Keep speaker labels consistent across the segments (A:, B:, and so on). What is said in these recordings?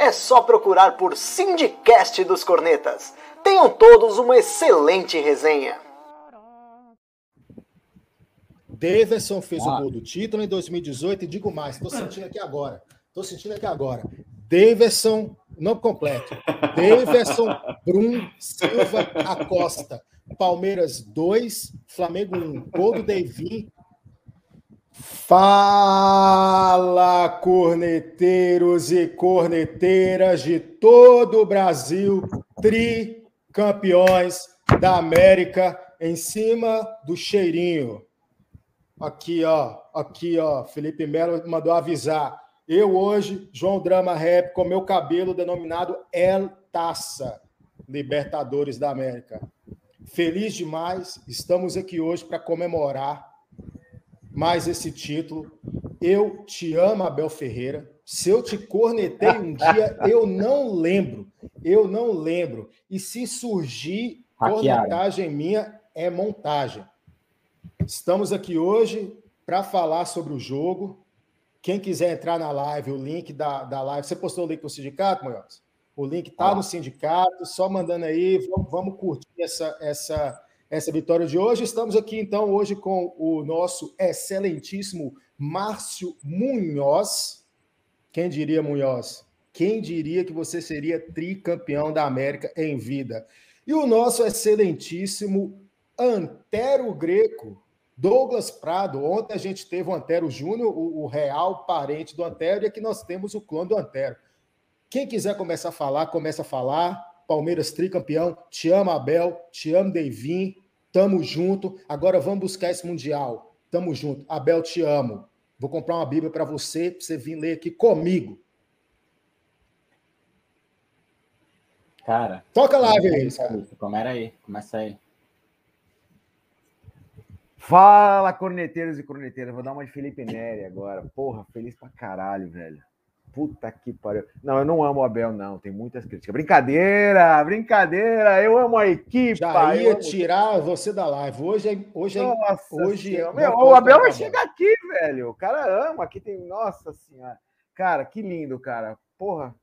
A: é só procurar por Sindicast dos Cornetas. Tenham todos uma excelente resenha.
B: Davidson fez ah. o gol do título em 2018 e digo mais, estou sentindo aqui agora. Estou sentindo aqui agora. Davidson, não completo. Davidson Brum Silva Acosta. Palmeiras 2, Flamengo 1. Gol do Devin, Fala, corneteiros e corneteiras de todo o Brasil, tricampeões da América, em cima do cheirinho. Aqui, ó, aqui, ó, Felipe Melo mandou avisar. Eu hoje, João Drama Rap, com meu cabelo denominado El Taça, Libertadores da América. Feliz demais, estamos aqui hoje para comemorar mais esse título. Eu te amo, Abel Ferreira. Se eu te cornetei um dia, eu não lembro. Eu não lembro. E se surgir cornetagem minha, é montagem. Estamos aqui hoje para falar sobre o jogo. Quem quiser entrar na live, o link da, da live. Você postou o link para o sindicato, Moiós? O link está ah. no sindicato, só mandando aí. Vamos, vamos curtir essa, essa, essa vitória de hoje. Estamos aqui, então, hoje com o nosso excelentíssimo Márcio Munhoz. Quem diria, Munhoz? Quem diria que você seria tricampeão da América em vida? E o nosso excelentíssimo Antero Greco, Douglas Prado. Ontem a gente teve o Antero Júnior, o, o, real parente do Antero, e aqui nós temos o clone do Antero. Quem quiser começar a falar, começa a falar. Palmeiras tricampeão. Te amo, Abel. Te amo, Deivin. Tamo junto. Agora vamos buscar esse Mundial. Tamo junto. Abel, te amo. Vou comprar uma Bíblia para você, para você vir ler aqui comigo.
C: Cara.
B: Toca a live aí, cara.
C: Começa aí, começa aí.
D: Fala, corneteiros e corneteiras. Vou dar uma de Felipe Neri agora. Porra, feliz pra caralho, velho. Puta que pariu. Não, eu não amo o Abel, não. Tem muitas críticas. Brincadeira, brincadeira. Eu amo a equipe.
B: Já ia amo... tirar você da live. Hoje é. Hoje é,
D: nossa hoje é, meu, o Abel vai chegar aqui, velho. O cara ama. Aqui tem. Nossa senhora. Cara, que lindo, cara. Porra.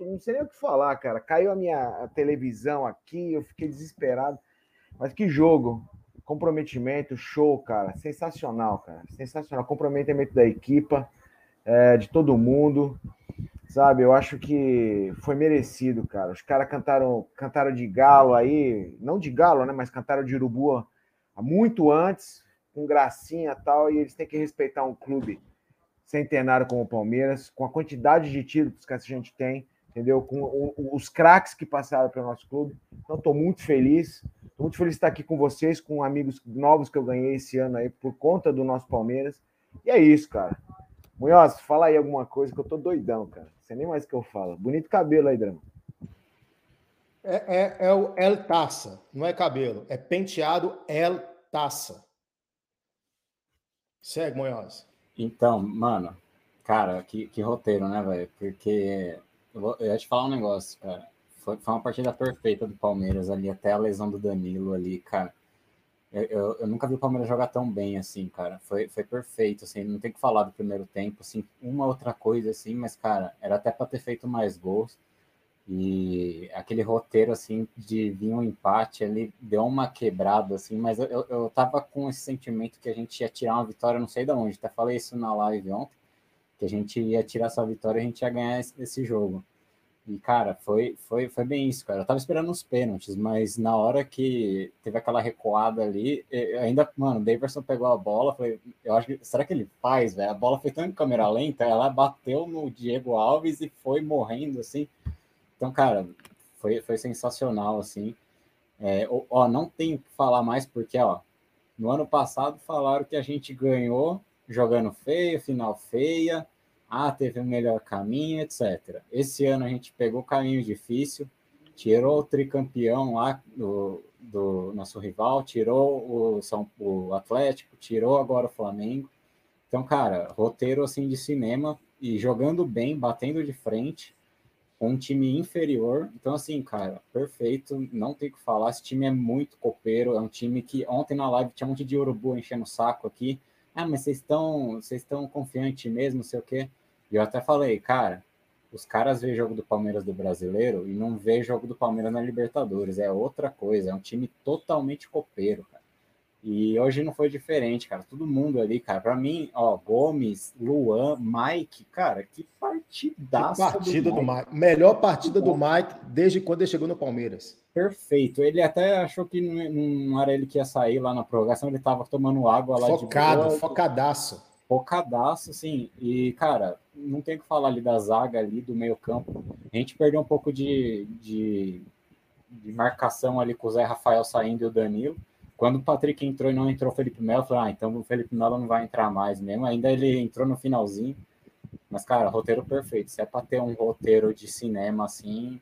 D: Não sei nem o que falar, cara. Caiu a minha televisão aqui. Eu fiquei desesperado. Mas que jogo. Comprometimento, show, cara. Sensacional, cara. Sensacional. Comprometimento da equipa é, de todo mundo, sabe? Eu acho que foi merecido, cara. Os caras cantaram, cantaram de galo aí, não de galo, né? Mas cantaram de urubu muito antes, com gracinha e tal, e eles têm que respeitar um clube centenário como o Palmeiras, com a quantidade de títulos que a gente tem, entendeu? Com os craques que passaram pelo nosso clube. Então, estou muito feliz. Estou muito feliz de estar aqui com vocês, com amigos novos que eu ganhei esse ano aí por conta do nosso Palmeiras. E é isso, cara. Munhoz, fala aí alguma coisa que eu tô doidão, cara. Não sei nem mais o que eu falo. Bonito cabelo aí, Drama.
B: É, é, é o El Taça, não é cabelo. É penteado El Taça. Segue, Munhoz.
C: Então, mano, cara, que, que roteiro, né, velho? Porque eu, vou, eu ia te falar um negócio, cara. Foi, foi uma partida perfeita do Palmeiras ali, até a lesão do Danilo ali, cara. Eu, eu, nunca vi o Palmeiras jogar tão bem assim, cara. Foi, foi perfeito, assim, não tem que falar do primeiro tempo, assim, uma outra coisa, assim, mas, cara, era até para ter feito mais gols. E aquele roteiro, assim, de vir um empate ali, deu uma quebrada, assim, mas eu, eu tava com esse sentimento que a gente ia tirar uma vitória, não sei de onde, até falei isso na live ontem, que a gente ia tirar essa vitória e a gente ia ganhar esse, esse jogo. E, cara, foi, foi, foi bem isso, cara. Eu tava esperando os pênaltis, mas na hora que teve aquela recuada ali, ainda, mano, o Daverson pegou a bola, foi, eu acho que, será que ele faz, velho? A bola foi tão em câmera lenta, ela bateu no Diego Alves e foi morrendo, assim. Então, cara, foi, foi sensacional, assim. É, ó, não tem que falar mais, porque, ó, no ano passado falaram que a gente ganhou jogando feio, final feia, ah, teve um melhor caminho, etc. Esse ano a gente pegou o caminho difícil, tirou o tricampeão lá do, do nosso rival, tirou o, São, o Atlético, tirou agora o Flamengo. Então, cara, roteiro assim de cinema e jogando bem, batendo de frente, com um time inferior. Então, assim, cara, perfeito, não tem o que falar. Esse time é muito copeiro, é um time que ontem na live tinha um monte de urubu enchendo o saco aqui. Ah, mas vocês estão vocês estão confiantes mesmo, não sei o quê. E eu até falei, cara, os caras vê jogo do Palmeiras do Brasileiro e não vê jogo do Palmeiras na Libertadores. É outra coisa, é um time totalmente copeiro, cara. E hoje não foi diferente, cara. Todo mundo ali, cara. Para mim, ó, Gomes, Luan, Mike, cara, que partidaça.
B: Que partida do Mike. do Mike. Melhor partida do Mike desde quando ele chegou no Palmeiras.
C: Perfeito. Ele até achou que não era ele que ia sair lá na prorrogação, ele tava tomando água lá
B: Focado, de focadaço.
C: Focadaço, sim. E, cara, não tem o que falar ali da zaga ali, do meio campo. A gente perdeu um pouco de, de, de marcação ali com o Zé Rafael saindo e o Danilo quando o Patrick entrou e não entrou o Felipe Melo, eu falei, ah, então o Felipe Melo não vai entrar mais mesmo. Ainda ele entrou no finalzinho. Mas, cara, roteiro perfeito. Se é para ter um roteiro de cinema assim,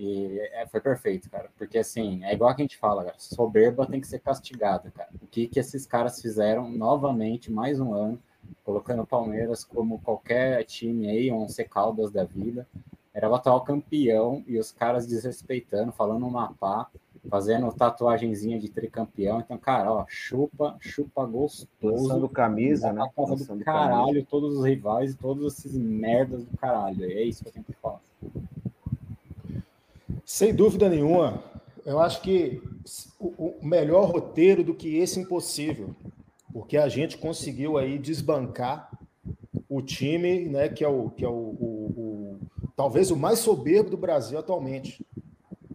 C: e é, foi perfeito, cara. Porque, assim, é igual a que a gente fala, cara. Soberba tem que ser castigada, cara. O que, que esses caras fizeram novamente, mais um ano, colocando o Palmeiras como qualquer time aí, um C Caldas da vida. Era o atual campeão e os caras desrespeitando, falando um mapa fazendo tatuagenzinha de tricampeão. Então, cara, ó, chupa, chupa gostoso.
D: Lançando camisa, né?
C: Casa do caralho, camisa. todos os rivais e todos esses merdas do caralho. É isso que eu tenho que falar.
B: Sem dúvida nenhuma. Eu acho que o melhor roteiro do que esse impossível, porque a gente conseguiu aí desbancar o time, né, que é o que é o, o, o talvez o mais soberbo do Brasil atualmente.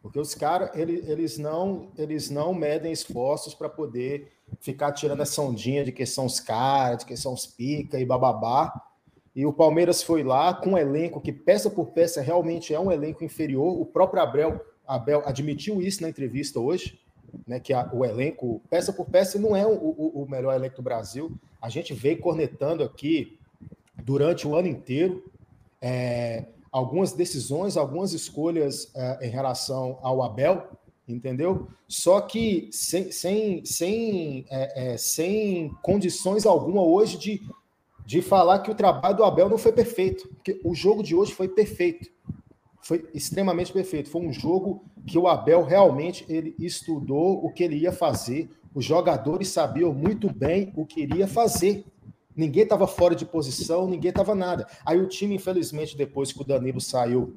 B: Porque os caras, eles, eles, não, eles não medem esforços para poder ficar tirando essa ondinha de que são os caras, de que são os pica e bababá. E o Palmeiras foi lá com um elenco que, peça por peça, realmente é um elenco inferior. O próprio Abel, Abel admitiu isso na entrevista hoje, né, que a, o elenco, peça por peça, não é o, o, o melhor elenco do Brasil. A gente veio cornetando aqui durante o ano inteiro. É, algumas decisões, algumas escolhas uh, em relação ao Abel, entendeu? Só que sem, sem, sem, é, é, sem condições alguma hoje de, de falar que o trabalho do Abel não foi perfeito, porque o jogo de hoje foi perfeito, foi extremamente perfeito. Foi um jogo que o Abel realmente ele estudou o que ele ia fazer, os jogadores sabiam muito bem o que iria fazer. Ninguém estava fora de posição, ninguém estava nada. Aí o time, infelizmente, depois que o Danilo saiu,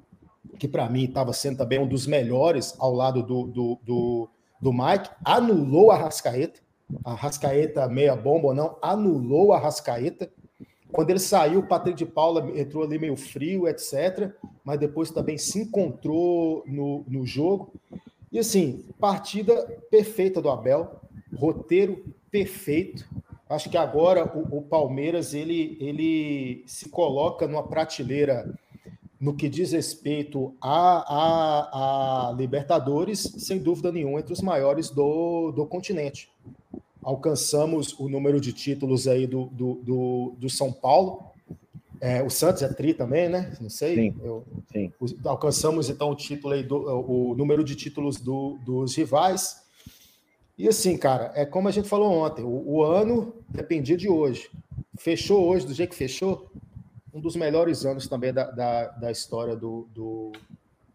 B: que para mim estava sendo também um dos melhores ao lado do, do, do, do Mike, anulou a Rascaeta. A Rascaeta, meia bomba ou não, anulou a Rascaeta. Quando ele saiu, o Patrick de Paula entrou ali meio frio, etc. Mas depois também se encontrou no, no jogo. E assim, partida perfeita do Abel, roteiro perfeito Acho que agora o, o, Palmeiras ele, ele se coloca numa prateleira no que diz respeito a, a, a Libertadores, sem dúvida nenhuma, entre os maiores do, do continente. Alcançamos o número de títulos aí do, do, do, do São Paulo. É, o Santos é tri também, né? Não sei.
D: Sim, Eu, sim.
B: Alcançamos então o título aí do, o número de títulos do, dos rivais. E assim, cara, é como a gente falou ontem, o, o, ano dependia de hoje. Fechou hoje do jeito que fechou, um dos melhores anos também da, da, da história do, do,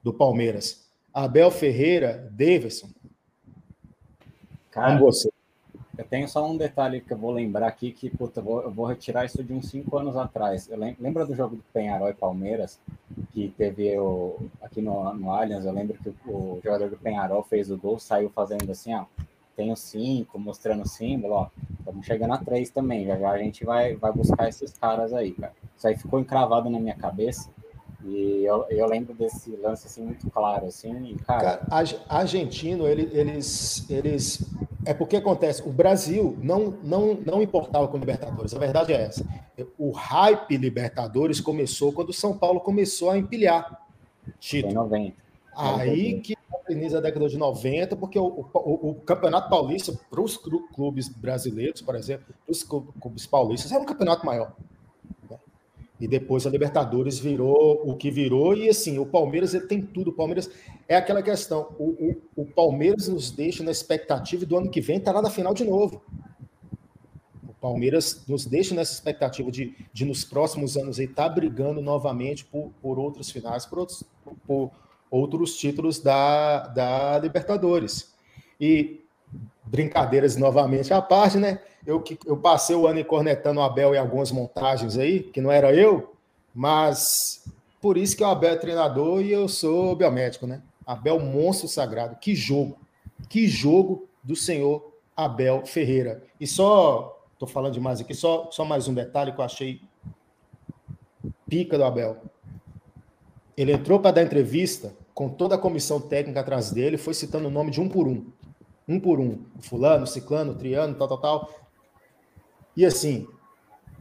B: do, Palmeiras. Abel Ferreira, Davidson.
C: Cara, você. Eu tenho só um detalhe que eu vou lembrar aqui, que puta, eu, vou, eu vou retirar isso de uns cinco anos atrás. Eu lembro, do jogo do Penharol e Palmeiras, que teve o, aqui no, no Allianz, eu lembro que o, o jogador do Penharol fez o gol, saiu fazendo assim, ó, tem o 5, mostrando o símbolo, ó. Estamos chegando a 3 também. Já já a gente vai, vai buscar esses caras aí, cara. Isso aí ficou encravado na minha cabeça. E eu, eu lembro desse lance assim muito claro, assim, e, cara.
B: cara argentino, ele, eles, eles. É porque acontece, o Brasil não, não, não importava com Libertadores. A verdade é essa. O hype Libertadores começou quando o São Paulo começou a empilhar título. Em
C: 90.
B: Aí que início da década de 90, porque o, o, o Campeonato Paulista, para os clubes brasileiros, por exemplo, para os clubes paulistas, era um campeonato maior. E depois a Libertadores virou o que virou. E assim, o Palmeiras ele tem tudo. O Palmeiras é aquela questão. O, o, o Palmeiras nos deixa na expectativa do ano que vem estar tá lá na final de novo. O Palmeiras nos deixa nessa expectativa de, de nos próximos anos estar tá brigando novamente por, por outros finais, por outros, por outros títulos da, da Libertadores. E brincadeiras novamente à parte, né? Eu, eu passei o ano cornetando o Abel em algumas montagens aí, que não era eu, mas por isso que o Abel é treinador e eu sou biomédico, né? Abel, monstro sagrado. Que jogo! Que jogo do senhor Abel Ferreira. E só, tô falando demais aqui, só, só mais um detalhe que eu achei pica do Abel. Ele entrou para dar entrevista com toda a comissão técnica atrás dele, foi citando o nome de um por um. Um por um. Fulano, ciclano, triano, tal, tal, tal. E assim,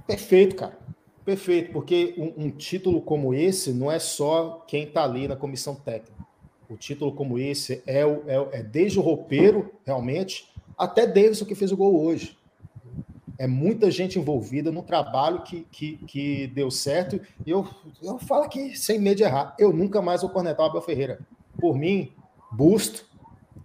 B: perfeito, cara. Perfeito, porque um, um título como esse não é só quem está ali na comissão técnica. O título como esse é, o, é, é desde o roupeiro, realmente, até Davidson que fez o gol hoje. É muita gente envolvida no trabalho que, que, que deu certo. E eu, eu falo aqui, sem medo de errar, eu nunca mais vou cornetar o Abel Ferreira. Por mim, busto,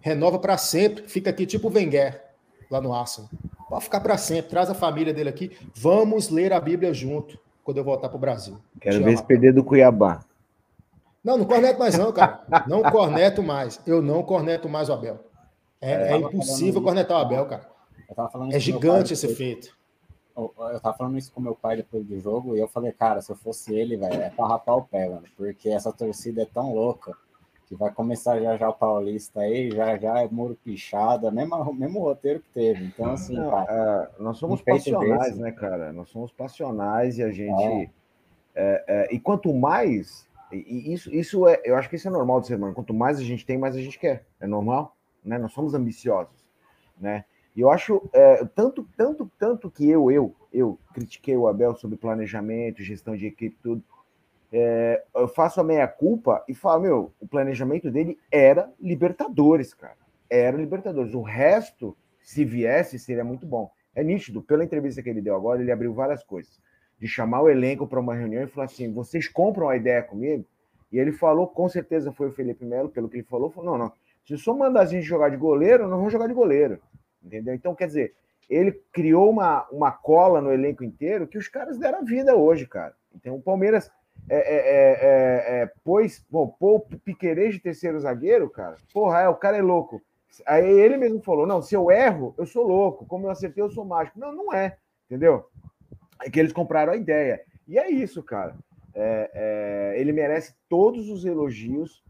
B: renova para sempre, fica aqui tipo o Wenger, lá no Arsenal. Pode ficar para sempre, traz a família dele aqui. Vamos ler a Bíblia junto quando eu voltar para o Brasil.
D: Quero ver se perder do Cuiabá.
B: Não, não corneto mais não, cara. Não corneto mais. Eu não corneto mais o Abel. É, é, impossível cornetar o Abel, cara. é gigante esse feito.
C: Eu, eu tava falando isso com meu pai depois do jogo e eu falei, cara, se eu fosse ele, velho, é pra rapar o pé, mano, porque essa torcida é tão louca que vai começar já já o Paulista aí, já já é muro pichado, é mesmo, mesmo roteiro que teve. Então, assim, Não,
D: cara, é, nós somos passionais, desse, né, cara? Nós somos passionais e a gente. É. É, e quanto mais. E isso, isso é, eu acho que isso é normal de ser humano. Quanto mais a gente tem, mais a gente quer. É normal, né? Nós somos ambiciosos, né? E eu acho é, tanto, tanto, tanto que eu, eu, eu critiquei o Abel sobre planejamento, gestão de equipe, tudo é, eu faço a meia culpa e falo, meu, o planejamento dele era Libertadores, cara. Era Libertadores. O resto, se viesse, seria muito bom. É nítido, pela entrevista que ele deu agora, ele abriu várias coisas. De chamar o elenco para uma reunião e falar assim: vocês compram a ideia comigo? E ele falou, com certeza foi o Felipe Melo, pelo que ele falou, falou: não, não. Se só mandar a gente jogar de goleiro, nós vamos jogar de goleiro. Entendeu? Então, quer dizer, ele criou uma, uma cola no elenco inteiro que os caras deram vida hoje, cara. Então, o Palmeiras é, é, é, é, pois, bom, pô, de terceiro zagueiro, cara, porra, é, o cara é louco. Aí ele mesmo falou: não, se eu erro, eu sou louco. Como eu acertei, eu sou mágico. Não, não é, entendeu? É que eles compraram a ideia. E é isso, cara. É, é, ele merece todos os elogios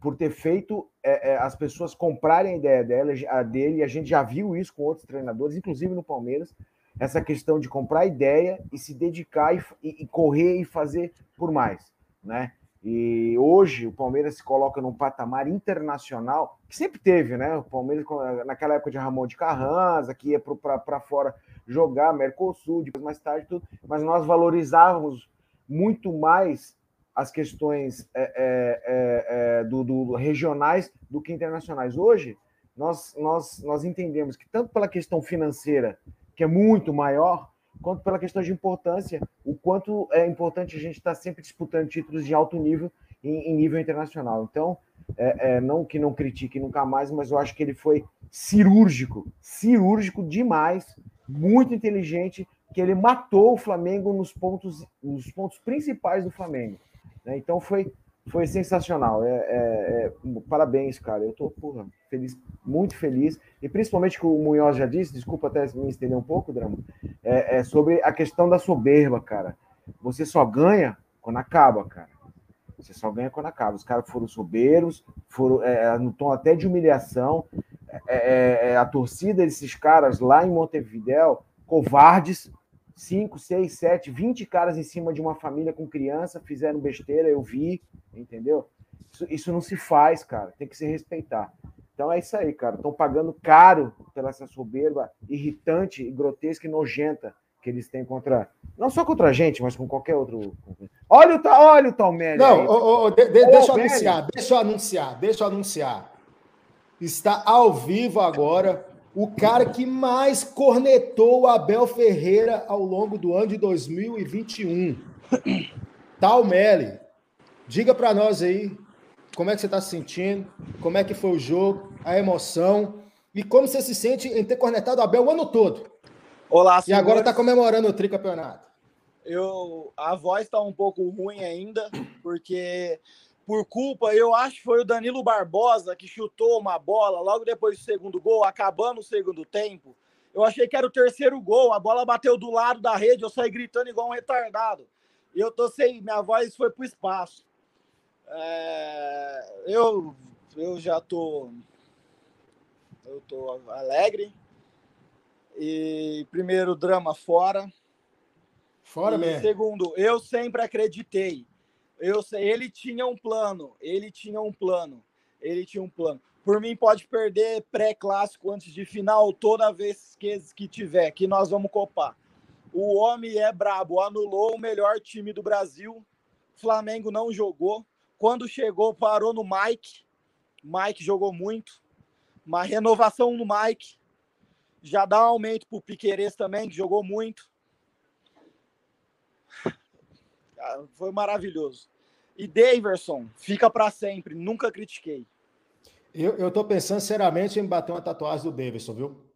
D: por ter feito é, as pessoas comprarem a ideia dela, a dele. A gente já viu isso com outros treinadores, inclusive no Palmeiras essa questão de comprar ideia e se dedicar e, e, correr e fazer por mais, né? E hoje o Palmeiras se coloca num patamar internacional que sempre teve, né? O Palmeiras, naquela época de Ramon de Carranza, que ia para fora jogar, Mercosul, depois mais tarde, tudo, mas nós valorizávamos muito mais as questões é, é, é, é do, do, regionais do que internacionais. Hoje, nós, nós, nós entendemos que, tanto pela questão financeira que é muito maior, quanto pela questão de importância, o quanto é importante a gente estar sempre disputando títulos de alto nível em, em nível internacional. Então, é, é, não que não critique nunca mais, mas eu acho que ele foi cirúrgico, cirúrgico demais, muito inteligente, que ele matou o Flamengo nos pontos, nos pontos principais do Flamengo. Né? Então foi foi sensacional. É, é, é, parabéns, cara. Eu tô porra, feliz, muito feliz. E principalmente que o Munhoz já disse, desculpa até me estender um pouco, Drama, é, é, sobre a questão da soberba, cara. Você só ganha quando acaba, cara. Você só ganha quando acaba. Os caras foram soberbos, foram é, é no tom até de humilhação. A torcida desses caras lá em Montevidéu, covardes, 5, 6, 7, 20 caras em cima de uma família com criança fizeram besteira, eu vi, entendeu? Isso, isso não se faz, cara, tem que se respeitar. Então é isso aí, cara. Estão pagando caro pela essa soberba irritante, grotesca e nojenta que eles têm contra. Não só contra a gente, mas com qualquer outro. Olha o, olha o Talmelli.
B: Não, oh, oh, de, de, deixa eu anunciar, deixa eu anunciar, deixa eu anunciar. Está ao vivo agora o cara que mais cornetou o Abel Ferreira ao longo do ano de 2021. Talmeli, diga para nós aí como é que você está se sentindo, como é que foi o jogo, a emoção e como você se sente em ter cornetado o Abel o ano todo.
E: Olá,
B: E agora está comemorando o tricampeonato.
E: Eu, a voz está um pouco ruim ainda, porque por culpa, eu acho que foi o Danilo Barbosa que chutou uma bola logo depois do segundo gol, acabando o segundo tempo. Eu achei que era o terceiro gol, a bola bateu do lado da rede, eu saí gritando igual um retardado. E eu tô sem, minha voz foi pro espaço. É, eu, eu já tô, eu tô alegre. E primeiro drama fora.
B: Fora
E: e
B: mesmo.
E: Segundo, eu sempre acreditei. Eu sei, ele tinha um plano, ele tinha um plano, ele tinha um plano. Por mim pode perder pré-clássico antes de final toda vez que, que tiver, que nós vamos copar. O homem é brabo, anulou o melhor time do Brasil. Flamengo não jogou. Quando chegou, parou no Mike. Mike jogou muito. Uma renovação no Mike. Já dá um aumento pro Piqueires também, que jogou muito. Ah, Foi maravilhoso. E Daverson, fica para sempre. Nunca critiquei.
B: Eu, eu tô pensando seriamente em bater uma tatuagem do Davidson, viu?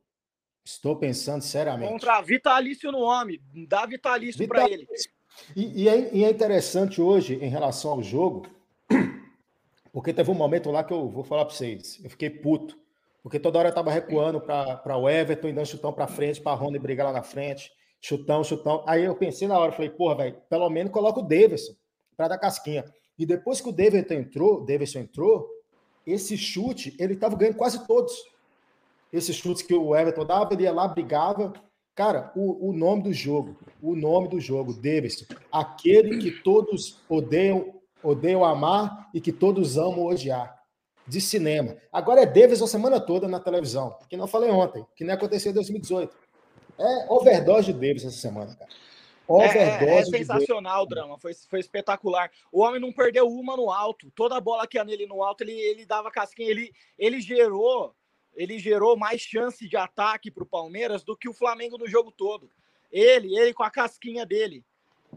B: Estou pensando seriamente.
E: Contra vitalício no homem. Dá vitalício para ele.
B: E, e é, e é interessante hoje, em relação ao jogo, porque teve um momento lá que eu vou falar para vocês. Eu fiquei puto. Porque toda hora eu tava recuando para o Everton e dando chutão para frente, para a Rony brigar lá na frente. Chutão, chutão. Aí eu pensei na hora, falei, porra, velho, pelo menos coloca o Davidson para dar casquinha. E depois que o Davidson entrou, Davidson entrou, esse chute, ele estava ganhando quase todos. Esses chutes que o Everton dava, ele ia lá, brigava. Cara, o, o nome do jogo, o nome do jogo, Davidson, aquele que todos odeiam, odeiam amar e que todos amam odiar. De cinema. Agora é Davidson a semana toda na televisão, que não falei ontem, que nem aconteceu em 2018. É overdose de Davidson essa semana, cara.
E: É, é, é sensacional o drama, foi, foi espetacular. O homem não perdeu uma no alto. Toda bola que ia nele no alto, ele, ele dava casquinha. Ele, ele gerou ele gerou mais chance de ataque para o Palmeiras do que o Flamengo no jogo todo. Ele, ele com a casquinha dele.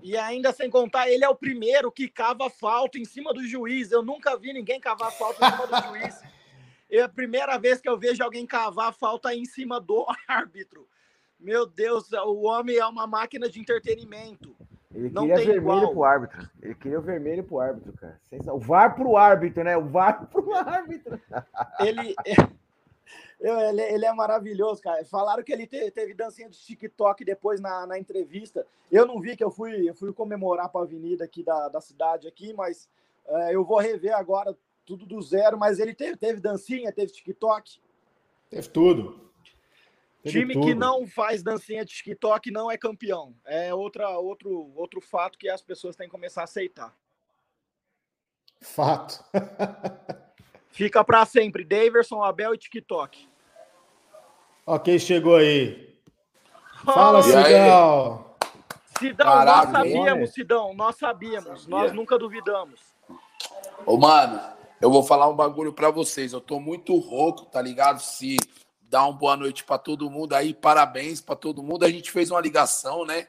E: E ainda sem contar, ele é o primeiro que cava falta em cima do juiz. Eu nunca vi ninguém cavar falta em cima do juiz. É a primeira vez que eu vejo alguém cavar falta em cima do árbitro. Meu Deus, o homem é uma máquina de entretenimento.
D: Ele não queria tem vermelho igual. pro árbitro. Ele queria o vermelho pro árbitro, cara. O VAR pro árbitro, né? O VAR pro árbitro.
E: Ele, ele, ele é maravilhoso, cara. Falaram que ele teve, teve dancinha de TikTok depois na, na entrevista. Eu não vi que eu fui, eu fui comemorar para a avenida aqui da, da cidade aqui, mas é, eu vou rever agora tudo do zero. Mas ele teve, teve dancinha, teve TikTok.
B: Teve tudo.
E: Time tudo. que não faz dancinha de TikTok não é campeão. É outra, outro, outro fato que as pessoas têm que começar a aceitar.
B: Fato.
E: Fica para sempre. Daverson, Abel e TikTok.
B: Ok, chegou aí. Fala, oh, Sidão.
E: Sidão, Caraca, nós sabíamos, Sidão. Nós sabíamos. Nós nunca duvidamos.
F: Ô, mano, eu vou falar um bagulho para vocês. Eu tô muito rouco, tá ligado? Se dá uma boa noite para todo mundo aí, parabéns para todo mundo. A gente fez uma ligação, né?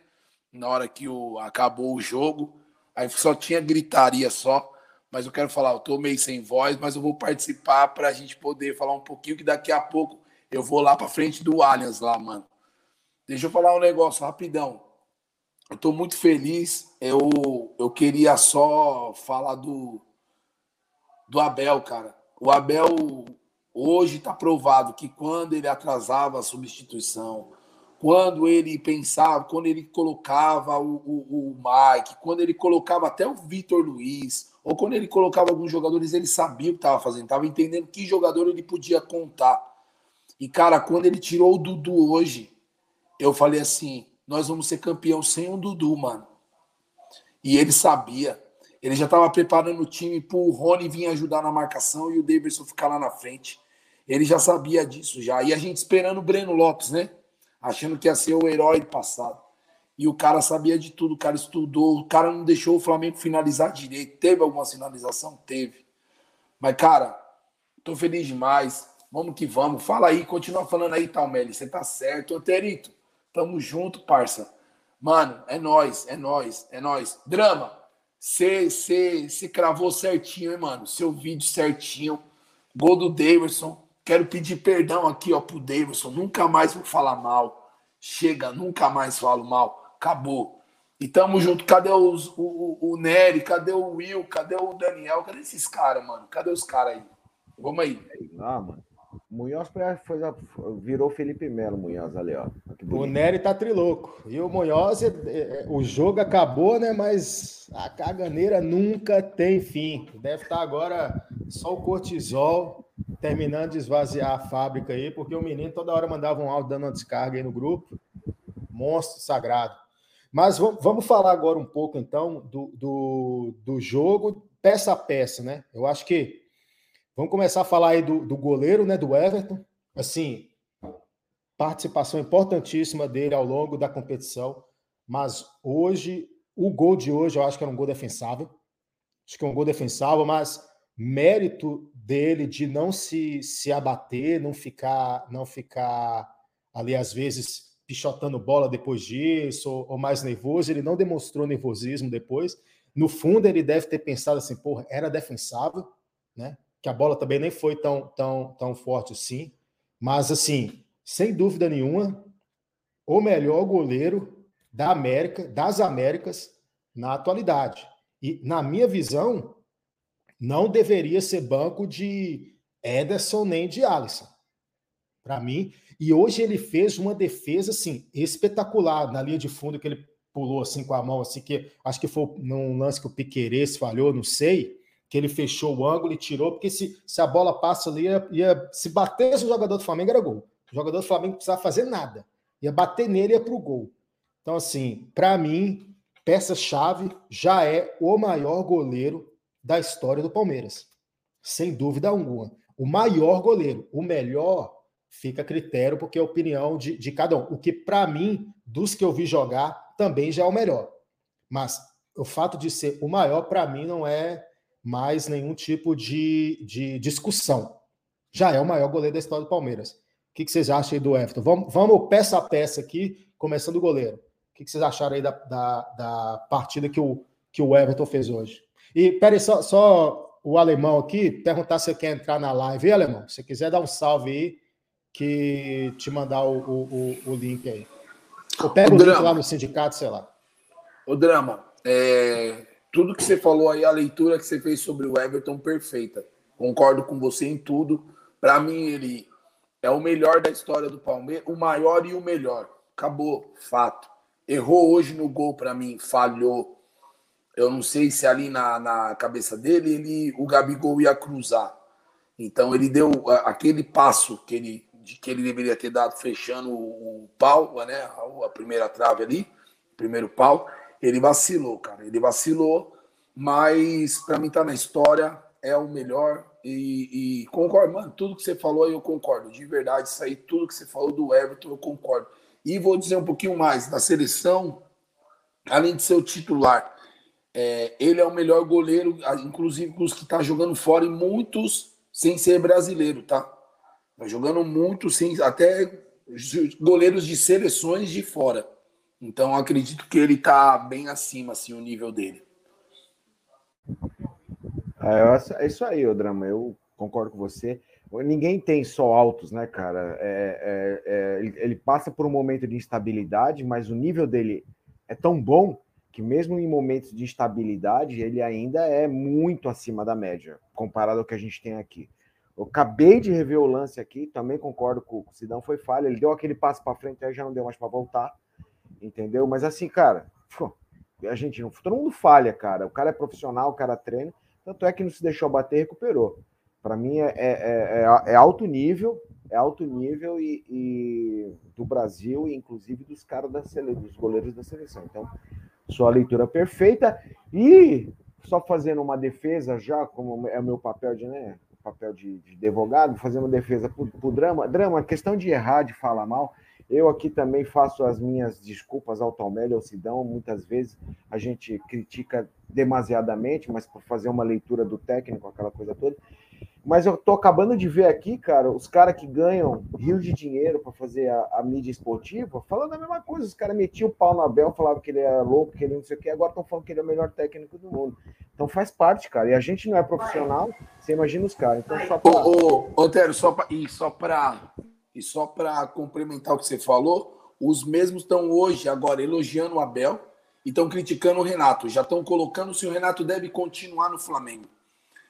F: Na hora que o, acabou o jogo. Aí só tinha gritaria só mas eu quero falar, eu tô meio sem voz, mas eu vou participar para a gente poder falar um pouquinho, que daqui a pouco eu vou lá para frente do Allianz lá, mano. Deixa eu falar um negócio rapidão. Eu tô muito feliz. Eu, eu queria só falar do, do Abel, cara. O Abel hoje está provado que quando ele atrasava a substituição, quando ele pensava, quando ele colocava o, o, o Mike, quando ele colocava até o Vitor Luiz, ou quando ele colocava alguns jogadores, ele sabia o que estava fazendo, estava entendendo que jogador ele podia contar. E, cara, quando ele tirou o Dudu hoje, eu falei assim: nós vamos ser campeão sem o Dudu, mano. E ele sabia. Ele já estava preparando o time para o Rony vir ajudar na marcação e o Davidson ficar lá na frente. Ele já sabia disso já. E a gente esperando o Breno Lopes, né? Achando que ia ser o herói do passado. E o cara sabia de tudo, o cara estudou, o cara não deixou o Flamengo finalizar direito. Teve alguma finalização? Teve. Mas, cara, tô feliz demais. Vamos que vamos. Fala aí, continua falando aí, Talmelli. Você tá certo. Terito, tamo junto, parça. Mano, é nós, é nós, é nós. Drama, você cravou certinho, hein, mano? Seu vídeo certinho. Gol do Davidson. Quero pedir perdão aqui, ó, pro Davidson. Nunca mais vou falar mal. Chega, nunca mais falo mal. Acabou. E tamo junto. Cadê os, o, o, o Nery? Cadê o Will? Cadê o Daniel? Cadê esses caras, mano? Cadê os caras aí? Vamos aí.
D: Ah, mano. Munhoz foi, virou Felipe Melo, Munhoz ali, ó.
B: O Nery tá triloco. E o Munhoz, é, é, o jogo acabou, né? Mas a caganeira nunca tem fim. Deve estar tá agora só o cortisol terminando de esvaziar a fábrica aí, porque o menino toda hora mandava um áudio dando uma descarga aí no grupo. Monstro sagrado. Mas vamos falar agora um pouco, então, do, do, do jogo peça a peça, né? Eu acho que Vamos começar a falar aí do, do goleiro, né, do Everton. Assim, participação importantíssima dele ao longo da competição. Mas hoje, o gol de hoje, eu acho que era um gol defensável. Acho que é um gol defensável, mas mérito dele de não se, se abater, não ficar, não ficar ali, às vezes, pichotando bola depois disso, ou, ou mais nervoso. Ele não demonstrou nervosismo depois. No fundo, ele deve ter pensado assim, porra, era defensável, né? Que a bola também nem foi tão, tão, tão forte assim. Mas, assim, sem dúvida nenhuma, o melhor goleiro da América, das Américas, na atualidade. E, na minha visão, não deveria ser banco de Ederson nem de Alisson. Para mim. E hoje ele fez uma defesa, assim, espetacular na linha de fundo que ele pulou assim com a mão, assim, que acho que foi num lance que o Piqueires falhou, não sei que ele fechou o ângulo e tirou, porque se, se a bola passa ali, ia, ia, se batesse o jogador do Flamengo, era gol. O jogador do Flamengo não precisava fazer nada. Ia bater nele e ia para o gol. Então, assim, para mim, peça-chave já é o maior goleiro da história do Palmeiras. Sem dúvida alguma. O maior goleiro. O melhor fica a critério, porque é a opinião de, de cada um. O que, para mim, dos que eu vi jogar, também já é o melhor. Mas o fato de ser o maior, para mim, não é mais nenhum tipo de, de discussão. Já é o maior goleiro da história do Palmeiras. O que, que vocês acham aí do Everton? Vamos, vamos peça a peça aqui, começando o goleiro. O que, que vocês acharam aí da, da, da, partida que o, que o Everton fez hoje? E, peraí, só, só o alemão aqui, perguntar se você quer entrar na live. E, alemão, se quiser dar um salve aí, que te mandar o, o, o link aí. Eu pego o, o link lá no sindicato, sei lá.
F: O Drama, é, tudo que você falou aí, a leitura que você fez sobre o Everton, perfeita. Concordo com você em tudo. Para mim, ele é o melhor da história do Palmeiras, o maior e o melhor. Acabou, fato. Errou hoje no gol para mim, falhou. Eu não sei se ali na, na cabeça dele ele, o Gabigol ia cruzar. Então ele deu aquele passo que ele, que ele deveria ter dado fechando o, o pau, né? A, a primeira trave ali, primeiro pau ele vacilou, cara. Ele vacilou, mas para mim tá na história, é o melhor. E, e, concordo, mano, tudo que você falou eu concordo. De verdade, isso aí, tudo que você falou do Everton, eu concordo. E vou dizer um pouquinho mais: da seleção, além de ser o titular, é, ele é o melhor goleiro, inclusive com os que tá jogando fora, e muitos sem ser brasileiro, tá? Tá jogando muito, sem, até goleiros de seleções de fora. Então acredito que ele está bem acima, assim, o nível dele.
D: É, é isso aí, o drama. Eu concordo com você. Ninguém tem só altos, né, cara? É, é, é, ele, ele, passa por um momento de instabilidade, mas o nível dele é tão bom que mesmo em momentos de instabilidade, ele ainda é muito acima da média, comparado ao que a gente tem aqui. Eu acabei de rever o lance aqui, também concordo com o Sidão, foi falha. Ele deu aquele passo para frente, aí já não deu mais para voltar entendeu? Mas assim, cara, a gente não. Todo mundo falha, cara. O cara é profissional, o cara treina. Tanto é que não se deixou bater recuperou. Para mim é, é, é, é, alto nível, é alto nível e, e do Brasil, e inclusive dos caras da seleção, dos goleiros da seleção. Então, sua leitura perfeita. E só fazendo uma defesa, já, como é o meu papel de, né? Papel de, de advogado, fazer uma defesa para o drama. Drama, questão de errar, de falar mal. Eu aqui também faço as minhas desculpas ao Talmelli, ao Sidão. Muitas vezes a gente critica demasiadamente, mas por fazer uma leitura do técnico, aquela coisa toda. Mas eu tô acabando de ver aqui, cara, os caras que ganham rio de dinheiro para fazer a, a, mídia esportiva, falando a mesma coisa. Os caras metiam o pau no Abel, falavam que ele era louco, que ele não sei o que, agora estão falando que ele é o melhor técnico do mundo. Então faz parte, cara. E a gente não é profissional, você imagina os caras. Então só
F: pra... Ô, ô, Otero, só pra, e só para e só para complementar o que você falou, os mesmos estão hoje, agora, elogiando o Abel e estão criticando o Renato. Já estão colocando se o Renato deve continuar no Flamengo.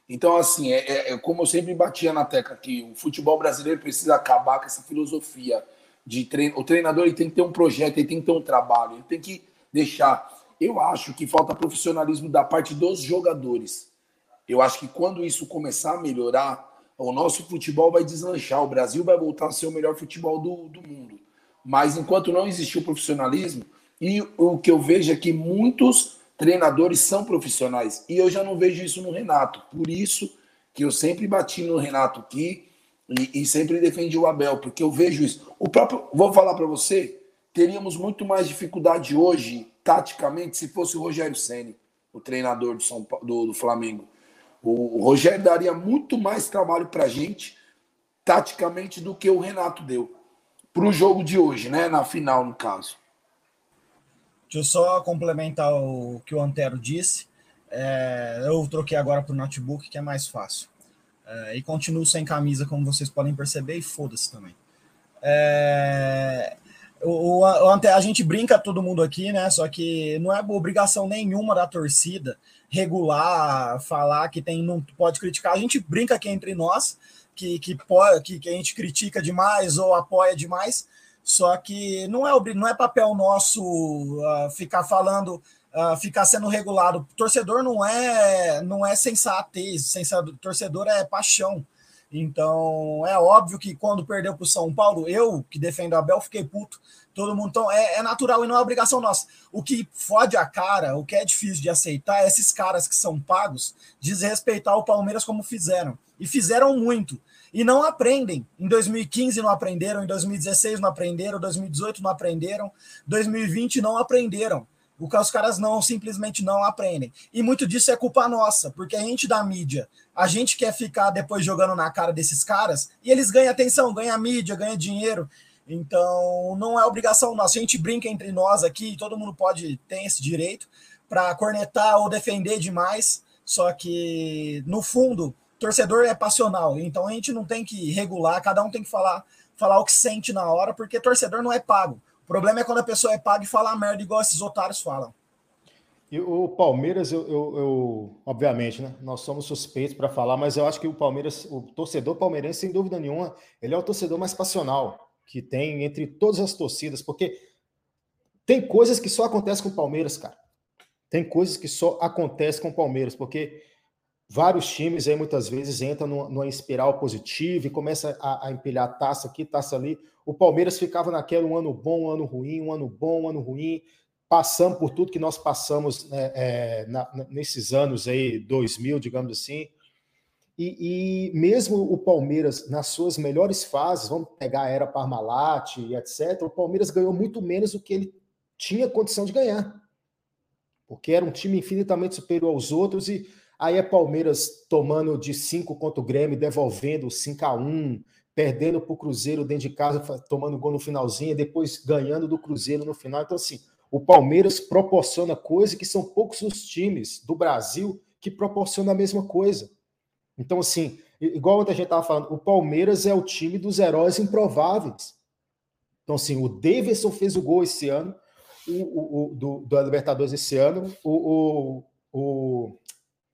F: Então, assim, é, é, é, como eu sempre batia na tecla que o futebol brasileiro precisa acabar com essa filosofia de treino. O treinador ele tem que ter um projeto, ele tem que ter um trabalho, ele tem que deixar. Eu acho que falta profissionalismo da parte dos jogadores. Eu acho que quando isso começar a melhorar, o nosso futebol vai deslanchar. O Brasil vai voltar a ser o melhor futebol do, do mundo. Mas enquanto não existir o profissionalismo, e o que eu vejo é que muitos treinadores são profissionais. E eu já não vejo isso no Renato. Por isso que eu sempre bati no Renato aqui e, e sempre defendi o Abel, porque eu vejo isso. O próprio, vou falar para você, teríamos muito mais dificuldade hoje, taticamente, se fosse o Rogério Ceni, o treinador do, São, do, do Flamengo. O, Rogério daria muito mais trabalho para a gente, taticamente, do que o Renato deu. Para o jogo de hoje, né? Na final, no caso.
E: Deixa eu só complementar o que o Antero disse. É, eu troquei agora para o notebook, que é mais fácil. É, e continuo sem camisa, como vocês podem perceber, e foda-se também. É, o, o, a gente brinca todo mundo aqui, né? Só que não é obrigação nenhuma da torcida regular, falar que tem, não pode criticar. A gente brinca aqui entre nós, que, que, que, que a gente critica demais ou apoia demais, só que não é, não é papel nosso uh, ficar falando, uh, ficar sendo regulado. Torcedor não é não é sensatez, sensatez, torcedor é paixão. Então é óbvio que quando perdeu para o São Paulo, eu que defendo a Abel, fiquei puto. Todo mundo, então é, é, natural e não é obrigação nossa. O que fode a cara, o que é difícil de aceitar, é esses caras que são pagos desrespeitar o Palmeiras como fizeram. E fizeram muito e não aprendem. Em 2015 não aprenderam, em 2016 não aprenderam, 2018 não aprenderam, 2020 não aprenderam. O que os caras não simplesmente não aprendem. E muito disso é culpa nossa, porque a gente da mídia, a gente quer ficar depois jogando na cara desses caras e eles ganham atenção, ganham mídia, ganham dinheiro. Então, não é obrigação nossa. A gente brinca entre nós aqui, todo mundo pode ter esse direito para cornetar ou defender demais. Só que, no fundo, torcedor é passional, então a gente não tem que regular, cada um tem que falar, falar o que sente na hora, porque torcedor não é pago. O problema é quando a pessoa é paga e fala merda igual esses otários falam.
B: E o Palmeiras, eu, eu, eu obviamente, né? Nós somos suspeitos para falar, mas eu acho que o Palmeiras, o torcedor palmeirense, sem dúvida nenhuma, ele é o torcedor mais passional que tem entre todas as torcidas, porque tem coisas que só acontecem com o Palmeiras, cara. Tem coisas que só acontecem com o Palmeiras, porque vários times aí muitas vezes entram numa, espiral positiva e começa a, a, empilhar taça aqui, taça ali. O Palmeiras ficava naquele um ano bom, um ano ruim, um ano bom, um ano ruim, passando por tudo que nós passamos né, é, na, nesses anos aí, 2000, digamos assim. E, e, mesmo o Palmeiras, nas suas melhores fases, vamos pegar a era Parmalat e etc., o Palmeiras ganhou muito menos do que ele tinha condição de ganhar. Porque era um time infinitamente superior aos outros e Aí é Palmeiras tomando de 5 contra o Grêmio, devolvendo 5 a 1 perdendo para o Cruzeiro dentro de casa, tomando gol no finalzinho, depois ganhando do Cruzeiro no final. Então, assim, o Palmeiras proporciona coisa que são poucos os times do Brasil que proporcionam a mesma coisa. Então, assim, igual a gente estava falando, o Palmeiras é o time dos heróis improváveis. Então, assim, o Davidson fez o gol esse ano, o, o, o do, do Libertadores esse ano, o, o, o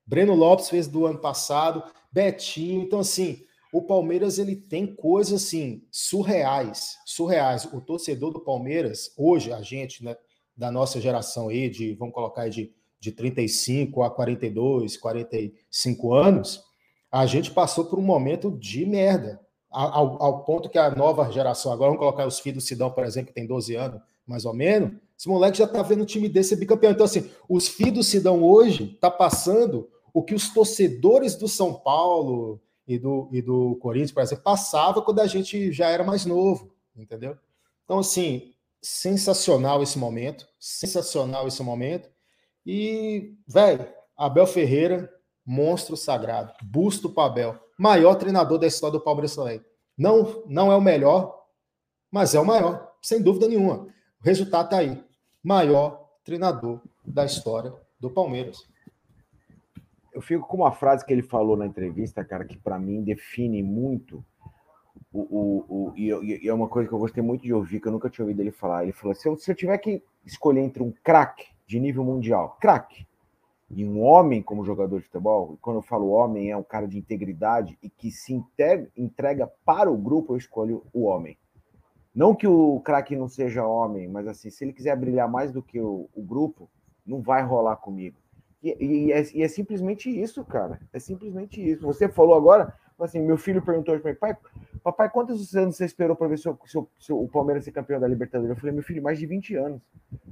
B: Breno Lopes fez do ano passado, Betinho. Então, assim, o Palmeiras ele tem coisas assim surreais, surreais. O torcedor do Palmeiras, hoje, a gente, né, da nossa geração aí, de, vamos colocar aí de, de 35 a 42, 45 anos, a gente passou por um momento de merda. Ao, ao ponto que a nova geração, agora vamos colocar os filhos do Sidão, por exemplo, que tem 12 anos, mais ou menos, esse moleque já tá vendo o time desse bicampeão. Então, assim, os filhos do Sidão hoje tá passando o que os torcedores do São Paulo e do, e do Corinthians, por exemplo, passava quando a gente já era mais novo, entendeu? Então, assim, sensacional esse momento, sensacional esse momento. E, velho, Abel Ferreira, monstro sagrado, busto Pabel, maior treinador da história do Palmeiras também. Não, não é o melhor, mas é o maior, sem dúvida nenhuma. O resultado está aí. Maior treinador da história do Palmeiras.
D: Eu fico com uma frase que ele falou na entrevista, cara, que para mim define muito o, o, o e, e, é uma coisa que eu gostei muito de ouvir, que eu nunca tinha ouvido ele falar. Ele falou: se eu, se eu tiver que escolher entre um craque de nível mundial, craque, e um homem como jogador de futebol, e quando eu falo homem, é um cara de integridade e que se entrega para o grupo, eu escolho o homem. Não que o craque não seja homem, mas assim, se ele quiser brilhar mais do que o, o grupo, não vai rolar comigo. E, e, é, e, é, simplesmente isso, cara. É simplesmente isso. Você falou agora, assim, meu filho perguntou hoje para mim, pai, papai, quantos anos você esperou para ver se, o, Palmeiras ser campeão da Libertadores? Eu falei, meu filho, mais de 20 anos.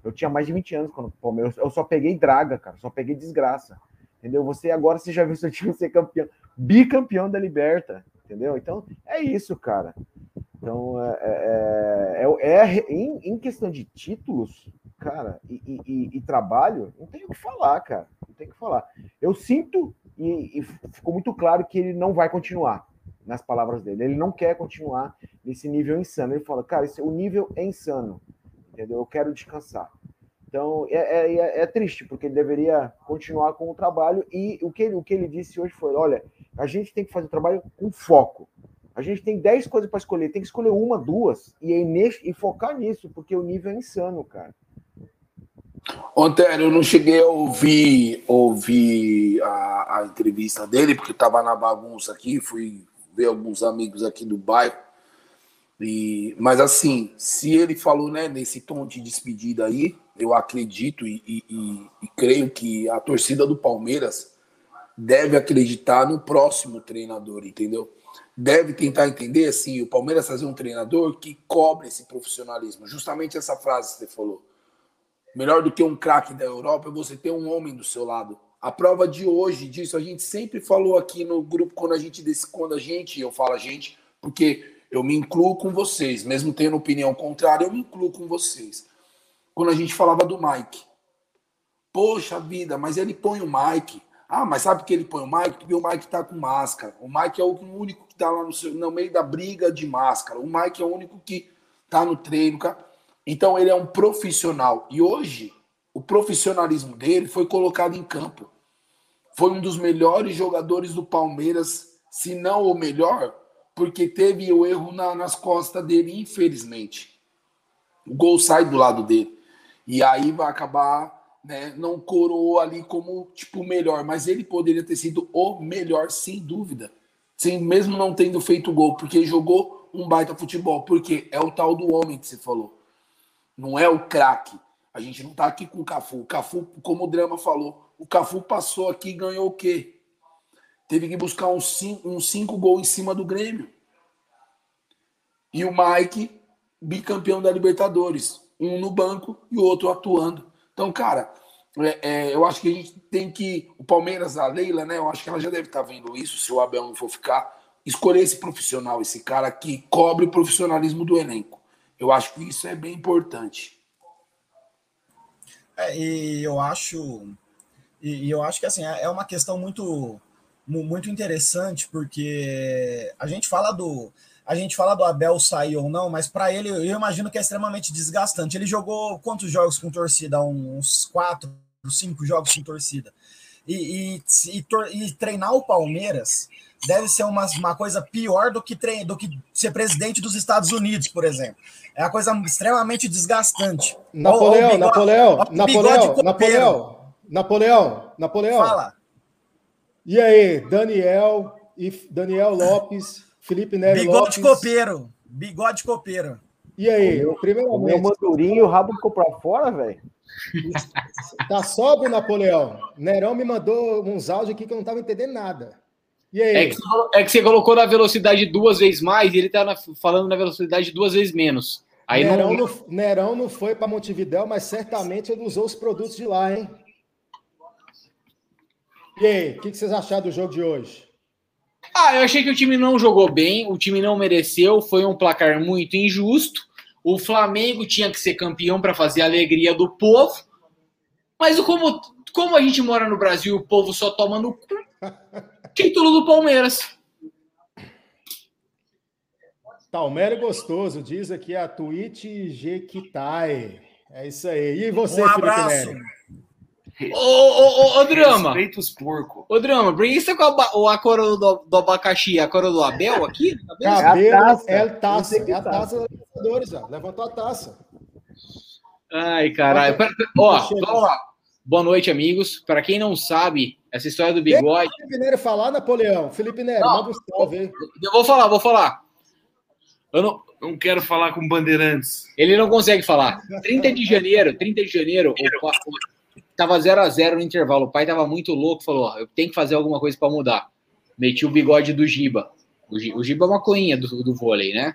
D: Eu tinha mais de 20 anos quando o Palmeiras. Eu só peguei draga, cara. Só peguei desgraça. Entendeu? Você agora você já viu seu time ser campeão, bicampeão da Liberta. Entendeu? Então, é isso, cara. Então, é, é, é, é, é em, em, questão de títulos, cara, e, e, e, trabalho, não tem o que falar, cara. Não tem o que falar. Eu sinto, e, e ficou muito claro que ele não vai continuar, nas palavras dele. Ele não quer continuar nesse nível insano. Ele fala, cara, esse, o nível é insano, entendeu? Eu quero descansar. Então, é, é, é, é triste, porque ele deveria continuar com o trabalho. E o que, ele, o que ele disse hoje foi: olha, a gente tem que fazer o trabalho com foco. A gente tem 10 coisas para escolher, tem que escolher uma, duas, e, e focar nisso, porque o nível é insano, cara.
F: Ontem eu não cheguei a ouvir, ouvir a, a entrevista dele, porque estava na bagunça aqui, fui ver alguns amigos aqui do bairro. E, mas assim, se ele falou né, nesse tom de despedida aí, eu acredito e, e, e creio que a torcida do Palmeiras deve acreditar no próximo treinador, entendeu? deve tentar entender assim, o Palmeiras fazer um treinador que cobre esse profissionalismo. Justamente essa frase que você falou. Melhor do que um craque da Europa é você ter um homem do seu lado. A prova de hoje disso, a gente sempre falou aqui no grupo quando a gente desse, quando a gente, eu falo a gente, porque eu me incluo com vocês, mesmo tendo opinião contrária, eu me incluo com vocês. Quando a gente falava do Mike. Poxa vida, mas ele põe o Mike. Ah, mas sabe que ele põe o Mike? Porque o Mike tá com máscara. O Mike é o único que tá lá no, seu, no meio da briga de máscara. O Mike é o único que tá no treino. Cara. Então ele é um profissional. E hoje, o profissionalismo dele foi colocado em campo. Foi um dos melhores jogadores do Palmeiras, se não o melhor, porque teve o erro na, nas costas dele, infelizmente. O gol sai do lado dele. E aí vai acabar né, não coroou ali como tipo o melhor, mas ele poderia ter sido o melhor, sem dúvida. Sem, mesmo não tendo feito gol, porque jogou um baita futebol. Porque é o tal do homem que você falou. Não é o craque. A gente não tá aqui com o Cafu. O Cafu, como o Drama falou, o Cafu passou aqui e ganhou o quê? Teve que buscar uns cinco, cinco gols em cima do Grêmio. E o Mike, bicampeão da Libertadores. Um no banco e o outro atuando. Então, cara, é, é, eu acho que a gente tem que. O Palmeiras, a Leila, né? Eu acho que ela já deve estar tá vendo isso, se o Abel não for ficar. Escolher esse profissional, esse cara que cobre o profissionalismo do elenco. Eu acho que isso é bem importante.
G: É, e eu acho. E, eu acho que assim, é, é uma questão muito, muito interessante, porque a gente fala do a gente fala do Abel sair ou não, mas para ele eu imagino que é extremamente desgastante. Ele jogou quantos jogos com torcida? Uns quatro, cinco jogos com torcida. E, e, e, e treinar o Palmeiras deve ser uma, uma coisa pior do que, trein, do que ser presidente dos Estados Unidos, por exemplo. É uma coisa extremamente desgastante.
B: Napoleão, Napoleão, Napoleão, Napoleão, Napoleão, Napoleão. Fala. E aí, Daniel e Daniel Lopes Felipe Nery
G: Bigode Lopes. copeiro. Bigode copeiro.
B: E aí, o
D: primeiramente... O meu mandurinho, o rabo ficou pra fora, velho?
B: Tá sobe, Napoleão. Nerão me mandou uns áudios aqui que eu não tava entendendo nada. E?
H: É que, é que você colocou na velocidade duas vezes mais e ele tá na, falando na velocidade duas vezes menos. Aí
B: Nerão, não... não Nerão não foi para Montevidéu, mas certamente ele usou os produtos de lá, hein? E aí, o que, que vocês acharam do jogo de hoje?
H: Ah, eu achei que o time não jogou bem, o time não mereceu, foi um placar muito injusto. O Flamengo tinha que ser campeão para fazer a alegria do povo. Mas como, como a gente mora no Brasil, o povo só toma no cu. Título do Palmeiras.
B: Talmério gostoso, diz aqui a Twitch Jequitai. É isso aí. E você,
E: Um abraço.
B: Felipe?
H: Ô, ô, ô, ô, Drama.
I: Respeita os porcos.
H: Ô, Drama, tá com a, a coroa do, do abacaxi, a coroa do Abel aqui? Tá?
B: Cabelo
D: taça.
B: é taça.
D: Você que
B: É a
D: taça.
B: taça dos Libertadores, ó. Levantou a taça.
H: Ai, caralho. Ó, vamos lá. Boa noite, amigos. Para quem não sabe, essa história do bigode.
B: Felipe Neri falar, Napoleão. Felipe Neri,
H: Não.
B: manda um salve aí.
H: Eu vou falar, vou falar. Eu não,
I: Não quero falar com bandeirantes.
H: ele não consegue falar. 30 de janeiro, 30 de janeiro, o, o- tava 0 a 0 no intervalo. O pai tava muito louco, falou: ó, eu tenho que fazer alguma coisa para mudar. Meti o bigode do Giba. O, Gi- o Giba é uma coinha do, do vôlei, né?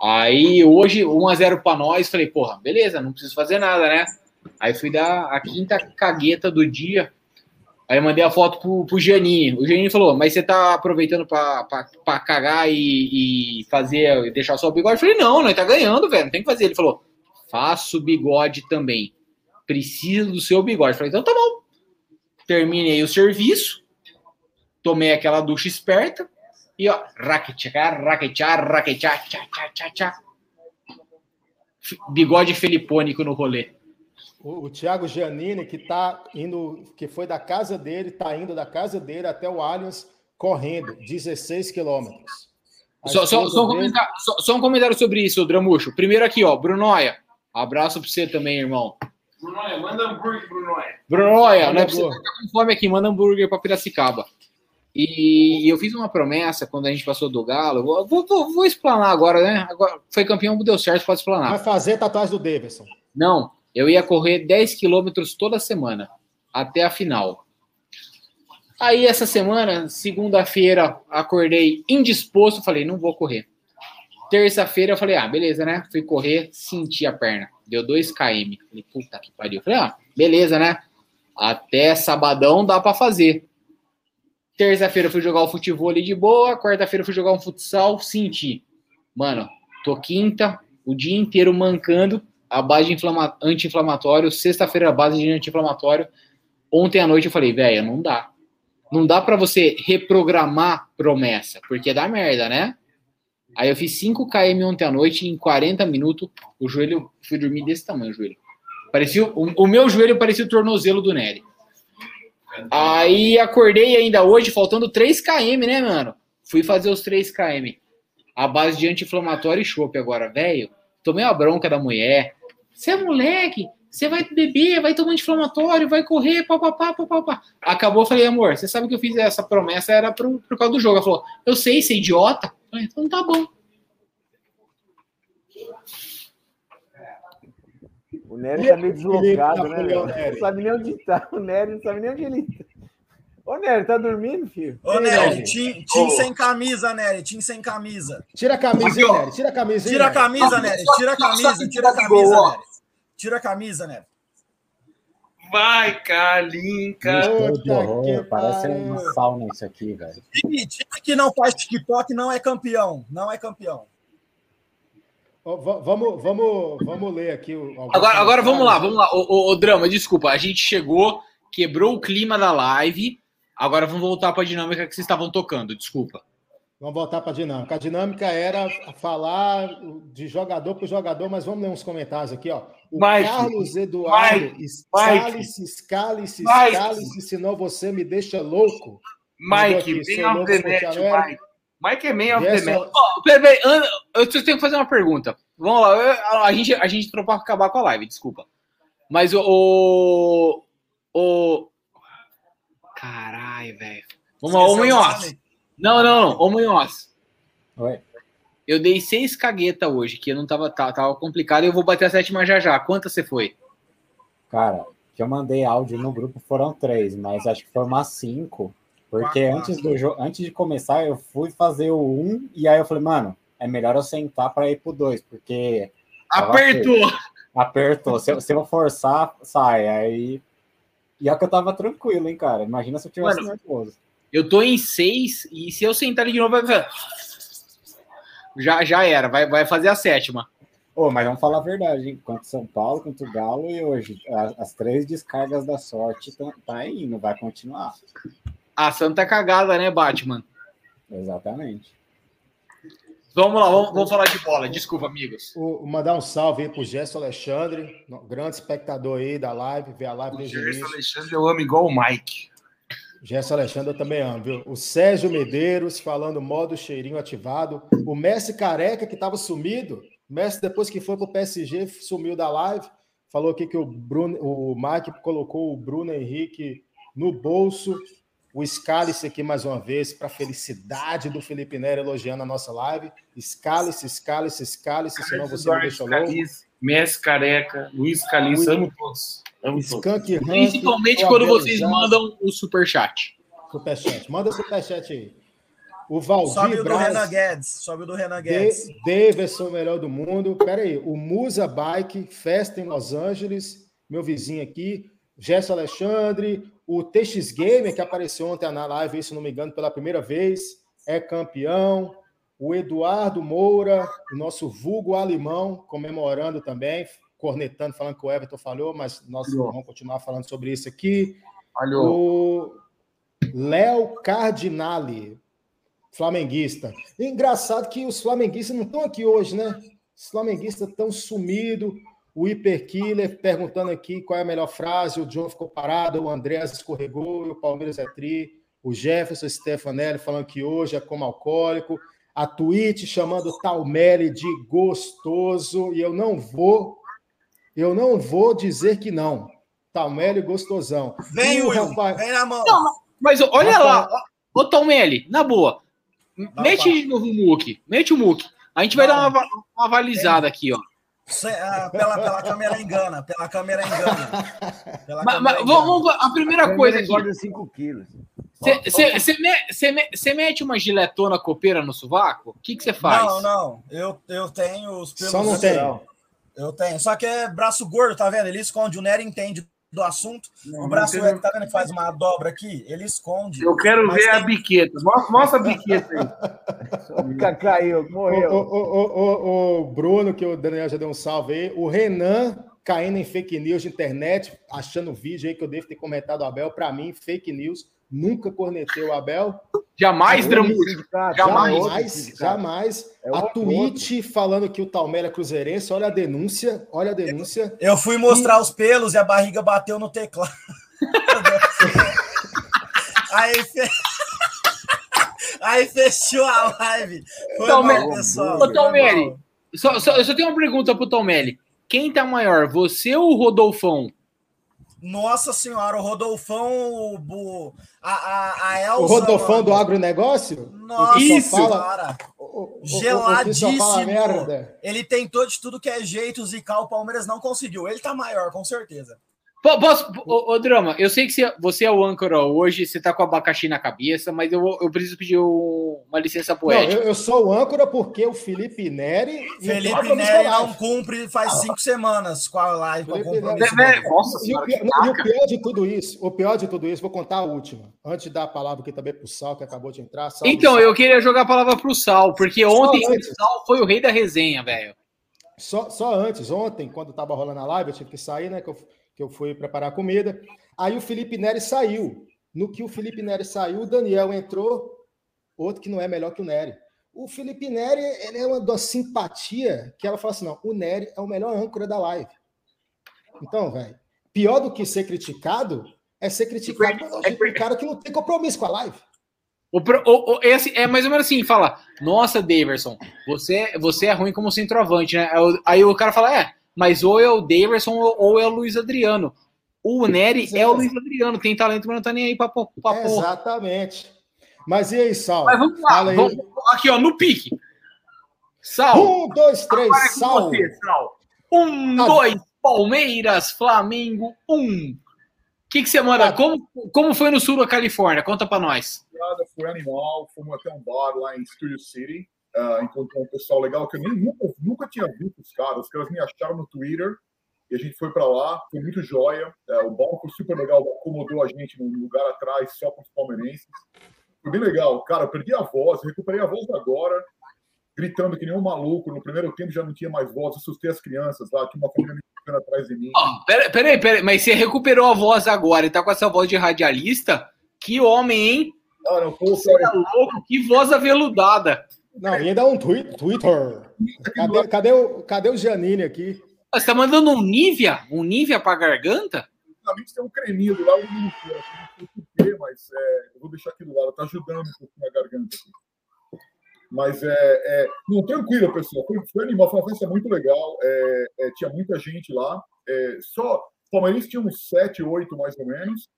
H: Aí hoje, 1x0 para nós, falei, porra, beleza, não preciso fazer nada, né? Aí fui dar a quinta cagueta do dia. Aí mandei a foto pro, pro Giannini. O Giannini falou, mas você tá aproveitando pra, pra, pra cagar e, e fazer, deixar só o bigode? Eu falei, não, nós tá ganhando, velho, não tem que fazer. Ele falou, faço bigode também. Preciso do seu bigode. Eu falei, então tá bom. Terminei o serviço, tomei aquela ducha esperta e ó, raquetchá, raquetchá, raquetchá, tchá, tchá, tchá, tchá. Bigode felipônico no rolê.
B: O, o Thiago Giannini, que tá indo, que foi da casa dele, tá indo da casa dele até o Allianz correndo 16 quilômetros.
H: Só, só- só um
B: dele-
H: comentário, só- só um comentário sobre isso, Dramucho. Primeiro aqui, ó, Brunoia. Abraço pra você também, irmão.
I: Brunoia, manda hambúrguer, Brunoia.
H: Brunoia, não é pra você
B: boa.
H: ficar com fome aqui, manda hambúrguer pra Piracicaba. E eu fiz uma promessa quando a gente passou do Galo. Vou, vou, vou, vou explanar agora, né? Agora, foi campeão, deu certo, pode explanar.
B: Vai fazer tatuagem do Davidson.
H: Não, eu ia correr 10 quilômetros toda semana, até a final. Aí, essa semana, segunda-feira, acordei indisposto, falei, não vou correr. Terça-feira, eu falei, ah, beleza, né? Fui correr, senti a perna. Deu 2 km. Falei, puta que pariu. Falei, ah, beleza, né? Até sabadão dá pra fazer. Terça-feira fui jogar o futebol ali de boa. Quarta-feira fui jogar um futsal, senti. Mano, tô quinta, o dia inteiro mancando a base de inflama- anti-inflamatório, sexta-feira a base de anti-inflamatório. Ontem à noite eu falei, velho, não dá. Não dá pra você reprogramar promessa, porque dá merda, né? Aí eu fiz 5 km ontem à noite em 40 minutos, o joelho, fui dormir desse tamanho o joelho. Parecia, o, o meu joelho parecia o tornozelo do Nery. Aí acordei ainda hoje, faltando 3 km, né, mano? Fui fazer os 3 km. A base de anti-inflamatório e chope agora, velho. Tomei uma bronca da mulher. Você é moleque, você vai beber, vai tomar anti-inflamatório, vai correr, papapá, papapá. Acabou, eu falei, amor, você sabe que eu fiz essa promessa, era por, por causa do jogo. Ela falou, eu sei, você é idiota. Eu falei, então tá bom.
D: O Nery tá meio deslocado,
B: Felipe
D: né? Não sabe nem onde tá. O Nery não sabe nem onde ele tá. Ô, Nery, tá dormindo, filho?
E: Ô, Nery, Tim, tim sem camisa, Nery, Tim sem camisa.
B: Tira a camisa,
I: Aqui.
B: Nery? Tira a camisa,
E: Tira a camisa, Nery, tira a camisa, tira a camisa, Nery. Tira a camisa, Nery.
I: Vai, Kalinka.
C: Horror, parece
B: pariu.
C: uma sauna isso aqui, velho.
E: Time, time que não faz TikTok não é campeão, não é campeão.
B: Va- Vamos, vamos, vamos ler aqui. o-
H: Agora, agora vamos lá, vamos lá. Ô, ô, ô, Drama, desculpa, a gente chegou, quebrou o clima da live. Agora vamos voltar para a dinâmica que vocês estavam tocando, desculpa.
B: Vamos voltar para a dinâmica. A dinâmica era falar de jogador por jogador, mas vamos ler uns comentários aqui, ó. O
I: Mike,
B: Carlos Eduardo, escale-se, escale-se, escale-se, senão você me deixa louco.
I: Mike, bem of the match. Mike. Mike é bem of the match.
H: Peraí, eu tenho que fazer uma pergunta. Vamos lá, eu- a gente, a gente entrou para acabar com a live, desculpa. Mas o. O. Caralho, velho. Vamos lá, ô Munhoz. Não, não, não, ô Munhoz.
C: Oi.
H: Eu dei seis cagueta hoje, que eu não tava, tava, tava complicado, e eu vou bater a sétima já já. Quantas você foi?
C: Cara, que eu mandei áudio no grupo foram três, mas acho que foi umas cinco. Porque antes do jogo, antes de começar, eu fui fazer o um, e aí eu falei, mano, é melhor eu sentar para ir pro dois, porque
H: Apertou!
C: apertou. Se eu, se eu forçar, sai. Aí. E é que eu tava tranquilo, hein, cara. Imagina se eu tivesse
H: Mano,
C: nervoso.
H: Eu tô em seis, e se eu sentar de novo, vai. Já, já era, vai, vai fazer a sétima.
C: Ô, mas vamos falar a verdade, hein? Quanto São Paulo, quanto Galo e hoje. As, as três descargas da sorte tá, tá indo, vai continuar.
H: a santa cagada, né, Batman?
C: Exatamente.
H: Vamos lá, vamos, vamos falar de bola. Desculpa, amigos.
B: O, mandar um salve aí pro Gerson Alexandre, grande espectador aí da live, vê a live desde o
I: Gerson. Alexandre eu amo igual o Mike.
B: Gerson Alexandre eu também amo, viu? O Sérgio Medeiros falando modo cheirinho ativado. O Messi Careca, que estava sumido. O Messi, depois que foi pro PSG, sumiu da live. Falou aqui que o Bruno, o Mike colocou o Bruno Henrique no bolso. O Scalice aqui mais uma vez, para felicidade do Felipe Nery elogiando a nossa live. Scalice, Scalice, Scalice, senão você me
I: Eduardo
B: deixa louco.
I: Messi Careca, Luiz Calice, amo todos. Amo todos.
B: Rank,
H: Principalmente
B: o
H: quando vocês mandam o superchat.
B: Superchat. Manda superchat aí. O
E: Sobe
B: Valdir
E: o do
B: Braz.
E: Renan Guedes. Sobe o do Renan Guedes.
B: De Davidson, melhor do mundo. Pera aí, o Musa Bike, festa em Los Angeles, meu vizinho aqui. Gerson Alexandre, o TX Gamer, que apareceu ontem na live, se não me engano, pela primeira vez, é campeão. O Eduardo Moura, o nosso vulgo alemão, comemorando também, cornetando, falando que o Everton falhou, mas nós vamos continuar falando sobre isso aqui.
I: Olha,
B: O Léo Cardinale, flamenguista. Engraçado que os flamenguistas não estão aqui hoje, né? Os flamenguistas estão sumidos. O Hiperkiller perguntando aqui qual é a melhor frase. O John ficou parado, o Andrés escorregou, e o Palmeiras é tri. O Jefferson Stefanelli falando que hoje é como alcoólico. A Twitch chamando o Talmelli de gostoso. E eu não vou, eu não vou dizer que não. Talmelli gostosão.
E: Vem,
B: E o
E: Will.
B: rapaz-
E: Vem na mão.
H: Mas olha
B: Rafael-
H: lá, ô Tom Melli, na boa.
E: Não,
H: mete de novo o Muque. Mete o Muque. A gente vai
E: Não.
H: dar uma, uma avalizada aqui, ó.
E: Ah, pela, pela câmera engana. Pela câmera engana. Pela
H: Mas,
E: câmera
H: mas
E: engana.
H: vamos, a primeira coisa aqui.
D: engorda 5 quilos.
H: Você mete uma giletona copeira no sovaco? O que você faz?
E: Não, não. Eu, eu tenho os pelos.
B: Só não tem.
E: lateral. Eu tenho. Só que é braço gordo, tá vendo? Ele esconde. O Nery entende do assunto. o braço
I: não
E: é, tá vendo que faz uma dobra aqui? Ele esconde.
I: Eu quero ver a
E: tem-
I: biqueta. Mostra, mostra a biqueta aí.
D: Caiu,
B: O,
D: morreu.
B: o- o- o- o Bruno, que o Daniel já deu um salve aí. O Renan caindo em fake news de internet, achando o vídeo aí que eu devo ter comentado o Abel. Para mim, fake news. Nunca cornetei o Abel.
H: Jamais,
D: Outro
H: Dramujo. Jamais,
D: outro
B: Jamais,
D: sindicato.
B: jamais.
D: É
B: a
D: outro,
B: Twitch falando que o Talmela é cruzeirense. Olha a denúncia. Olha a denúncia.
E: Eu fui mostrar os pelos e a barriga bateu no teclado. Aí, fe... Aí fechou a live. Foi
H: Então,
E: mal, pessoal.
H: Ô, só, só- eu só tenho uma pergunta pro Melli. Quem tá maior, você ou o Rodolfão?
E: Nossa senhora, o Rodolfão, o, o- a, a, a Elza,
B: O Rodolfão
E: mano.
B: do agronegócio?
E: Nossa
B: o
H: Isso,
E: senhora.
B: o- o- o- o que
E: Geladíssimo.
B: merda.
E: Ele tentou de tudo que é jeito zicar, o Palmeiras não conseguiu. Ele tá maior, com certeza.
H: Po- Posso, ô, ô, Drama, eu sei que você, você é o âncora hoje, você tá com abacaxi na cabeça, mas eu, eu preciso pedir um- uma licença
B: Não,
H: poética.
B: eu, eu sou o âncora porque o Felipe Neri. não
E: Felipe Neri não
B: live.
E: cumpre faz cinco semanas com a live, com o dele.
I: Nossa
B: E o,
I: senhora, que
B: não, e o pior de tudo isso, o pior de tudo isso, vou contar a última. Antes de dar a palavra aqui também pro Sal, que acabou de entrar. Salve,
H: Então,
B: Sal.
H: eu queria jogar a palavra pro Sal, porque ontem
B: antes.
H: o Sal foi o rei da resenha, velho.
B: Só, só antes, ontem, quando estava rolando a live, eu tive que sair, né? Que eu, que eu fui preparar a comida. Aí o Felipe Neri saiu. No que o Felipe Neri saiu, o Daniel entrou, outro que não é melhor que o Neri. O Felipe Neri, ele é uma da simpatia que ela fala assim: não, o Neri é o melhor âncora da live. Então, velho, pior do que ser criticado é ser criticado por um cara que não tem compromisso com a live.
H: O, o- o- esse é mais ou menos assim, fala, nossa, Daverson, você, você é ruim como centroavante, né? Aí o- Aí o cara fala, é, mas ou é o Daverson ou, é o Luiz Adriano. O Nery
B: Pois é.
H: é o Luiz Adriano, tem talento, mas não tá nem aí pra, pra porra.
B: Exatamente. Mas e aí, Sal?
H: Mas vamos lá,
B: Fala aí.
H: vamos, aqui ó, no pique. Sal,
B: Um, dois, três,
H: é
B: Sal.
H: você, Sal. Um,
B: Ah.
H: dois, Palmeiras, Flamengo, um. O que, que você manda?
B: Ah.
H: Como, como foi no sul da Califórnia? Conta pra nós.
J: Foi animal. Fomos até um bar lá em Studio City. Ah, encontrei um pessoal legal que eu nem, nunca, nunca tinha visto os caras. Os caras me acharam no Twitter e a gente foi para lá. Foi muito joia. É, o bar foi super legal. Acomodou a gente num lugar atrás só com os palmeirenses. Foi bem legal. Cara, eu perdi a voz. Recuperei a voz agora. Gritando que nem um maluco. No primeiro tempo já não tinha mais voz. Assustei as crianças lá. Tinha uma família me ficando atrás de mim.
H: Ó, pera- peraí, peraí, mas você recuperou a voz agora e tá com essa voz de radialista?
I: Que homem, hein?
J: Ah, não, pô,
I: Você é louco, que voz aveludada.
B: Não, e ainda um tweet, Twitter. Cadê, cadê, o, cadê o Giannini aqui?
I: Ah, Você tá mandando um Nivea? Um Nivea pra garganta?
J: Basicamente tem um creminho do lado do não sei porquê, mas é, eu vou deixar aqui do lado, tá ajudando um pouquinho a garganta aqui. Mas é, é não, tranquilo, pessoal. Foi, foi animal, foi uma festa muito legal. é, é, tinha muita gente lá. É, só, Palmeirense tinha uns 7, 8 mais ou menos.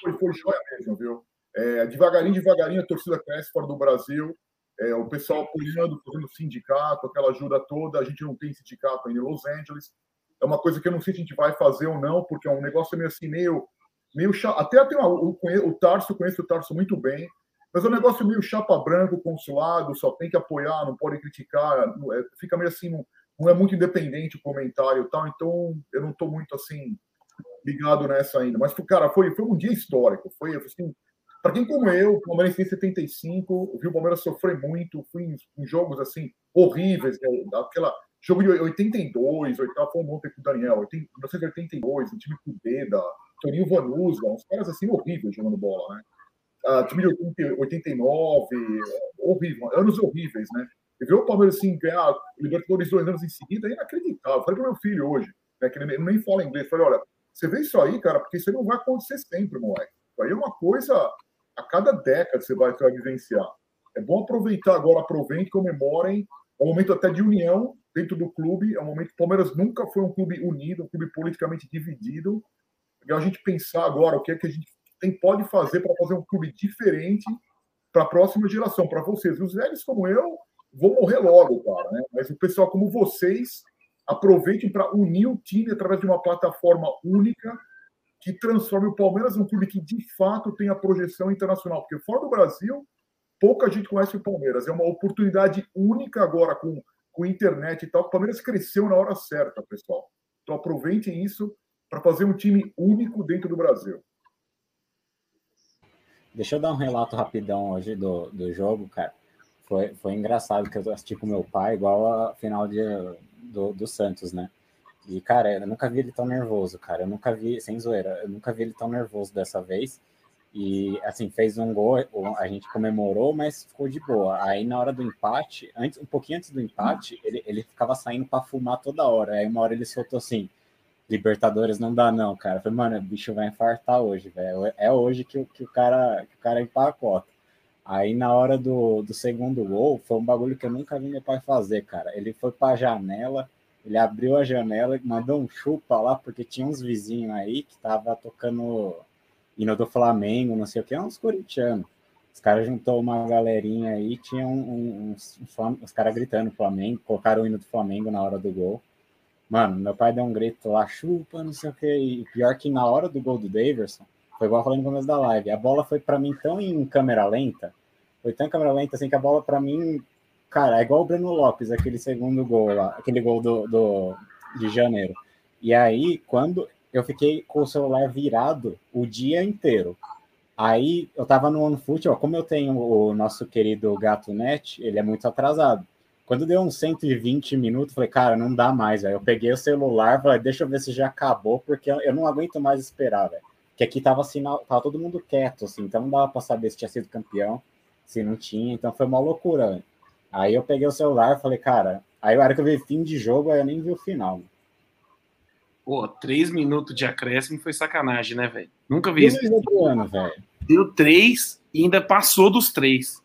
J: Foi, foi joia mesmo, viu? É, devagarinho, devagarinho, a torcida cresce fora do Brasil. É, o pessoal apoiando, fazendo sindicato, aquela ajuda toda. A gente não tem sindicato ainda em Los Angeles. É uma coisa que eu não sei se a gente vai fazer ou não, porque é um negócio meio assim, meio, meio chato. Até tem uma, o, o Tarso, conheço o Tarso muito bem, mas é um negócio meio chapa branco, consulado, só tem que apoiar, não pode criticar, não é- fica meio assim, não, não é muito independente o comentário e tal, então eu não estou muito assim ligado nessa ainda. Mas, cara, foi, foi um dia histórico, foi assim, para quem como eu, Palmeiras tem 75, viu o Palmeiras sofrer muito, fui em, em jogos assim horríveis, né? aquela jogo de 82, oitavo, foi ontem com o Daniel, 80 1982, um time com Deda, Toninho Vanusa, uns caras assim horríveis jogando bola, né? Ah, time de 80, 89, horrível, anos horríveis, né? E ver o Palmeiras assim ganhar Libertadores dois anos em seguida é inacreditável. Falei para meu filho hoje, né, que ele nem- fala inglês, falei, olha, você vê isso aí, cara, porque isso aí não vai acontecer sempre, moleque. Aí é uma coisa a cada década você vai, você vai vivenciar. É bom aproveitar agora, aproveitem, comemorem. É um momento até de união dentro do clube. É um momento o Palmeiras nunca foi um clube unido, um clube politicamente dividido. É a gente pensar agora o que é que a gente tem, pode fazer para fazer um clube diferente para a próxima geração, para vocês. Os velhos como eu vão morrer logo, cara. Né? Mas o pessoal como vocês aproveitem para unir o time através de uma plataforma única que transforme o Palmeiras num clube que de fato tenha projeção internacional. Porque fora do Brasil, pouca gente conhece o Palmeiras. É uma oportunidade única agora com, com internet e tal. O Palmeiras cresceu na hora certa, pessoal. Então aproveitem isso para fazer um time único dentro do Brasil.
C: Deixa eu dar um relato rapidão hoje do, do jogo, cara. Foi, foi engraçado que eu assisti com meu pai, igual a final de, do, do Santos, né? E, cara, eu nunca vi ele tão nervoso, cara. Eu nunca vi, sem zoeira, eu nunca vi ele tão nervoso dessa vez. E, assim, fez um gol, a gente comemorou, mas ficou de boa. Aí, na hora do empate, antes, um pouquinho antes do empate, ele, ele ficava saindo para fumar toda hora. Aí, uma hora ele soltou assim: Libertadores não dá, não, cara. Eu falei, mano, o bicho vai infartar hoje, velho. É hoje que, que, o cara, que o cara empacota. Aí, na hora do, do segundo gol, foi um bagulho que eu nunca vi meu pai fazer, cara. Ele foi pra janela, ele abriu a janela e mandou um chupa lá, porque tinha uns vizinhos aí que tava tocando hino do Flamengo, não sei o que, uns corintianos. Os caras juntou uma galerinha aí, tinha um, um- uns, flam- os caras gritando Flamengo, colocaram o hino do Flamengo na hora do gol. Mano, meu pai deu um grito lá, chupa, não sei o que. E pior que na hora do gol do Daverson, foi igual eu falei no começo da live. A bola foi pra mim tão em câmera lenta, foi tão em câmera lenta assim que a bola pra mim, cara, é igual o Breno Lopes, aquele segundo gol lá, aquele gol do, do de janeiro. E aí, quando eu fiquei com o celular virado o dia inteiro. Aí eu tava no OneFoot, como eu tenho o nosso querido Gato Net, ele é muito atrasado. Quando deu uns 120 minutos, falei, cara, não dá mais, velho. Eu peguei o celular, falei, deixa eu ver se já acabou, porque eu não aguento mais esperar, velho. Que aqui tava assim, tava todo mundo quieto, assim, então não dava pra saber se tinha sido campeão, se não tinha, então foi uma loucura. Aí eu peguei o celular, falei, cara, aí a hora que eu vi fim de jogo, aí eu nem vi o final.
I: Pô, três minutos de acréscimo foi sacanagem, né, velho? Nunca vi
C: E o
I: isso.
C: Luiz Adriano, velho?
I: Deu três e ainda passou dos três.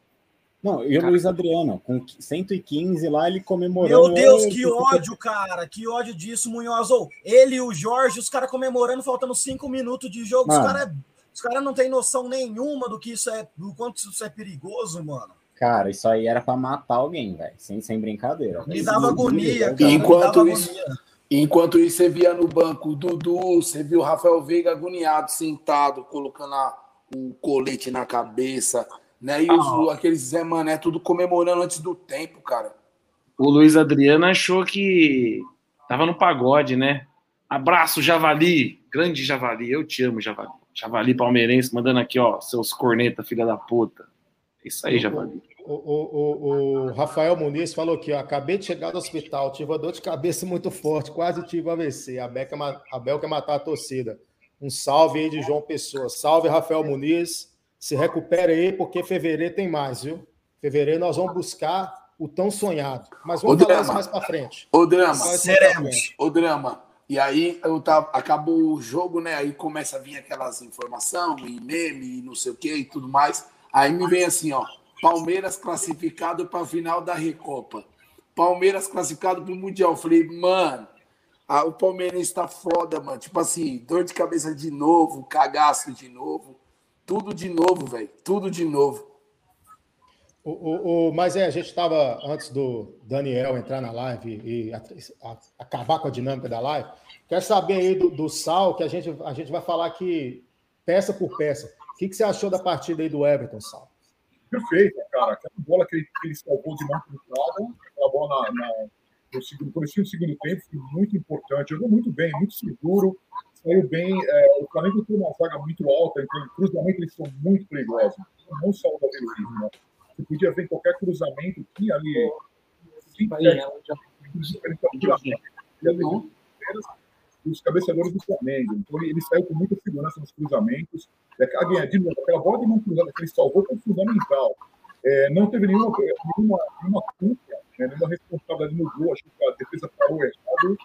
C: Não, e o Luiz Adriano, com 115 lá, ele comemorando.
E: Meu Deus,
C: "Ê,
E: que ódio, cara. Que ódio disso, Munhoz. Ele e o Jorge, os caras comemorando, faltando cinco minutos de jogo. Os
C: Mano.
E: caras os cara não têm noção nenhuma do que isso é, do quanto isso é perigoso, mano.
C: Cara, isso aí era pra matar alguém, velho. Sem, sem brincadeira.
E: Me dava
C: Sim,
E: agonia, cara.
F: Enquanto
E: dava
F: isso-
E: agonia.
F: Enquanto isso, você via no banco o Dudu, você viu o Rafael Veiga agoniado, sentado, colocando a- o colete na cabeça, né? E os,
I: Ah.
F: aqueles Zé Mané tudo comemorando antes do tempo, cara.
I: O Luiz Adriano achou que tava no pagode, né? Abraço, Javali. Grande Javali. Eu te amo, Javali. Javali palmeirense, mandando aqui, ó, seus corneta, filha da puta. É Isso aí, Javali.
B: O, o- o- o Rafael Muniz falou aqui, ó, acabei de chegar do hospital, tive uma dor de cabeça muito forte, quase tive AVC. A Bel quer, ma- a Bel quer matar a torcida. Um salve aí de João Pessoa. Salve, Rafael Muniz. Se recupere aí, porque fevereiro tem mais, viu? Fevereiro nós vamos buscar o tão sonhado. Mas vamos
F: Ô,
B: falar
F: Drama.
B: mais para frente.
F: Ô, Drama,
E: Seremos.
F: ô, Drama. E aí eu tava, acaba o jogo, né? Aí começa a vir aquelas informações, e meme, e não sei o que e tudo mais. Aí me vem assim, ó. Palmeiras classificado para a final da Recopa. Palmeiras classificado para o Mundial. Eu falei, mano, ah, o Palmeirense tá foda, mano. Tipo assim, dor de cabeça de novo, cagaço de novo. Tudo de novo, velho. Tudo de novo.
B: O, o, o- mas é, a gente estava, antes do Daniel entrar na live e a- a- acabar com a dinâmica da live, quer saber aí do, do Sal, que a gente, a gente vai falar aqui peça por peça. O que, que você achou da partida aí do Everton, Sal?
J: Perfeita, cara. Aquela bola que ele, que ele salvou de mão cruzada, aquela bola na, na, no segundo, comecinho do segundo tempo, foi muito importante. Jogou muito bem, muito seguro, saiu bem. É, o Flamengo tem uma zaga muito alta, então cruzamento eles são muito perigosos. Não só o Davi Luiz, né? Você podia ver qualquer cruzamento, tinha ali. cinco, sete e os cabeceadores do Flamengo. Então ele, ele saiu com muita segurança nos cruzamentos. E aquela, de novo, aquela bola de mão cruzada que ele salvou foi fundamental. É, não teve nenhuma, nenhuma, nenhuma culpa, né, nenhuma responsabilidade no gol. Acho que a defesa parou errado.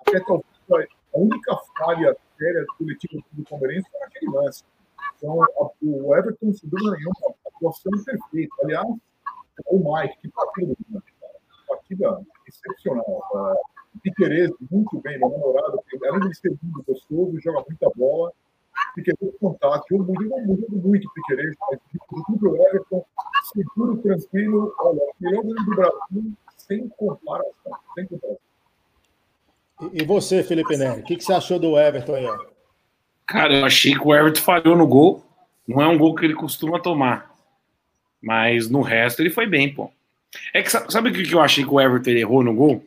J: Até talvez a única falha séria coletiva do Palmeirense foi aquele lance. Então, a, o Everton, sem dúvida nenhuma, atuação perfeita. Aliás, o Mike, que partida, partida excepcional. Uh, Piqueires, muito bem, meu namorado, que, além de ser muito gostoso, joga muita bola. Piqueires fantástico, eu mudo muito Piqueires, mas tudo o Everton, seguro, tranquilo, olha, o melhor goleiro do Brasil, sem comparação, sem comparação.
B: E, e você, Felipe Neri, o que, que você achou do Everton aí? Ó?
I: Cara, eu achei que o Everton falhou no gol. Não é um gol que ele costuma tomar. Mas no resto ele foi bem, pô. É que sabe, o que eu achei que o Everton errou no gol?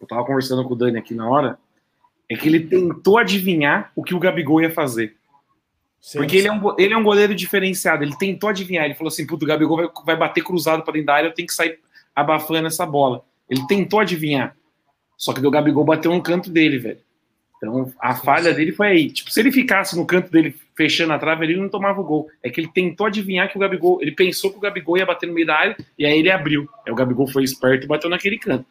I: Eu tava conversando com o Dani aqui na hora. É que ele tentou adivinhar o que o Gabigol ia fazer.
B: Sim,
I: Porque ele é, um, ele é um goleiro diferenciado. Ele tentou adivinhar. Ele falou assim: puto, o Gabigol vai, vai bater cruzado pra dentro da área, eu tenho que sair abafando essa bola. Ele tentou adivinhar. Só que o Gabigol bateu no canto dele, velho. Então a falha dele foi aí. Tipo, se ele ficasse no canto dele fechando a trave, ele não tomava o gol. É que ele tentou adivinhar que o Gabigol. Ele pensou que o Gabigol ia bater no meio da área e aí ele abriu. Aí o Gabigol foi esperto e bateu naquele canto.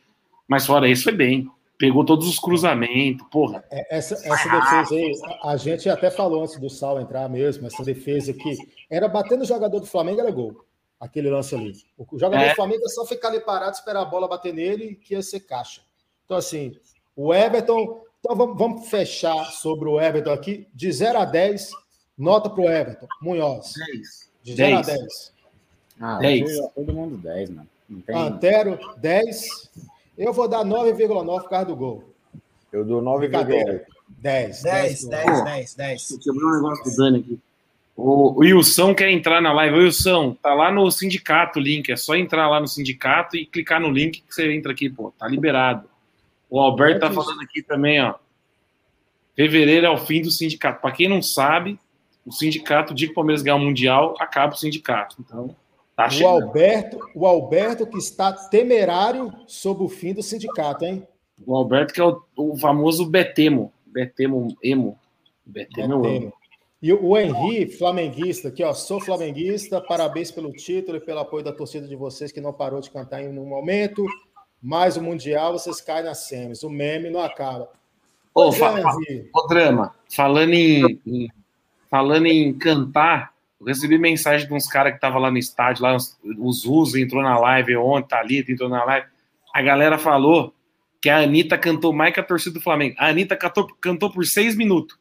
I: Mas fora isso, foi bem. Pegou todos os cruzamentos, porra.
B: É, Essa, essa defesa aí, a gente até falou antes do Sal entrar mesmo, essa defesa aqui, era bater no jogador do Flamengo, era gol. Aquele lance ali. O jogador
I: É.
B: do Flamengo é só ficar ali parado, esperar a bola bater nele, que ia ser caixa. Então, assim, o Everton. Então, vamos, vamos fechar sobre o Everton aqui. De 0 a 10, nota para o Everton. Munhoz. De 0 a
I: 10.
B: 10.
C: Ah,
I: 10.
C: hoje todo mundo 10, mano. Não tem.
B: Antero, 10. Eu vou dar 9,9 por causa do gol.
D: Eu dou 9,8.
B: Brincadeira. 10.
E: 10, 10, 10, 10.
I: Quebrou um negócio do Dani aqui. O, Wilson quer entrar na live. Ô, Wilson, tá lá no sindicato o link. É só entrar lá no sindicato e clicar no link que você entra aqui, pô. Tá liberado. O Alberto tá falando aqui também, ó. Fevereiro é o fim do sindicato. Pra quem não sabe, o sindicato, o dia que o Palmeiras ganhar o Mundial, acaba o sindicato. Então, tá
B: O. Alberto, o Alberto que está temerário sobre o fim do sindicato, hein?
I: O Alberto que é o, o famoso Betemo. Betemo emo. Betemo.
B: Betemo. E o Henri, flamenguista, aqui, ó, sou flamenguista, parabéns pelo título e pelo apoio da torcida de vocês que não parou de cantar em nenhum momento. Mais o Mundial, vocês caem nas semis. O meme não acaba.
I: Ô,
B: Pois é,
I: fa-
B: Henri.
I: Drama, falando em, em- falando em cantar, eu recebi mensagem de uns caras que estavam lá no estádio, lá, o Zuzo entrou na live ontem, Thalita entrou na live. A galera falou que a Anitta cantou mais que a torcida do Flamengo. A Anitta cantou, cantou por seis minutos.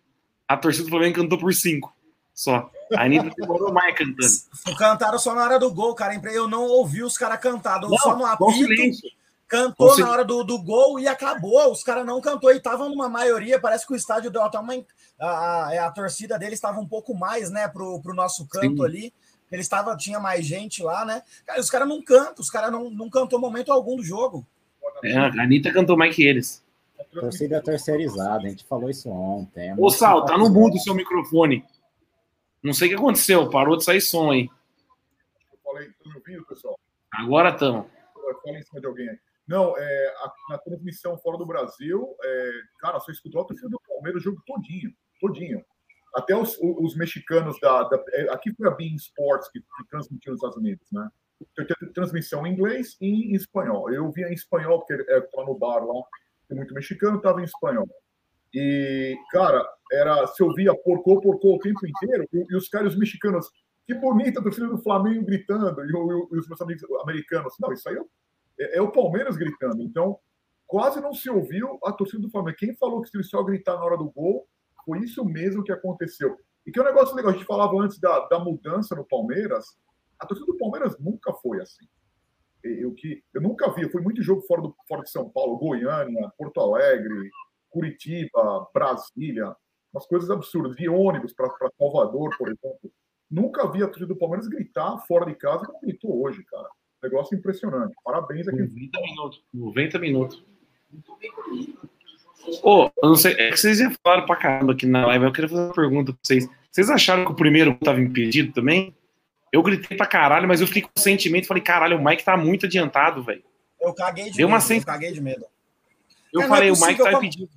I: A torcida do Flamengo cantou por cinco. Só. A Anitta demorou mais cantando.
E: Cantaram só na hora do gol, cara. Eu não ouvi os caras cantar. Só no apito.
I: silêncio.
E: Cantou
I: sil-
E: na hora do, do gol e acabou. Os caras não cantou e estavam numa maioria. Parece que o estádio deu até uma. A, a, a torcida deles estava um pouco mais, né, pro, pro nosso canto
I: Sim.
E: ali. Eles tava, tinha mais gente lá, né? Cara, os caras não cantam, os caras não, não cantou momento algum do jogo.
I: É, a Anitta cantou mais que eles.
C: Torcida terceirizada, a gente falou isso ontem. é
I: Ô, Sal, tá no mudo o seu microfone. Não sei o que aconteceu, parou de sair som aí.
J: Eu falei, estão me ouvindo, pessoal?
I: Agora estamos.
J: Eu falei em cima de alguém aí. Não, é, a- na transmissão fora do Brasil, é, cara, só escutou a torcida do Palmeiras o jogo todinho, todinho. até os, os mexicanos da, da, é, Aqui foi a Bean Sports que, que transmitiu nos Estados Unidos, né? Então, tinha transmissão em inglês e em espanhol. Eu via em espanhol, porque estava no bar lá, tem muito mexicano, estava em espanhol. E, cara, era, se eu via porcou, porcou o tempo inteiro, e, e os caras mexicanos, que bonita filho do Flamengo gritando, e, e, os meus amigos americanos, não, isso aí é, é, o Palmeiras gritando. Então, quase não se ouviu a torcida do Flamengo. Quem falou que se só gritar na hora do gol, foi isso mesmo que aconteceu. E que é um negócio legal, a gente falava antes da, da mudança no Palmeiras, a torcida do Palmeiras nunca foi assim. Eu, que, eu nunca vi, foi muito jogo fora, do, fora de São Paulo, Goiânia, Porto Alegre, Curitiba, Brasília, umas coisas absurdas, de ônibus para Salvador, por exemplo. Nunca vi a torcida do Palmeiras gritar fora de casa como gritou hoje, cara. Negócio impressionante. Parabéns aqui.
I: 90 minutos. 90 minutos. Ô, oh, eu não sei, é que vocês já falaram pra caramba aqui na live, eu queria fazer uma pergunta pra vocês. Vocês acharam que o primeiro estava impedido também? Eu gritei pra caralho, mas eu fiquei com o sentimento, falei, caralho, o Mike tá muito adiantado, velho.
E: Eu caguei de
I: Deu
E: medo,
I: uma sens...
E: eu caguei de medo.
I: Eu é, falei, é possível, o Mike tá como, impedido.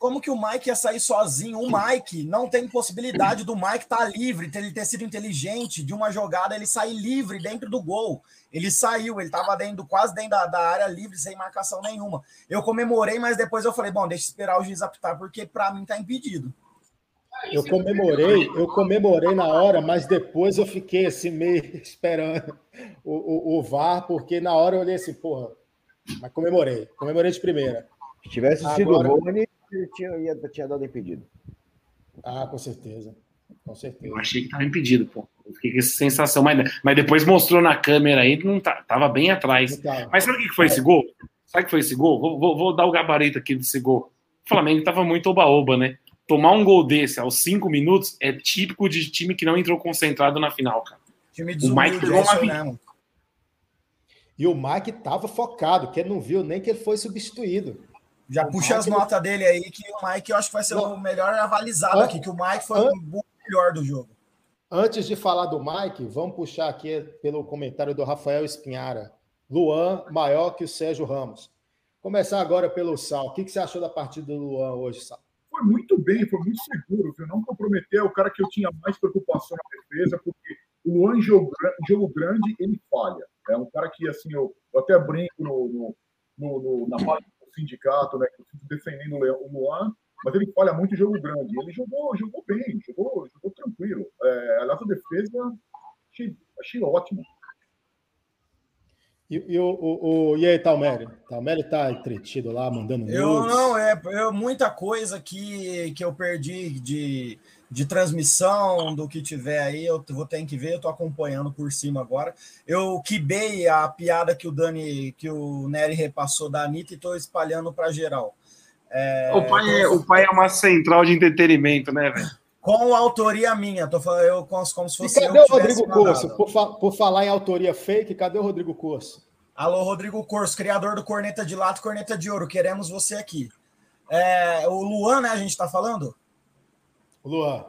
E: Como que o Mike ia sair sozinho? O Mike não tem possibilidade do Mike estar tá livre, ele ter sido inteligente, de uma jogada ele sair livre dentro do gol. Ele saiu, ele estava dentro, quase dentro da, da, área livre, sem marcação nenhuma. Eu comemorei, mas depois eu falei, bom, deixa eu esperar o juiz apitar, porque para mim tá impedido.
B: Eu comemorei, eu comemorei na hora, mas depois eu fiquei assim meio esperando o, o, o VAR, porque na hora eu olhei assim, porra, mas comemorei, comemorei de primeira.
D: Se tivesse sido Agora... o Rony, tinha, ia, tinha dado impedido.
B: Ah, com certeza. Com certeza.
I: Eu achei que estava impedido, pô. Eu fiquei com essa sensação, mas, mas depois mostrou na câmera aí, não tá, tava bem atrás. Mas sabe o que foi esse gol? Sabe o que foi esse gol? Vou, vou, vou dar o gabarito aqui desse gol. O Flamengo tava muito oba-oba, né? tomar um gol desse aos cinco minutos é típico de time que não entrou concentrado na final, cara.
E: Time o Mike pegou uma
B: E o Mike tava focado, que ele não viu nem que ele foi substituído.
E: Já o puxa Mike, as notas dele aí, que o Mike eu acho que vai ser não. o melhor avalizado An... aqui, que o Mike foi An... o melhor do jogo.
B: Antes de falar do Mike, vamos puxar aqui pelo comentário do Rafael Espinhara. Luan maior que o Sérgio Ramos. Começar agora pelo Sal. O que, que você achou da partida do Luan hoje, Sal?
J: foi muito bem, foi muito seguro, viu? Não comprometeu o cara que eu tinha mais preocupação na defesa, porque o Luan em jogo, jogo grande, ele falha. É um cara que, assim, eu, eu até brinco no, no, no, no na parte sindicato, né, que eu fico defendendo o Luan, mas ele falha muito em jogo grande. Ele jogou, jogou bem, jogou, jogou tranquilo. É, aliás, a defesa achei, achei ótimo.
B: E, e, o, o, o, e aí, Talmério? Talmério tá entretido lá, mandando
E: nudes. Eu não, é, é muita coisa que, que eu perdi de, de transmissão do que tiver aí, eu vou ter que ver, eu tô acompanhando por cima agora. Eu quibei a piada que o Dani, que o Nery repassou da Anitta e tô espalhando para geral.
I: É, o, pai é, o pai é uma central de entretenimento, né, velho?
E: Com autoria minha, tô falando eu como, como se fosse.
B: E cadê o Rodrigo Corso? Por, fa por, falar em autoria fake, cadê o Rodrigo Corso?
E: Alô, Rodrigo Corso, criador do Corneta de Lato Corneta de Ouro. Queremos você aqui. É, o Luan, né? A gente tá falando?
B: Luan.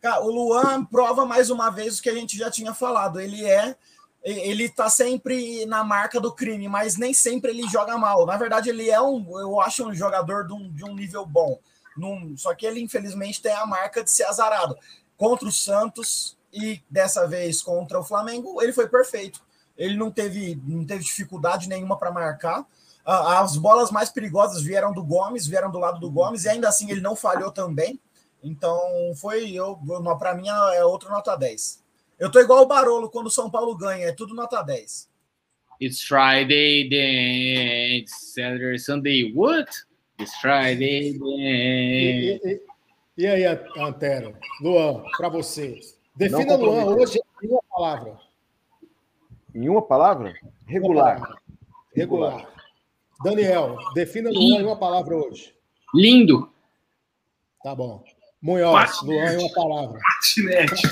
E: Cara, o Luan prova mais uma vez o que a gente já tinha falado. Ele é. Ele tá sempre na marca do crime, mas nem sempre ele joga mal. Na verdade, ele é um. Eu acho um jogador de um, de um nível bom num, só que ele, infelizmente, tem a marca de ser azarado. Contra o Santos e dessa vez contra o Flamengo, ele foi perfeito. Ele não teve, não teve dificuldade nenhuma para marcar. As bolas mais perigosas vieram do Gomes, vieram do lado do Gomes, e ainda assim ele não falhou também. Então foi, eu, para mim, é outra nota 10. Eu tô igual o Barolo quando o São Paulo ganha, é tudo nota 10.
H: It's Friday, then it's Saturday, Sunday. What? It's Friday.
B: E, e, e, aí, Antero? Luan, para você. Defina Luan hoje em uma palavra.
D: Em uma palavra? Regular.
B: Uma palavra. Regular. Daniel, defina Luan em uma palavra hoje.
H: Lindo.
B: Tá bom. Munhoz, Luan em uma palavra.
H: Patinete.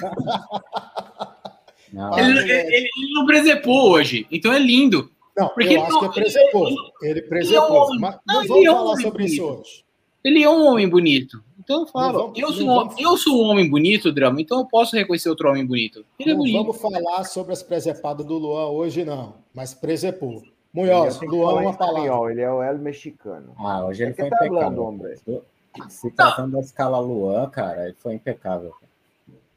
H: Não, ele, ele, ele, não presepou hoje, então é lindo.
B: Não, Porque eu acho não, que ele preservou. Ele, ele preservou. Ele é mas não, não vamos é falar um sobre isso hoje.
H: Ele é um homem bonito. Então eu falo, vamos, eu, sou, vamos... eu sou um homem bonito, Drama, então eu posso reconhecer outro homem bonito.
B: Ele é bonito. Vamos falar sobre as presepadas do Luan hoje, não. Mas presepou. Munhoz, Luan é uma palavra.
D: Ele é o El mexicano.
C: Ah, hoje ele é foi tá impecável. Se tratando da escala Luan, cara, foi impecável.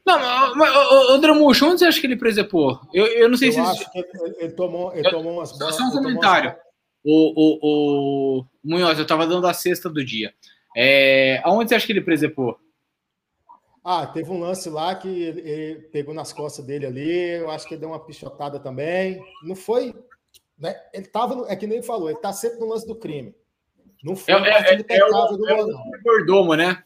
H: Não, mas o, o Dramucho, onde você acha que ele presepou? Eu, eu não sei
B: Eu
H: se.
B: acho que ele, ele tomou, ele tomou umas
H: Só
B: bolas.
H: só um
B: ele
H: comentário. O, o, o Munhoz, eu tava dando a cesta do dia. É, aonde você acha que ele presepou?
B: Ah, teve um lance lá que ele, ele pegou nas costas dele ali. Eu acho que ele deu uma pichotada também. Não foi. Né? Ele tava. no- É que nem ele falou, ele tá sempre no lance do crime. Não foi
H: É,
B: uma
H: é,
B: partida
H: é,
B: impecável do não.
H: Gordomo, né?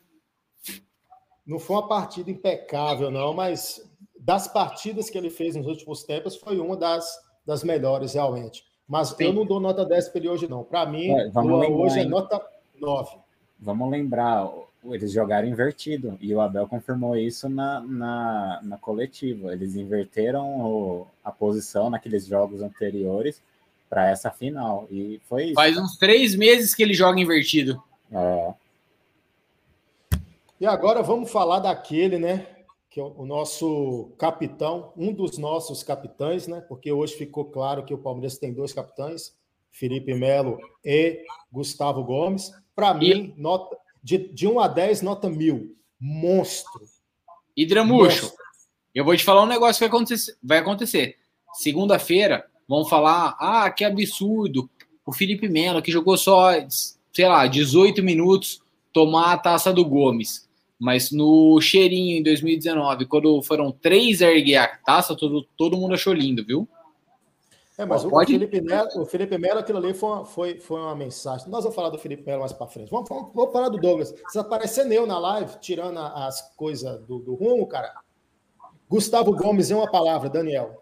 B: Não foi uma partida impecável, não, mas das partidas que ele fez nos últimos tempos, foi uma das, das melhores, realmente. Mas eu não dou nota 10 para ele hoje, não. Para mim,
C: É, lembrar,
B: hoje é nota 9.
C: Vamos lembrar, eles jogaram invertido e o Abel confirmou isso na, na, na coletiva. Eles inverteram o- a posição naqueles jogos anteriores para essa final e foi isso.
H: Faz uns três meses que ele joga invertido.
C: É,
B: E agora vamos falar daquele, né? Que é o nosso capitão, um dos nossos capitães, né? Porque hoje ficou claro que o Palmeiras tem dois capitães, Felipe Melo e Gustavo Gomes. Para mim, nota de, de 1 a 10, nota mil. Monstro.
H: E Dramuxo,
B: Monstro.
H: eu vou te falar um negócio que vai acontecer. Vai acontecer. Segunda-feira vão falar: ah, que absurdo. O Felipe Melo, que jogou só, sei lá, 18 minutos, tomar a taça do Gomes. Mas no cheirinho em 2019, quando foram três a erguer a taça, todo, todo mundo achou lindo, viu?
B: É, mas o,
H: pode-
B: Felipe Melo, o Felipe Melo, aquilo ali foi uma, foi, foi uma mensagem. Nós vamos falar do Felipe Melo mais para frente. Vamos, vamos, vamos falar do Douglas. Você aparecendo eu na live, tirando as coisas do, do rumo, cara. Gustavo Gomes é uma palavra, Daniel.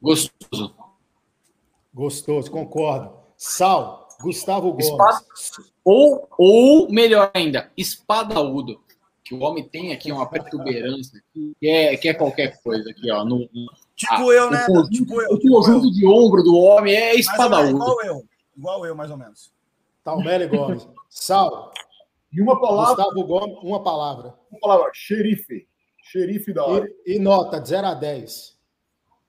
H: Gostoso.
B: Gostoso, concordo. Sal, Gustavo Gomes.
H: Espada- Ou, ou, melhor ainda, espadaúdo. Que o homem tem aqui uma protuberância que é, que é qualquer coisa aqui, ó. No, no-
E: Tipo
H: Ah,
E: eu, né?
H: conjunto-
E: Tipo eu.
H: o
E: Tipo eu.
H: conjunto de ombro do homem é espadaúdo.
E: Igual eu. Igual eu, mais ou menos.
B: Talmelli Gomes. Sal,
J: E uma palavra,
B: Gustavo Gomes, uma palavra.
J: uma palavra, xerife. Xerife da área.
B: E, e nota, de 0 a 10.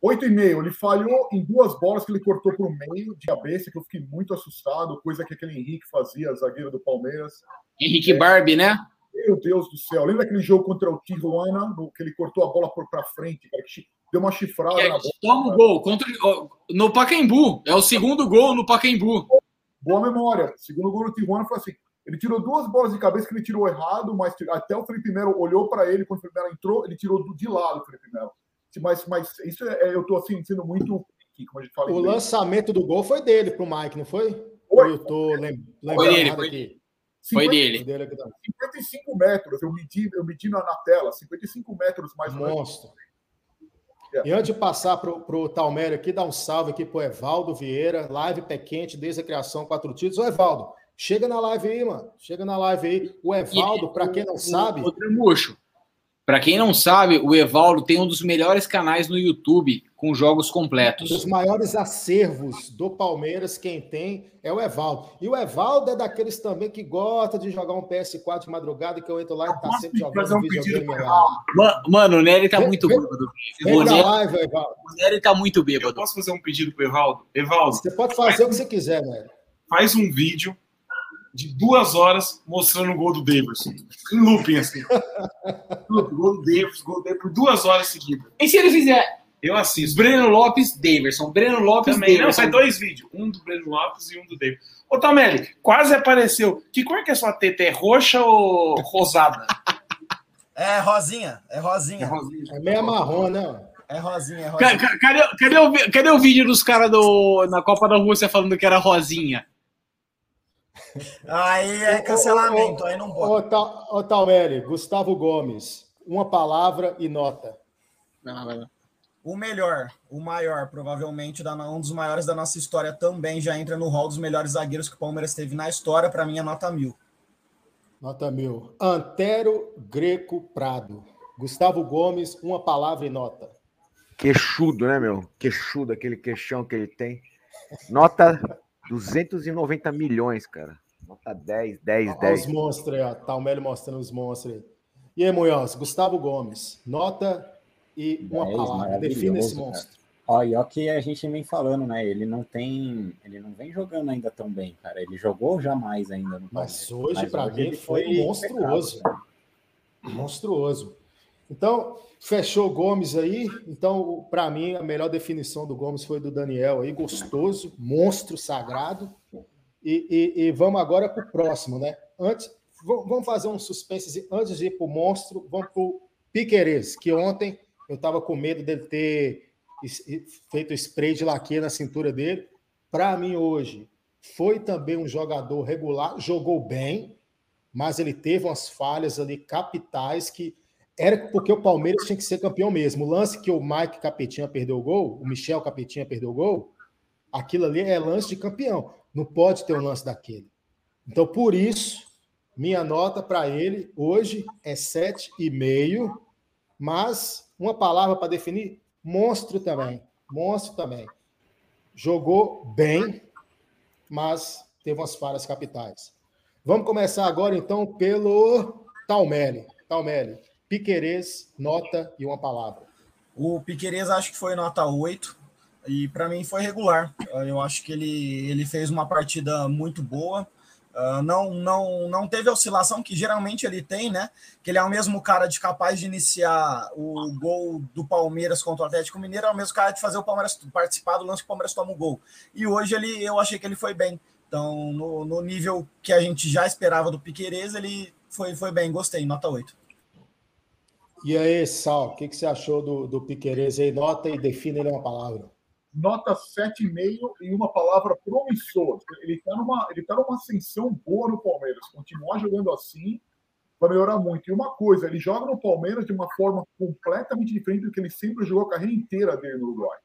J: 8,5. Ele falhou em duas bolas que ele cortou para o meio de cabeça, que eu fiquei muito assustado, coisa que aquele Henrique fazia, zagueiro do Palmeiras.
H: Henrique Barbie, né?
J: Meu Deus do céu. Lembra aquele jogo contra o Tijuana, no, que ele cortou a bola para frente, cara, que deu uma chifrada
H: E aí,
J: na bola.
H: toma o gol contra, no Pacaembu. É o segundo gol no Pacaembu.
J: Boa memória. Segundo gol do Tijuana foi assim. Ele tirou duas bolas de cabeça que ele tirou errado, mas até o Felipe Melo olhou para ele quando o Felipe Melo entrou, ele tirou de lado o Felipe Melo. Mas, mas isso é, eu tô assim, sendo muito, como a gente fala.
B: O lançamento do gol foi dele pro Mike, não foi?
J: Foi.
B: Eu tô lem- lembrando
H: Foi dele, foi
B: aqui?
H: Foi
J: 50
H: dele.
B: Foi dele aqui também.
J: 55 metros, eu medi, eu medi na, na tela, 55 metros mais ou menos.
B: Monstro.
J: É.
B: E antes de passar para o Talmério aqui, dar um salve aqui para o Evaldo Vieira, live pé quente desde a criação, quatro títulos. Ô, Evaldo, chega na live aí, mano. Chega na live aí. O Evaldo, para quem não sabe,
H: O Tremuxo. Pra quem não sabe, o Evaldo tem um dos melhores canais no YouTube com jogos
B: um
H: completos.
B: dos maiores acervos do Palmeiras, quem tem é o Evaldo. E o Evaldo é daqueles também que gosta de jogar um PS4 de madrugada, que eu entro lá e tá sempre jogando
J: um
B: videogame lá.
H: Mano, o Nery tá
B: Vem-
H: muito
B: vem-
H: bêbado.
B: Vem
H: O Nery,
B: live, Evaldo.
H: o Nery tá muito
I: Eu
H: bêbado.
I: posso fazer um pedido pro Evaldo? Evaldo,
B: Você pode fazer o que você quiser, velho.
I: faz um vídeo de duas horas mostrando o gol do Davidson. Em looping, assim. Looping, gol do Davidson, gol do Davidson, por duas horas seguidas.
H: E se ele fizer
I: Eu assisto.
H: Breno Lopes, Daverson, Breno Lopes,
I: Também, não,
H: Daverson.
I: sai dois vídeos. Um do Breno Lopes e um do David. Ô, Tamelli, quase apareceu. Que cor que é sua teta? É roxa ou rosada?
E: É rosinha, é rosinha.
B: É meio marrom, né?
E: É rosinha, é rosinha.
H: ca- Cadê, cadê, o, cadê o vídeo dos caras do- na Copa da Rússia falando que era rosinha?
E: Aí é cancelamento, aí não pode.
B: Ô, Ta- ô Talmere, Gustavo Gomes, uma palavra e nota.
E: O melhor, o maior, provavelmente, da, um dos maiores da nossa história também já entra no hall dos melhores zagueiros que o Palmeiras teve na história, para mim é nota mil.
B: Nota mil. Antero Greco Prado. Gustavo Gomes, uma palavra e nota.
D: Queixudo, né, meu? Queixudo, aquele queixão que ele tem. Nota 290 milhões, cara. Nota 10, 10,
B: Olha os
D: 10.
B: monstros aí, ó. Talmere mostrando os monstros aí. E aí, Munhoz, Gustavo Gomes, nota e uma
C: Dez,
B: palavra. Defina esse monstro.
C: Ó, e ó que a gente vem falando, né? Ele não tem. Ele não vem jogando ainda tão bem, cara. Ele jogou jamais ainda no
B: Mas hoje, para mim, foi, foi monstruoso. monstruoso. Então, fechou Gomes aí. Então, para mim, a melhor definição do Gomes foi do Daniel aí, gostoso, monstro sagrado. E, e, e vamos agora para o próximo, né? Antes, vamos fazer um suspense antes de ir para o monstro, vamos para o Piqueires, que ontem eu estava com medo dele ter feito spray de laque na cintura dele. Para mim, hoje, foi também um jogador regular, jogou bem, mas ele teve umas falhas ali capitais que era porque o Palmeiras tinha que ser campeão mesmo. O lance que o Mike Capetinha perdeu o gol, o Michel Capetinha perdeu o gol, aquilo ali é lance de campeão. Não pode ter um lance daquele. Então, por isso, minha nota para ele hoje é 7,5, mas uma palavra para definir Monstro também. Monstro também. Jogou bem, mas teve umas falhas capitais. Vamos começar agora, então, pelo Talmelli. Talmelli, Piquerez, nota e uma palavra.
E: O Piquerez acho que foi nota 8 e para mim foi regular. Eu acho que ele, ele fez uma partida muito boa. Uh, não, não, não teve oscilação que geralmente ele tem, né? Que ele é o mesmo cara de capaz de iniciar o gol do Palmeiras contra o Atlético Mineiro, é o mesmo cara de fazer o Palmeiras participar do lance que o Palmeiras toma o gol. E hoje ele, eu achei que ele foi bem. Então, no, no nível que a gente já esperava do Piquerez, ele foi, foi bem, gostei, nota 8.
B: E aí, Sal, o que, que você achou do, do Piquerez aí? Nota e define ele uma palavra
J: nota 7,5 e uma palavra promissor. Ele está numa, ele tá numa ascensão boa no Palmeiras. Continuar jogando assim vai melhorar muito. E uma coisa, ele joga no Palmeiras de uma forma completamente diferente do que ele sempre jogou a carreira inteira dele no Uruguai.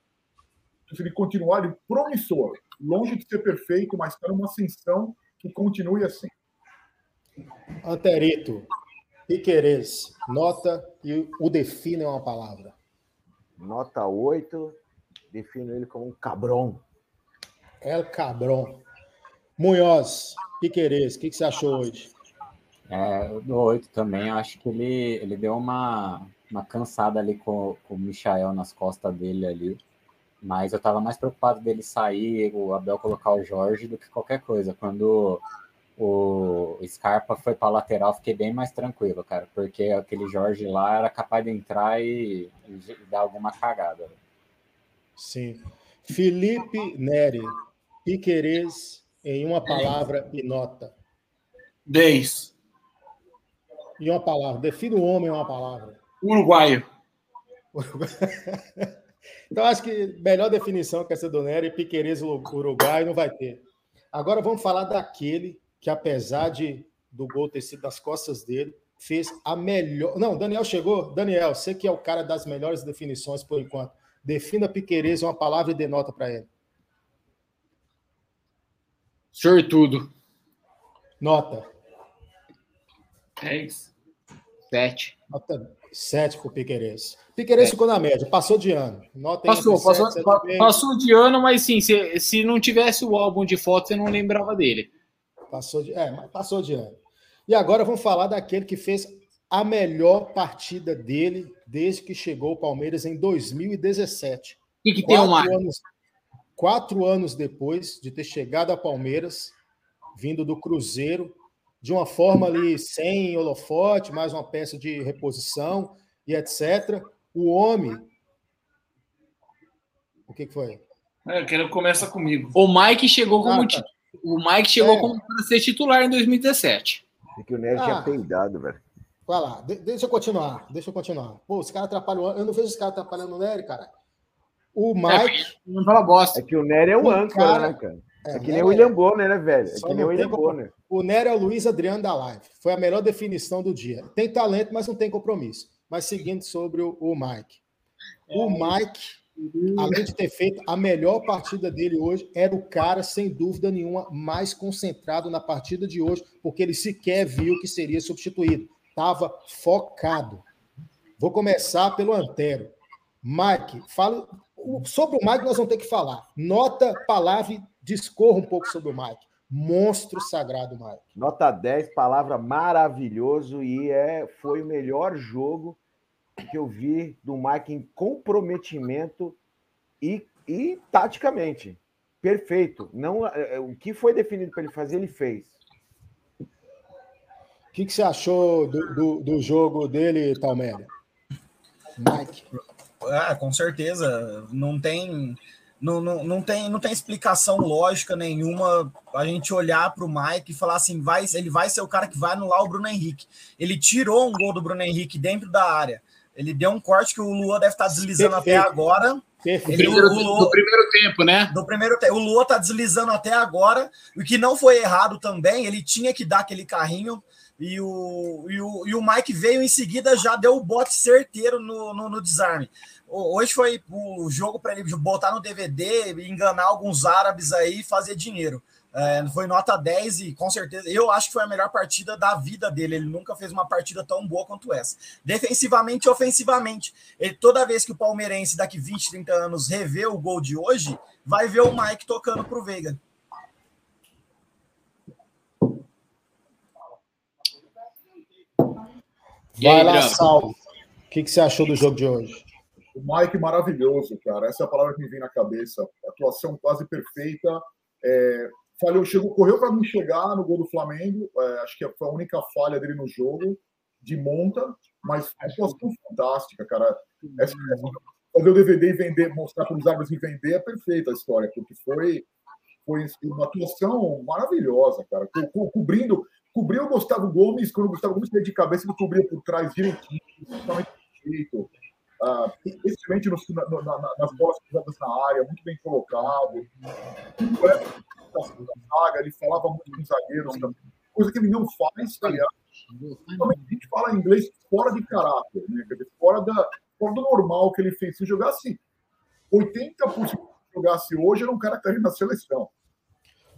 J: Então, se ele continuar, ele promissor. Longe de ser perfeito, mas está numa ascensão que continue assim.
B: Anterito, Piquerez, nota e o define é uma palavra.
D: Nota 8, defino ele como um cabrão.
B: El cabrão. Munhoz, Piquerez, o que, que você achou hoje?
C: É, do 8 também, acho que ele, ele deu uma, uma cansada ali com, com o Michael nas costas dele ali. Mas eu tava mais preocupado dele sair, o Abel colocar o Jorge, do que qualquer coisa. Quando o Scarpa foi para lateral, fiquei bem mais tranquilo, cara, porque aquele Jorge lá era capaz de entrar e, e dar alguma cagada.
B: Sim. Felipe Neri, Piquerez, em uma palavra e nota.
I: 10.
B: Em uma palavra. Defina o homem em uma palavra.
I: Uruguaio.
B: então, acho que melhor definição que essa do Nery, Piquerez Uruguai não vai ter. Agora vamos falar daquele que, apesar de do gol ter sido das costas dele, fez a melhor. Não, Daniel chegou. Daniel, você que é o cara das melhores definições por enquanto. Defina Piquerez uma palavra e denota para ele.
I: Sortudo.
B: Nota.
H: 10. 7.
B: Nota 7 para o Piquerez. Piquerez ficou na média, passou de ano. Nota
H: passou, passou, 7, passou de ano, mas sim, se, se não tivesse o álbum de fotos, você não lembrava dele.
B: Passou de, é, passou de ano. E agora vamos falar daquele que fez a melhor partida dele desde que chegou ao Palmeiras em 2017.
H: E que tem uma
B: anos, quatro anos depois de ter chegado ao Palmeiras, vindo do Cruzeiro, de uma forma ali sem holofote, mais uma peça de reposição e etc. O homem. O que, que foi?
I: É, que ele começa comigo.
H: O Mike chegou como ah, tá. O Mike chegou é. como para ser titular em 2017.
D: É que o Nery ah. tinha peidado, velho.
B: Vai lá, de deixa eu continuar, deixa eu continuar. Pô, os caras atrapalham. Eu não vejo os caras atrapalhando o Nery, cara. O é, Mike. É,
D: não fala bosta. É que o Nery é o âncora, né, cara? É, é que nem o William Bonner, né, velho? É que nem o William Bonner.
B: O Nery é o Luiz Adriano da live. Foi a melhor definição do dia. Tem talento, mas não tem compromisso. Mas seguindo sobre o, o Mike. O Mike, além de ter feito a melhor partida dele hoje, era o cara, sem dúvida nenhuma, mais concentrado na partida de hoje, porque ele sequer viu que seria substituído estava focado. Vou começar pelo Antero. Mike, fala sobre o Mike nós vamos ter que falar. Nota, palavra discorra um pouco sobre o Mike. Monstro sagrado, Mike.
D: Nota 10, palavra maravilhoso e é foi o melhor jogo que eu vi do Mike em comprometimento e, e taticamente. Perfeito. Não, é, é, o que foi definido para ele fazer, ele fez.
B: O que, que você achou do, do, do jogo dele, Talmélia?
E: Mike. Ah, com certeza. Não tem, não, não, não, tem, não tem explicação lógica nenhuma a gente olhar para o Mike e falar assim: vai, ele vai ser o cara que vai anular o Bruno Henrique. Ele tirou um gol do Bruno Henrique dentro da área. Ele deu um corte que o Lua deve estar deslizando Perfeito. até agora.
H: Ele, primeiro, Lua, do primeiro tempo, né?
E: Do primeiro tempo. O Lua está deslizando até agora. O que não foi errado também, ele tinha que dar aquele carrinho e o, e o, e o Mike veio em seguida, já deu o bote certeiro no, no, no desarme. Hoje foi o jogo para ele botar no DVD, enganar alguns árabes aí e fazer dinheiro. É, foi nota 10 e com certeza eu acho que foi a melhor partida da vida dele. Ele nunca fez uma partida tão boa quanto essa. Defensivamente e ofensivamente. Ele, toda vez que o palmeirense daqui 20, 30 anos rever o gol de hoje, vai ver o Mike tocando para o Veiga.
B: Vai lá, Sal. O que, que você achou do jogo de hoje?
J: O Mike maravilhoso, cara. Essa é a palavra que me vem na cabeça. Atuação quase perfeita. É, falhou, chegou, correu para me chegar no gol do Flamengo. É, acho que foi a única falha dele no jogo, de monta, mas atuação fantástica, cara. Essa, essa, fazer o DVD e vender, mostrar para os árbitros e vender é perfeita a história, porque foi, foi uma atuação maravilhosa, cara. Co co cobrindo cobriu o Gustavo Gomes, quando o Gustavo Gomes veio de cabeça, ele cobria por trás direitinho, totalmente direito. Uh, especialmente no, na, na, nas bolas cruzadas na área, muito bem colocado. O zaga, ele falava muito com os zagueiros coisa que ele não faz, tá ligado? a gente fala inglês fora de caráter, né? fora, da, fora do normal que ele fez. Se jogasse 80% que jogasse hoje, era um cara que estaria na seleção.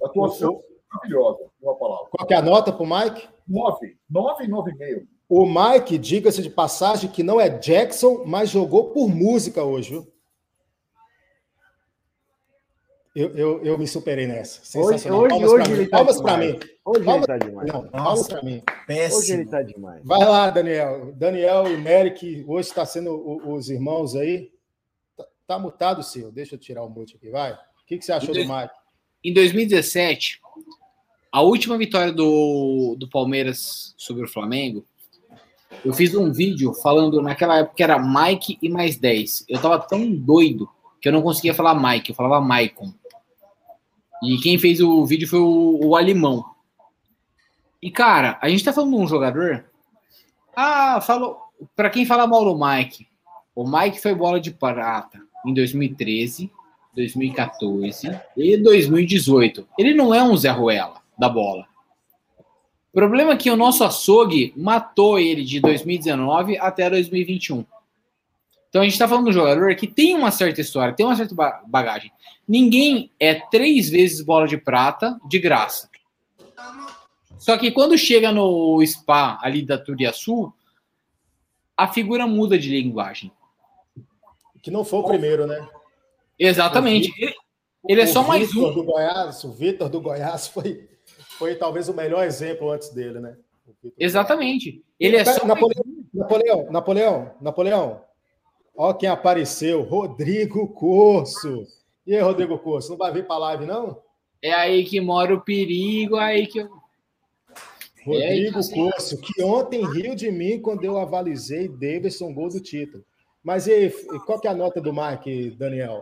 J: A atuação maravilhosa, uma palavra.
B: Qual é a nota para o Mike?
J: 9, 9, 9,5.
B: O Mike, diga-se de passagem, que não é Jackson, mas jogou por música hoje, viu? Eu, eu, eu me superei nessa.
D: Sensacional. Hoje, palmas hoje,
B: ele tá palmas para mim.
D: Hoje palmas, ele tá demais.
B: Não, palmas para mim.
D: Péssimo. Hoje ele tá demais.
B: Vai lá, Daniel. Daniel e Merrick, hoje está sendo os irmãos aí. Tá, tá mutado, senhor. Deixa eu tirar o mute aqui, vai. O que, que você achou do Mike?
H: Em 2017, a última vitória do, do Palmeiras sobre o Flamengo, eu fiz um vídeo falando naquela época que era Mike e mais 10. Eu tava tão doido que eu não conseguia falar Mike, eu falava Maicon. E quem fez o vídeo foi o, o Alemão. E cara, a gente tá falando de um jogador. Ah, falou. Para quem fala mal do Mike, o Mike foi bola de prata em 2013, 2014 e 2018. Ele não é um Zé Ruela da bola. O problema é que o nosso açougue matou ele de 2019 até 2021. Então a gente está falando de um jogador que tem uma certa história, tem uma certa bagagem. Ninguém é três vezes bola de prata de graça. Só que quando chega no spa ali da Turiaçu, a figura muda de linguagem.
B: Que não foi o primeiro, né?
H: Exatamente. Ele, ele é só mais um.
B: Do Goiás, o Vitor do Goiás foi foi talvez o melhor exemplo antes dele, né?
H: Exatamente. Ele é só.
B: Napoleão, Napoleão, Napoleão, Napoleão. Ó quem apareceu, Rodrigo Corso. E aí, Rodrigo Corso, não vai vir para live, não?
H: É aí que mora o perigo, é aí que eu.
B: Rodrigo é Corso, que ontem riu de mim quando eu avalizei Davidson gol do título. Mas e qual que é a nota do Mike, Daniel?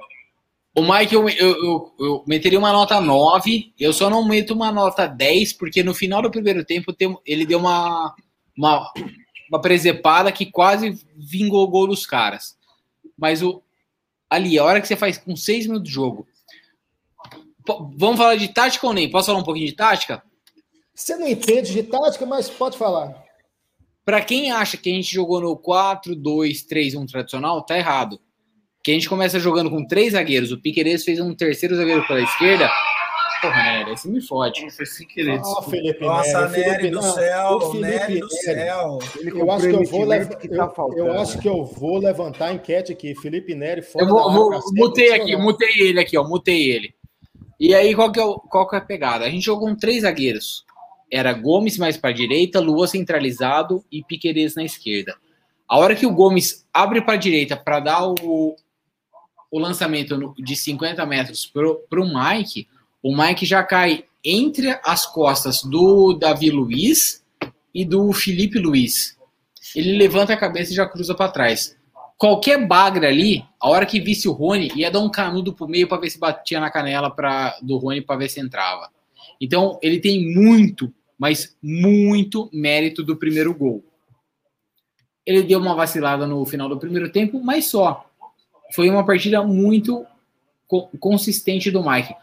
H: O Mike, eu, eu, eu, eu, meteria uma nota 9, eu só não meto uma nota 10, porque no final do primeiro tempo ele deu uma, uma, uma presepada que quase vingou o gol dos caras. Mas o, ali, a hora que você faz com 6 minutos de jogo. Vamos falar de tática ou nem? Posso falar um pouquinho de tática?
B: Você não entende de tática, mas pode falar.
H: Para quem acha que a gente jogou no 4-2-3-1 tradicional, tá errado que a gente começa jogando com três zagueiros. O Piqueires fez um terceiro zagueiro pela esquerda. Porra, Nery, esse me fode.
E: foi sem querer. Oh, Felipe Nossa, Nery do céu, Nery do céu.
B: Eu acho que eu vou que tá eu, eu, acho que eu vou levantar a enquete aqui. Felipe Nery
H: fora Eu vou, vou mutei aqui, mutei ele aqui, ó, mutei ele. E aí, qual que, é o, qual que é a pegada? A gente jogou com três zagueiros. Era Gomes mais para a direita, Lua centralizado e Piqueires na esquerda. A hora que o Gomes abre para a direita para dar o, o lançamento de 50 metros para o Mike, o Mike já cai entre as costas do Davi Luiz e do Felipe Luiz. Ele levanta a cabeça e já cruza para trás. Qualquer bagre ali, a hora que visse o Rony, ia dar um canudo pro meio para ver se batia na canela pra, do Rony para ver se entrava. Então, ele tem muito, mas muito mérito do primeiro gol. Ele deu uma vacilada no final do primeiro tempo, mas só. Foi uma partida muito consistente do Mike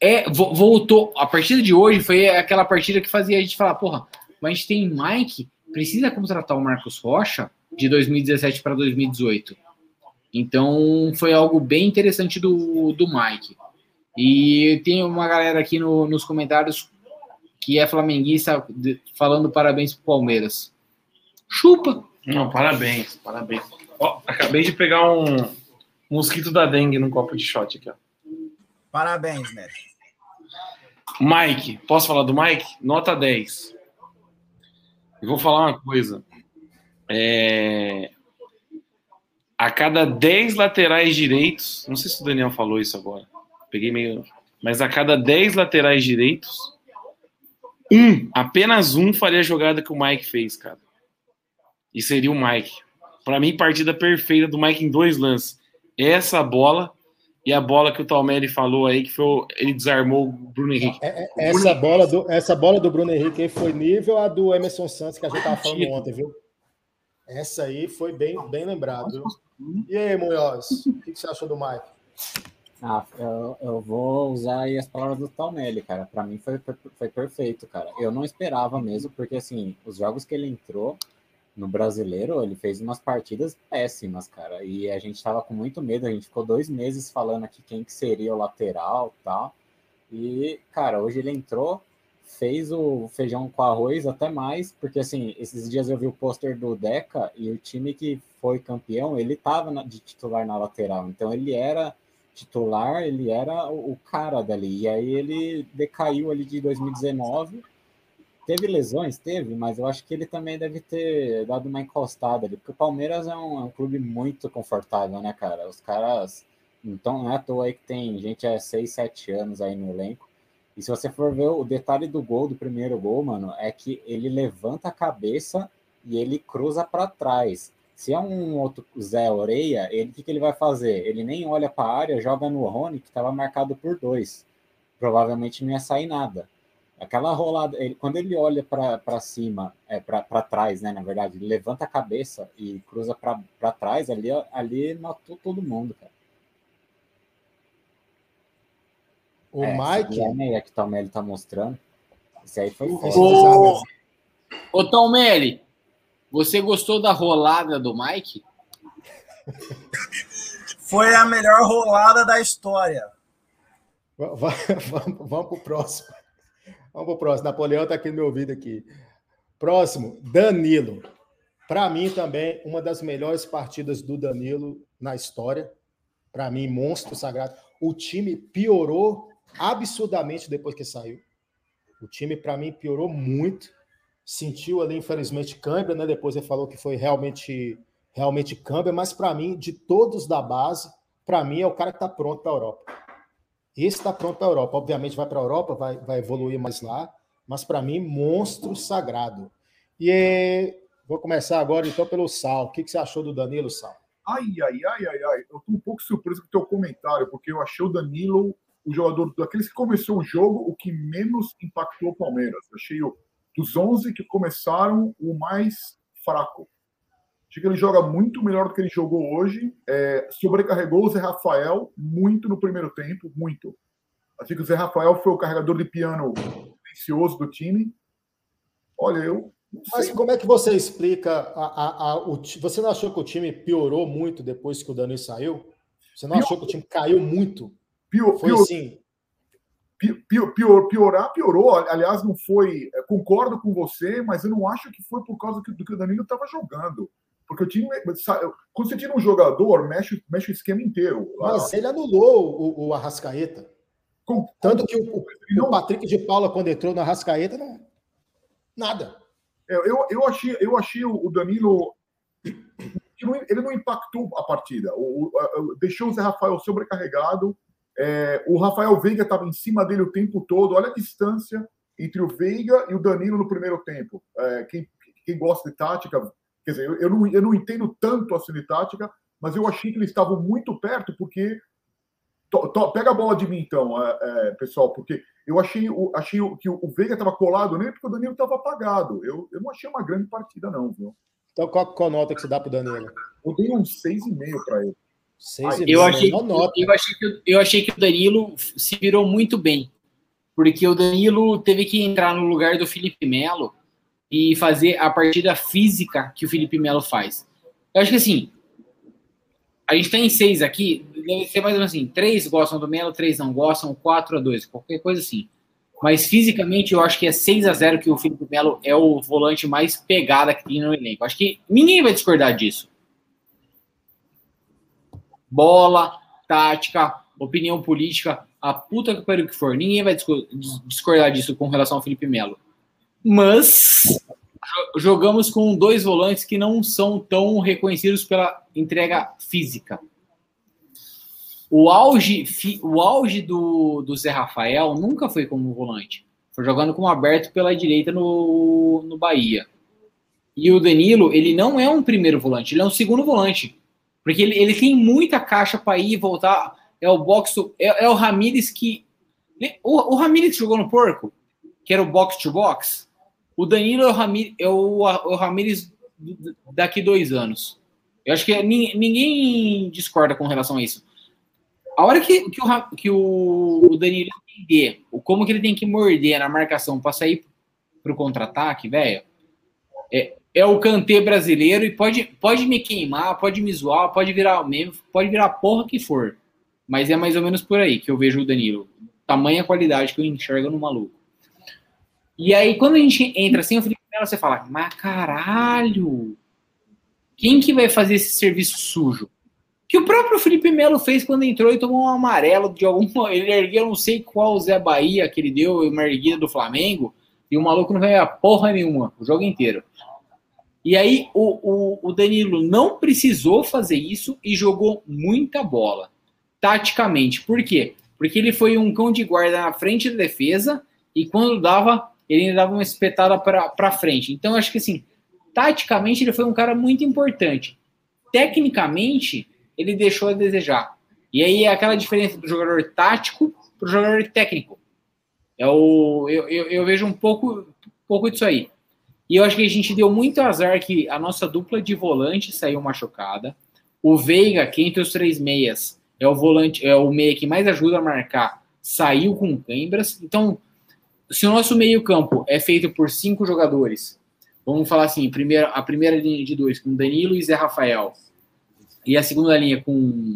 H: é, voltou. A partida de hoje foi aquela partida que fazia a gente falar, porra, mas a gente tem Mike, precisa contratar o Marcos Rocha de 2017 para 2018. Então foi algo bem interessante do, do Mike. E tem uma galera aqui no, nos comentários que é flamenguista falando parabéns pro Palmeiras. Chupa!
I: Não, parabéns, parabéns. Ó, acabei de pegar um mosquito da dengue num copo de shot aqui, ó.
E: Parabéns, Neto.
I: Mike, posso falar do Mike? Nota 10. E vou falar uma coisa. É... A cada 10 laterais direitos, não sei se o Daniel falou isso agora, peguei meio. Mas a cada 10 laterais direitos, um, apenas um faria a jogada que o Mike fez, cara. E seria o Mike. Para mim, partida perfeita do Mike em dois lances. Essa bola e a bola que o Talmeri falou aí, que foi ele desarmou o Bruno Henrique.
B: É, é, essa, bola do, essa bola do Bruno Henrique aí foi nível a do Emerson Santos, que a gente estava falando ontem, viu? Essa aí foi bem, bem lembrado. E aí, Munhoz, o que você achou do Mike?
C: Ah, eu, eu, vou usar aí as palavras do Talmelli, cara. Para mim foi, foi perfeito, cara. Eu não esperava mesmo, porque assim, os jogos que ele entrou, no brasileiro, ele fez umas partidas péssimas, cara. E a gente tava com muito medo, a gente ficou dois meses falando aqui quem que seria o lateral tal. E, cara, hoje ele entrou, fez o feijão com arroz até mais, porque assim, esses dias eu vi o pôster do Deca e o time que foi campeão, ele tava de titular na lateral. Então ele era titular, ele era o, o cara dali. E aí ele decaiu ali de 2019 Teve lesões? Teve, mas eu acho que ele também deve ter dado uma encostada ali, porque o Palmeiras é um, é um clube muito confortável, né, cara? Os caras. Então, não é à toa aí que tem gente há 6, 7 anos aí no elenco. E se você for ver o detalhe do gol, do primeiro gol, mano, é que ele levanta a cabeça e ele cruza para trás. Se é um outro Zé Oreia, ele que, que ele vai fazer? Ele nem olha para a área, joga no Rony, que estava marcado por dois. Provavelmente não ia sair nada. Aquela rolada, ele, quando ele olha para cima, é, para trás, né? Na verdade, ele levanta a cabeça e cruza para trás, ali, ali matou todo mundo, cara.
B: O é, Mike.
C: É meia que o Tom tá mostrando. Esse aí foi
H: Ô, ô Tom Melli, você gostou da rolada do Mike?
E: Foi a melhor rolada da história.
B: Vamos, vamos, vamos para o próximo. Vamos para o próximo. Napoleão está aqui no meu ouvido aqui. Próximo, Danilo. Para mim também, uma das melhores partidas do Danilo na história. Para mim, monstro sagrado. O time piorou absurdamente depois que saiu. O time, para mim, piorou muito. Sentiu ali, infelizmente, câmbio, né? Depois ele falou que foi realmente, realmente câmbio, mas para mim, de todos da base, para mim é o cara que está pronto para a Europa. Esse está pronto para a Europa. Obviamente vai para a Europa, vai, vai evoluir mais lá, mas para mim, monstro sagrado. E vou começar agora então pelo Sal. O que, que você achou do Danilo, Sal?
J: Ai, ai, ai, ai, ai. Eu estou um pouco surpreso com o teu comentário, porque eu achei o Danilo o jogador daqueles que começou o jogo, o que menos impactou o Palmeiras. Eu achei o, dos 11 que começaram o mais fraco. Achei que ele joga muito melhor do que ele jogou hoje. É, sobrecarregou o Zé Rafael muito no primeiro tempo, muito. Achei que o Zé Rafael foi o carregador de piano silencioso do time. Olha, eu.
B: Mas como é que você explica a, a, a, o, você não achou que o time piorou muito depois que o Dani saiu? Você não Pior, achou que o time caiu muito?
J: Pior,
B: foi pior, assim.
J: Pior, pior, piorar, piorou. Aliás, não foi. É, concordo com você, mas eu não acho que foi por causa do que o Danilo estava jogando. Porque o time. Quando você tira um jogador, mexe, mexe o esquema inteiro.
B: Mas ele anulou o, o Arrascaeta. Com, Tanto que o, o, o, Patrick de Paula, quando entrou na Arrascaeta, não. Nada.
J: É, eu, eu, achei, eu achei o Danilo ele não impactou a partida. O, deixou o Zé Rafael sobrecarregado. É, o Rafael Veiga estava em cima dele o tempo todo. Olha a distância entre o Veiga e o Danilo no primeiro tempo. É, quem, quem gosta de tática, quer dizer, eu, eu, não, eu não entendo tanto assim de tática, mas eu achei que eles estavam muito perto, porque. To, to, pega a bola de mim, então, é, é, pessoal, porque eu achei, achei que o Veiga estava colado nele porque o Danilo estava apagado. Eu, eu não achei uma grande partida, não, viu?
B: Então, qual, qual nota que você dá para o Danilo?
J: Eu dei um 6,5 para ele.
H: 6,5. Eu achei, eu, achei que, eu achei que o Danilo se virou muito bem. Porque o Danilo teve que entrar no lugar do Felipe Melo e fazer a partida física que o Felipe Melo faz. Eu acho que assim, a gente tem seis aqui, deve ser mais ou menos assim: três gostam do Melo, três não gostam, quatro a dois, qualquer coisa assim. Mas fisicamente eu acho que é 6 a 0 que o Felipe Melo é o volante mais pegada que tem no elenco. Acho que ninguém vai discordar disso. Bola, tática, opinião política, a puta que pariu que for. Ninguém vai discordar disso com relação ao Felipe Melo. Mas jogamos com dois volantes que não são tão reconhecidos pela entrega física. O auge, o auge do, do Zé Rafael nunca foi como volante. Foi jogando como aberto pela direita no, no Bahia. E o Danilo, ele não é um primeiro volante, ele é um segundo volante. Porque ele, ele tem muita caixa para ir e voltar. É o box. É, é o Ramires que. O, o Ramires jogou no porco, que era o box to box. O Danilo é o, Ramir, é o, o Ramires daqui dois anos. Eu acho que ninguém discorda com relação a isso. A hora que, que, o, que o, o Danilo entender o como que ele tem que morder na marcação para sair para o contra-ataque, velho, é, é o cantê brasileiro e pode, pode me queimar, pode me zoar, pode virar meme, pode virar a porra que for. Mas é mais ou menos por aí que eu vejo o Danilo. Tamanha qualidade que eu enxergo no maluco. E aí, quando a gente entra assim, o Felipe Melo, você fala, mas caralho, quem que vai fazer esse serviço sujo? Que o próprio Felipe Melo fez quando entrou e tomou um amarelo de algum. Ele ergueu, não sei qual Zé Bahia que ele deu, uma erguida do Flamengo, e o maluco não veio a porra nenhuma, o jogo inteiro. E aí o, o, o Danilo não precisou fazer isso e jogou muita bola, taticamente. Por quê? Porque ele foi um cão de guarda na frente da defesa e quando dava ele ainda dava uma espetada para frente. Então, acho que assim, taticamente, ele foi um cara muito importante. Tecnicamente, ele deixou a desejar. E aí é aquela diferença do jogador tático para o jogador técnico. É o, eu, eu, eu, vejo um pouco, um pouco disso aí. E eu acho que a gente deu muito azar que a nossa dupla de volante saiu machucada. O Veiga, que entre os três meias é o volante, é o meia que mais ajuda a marcar, saiu com câimbras. Então, se o nosso meio-campo é feito por cinco jogadores, vamos falar assim, primeira, a primeira linha de dois com Danilo e Zé Rafael, e a segunda linha com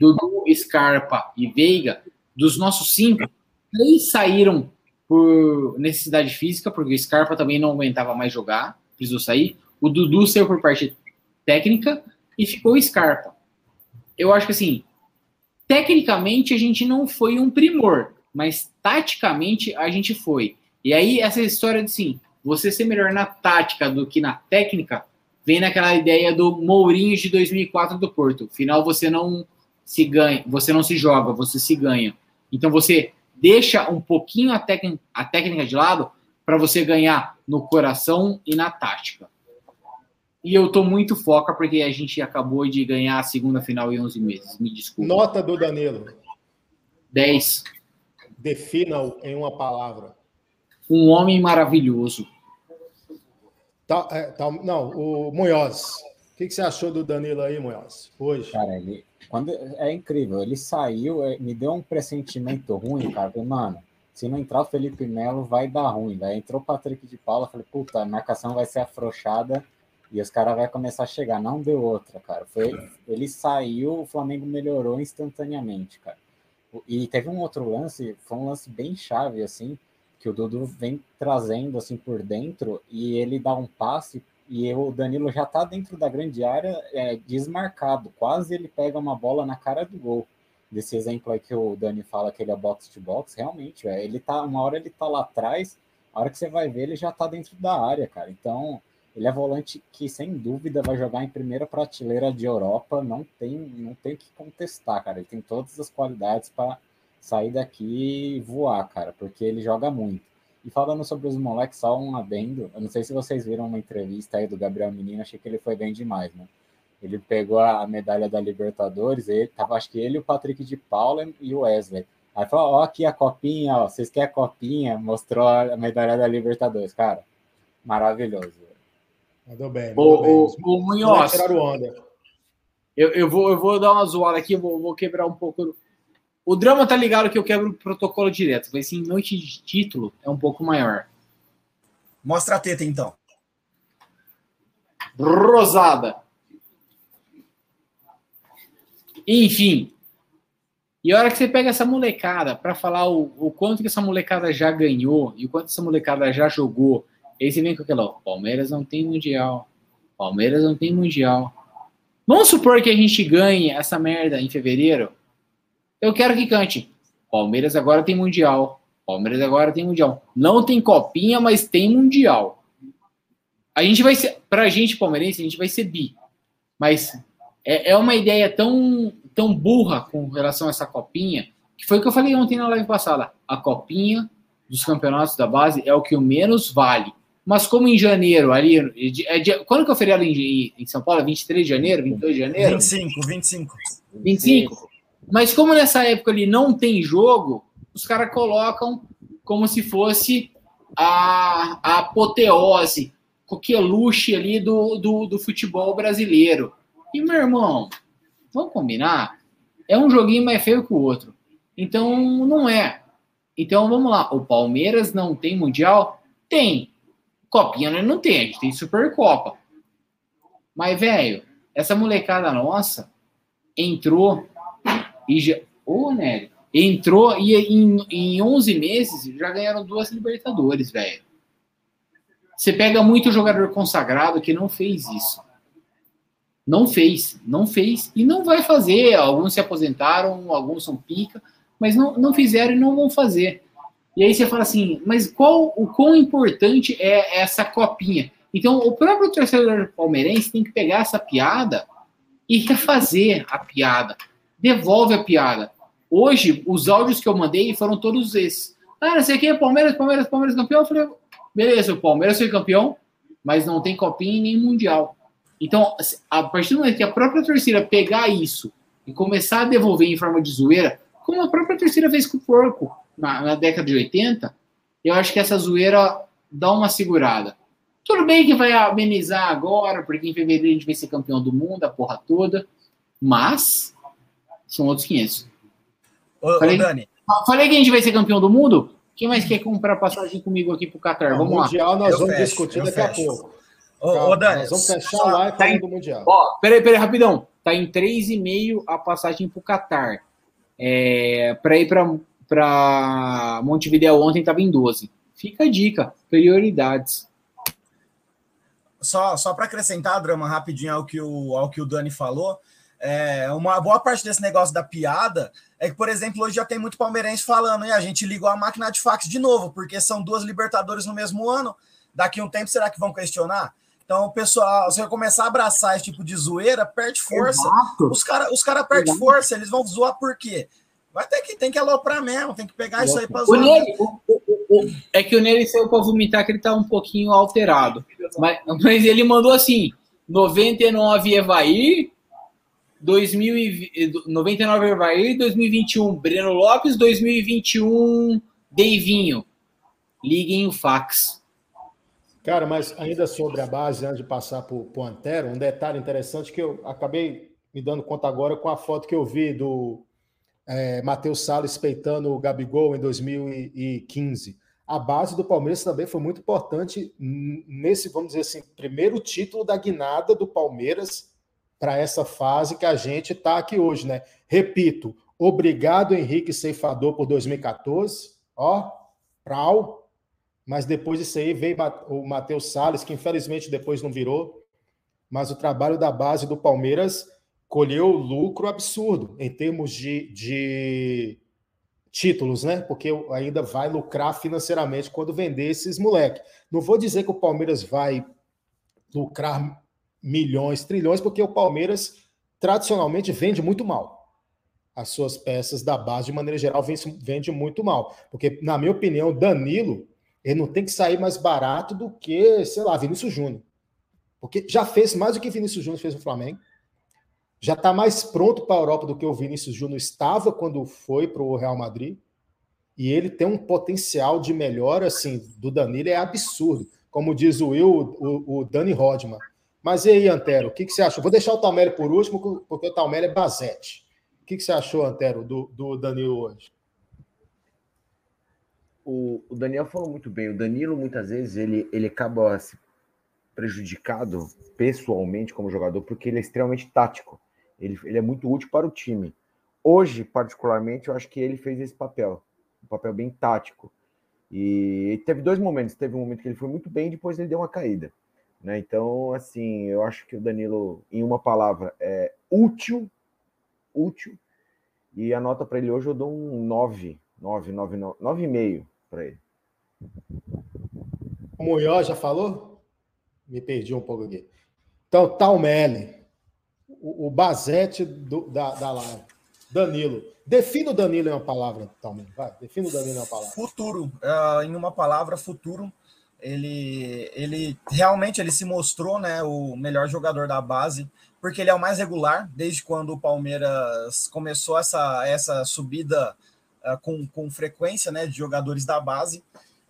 H: Dudu, Scarpa e Veiga, dos nossos cinco, três saíram por necessidade física, porque o Scarpa também não aguentava mais jogar, precisou sair. O Dudu saiu por parte técnica e ficou o Scarpa. Eu acho que assim, tecnicamente a gente não foi um primor, mas taticamente a gente foi. E aí, essa história de sim, você ser melhor na tática do que na técnica, vem naquela ideia do Mourinho de 2004 do Porto. Final você não se ganha, você não se joga, você se ganha. Então você deixa um pouquinho a, a técnica de lado para você ganhar no coração e na tática. E eu tô muito foca porque a gente acabou de ganhar a segunda final em 11 meses. Me desculpe.
B: Nota do Danilo.
H: 10.
B: Defina-o em uma palavra.
H: Um homem maravilhoso.
B: Tá, é, tá, não, o Munhoz. O que, que, você achou do Danilo aí, Munhoz? Hoje?
C: Cara, ele. Quando, é incrível, ele saiu, é, me deu um pressentimento ruim, cara. Porque, mano, se não entrar o Felipe Melo, vai dar ruim. Daí entrou o Patrick de Paula, falei, puta, a marcação vai ser afrouxada e os caras vão começar a chegar. Não deu outra, cara. Foi, ele saiu, o Flamengo melhorou instantaneamente, cara. E teve um outro lance, foi um lance bem chave, assim, que o Dudu vem trazendo, assim, por dentro, e ele dá um passe, e o Danilo já tá dentro da grande área, é, desmarcado, quase ele pega uma bola na cara do gol. Desse exemplo aí que o Dani fala que ele é box to box, realmente, é, ele tá, uma hora ele tá lá atrás, a hora que você vai ver, ele já tá dentro da área, cara. Então, Ele é volante que, sem dúvida, vai jogar em primeira prateleira de Europa. Não tem, não tem que contestar, cara. Ele tem todas as qualidades para sair daqui e voar, cara, porque ele joga muito. E falando sobre os moleques, só um adendo. Eu não sei se vocês viram uma entrevista aí do Gabriel Menino, achei que ele foi bem demais, né? Ele pegou a medalha da Libertadores, ele tava, acho que ele, o Patrick de Paula e o Wesley. Aí falou: Ó, aqui a copinha, ó, vocês querem a copinha? Mostrou a medalha da Libertadores, cara. Maravilhoso.
B: Mandou bem. Mandou bem.
H: ô, ô, Munhoz, eu, eu, vou, eu vou dar uma zoada aqui, vou, vou quebrar um pouco. O drama tá ligado que eu quebro o protocolo direto, mas em noite de título é um pouco maior.
E: Mostra a teta, então.
H: Rosada. Enfim. E a hora que você pega essa molecada para falar o, o quanto que essa molecada já ganhou e o quanto essa molecada já jogou, aí você vem com aquela, ó, Palmeiras não tem mundial. Palmeiras não tem mundial. Vamos supor que a gente ganhe essa merda em fevereiro. Eu quero que cante. Palmeiras agora tem mundial. Palmeiras agora tem mundial. Não tem copinha, mas tem mundial. A gente vai ser, pra gente palmeirense, a gente vai ser bi. Mas é, é uma ideia tão, tão burra com relação a essa copinha, que foi o que eu falei ontem na live passada. A copinha dos campeonatos da base é o que o menos vale. Mas como em janeiro, ali. É dia- quando que é o feriado em, em São Paulo? 23 de janeiro? 22 de janeiro?
E: 25, 25.
H: 25. Mas como nessa época ali não tem jogo, os caras colocam como se fosse a, a apoteose, coqueluche ali do, do, do futebol brasileiro. E, meu irmão, vamos combinar? É um joguinho mais feio que o outro. Então, não é. Então, vamos lá. O Palmeiras não tem Mundial? Tem. Copinha né? não tem. A gente tem Supercopa. Mas, velho, essa molecada nossa entrou e já. Ô, Nélio. Entrou e em, em 11 meses já ganharam duas Libertadores, velho. Você pega muito jogador consagrado que não fez isso. Não fez, não fez e não vai fazer. Alguns se aposentaram, alguns são pica, mas não, não fizeram e não vão fazer. E aí você fala assim, mas qual o quão importante é essa copinha? Então, o próprio torcedor palmeirense tem que pegar essa piada e refazer a piada. Devolve a piada. Hoje, os áudios que eu mandei foram todos esses. Ah, não sei o que, Palmeiras, Palmeiras, Palmeiras campeão. Eu falei, beleza, o Palmeiras foi campeão, mas não tem copinha nem mundial. Então, a partir do momento que a própria torcida pegar isso e começar a devolver em forma de zoeira, como a própria torcida fez com o porco na, na década de 80, eu acho que essa zoeira dá uma segurada. Tudo bem que vai amenizar agora, porque em fevereiro a gente vai ser campeão do mundo, a porra toda, mas são outros 500.
E: Ô,
H: Falei-
E: ô, Dani,
H: Falei que a gente vai ser campeão do mundo? Quem mais quer comprar passagem comigo aqui pro Qatar? Vamos
B: o
H: lá.
B: Mundial nós
E: Eu
B: vamos
E: fecho,
B: discutir daqui a
E: fecho.
B: pouco.
E: ô,
B: Calma,
E: ô, Dani,
B: nós vamos fechar
E: só-
B: lá e
H: tá
B: falar
H: em-
B: do Mundial.
H: Ó, peraí, peraí, rapidão. Tá em 3,5 a passagem pro Qatar. É, para ir pra, pra Montevideo ontem tava em 12. Fica a dica, prioridades.
E: só, só para acrescentar, Drama, rapidinho ao que o, ao que o Dani falou, é, uma boa parte desse negócio da piada é que, por exemplo, hoje já tem muito palmeirense falando, e a gente ligou a máquina de fax de novo, porque são duas Libertadores no mesmo ano. Daqui a um tempo, será que vão questionar? Então, o pessoal, se eu começar a abraçar esse tipo de zoeira, perde força.
H: Exato.
E: Os caras os cara perdem força, eles vão zoar por quê? Vai ter que, tem que aloprar mesmo, tem que pegar isso aí para
H: O
E: zoar.
H: O- o- o- é que o Nery saiu pra vomitar que ele tá um pouquinho alterado. Mas, mas ele mandou assim: 99 Evair, 2020, 99 Evair, 2021 Breno Lopes, 2021 Deivinho. Liguem o fax.
B: Cara, mas ainda sobre a base, antes de passar para o Antero, um detalhe interessante que eu acabei me dando conta agora com a foto que eu vi do é, Matheus Salles peitando o Gabigol em 2015. A base do Palmeiras também foi muito importante nesse, vamos dizer assim, primeiro título da guinada do Palmeiras para essa fase que a gente está aqui hoje, né? Repito, obrigado Henrique Ceifador por 2014, ó, prau, mas depois disso aí veio o Matheus Salles, que infelizmente depois não virou. Mas o trabalho da base do Palmeiras colheu lucro absurdo em termos de, de títulos, né? Porque ainda vai lucrar financeiramente quando vender esses moleques. Não vou dizer que o Palmeiras vai lucrar milhões, trilhões, porque o Palmeiras tradicionalmente vende muito mal. As suas peças da base, de maneira geral, vende muito mal. Porque, na minha opinião, Danilo, ele não tem que sair mais barato do que, sei lá, Vinícius Júnior. Porque já fez mais do que Vinícius Júnior fez no Flamengo. Já está mais pronto para a Europa do que o Vinícius Júnior estava quando foi para o Real Madrid. E ele tem um potencial de melhora, assim, do Danilo é absurdo. Como diz o Will, o, o Dani Rodman. Mas e aí, Antero, o que, que você achou? Vou deixar o Talmelli por último, porque o Talmelli é basete. O que, que você achou, Antero, do, do Danilo hoje?
D: O, o, Daniel falou muito bem. O Danilo, muitas vezes, ele, ele acaba se prejudicado pessoalmente como jogador, porque ele é extremamente tático. Ele, ele é muito útil para o time. Hoje, particularmente, eu acho que ele fez esse papel. Um papel bem tático. E teve dois momentos. Teve um momento que ele foi muito bem, depois ele deu uma caída. Né? Então, assim, eu acho que o Danilo, em uma palavra, é útil, útil, e a nota para ele hoje eu dou um 9, 9, 9, 9, 9,5 para ele.
B: O Munhoz já falou? Me perdi um pouco aqui. Então, Talmelli, o, o do, da, da live. Danilo. Defina o Danilo em uma palavra, Talmelli. Vai, defina o Danilo em uma palavra.
E: Futuro. Uh, em uma palavra, futuro ele, ele realmente ele se mostrou né, o melhor jogador da base, porque ele é o mais regular desde quando o Palmeiras começou essa, essa subida uh, com, com frequência né, de jogadores da base.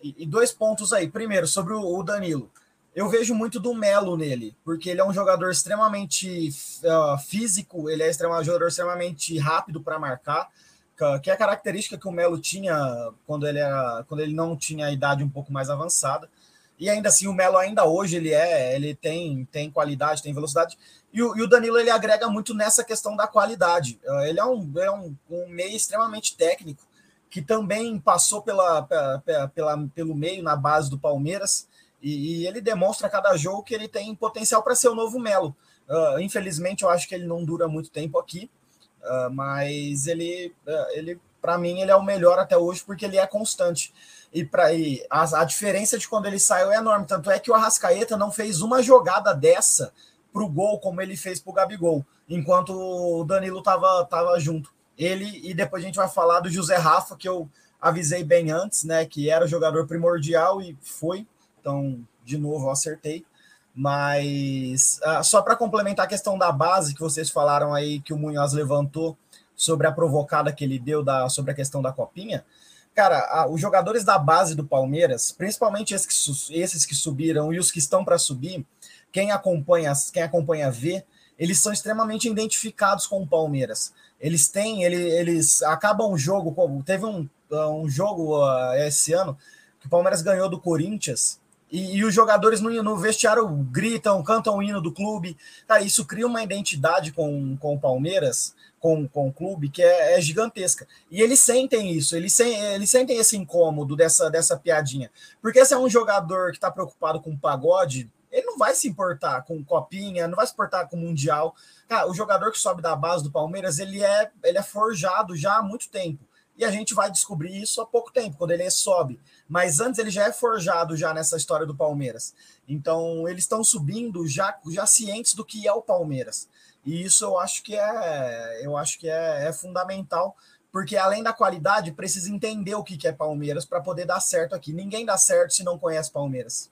E: E, e dois pontos aí. Primeiro, sobre o, o, Danilo. Eu vejo muito do Melo nele, porque ele é um jogador extremamente uh, físico, ele é um jogador extremamente rápido para marcar, que é a característica que o Melo tinha quando ele, era, quando ele não tinha a idade um pouco mais avançada. E ainda assim, o Melo ainda hoje ele é, ele tem, tem qualidade, tem velocidade. E o, e o Danilo ele agrega muito nessa questão da qualidade. Ah, ele é um, é um, um meio extremamente técnico que também passou pela, pela, pela, pelo meio na base do Palmeiras. E, e ele demonstra a cada jogo que ele tem potencial para ser o novo Melo. Uh, infelizmente, eu acho que ele não dura muito tempo aqui, uh, mas ele, uh, ele para mim, ele é o melhor até hoje porque ele é constante e para a, a diferença de quando ele saiu é enorme. Tanto é que o Arrascaeta não fez uma jogada dessa para o gol como ele fez para o Gabigol, enquanto o Danilo estava tava junto. Ele e depois a gente vai falar do José Rafa, que eu avisei bem antes, né? Que era o jogador primordial e foi. Então, de novo, eu acertei. Mas uh, só para complementar a questão da base que vocês falaram aí, que o Munhoz levantou sobre a provocada que ele deu da, sobre a questão da copinha. Cara, os jogadores da base do Palmeiras, principalmente esses que, esses que subiram e os que estão para subir, quem acompanha, quem acompanha vê, eles são extremamente identificados com o Palmeiras. Eles têm, eles, eles acabam o jogo. Teve um, um jogo uh, esse ano que o Palmeiras ganhou do Corinthians e, e, os jogadores no, no, vestiário gritam, cantam o hino do clube. Cara, isso cria uma identidade com, com o Palmeiras com, com o clube que é, é gigantesca. E eles sentem isso, eles, se, eles sentem esse incômodo dessa, dessa piadinha. Porque se é um jogador que está preocupado com pagode, ele não vai se importar com copinha, não vai se importar com mundial. Cara, o jogador que sobe da base do Palmeiras, ele é, ele é forjado já há muito tempo. E a gente vai descobrir isso há pouco tempo, quando ele sobe. Mas antes ele já é forjado já nessa história do Palmeiras. Então, eles estão subindo já, já cientes do que é o Palmeiras. E isso eu acho que é, eu acho que é, é fundamental, porque além da qualidade, precisa entender o que é Palmeiras para poder dar certo aqui. Ninguém dá certo se não conhece Palmeiras.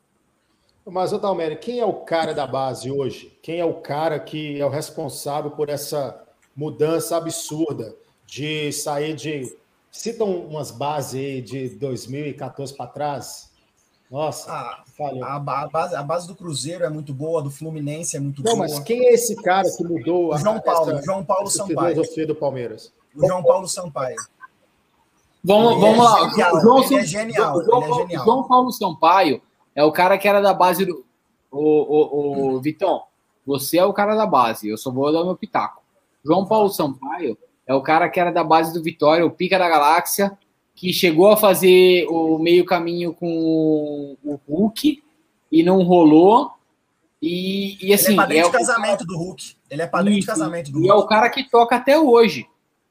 B: Mas, Otalmério, quem é o cara da base hoje? Quem é o cara que é o responsável por essa mudança absurda de sair de. Citam umas bases aí de 2014 para trás, nossa,
E: a, a, a, base, a base do Cruzeiro é muito boa, a do Fluminense é muito
B: Não,
E: boa.
B: mas quem é esse cara que mudou
E: o João Paulo, essa, João Paulo Sampaio.
B: filosofia do Palmeiras?
E: O João Paulo Sampaio.
H: Vamos, ele vamos é lá.
E: Genial, João, ele é genial.
H: João,
E: ele é genial.
H: João Paulo Sampaio é o cara que era da base do. O, o, o Vitão, você é o cara da base, eu só vou dar meu pitaco. João Paulo Sampaio é o cara que era da base do Vitória, o pica da galáxia, que chegou a fazer o meio caminho com o Hulk e não rolou. E, e assim.
E: Ele é padrinho
H: é
E: de casamento do Hulk. Ele é padrinho de casamento do Hulk.
H: E é o cara que toca até hoje.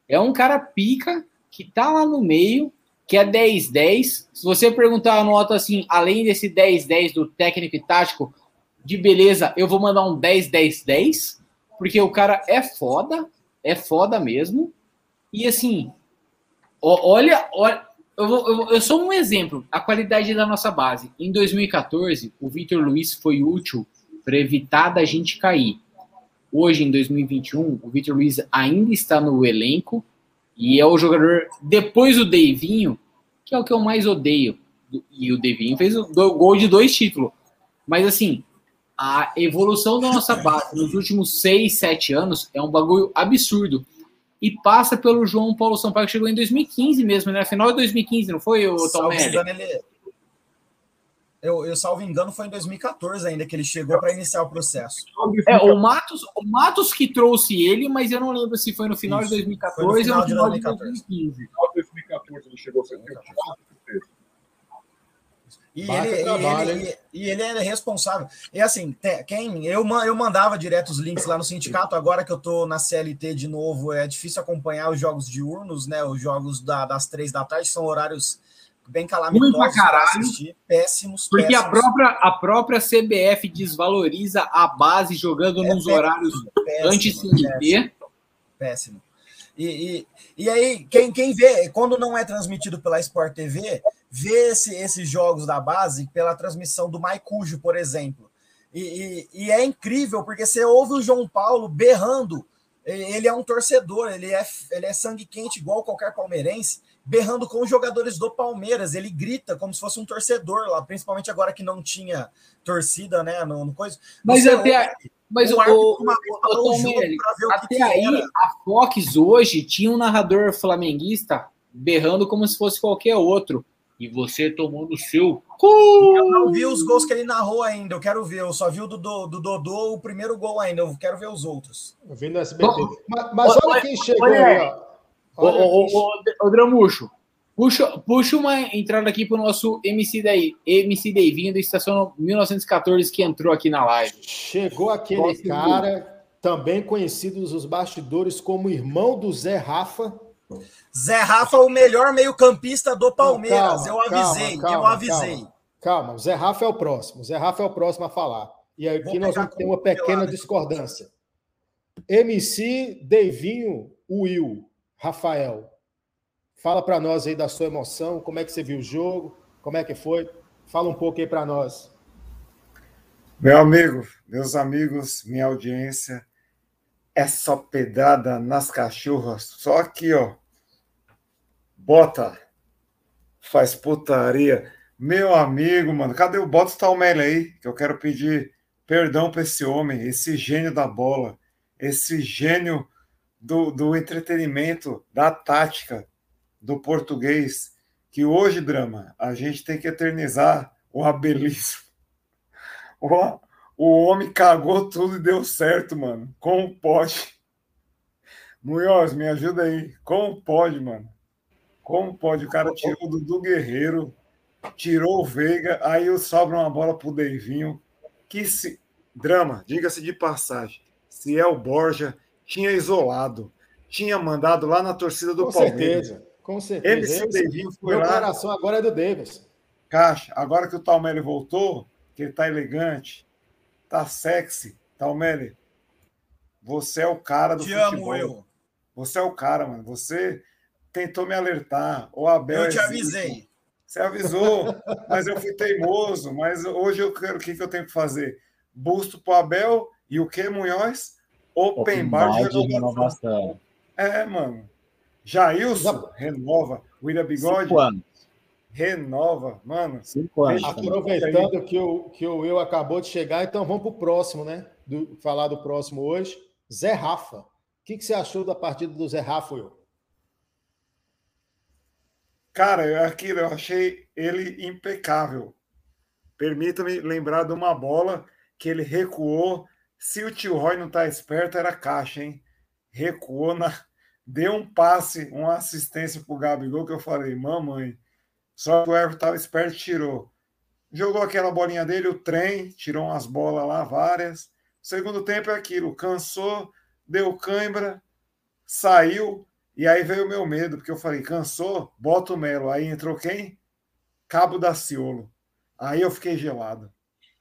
H: É um cara pica que tá lá no meio, que é 10-10. Se você perguntar a nota assim, além desse 10-10 do técnico e tático, de beleza, eu vou mandar um 10, 10, 10, porque o cara é foda, é foda mesmo. E assim, olha, olha eu, eu, eu sou um exemplo, a qualidade da nossa base. Em 2014, o Vitor Luiz foi útil para evitar da gente cair. Hoje, em 2021, o Vitor Luiz ainda está no elenco e é o jogador, depois do Deivinho, que é o que eu mais odeio. E o Deivinho fez o gol de dois títulos. Mas assim, a evolução da nossa base nos últimos seis, sete anos é um bagulho absurdo. E passa pelo João Paulo Sampaio, que chegou em 2015 mesmo, né? Final de 2015, não foi, o Tom ele,
E: eu, eu, salvo engano, foi em 2014 ainda que ele chegou para iniciar o processo.
H: É, o Matos, o Matos que trouxe ele, mas eu não lembro se foi no final Isso. de 2014 ou no final de 2014. 2015. No final de 2014 ele chegou a ser
E: e ele, trabalho, ele, e, ele, é responsável. E assim, quem eu, eu mandava direto os links lá no sindicato, agora que eu tô na CLT de novo, é difícil acompanhar os jogos diurnos, né? Os jogos da, das três da tarde são horários bem calamitosos
H: para assistir, péssimos. Porque péssimos. A, própria, a própria CBF desvaloriza a base jogando é nos péssimo, horários antes de
E: Péssimo. péssimo. E, e, e, aí, quem, quem vê, quando não é transmitido pela Sport TV, vê esse, esses jogos da base pela transmissão do Maicujo, por exemplo. E, e, e, é incrível, porque você ouve o João Paulo berrando. Ele é um torcedor, ele é, ele é sangue quente, igual qualquer palmeirense berrando com os jogadores do Palmeiras. Ele grita como se fosse um torcedor lá, principalmente agora que não tinha torcida, né? No, no coisa.
H: Mas Você até. Mas o, o, o, o até aí, era. a Fox hoje tinha um narrador flamenguista berrando como se fosse qualquer outro. E você tomou no seu
E: cu. Eu não vi os gols que ele narrou ainda. Eu quero ver. Eu só vi o do, do, do Dodô, o primeiro gol ainda. Eu quero ver os outros.
B: Eu vi no SBT. Mas, mas olha quem chegou aí, ó.
H: Ô, ô, ô, ô, Dramuxo, puxa, puxa uma entrada aqui pro nosso MC daí, MC Davinho da Estação 1914 que entrou aqui na live.
B: Chegou aquele Nossa, cara, também conhecido nos bastidores como irmão do Zé Rafa.
E: Zé Rafa, o melhor meio-campista do Palmeiras. Calma, eu avisei, calma, calma, eu avisei.
B: Calma, o Zé Rafa é o próximo. O Zé Rafa é o próximo a falar. E aqui nós vamos ter uma pequena discordância. MC Devinho Will Rafael, fala para nós aí da sua emoção, como é que você viu o jogo, como é que foi? Fala um pouco aí para nós.
K: Meu amigo, meus amigos, minha audiência, é só pedrada nas cachorras, só aqui, ó. Bota, faz putaria. Meu amigo, mano, cadê o Bota Talmelli aí? Que eu quero pedir perdão para esse homem, esse gênio da bola, esse gênio do, do entretenimento, da tática do português, que hoje, Drama, a gente tem que eternizar o abelismo. O, o homem cagou tudo e deu certo, mano. Como pode? Munhoz, me ajuda aí. Como pode, mano? Como pode? O cara tirou o Dudu Guerreiro, tirou o Veiga, aí sobra uma bola pro Deivinho. Que se... drama, diga-se de passagem. Se é o Borja, tinha isolado, tinha mandado lá na torcida do
B: com
K: Palmeiras.
B: Certeza, com certeza.
K: MC Devinho foi
B: Meu lá. coração agora é do Davis.
K: Caixa, agora que o Talmelli voltou, que ele tá elegante, tá sexy, Talmelli, você é o cara do
E: Te
K: futebol.
E: amo, eu.
K: Você é o cara, mano. Você tentou me alertar. O Abel
E: eu é te avisei.
K: Você avisou, mas eu fui teimoso. Mas hoje eu quero o que, que eu tenho que fazer? Busto pro Abel e o que, Munhoz? Open, Open bar, de renovação. É, mano. Jailson renova. William Bigode Cinco anos. renova. Mano.
B: Cinco anos. Aproveitando que o, que o eu acabou de chegar, então vamos para o próximo, né? Do, falar do próximo hoje. Zé Rafa. O que, que você achou da partida do Zé Rafa, eu?
K: Cara, aquilo, eu achei ele impecável. Permita-me lembrar de uma bola que ele recuou se o tio Roy não tá esperto, era caixa, hein? Recuou, na... deu um passe, uma assistência pro Gabigol que eu falei, mamãe. Só que o Everton tava esperto tirou. Jogou aquela bolinha dele, o trem, tirou umas bolas lá, várias. Segundo tempo é aquilo, cansou, deu cãibra, saiu, e aí veio o meu medo, porque eu falei, cansou, bota o Melo. Aí entrou quem? Cabo da Ciolo. Aí eu fiquei gelado.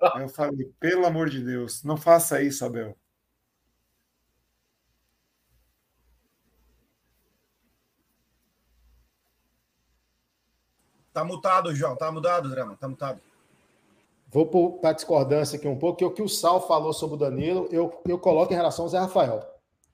K: Aí eu falei, pelo amor de Deus, não faça isso, Abel.
E: Tá mutado, João. Tá mudado, Drama. Tá mutado.
B: Vou para a discordância aqui um pouco, que o que o Sal falou sobre o Danilo, eu, eu coloco em relação ao Zé Rafael.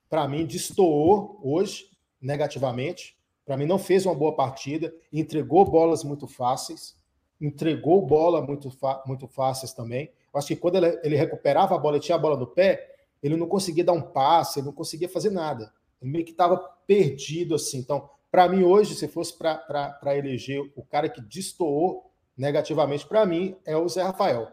B: Para mim, destoou hoje, negativamente. Para mim, não fez uma boa partida, entregou bolas muito fáceis, entregou bola muito, muito fáceis também. Eu acho que quando ele, ele recuperava a bola e tinha a bola no pé, ele não conseguia dar um passe, ele não conseguia fazer nada. Ele meio que estava perdido assim. Então, para mim, hoje, se fosse para eleger o cara que destoou negativamente para mim é o Zé Rafael.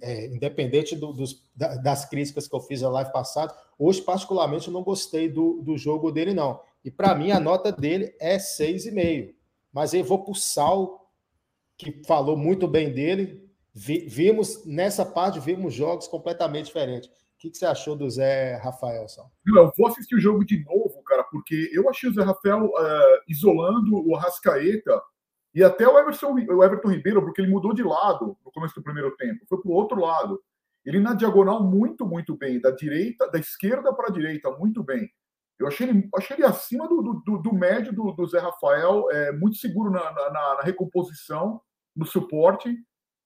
B: É, independente do, dos, das críticas que eu fiz na live passada, hoje, particularmente, eu não gostei do, do jogo dele, não. E para mim, a nota dele é 6,5. Mas aí vou para o Sal, que falou muito bem dele. Vi, vimos, nessa parte, vimos jogos completamente diferentes. O que, que você achou do Zé Rafael, Sal?
J: Eu vou assistir o jogo de novo, cara, porque eu achei o Zé Rafael uh, isolando o Arrascaeta e até o Everton, o Everton Ribeiro, porque ele mudou de lado no começo do primeiro tempo, foi para o outro lado. Ele na diagonal muito, muito bem, da direita, da esquerda para a direita, muito bem. Eu achei ele, achei ele acima do, do, do médio do, do, Zé Rafael, é, muito seguro na, na, na, recomposição, no suporte.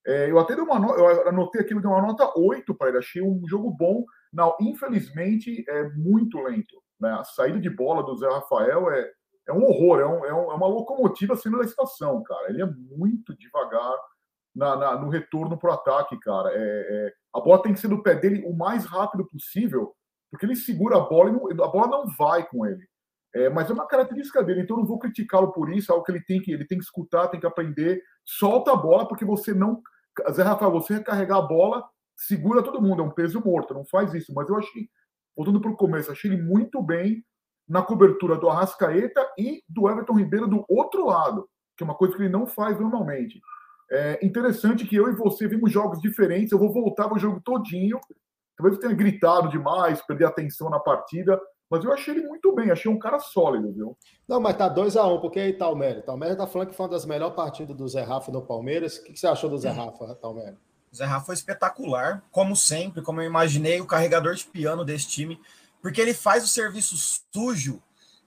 J: É, eu até dei uma nota, eu anotei aquilo, dei uma nota 8 para ele, achei um jogo bom. Não, infelizmente é muito lento. Né? A saída de bola do Zé Rafael é, é um horror, é, um, é, um, é, uma locomotiva sendo da estação, cara. Ele é muito devagar na, na, no retorno para o ataque, cara. É, é, a bola tem que ser do pé dele o mais rápido possível, porque ele segura a bola e não, a bola não vai com ele. É, mas é uma característica dele, então eu não vou criticá-lo por isso, é algo que ele tem que ele tem que escutar, tem que aprender. Solta a bola, porque você não. Zé Rafael, você recarregar a bola, segura todo mundo, é um peso morto, não faz isso. Mas eu achei, voltando para o começo, achei ele muito bem na cobertura do Arrascaeta e do Everton Ribeiro do outro lado, que é uma coisa que ele não faz normalmente. É interessante que eu e você vimos jogos diferentes. Eu vou voltar o jogo todinho. Talvez tenha gritado demais, perder a atenção na partida, mas eu achei ele muito bem, achei um cara sólido, viu?
B: Não, mas tá 2x1, um, porque aí Talmério. Talmério tá falando que foi uma das melhores partidas do Zé Rafa no Palmeiras. O que, que você achou do Zé Rafa, Talmério?
E: O Zé Rafa foi espetacular, como sempre, como eu imaginei, o carregador de piano desse time porque ele faz o serviço sujo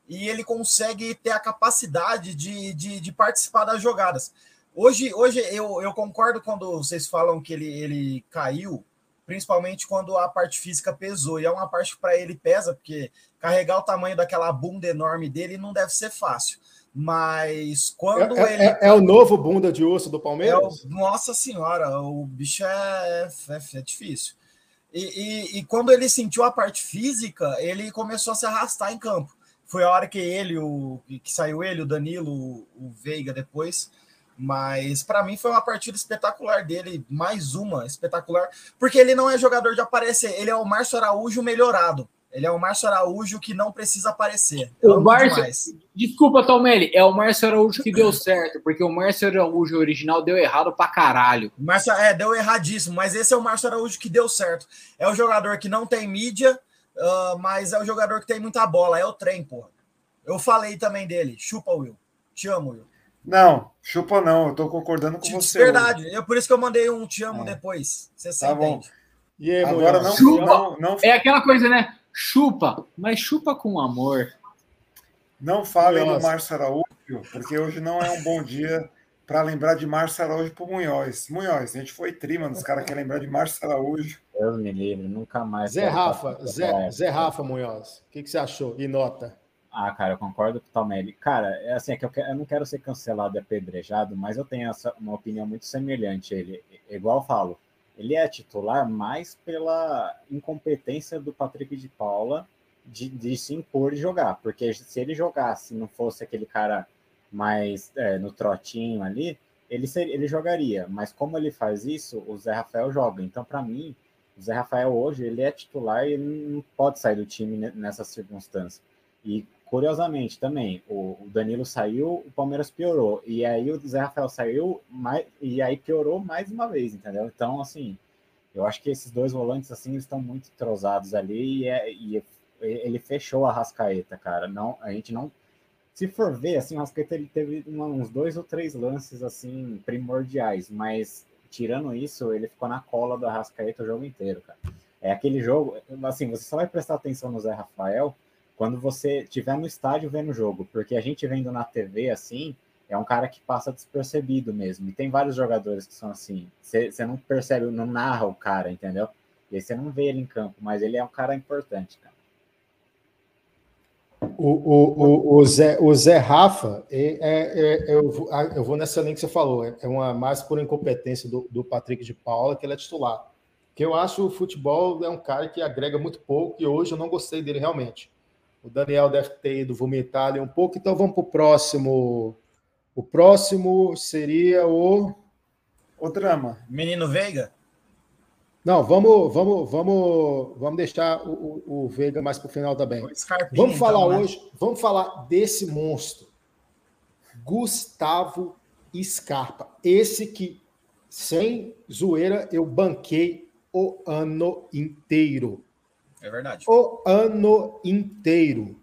E: e ele consegue ter a capacidade de, de, de participar das jogadas. Hoje, hoje eu, eu concordo quando vocês falam que ele, ele caiu, principalmente quando a parte física pesou. E é uma parte que para ele pesa, porque carregar o tamanho daquela bunda enorme dele não deve ser fácil. Mas quando
B: é,
E: é, ele.
B: É, é, o novo bunda de osso do Palmeiras?
E: É o, nossa senhora, o bicho é, é, é difícil. E, e, e, quando ele sentiu a parte física, ele começou a se arrastar em campo. Foi a hora que ele, o que saiu ele, o Danilo, o Veiga depois. Mas para mim foi uma partida espetacular dele, mais uma espetacular, porque ele não é jogador de aparecer, ele é o Márcio Araújo melhorado. Ele é o Márcio Araújo que não precisa aparecer.
H: o Márcio, desculpa, Tomelli, é o Márcio Araújo que deu certo, porque o Márcio Araújo original deu errado pra caralho.
E: Márcio, é, deu erradíssimo, mas esse é o Márcio Araújo que deu certo. É o jogador que não tem mídia, uh, mas é o jogador que tem muita bola, é o trem, porra. Eu falei também dele. Chupa, Will. Te amo, Will.
K: Não, chupa não, eu tô concordando com você.
E: Verdade, é por isso que eu mandei um te amo é. depois. Você tá. Bom.
K: E aí, Agora não,
H: não, não, É aquela coisa, né? Chupa, mas chupa com amor.
K: Não falem no Márcio Araújo, porque hoje não é um bom dia para lembrar de Márcio Araújo pro Munhoz. Munhoz, a gente foi trima, os caras querem lembrar de Márcio Araújo.
C: Deus me livre, nunca mais.
B: Zé Rafa, Zé, Zé Rafa Munhoz, o que, que você achou? E nota?
C: Ah, cara, eu concordo com o Talmelli. Cara, é assim, é que eu, eu, não quero ser cancelado e apedrejado, mas eu tenho essa, uma opinião muito semelhante a ele. Igual eu falo, ele é titular mais pela incompetência do Patrick de Paula de, de se impor e jogar, porque se ele jogasse, não fosse aquele cara mais é, no trotinho ali, ele, seria, ele jogaria, mas como ele faz isso, o Zé Rafael joga. Então, para mim, o Zé Rafael hoje ele é titular e ele não pode sair do time nessa circunstância. E curiosamente também, o, Danilo saiu, o Palmeiras piorou. E aí o Zé Rafael saiu mais, e aí piorou mais uma vez, entendeu? Então, assim, eu acho que esses dois volantes assim estão muito entrosados ali e, é, e ele fechou a Rascaeta, cara. Não, a gente não. Se for ver, assim, o Rascaeta ele teve uns dois ou três lances assim primordiais, mas tirando isso, ele ficou na cola do Arrascaeta o jogo inteiro, cara. É aquele jogo, assim, você só vai prestar atenção no Zé Rafael quando você estiver no estádio vendo o jogo, porque a gente vendo na TV assim, é um cara que passa despercebido mesmo. E tem vários jogadores que são assim, você não percebe, não narra o cara, entendeu? E aí você não vê ele em campo, mas ele é um cara importante, cara.
B: O, o, o, o, Zé, o Zé Rafa, é, é, é, eu, eu vou nessa linha que você falou, é, é uma mais por incompetência do, do Patrick de Paula que ele é titular. Que eu acho o futebol é um cara que agrega muito pouco e hoje eu não gostei dele realmente. O Daniel deve ter ido vomitar ali um pouco, então vamos para o próximo. O próximo seria o.
K: O drama.
E: Menino Veiga?
B: Não, vamos, vamos, vamos, vamos deixar o, o, o Veiga mais para o final também. Vamos falar então, né? hoje, vamos falar desse monstro, Gustavo Scarpa. Esse que, sem zoeira, eu banquei o ano inteiro.
E: É verdade.
B: O ano inteiro.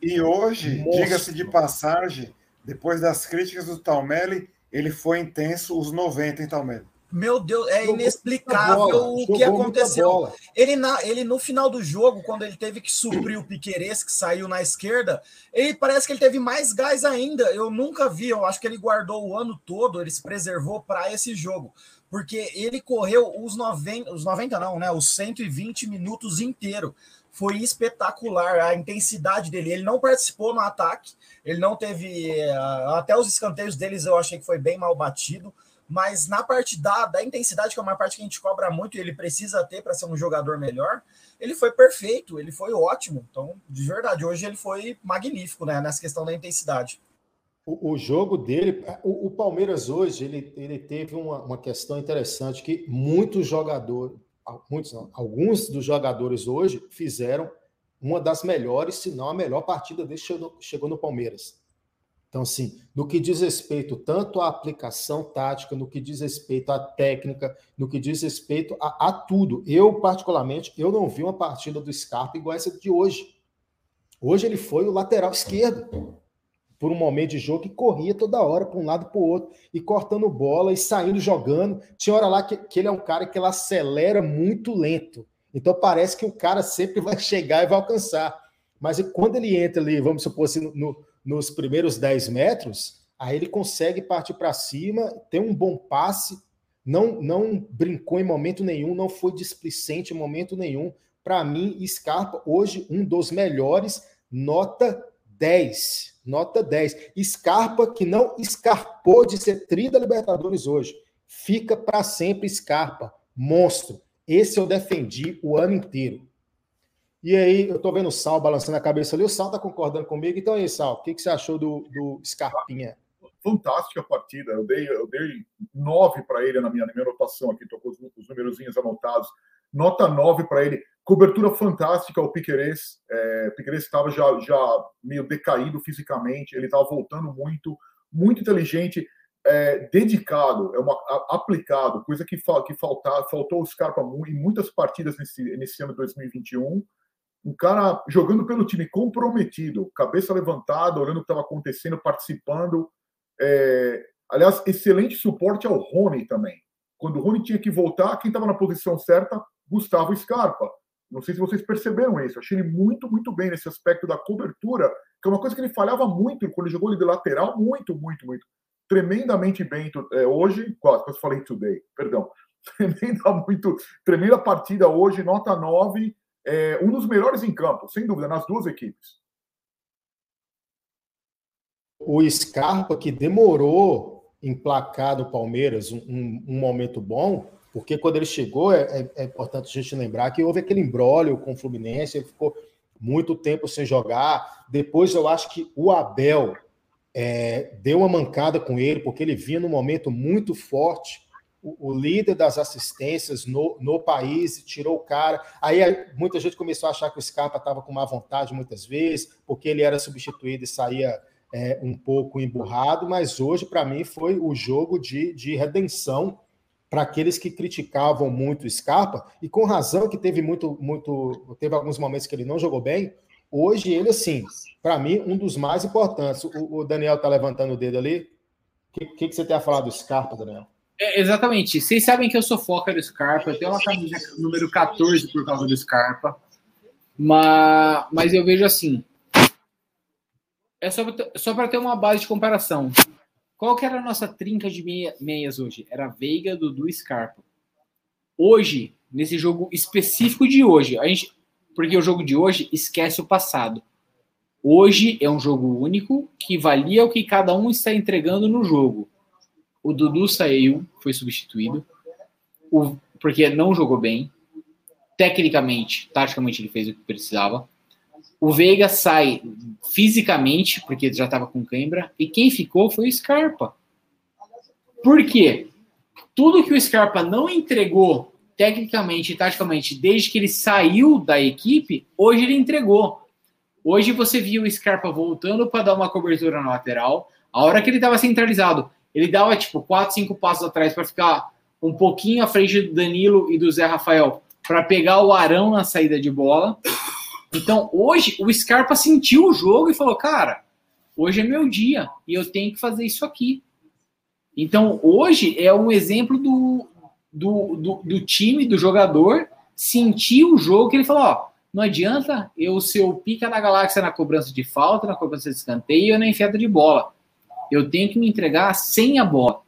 K: E hoje, diga-se de passagem, depois das críticas do Talmelli, ele foi intenso os 90 em Talmelli.
E: Meu Deus, é inexplicável o que aconteceu. Ele, na, ele, no final do jogo, quando ele teve que suprir o Piqueires, que saiu na esquerda, ele parece que ele teve mais gás ainda. Eu nunca vi, eu acho que ele guardou o ano todo, ele se preservou para esse jogo. Porque ele correu os 90, os 90 não, né? Os 120 minutos inteiro. Foi espetacular a intensidade dele. Ele não participou no ataque, ele não teve. Eh, até os escanteios deles eu achei que foi bem mal batido mas na parte da, da intensidade, que é uma parte que a gente cobra muito e ele precisa ter para ser um jogador melhor, ele foi perfeito, ele foi ótimo. Então, de verdade, hoje ele foi magnífico né, nessa questão da intensidade.
B: O, o jogo dele, o, o, Palmeiras hoje, ele, ele teve uma, uma questão interessante que muitos jogadores, muitos não, alguns dos jogadores hoje fizeram uma das melhores, se não a melhor partida desde que chegou, chegou no Palmeiras. Então, assim, no que diz respeito tanto à aplicação tática, no que diz respeito à técnica, no que diz respeito a, a tudo. Eu, particularmente, eu não vi uma partida do Scarpa igual essa de hoje. Hoje ele foi o lateral esquerdo por um momento de jogo que corria toda hora para um lado para o outro, e cortando bola e saindo jogando. Tinha hora lá que, que ele é um cara que ele acelera muito lento. Então parece que o cara sempre vai chegar e vai alcançar. Mas quando ele entra ali, vamos supor assim, no, nos primeiros 10 metros, aí ele consegue partir para cima, tem um bom passe, não, não brincou em momento nenhum, não foi displicente em momento nenhum. Para mim, Scarpa, hoje, um dos melhores, nota 10. Nota 10. Scarpa, que não escarpou de ser tri da Libertadores hoje. Fica para sempre Scarpa. Monstro. Esse eu defendi o ano inteiro. E aí, eu estou vendo o Sal balançando a cabeça ali. O Sal está concordando comigo. Então, aí, Sal, o que, que você achou do, do Scarpinha?
J: Fantástica partida. Eu dei, eu dei nove para ele na minha, na minha anotação aqui. Estou com os, os anotados. Nota nove para ele. Cobertura fantástica. O Piqueires. É, Piqueires estava já, já meio decaído fisicamente. Ele estava voltando muito. Muito inteligente. É, dedicado, é uma, a, aplicado, coisa que, fa, que falta, faltou o Scarpa em muitas partidas nesse, nesse ano de 2021 um cara jogando pelo time comprometido, cabeça levantada, olhando o que estava acontecendo, participando. É... Aliás, excelente suporte ao Rony também. Quando o Rony tinha que voltar, quem estava na posição certa? Gustavo Scarpa. Não sei se vocês perceberam isso. Achei ele muito, muito bem nesse aspecto da cobertura, que é uma coisa que ele falhava muito quando ele jogou ele de lateral, muito, muito, muito. Tremendamente bem é, hoje, quase, quase falei today, perdão. Tremenda, muito, tremenda partida hoje, nota 9 é, um dos melhores em campo, sem dúvida, nas duas equipes.
B: O Scarpa, que demorou em placar no Palmeiras um, um, um momento bom, porque quando ele chegou, é, é, é, importante a gente lembrar que houve aquele embrólio com o Fluminense, ele ficou muito tempo sem jogar. Depois eu acho que o Abel é, deu uma mancada com ele, porque ele vinha num momento muito forte o, líder das assistências no, no país, tirou o cara. Aí muita gente começou a achar que o Scarpa estava com má vontade muitas vezes, porque ele era substituído e saía é, um pouco emburrado, mas hoje, para mim, foi o jogo de, de redenção para aqueles que criticavam muito o Scarpa, e com razão que teve muito, muito. Teve alguns momentos que ele não jogou bem. Hoje, ele, assim, para mim, um dos mais importantes. O, o Daniel está levantando o dedo ali. O que, que, que, você tem a falar do Scarpa, Daniel?
H: É, exatamente. Vocês sabem que eu sou foca do Scarpa, eu tenho uma camisa número 14 por causa do Scarpa. Mas, mas eu vejo assim. É só, só para ter uma base de comparação. Qual que era a nossa trinca de meia, meias hoje? Era Veiga, Dudu e Scarpa. Hoje, nesse jogo específico de hoje, a gente, porque o jogo de hoje esquece o passado. Hoje é um jogo único que valia o que cada um está entregando no jogo. O Dudu saiu, foi substituído, o, porque não jogou bem. Tecnicamente, taticamente, ele fez o que precisava. O Veiga sai fisicamente, porque já estava com cãibra, e quem ficou foi o Scarpa. Por quê? Tudo que o Scarpa não entregou tecnicamente e taticamente desde que ele saiu da equipe, hoje ele entregou. Hoje você viu o Scarpa voltando para dar uma cobertura na lateral. A hora que ele estava centralizado, ele dava tipo 4, 5 passos atrás para ficar um pouquinho à frente do Danilo e do Zé Rafael para pegar o Arão na saída de bola. Então, hoje, o Scarpa sentiu o jogo e falou: Cara, hoje é meu dia e eu tenho que fazer isso aqui. Então, hoje é um exemplo do, do, do, do time, do jogador, sentir o jogo que ele falou: Ó, não adianta eu ser o pica da galáxia na cobrança de falta, na cobrança de escanteio ou na enfiada de bola. Eu tenho que me entregar sem a bola.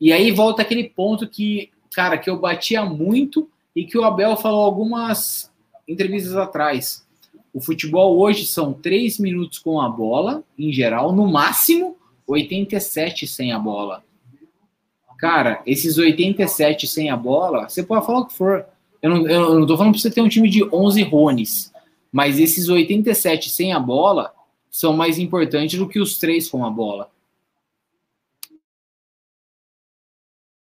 H: E aí volta aquele ponto que, cara, que eu batia muito e que o Abel falou algumas entrevistas atrás. O futebol hoje são três minutos com a bola, em geral, no máximo 87 sem a bola. Cara, esses 87 sem a bola, você pode falar o que for. Eu não, eu não tô falando pra você ter um time de 11 Rones, mas esses 87 sem a bola são mais importantes do que os três com a bola.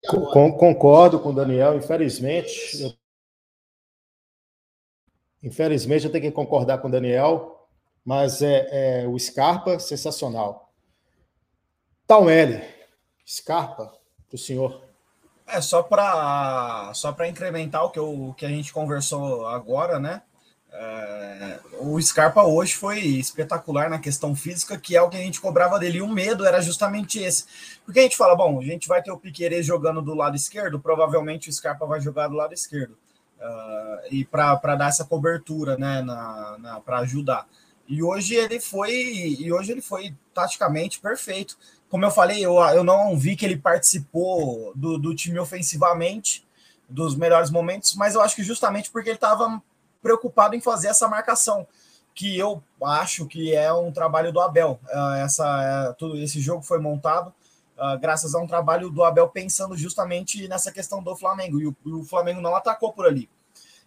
B: Concordo com o Daniel, infelizmente. Eu Infelizmente, eu tenho que concordar com o Daniel, mas é, é o Scarpa, sensacional. L, Scarpa, para o senhor.
E: É, só para só incrementar o que, eu, que a gente conversou agora, né? É, o Scarpa hoje foi espetacular na questão física, que é o que a gente cobrava dele. E o medo era justamente esse. Porque a gente fala, bom, a gente vai ter o Piquerez jogando do lado esquerdo, provavelmente o Scarpa vai jogar do lado esquerdo. Uh, e para dar essa cobertura, né, na, na para ajudar. E hoje ele foi e hoje ele foi taticamente perfeito. Como eu falei, eu, eu não vi que ele participou do, do time ofensivamente, dos melhores momentos, mas eu acho que justamente porque ele estava preocupado em fazer essa marcação, que eu acho que é um trabalho do Abel. Uh, essa, uh, tudo esse jogo foi montado uh, graças a um trabalho do Abel pensando justamente nessa questão do Flamengo. E o, o Flamengo não atacou por ali.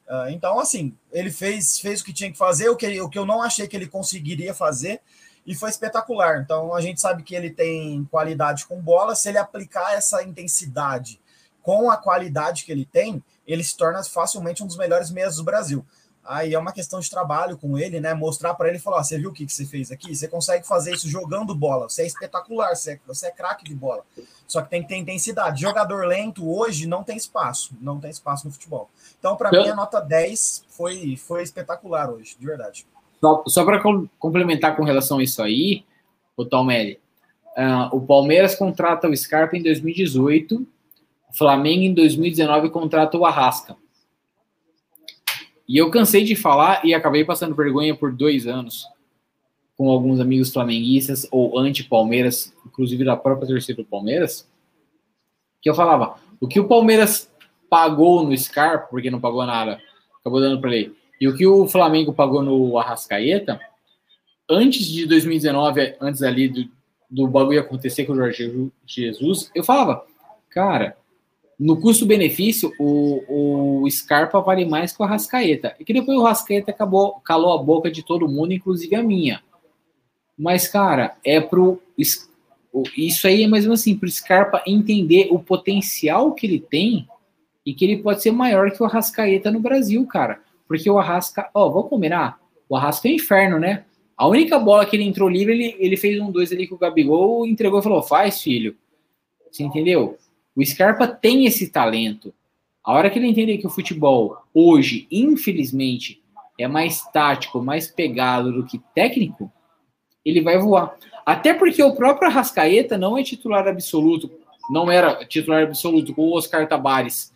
E: Uh, então, assim, ele fez, fez o que tinha que fazer, o que, o que eu não achei que ele conseguiria fazer, e foi espetacular. Então, a gente sabe que ele tem qualidade com bola. Se ele aplicar essa intensidade com a qualidade que ele tem, ele se torna facilmente um dos melhores meias do Brasil. Aí é uma questão de trabalho com ele, né? Mostrar para ele e falar: você viu o que, que você fez aqui? Você consegue fazer isso jogando bola. Você é espetacular, você é, você é craque de bola. Só que tem que ter intensidade. Jogador lento hoje não tem espaço. Não tem espaço no futebol. Então, para mim, a nota 10 foi, foi espetacular hoje, de verdade.
H: Só, só para complementar com relação a isso aí, o Talmelli, uh, o Palmeiras contrata o Scarpa em 2018, o Flamengo em 2019 contrata o Arrasca. E eu cansei de falar e acabei passando vergonha por dois anos com alguns amigos flamenguistas ou anti-Palmeiras, inclusive da própria torcida do Palmeiras, que eu falava, o que o Palmeiras pagou no Scarpa, porque não pagou nada, acabou dando para ele, e o que o Flamengo pagou no Arrascaeta, antes de 2019, antes ali do, do bagulho acontecer com o Jorge Jesus, eu falava, cara, no custo-benefício, o, o Scarpa vale mais que o Arrascaeta. E que depois o Arrascaeta acabou, calou a boca de todo mundo, inclusive a minha. Mas, cara, é pro. Isso aí é mais ou menos assim, pro Scarpa entender o potencial que ele tem e que ele pode ser maior que o Arrascaeta no Brasil, cara. Porque o Arrasca. Ó, oh, vamos combinar? O Arrasca é um inferno, né? A única bola que ele entrou livre, ele, ele fez um dois ali com o Gabigol, entregou e falou: faz, filho. Você entendeu? O Scarpa tem esse talento. A hora que ele entender que o futebol hoje, infelizmente, é mais tático, mais pegado do que técnico, ele vai voar. Até porque o próprio Arrascaeta não é titular absoluto não era titular absoluto com o Oscar Tabares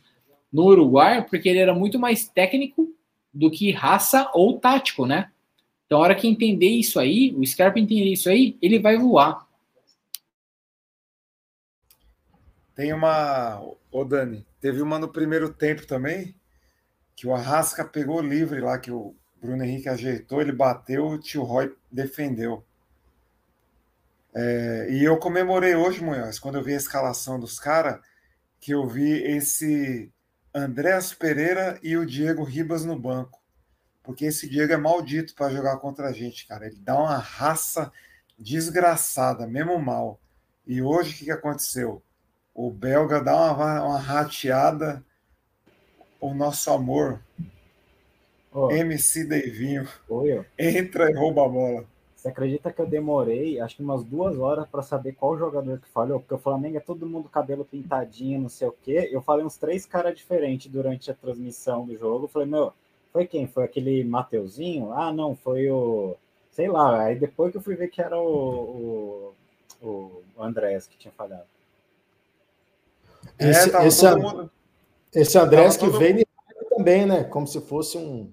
H: no Uruguai, porque ele era muito mais técnico do que raça ou tático, né? Então, a hora que entender isso aí, o Scarpa entender isso aí, ele vai voar.
K: Tem uma. Ô, Dani, teve uma no primeiro tempo também, que o Arrasca pegou livre lá, que o Bruno Henrique ajeitou, ele bateu, o tio Roy defendeu. É, e eu comemorei hoje, Munhoz, quando eu vi a escalação dos caras, que eu vi esse Andréas Pereira e o Diego Ribas no banco. Porque esse Diego é maldito para jogar contra a gente, cara. Ele dá uma raça desgraçada, mesmo mal. E hoje o que, que aconteceu? O belga dá uma, uma rateada. O nosso amor, oh. MC Deivinho,
C: Oi,
K: entra e rouba a bola.
C: Você acredita que eu demorei, acho que umas duas horas para saber qual jogador que falhou? Porque o Flamengo é todo mundo cabelo pintadinho, não sei o quê. Eu falei uns três caras diferentes durante a transmissão do jogo. Eu falei, meu, foi quem? Foi aquele Mateuzinho? Ah, não, foi o. Sei lá. Aí depois que eu fui ver que era o, o, o Andrés que tinha falhado.
B: Esse, é, esse, mundo... esse Andrés que veio também, né? Como se fosse um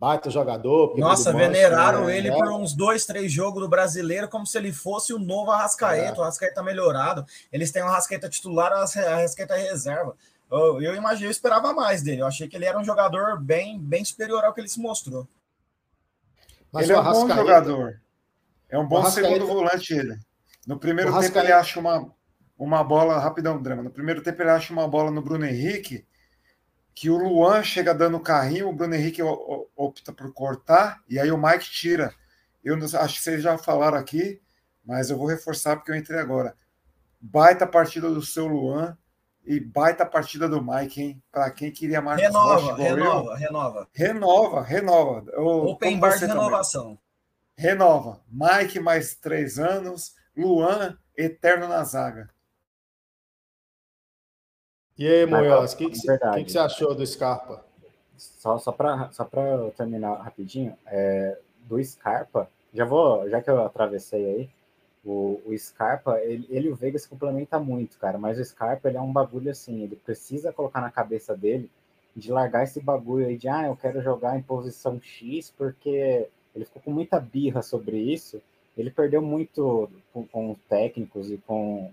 B: baita jogador.
E: Nossa, veneraram né? ele é. por uns dois, três jogos do brasileiro, como se ele fosse o novo Arrascaeta. É. O Arrascaeta melhorado. Eles têm o Arrascaeta titular, a Arrascaeta reserva. Eu, eu imaginei, eu esperava mais dele. Eu achei que ele era um jogador bem, bem superior ao que ele se mostrou.
K: Mas ele é um bom jogador. É um bom segundo volante ele. No primeiro tempo ele acha uma, uma bola, rapidão, drama. No primeiro tempo ele acha uma bola no Bruno Henrique, que o Luan chega dando carrinho, o Bruno Henrique opta por cortar, e aí o Mike tira. Eu não, acho que vocês já falaram aqui, mas eu vou reforçar porque eu entrei agora. Baita partida do seu Luan e baita partida do Mike, hein? Para quem queria mais
E: renova, Rocha, renova, eu. renova.
K: Renova, renova.
E: Open bar de renovação. Também.
K: Renova. Mike mais três anos, Luan eterno na zaga.
B: E aí, Munhoz, o que, que, você achou do Scarpa?
C: Só, só para só terminar rapidinho, é, do Scarpa, já vou, já que eu atravessei aí, o, o Scarpa, ele, ele e o Veiga se complementa muito, cara, mas o Scarpa ele é um bagulho assim, ele precisa colocar na cabeça dele de largar esse bagulho aí de, ah, eu quero jogar em posição X, porque ele ficou com muita birra sobre isso, ele perdeu muito com, com técnicos e com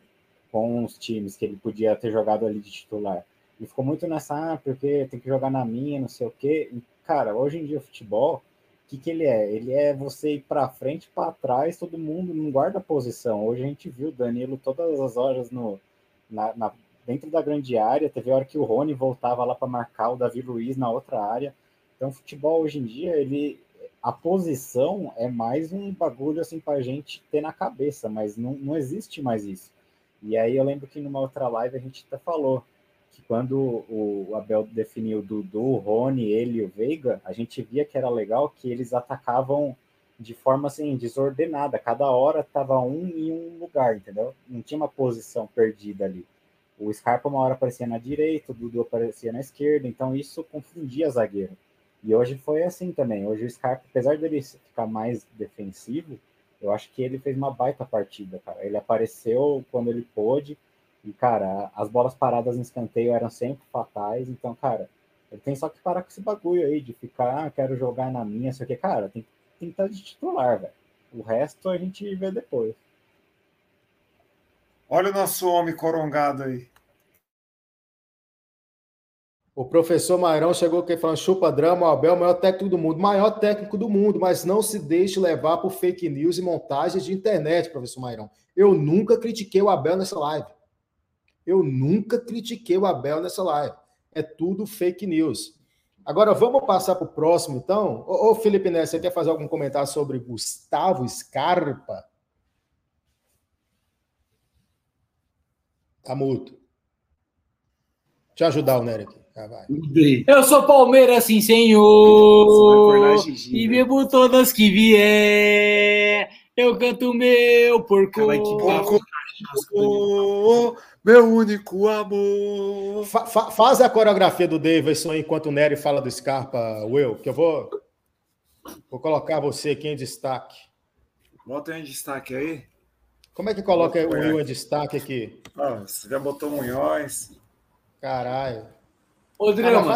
C: com os times que ele podia ter jogado ali de titular. Ele ficou muito nessa, ah, porque tem que jogar na minha, não sei o quê. E, cara, hoje em dia o futebol, o que, que ele é? Ele é você ir para frente, para trás, todo mundo não guarda posição. Hoje a gente viu o Danilo todas as horas no, na, na, dentro da grande área. Teve hora que o Rony voltava lá para marcar o Davi Luiz na outra área. Então, o futebol hoje em dia, ele a posição é mais um bagulho assim para a gente ter na cabeça, mas não, não existe mais isso. E aí eu lembro que numa outra live a gente até falou que quando o Abel definiu o Dudu, o Rony, ele e o Veiga, a gente via que era legal que eles atacavam de forma assim desordenada, cada hora tava um em um lugar, entendeu? Não tinha uma posição perdida ali. O Scarpa uma hora aparecia na direita, o Dudu aparecia na esquerda, então isso confundia zagueiro. E hoje foi assim também. Hoje o Scarpa, apesar dele ficar mais defensivo, eu acho que ele fez uma baita partida, cara. Ele apareceu quando ele pôde. E, cara, as bolas paradas em escanteio eram sempre fatais. Então, cara, ele tem só que parar com esse bagulho aí de ficar, ah, quero jogar na minha, só que, cara, tem, que estar de titular, velho. O resto a gente vê depois.
K: Olha o nosso homem corongado aí.
B: O professor Mairão chegou aqui falando: chupa drama, o Abel, o maior técnico do mundo. Maior técnico do mundo, mas não se deixe levar por fake news e montagens de internet, professor Mairão. Eu nunca critiquei o Abel nessa live. Eu nunca critiquei o Abel nessa live. É tudo fake news. Agora vamos passar para o próximo, então. Ô, ô Felipe Neto, você quer fazer algum comentário sobre Gustavo Scarpa? Tá mudo. Eu ajudar o
H: Eu sou Palmeiras, sim, senhor. E bebo todas que vier. Eu canto meu porco. porco.
K: Meu único amor.
B: Fa fa faz a coreografia do Davidson enquanto o Nery fala do Scarpa, Will, que eu vou, vou colocar você aqui em destaque.
K: Bota em destaque aí.
B: Como é que coloca o Will em destaque aqui?
K: Ah, você já botou Munhões.
B: Caralho.
H: Ô, Drama,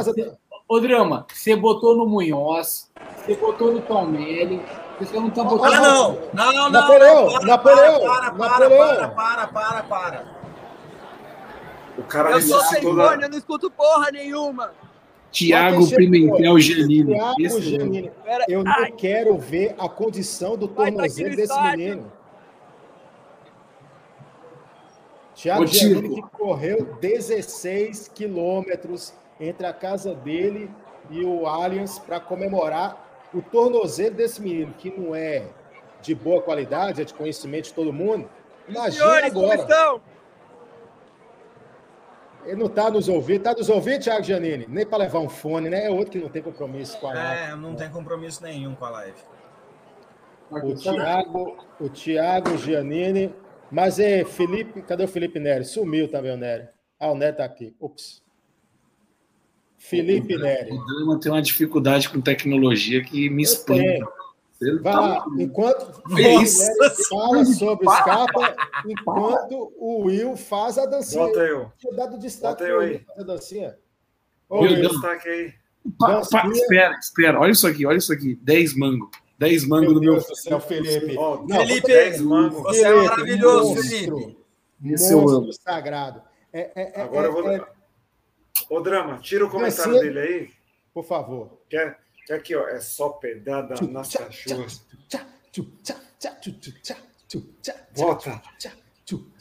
H: ô, Drama, você botou no Munhoz, você botou no Tomelli, você não tá botando...
E: Ah, não! Não, não,
B: Napoleão,
E: não! Para,
B: Napoleão,
E: para, para,
B: Napoleão.
E: para, para, para, para.
K: O cara
L: Eu sou sem
K: ressuscitou
L: fone,
K: da...
L: eu não escuto porra nenhuma.
I: Tiago Pimentel Giannini.
B: Thiago
I: Esse é o-
B: Giannini.
L: Pera-
B: Eu não
L: Ai.
B: quero ver a condição do tornozelo desse
L: estádio.
B: menino.
I: Tico.
B: Giannini que correu 16 quilômetros entre a casa dele e o Allianz para comemorar o tornozelo desse menino, que não é de boa qualidade, é de conhecimento de todo mundo. Imagina
L: Senhores, como
B: agora.
L: estão?
B: Ele não está nos ouvindo. Está nos ouvindo, Thiago Giannini? Nem para levar um fone, né? É outro que não tem compromisso com a live.
E: É, não tem compromisso nenhum com a live.
B: O Thiago, o Thiago Giannini. Mas é Felipe. Cadê o Felipe Nery? Sumiu também o Nery. Ah, o Nery tá aqui. Ups. Felipe Nery.
I: O Drama tem uma dificuldade com tecnologia que me espanta.
B: Vai
I: tá
B: lá. Enquanto o Felipe
I: isso?
B: Nery fala sobre o Scarpa, enquanto o Will faz a dancinha.
K: Bota eu.
B: Tinha dado destaque
K: Bota eu aí.
B: A dancinha. Ô, Will.
K: Destaque aí.
I: Pa- pa- espera, espera. Olha isso aqui, olha isso aqui. 10 mango. 10 mango
B: meu
I: do meu.
B: Deus do céu, Felipe.
K: Ó,
B: Não,
E: Felipe,
K: 10 mangos.
E: você é maravilhoso,
B: monstro,
E: Felipe.
B: Monstro
I: amo.
B: sagrado. É, é, é,
K: Agora eu vou.
B: É- é-
K: Ô, Drama, tira o comentário
B: Dancinha.
K: dele aí.
B: por favor.
K: Que, é, que aqui, ó, é só pedada nas cachorras. Bota.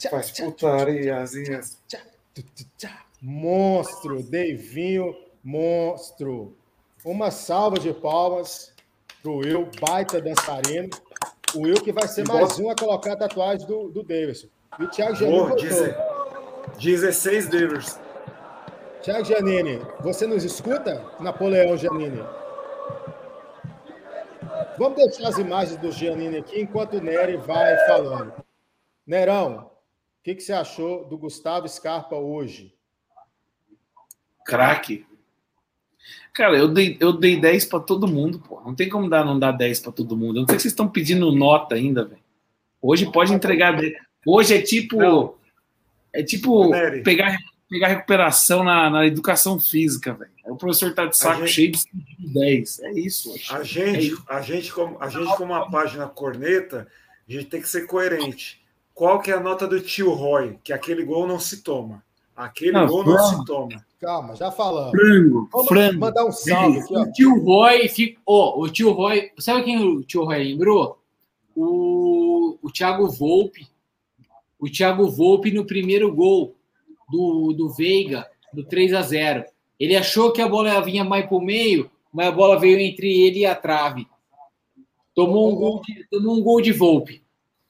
K: Faz putariazinhas.
B: Monstro, Deivinho, monstro. Uma salva de palmas pro Will, baita dançarino. O Will que vai ser mais um a colocar a tatuagem do, do Davidson. E o Thiago
K: deze- 16 livros.
B: Thiago Giannini, você nos escuta? Napoleão Giannini. Vamos deixar as imagens do Giannini aqui enquanto o Nery vai falando. Nerão, o que, que você achou do Gustavo Scarpa hoje?
I: Craque. Cara, eu dei, eu dei 10 pra todo mundo, pô. Não tem como dar, não dar 10 pra todo mundo. Eu não sei se vocês estão pedindo nota ainda, velho. Hoje pode entregar 10. Hoje é tipo.
K: Não.
I: É tipo
K: Nery.
I: pegar, pegar recuperação na, na educação física, velho. O professor tá de saco
K: gente-
I: cheio de 10. É isso.
K: A gente, a gente, como, a gente, como uma página corneta, a gente tem que ser coerente. Qual que é a nota do tio Roy? Que aquele gol não se toma. Aquele
I: Não,
K: gol não
I: vamos.
K: se toma.
B: Calma, já falamos.
I: Frango,
B: Vamos
I: frango.
B: mandar um salve aqui, ó.
H: O tio Roy fica. Ó, o tio Roy. Sabe quem o tio Roy lembrou? O, o Thiago Volpe. O Thiago Volpe no primeiro gol do, do Veiga, do 3 a 0 Ele achou que a bola vinha mais pro meio, mas a bola veio entre ele e a trave. Tomou um gol de, tomou um gol de Volpe.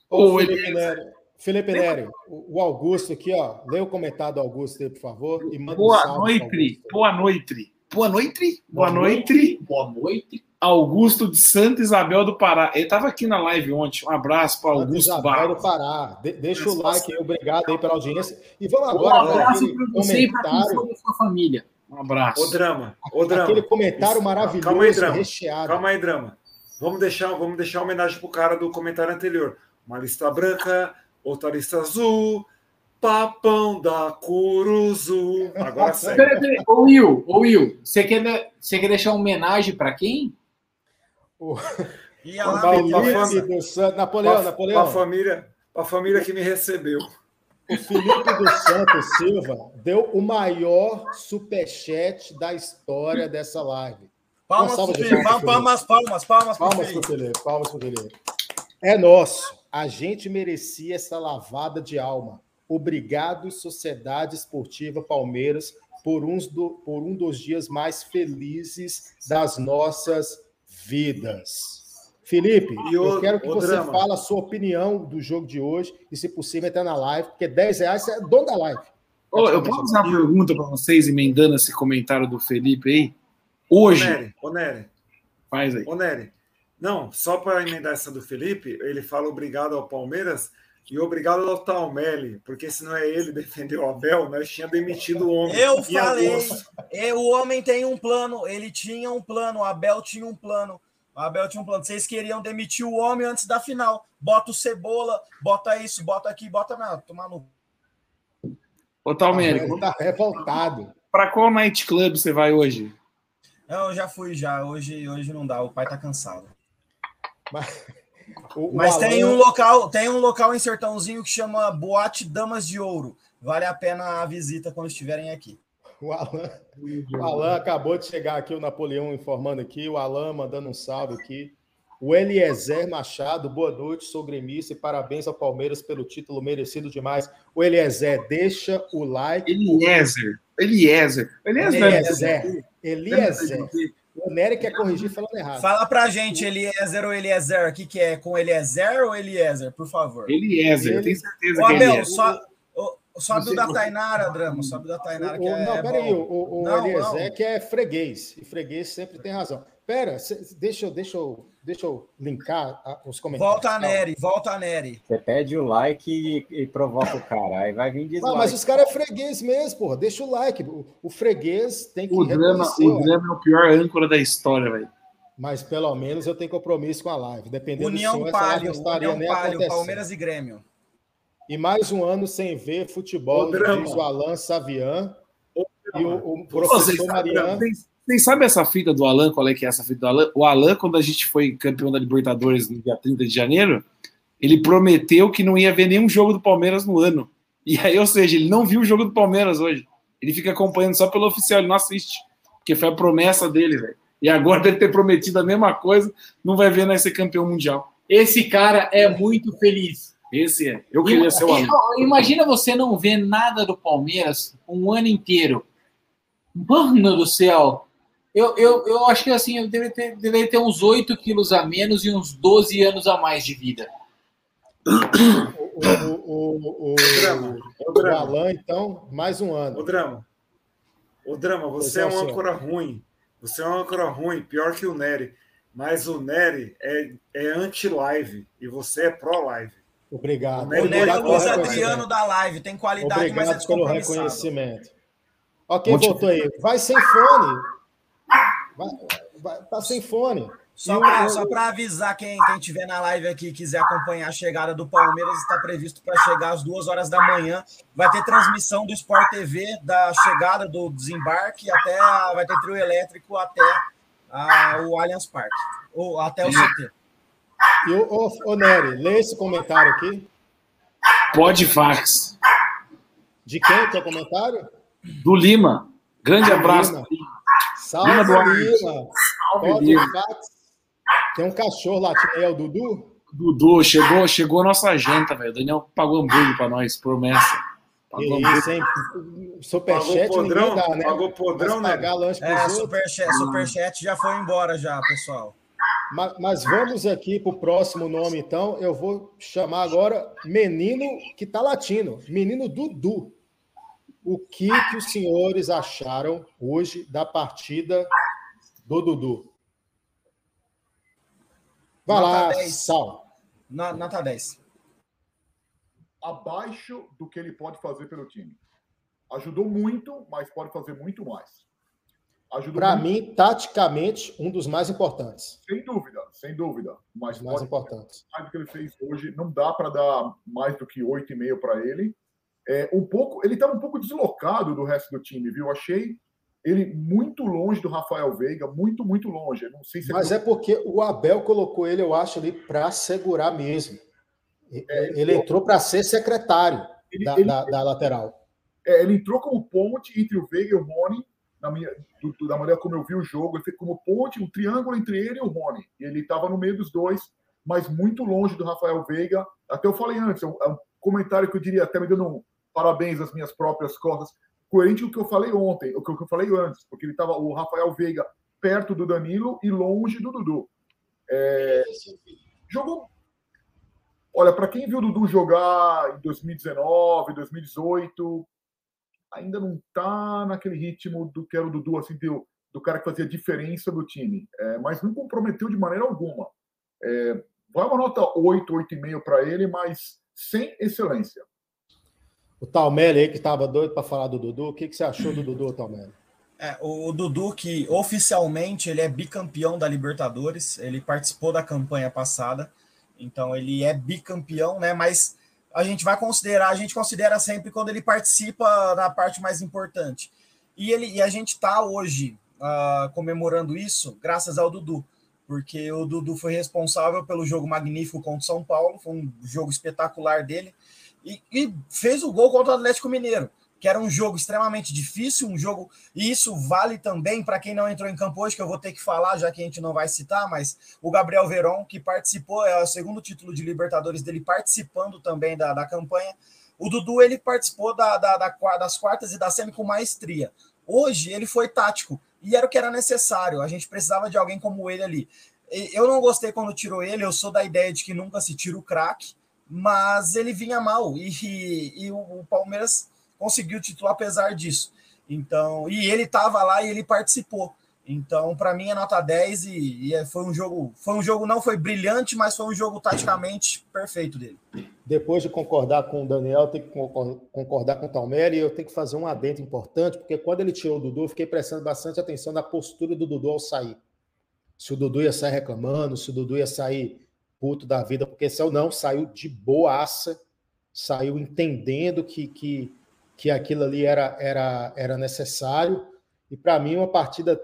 B: Ô, Felipe Nery, Felipe Nery, o o Augusto aqui, ó. Lê o comentário do Augusto aí, por favor. E manda um
I: Boa
B: salve pro
I: noite, boa noite. Boa noite, boa
B: Boa
I: noite.
H: Boa noite.
I: Augusto de Santa Isabel do Pará. Ele estava aqui na live ontem. Um abraço para Augusto
B: Isabel
I: Barros.
B: do Pará. De- deixa o like aí, obrigado aí pela audiência. E vamos
H: Um
B: agora para
H: abraço
B: aquele
H: para você e para sua família.
I: Um abraço.
K: Ô, Drama, ô, Drama.
B: aquele comentário
K: Isso.
B: maravilhoso,
K: Calma aí, Drama.
B: recheado.
K: Calma aí, Drama. Vamos deixar, vamos deixar homenagem pro cara do comentário anterior. Uma lista branca, outra lista azul, papão da Curuzu. Agora segue.
H: Peraí, peraí. Ô Will, ô Will, você quer, de- você quer deixar uma homenagem para quem?
E: E a
K: Pra-
E: lá,
B: Felipe dos Santos. Napoleão,
K: Pra,
B: Napoleão.
K: pra família, pra família que me recebeu.
B: O Felipe dos Santos Silva deu o maior superchat da história dessa live.
E: palmas, pro
B: de
E: Felipe.
B: palmas,
E: palmas, palmas, palmas, pro
B: Palmas
E: Felipe.
B: palmas pro Felipe. É nosso. A gente merecia essa lavada de alma. Obrigado, Sociedade Esportiva Palmeiras, por, uns do- por um dos dias mais felizes das nossas vidas. Felipe,
K: E o-
B: eu quero que você
K: drama.
B: fale a sua opinião do jogo de hoje e, se possível, até na live, porque 10 reais você é dono da live.
I: Ô, eu posso fazer uma pergunta para vocês, emendando esse comentário do Felipe aí? Hoje,
K: ô, Nery,
I: faz aí.
K: ô, Nery. Não, só para emendar essa do Felipe, ele fala obrigado ao Palmeiras e obrigado ao Talmelli, porque se não é ele defender o Abel, nós tinha demitido o homem.
E: Eu falei, é, o homem tem um plano, ele tinha um plano, o Abel tinha um plano. O Abel tinha um plano. Vocês queriam demitir o homem antes da final. Bota o cebola, bota isso, bota aqui, bota. Não, tomar no.
I: Ô, Talmere,
B: Ele tá revoltado.
I: pra qual nightclub você vai hoje?
E: Não, eu já fui já. Hoje, hoje não dá. O pai tá cansado.
B: Mas, o- o
E: Mas tem
B: Alan-
E: um local, tem um local em Sertãozinho que chama Boate Damas de Ouro. Vale a pena a visita quando estiverem aqui.
B: O Alan, o Alan acabou de chegar aqui, o Napoleão informando aqui, o Alan mandando um salve aqui. O Eliezer Machado, boa noite, sou gremista e parabéns ao Palmeiras pelo título merecido demais. O Eliezer, deixa o like.
I: Eliezer. Eliezer. Eliezer.
B: Eliezer. Eliezer. O Nery quer corrigir falando errado.
E: Fala pra gente, Eliezer ou Eliezer, o que, que é? Com Eliezer ou Eliezer, por favor?
I: Eliezer, eu
B: Ele-
I: tenho certeza
E: Ô,
I: que é
E: Abel,
I: Eliezer.
E: só, sobe o da Tainara, Drama, sobe o da Tainara,
B: O-
E: é
B: não, peraí, o, o
E: Não,
B: Eliezer
E: não.
B: que é freguês, e freguês sempre tem razão. Pera, cê- deixa, eu- deixa, eu, deixa eu linkar a- os comentários.
E: Volta a. Nery, volta a Nery.
C: Você pede o like e, e provoca o cara. Aí vai vir dislike.
B: Não, mas os caras é freguês mesmo, porra. Deixa o like. O, o freguês tem que
I: O drama, o drama é o pior âncora da história, velho.
B: Mas pelo menos eu tenho compromisso com a live. Dependendo
E: União
B: do senhor, essa live
E: Palio, União Palio. Palmeiras e Grêmio.
B: E mais um ano sem ver futebol, diz o Alan Savian. E o, o professor Mariano.
I: Vocês sabem essa fita do Alan? Qual é que é essa fita do Alan? O Alan, quando a gente foi campeão da Libertadores no dia 30 de janeiro, ele prometeu que não ia ver nenhum jogo do Palmeiras no ano. E aí, ou seja, ele não viu o jogo do Palmeiras hoje. Ele fica acompanhando só pelo oficial, ele não assiste. Porque foi a promessa dele, velho. E agora deve ter prometido a mesma coisa, não vai ver nós ser campeão mundial.
H: Esse cara é muito feliz.
I: Esse é. Eu queria ser o Alan.
H: Imagina você não ver nada do Palmeiras um ano inteiro. Mano do céu. Eu, eu, eu acho que assim, eu deveria ter, deveria ter uns 8 quilos a menos e uns 12 anos a mais de vida.
B: O, o, o, o,
K: Drama,
B: o,
K: o drama.
B: Alan, então, mais um ano.
K: O drama. O drama, você é
B: é,
K: um
B: senhor.
K: âncora ruim. Você é um âncora ruim, pior que o Nery. Mas o Nery é, é anti-live e você é pró-live.
B: Obrigado.
K: O Nery
E: é
B: Obrigado
E: o Luiz. Adriano da live, tem qualidade, mas é
B: Obrigado pelo reconhecimento. Ok,
I: Monte-
B: voltou aí. Vai sem fone. Vai, vai- tá sem fone.
E: Só
B: o-
E: para
B: o-
E: avisar quem quem tiver na live aqui e quiser acompanhar a chegada do Palmeiras, está previsto para chegar às duas horas da manhã. Vai ter transmissão do Sport TV da chegada do desembarque até a- vai ter trio elétrico até a- o Allianz Parque, ou até o CT.
B: E o, ô, ô, Nery, lê esse comentário aqui.
I: Pode fax.
B: De quem que é o comentário?
I: Do Lima. Grande abraço.
B: Lima. Salve,
I: Duarte.
B: Lima.
I: Salve, Lima.
B: Tem um cachorro latindo aí, é o Dudu?
I: Dudu, chegou, chegou a nossa janta, velho. O Daniel pagou hambúrguer pra nós, promessa.
B: Que
I: Pagou
B: isso, hein? Superchat
K: Pagou
B: ninguém
K: podrão?
B: dá, né?
K: Pagou podrão, né?
B: pagar lanche pros
E: É, superchat, superchat já foi embora já, pessoal.
B: Mas, mas vamos aqui para o próximo nome, então. Eu vou chamar agora menino que tá latino, menino Dudu. O que, que os senhores acharam hoje da partida do Dudu? Vai
E: Nota
B: lá,
E: 10.
B: Sal.
E: Na- Nota 10.
J: abaixo do que ele pode fazer pelo time. Ajudou muito, mas pode fazer muito mais.
B: Para mim, taticamente, um dos mais importantes.
J: sem dúvida, sem dúvida. Mas
B: mais importantes.
J: mais do que ele fez hoje. Não dá para dar mais do que 8,5 para ele. É, um pouco, ele estava um pouco deslocado do resto do time, viu? Achei ele muito longe do Rafael Veiga, muito, muito longe. Não sei se
B: Mas é porque o Abel colocou ele, eu acho, ali para segurar mesmo. Ele entrou para ser secretário
J: Ele-
B: da,
J: ele-
B: da- da lateral.
J: É, ele entrou como ponte entre o Veiga e o Rony, na minha, do- do- da maneira como eu vi o jogo, ele fez como ponte, um triângulo entre ele e o Rony. E ele estava no meio dos dois, mas muito longe do Rafael Veiga. Até eu falei antes, é um, é um comentário que eu diria, até me dando um parabéns às minhas próprias costas, coerente o que eu falei ontem, o que eu falei antes, porque ele estava o Rafael Veiga perto do Danilo e longe do Dudu. É, jogou Olha, para quem viu o Dudu jogar em 2019, 2018, ainda não tá naquele ritmo do que era o Dudu, assim, do, do cara que fazia diferença do time. É, mas não comprometeu de maneira alguma. É, vai uma nota 8, 8,5 para ele, mas sem excelência.
B: O Talmelli aí, que estava doido para falar do Dudu, o que, que você achou do Dudu, Talmelli?
E: É, o Dudu, que oficialmente ele é bicampeão da Libertadores, ele participou da campanha passada, então ele é bicampeão, né? Mas a gente vai considerar, a gente considera sempre quando ele participa da parte mais importante. E, ele, e a gente está hoje uh, comemorando isso graças ao Dudu, porque o Dudu foi responsável pelo jogo magnífico contra o São Paulo, foi um jogo espetacular dele, e, e fez o gol contra o Atlético Mineiro que era um jogo extremamente difícil, um jogo, e isso vale também para quem não entrou em campo hoje, que eu vou ter que falar, já que a gente não vai citar, mas o Gabriel Veron, que participou, é o segundo título de Libertadores dele, participando também da, da campanha. O Dudu, ele participou da, da, da, das quartas e da semi com maestria. Hoje, ele foi tático, e era o que era necessário, a gente precisava de alguém como ele ali. Eu não gostei quando tirou ele, eu sou da ideia de que nunca se tira o craque, mas ele vinha mal, e, e, e o Palmeiras conseguiu o título apesar disso. Então, e ele estava lá e ele participou. Então, para mim é nota 10 e, e, é, foi um jogo, foi um jogo não foi brilhante, mas foi um jogo taticamente perfeito dele.
B: Depois de concordar com o Daniel, tem que concordar com o Talmere e eu tenho que fazer um adendo importante, porque quando ele tirou o Dudu, eu fiquei prestando bastante atenção na postura do Dudu ao sair. Se o Dudu ia sair reclamando, se o Dudu ia sair puto da vida, porque se eu não, saiu de boaça, saiu entendendo que, que que aquilo ali era, era, era necessário. E para mim, uma partida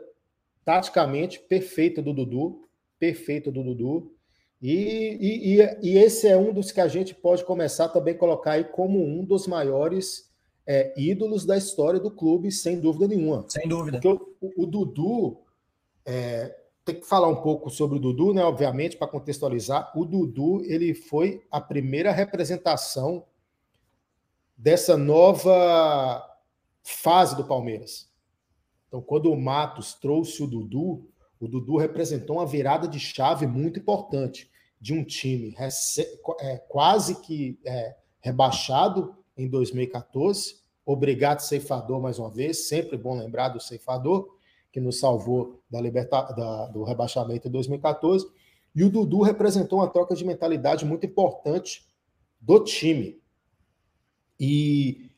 B: taticamente perfeita do Dudu, perfeita do Dudu. E, e, e, esse é um dos que a gente pode começar também a colocar aí como um dos maiores é, ídolos da história do clube, sem dúvida nenhuma.
E: Sem dúvida.
B: Porque o, o Dudu, é, tem que falar um pouco sobre o Dudu, né? Obviamente, para contextualizar, o Dudu ele foi a primeira representação dessa nova fase do Palmeiras. Então, quando o Matos trouxe o Dudu, o Dudu representou uma virada de chave muito importante de um time é, quase que é, rebaixado em 2014. Obrigado, ceifador, mais uma vez. Sempre bom lembrar do ceifador, que nos salvou da liberta... Da, do rebaixamento em 2014. E o Dudu representou uma troca de mentalidade muito importante do time. E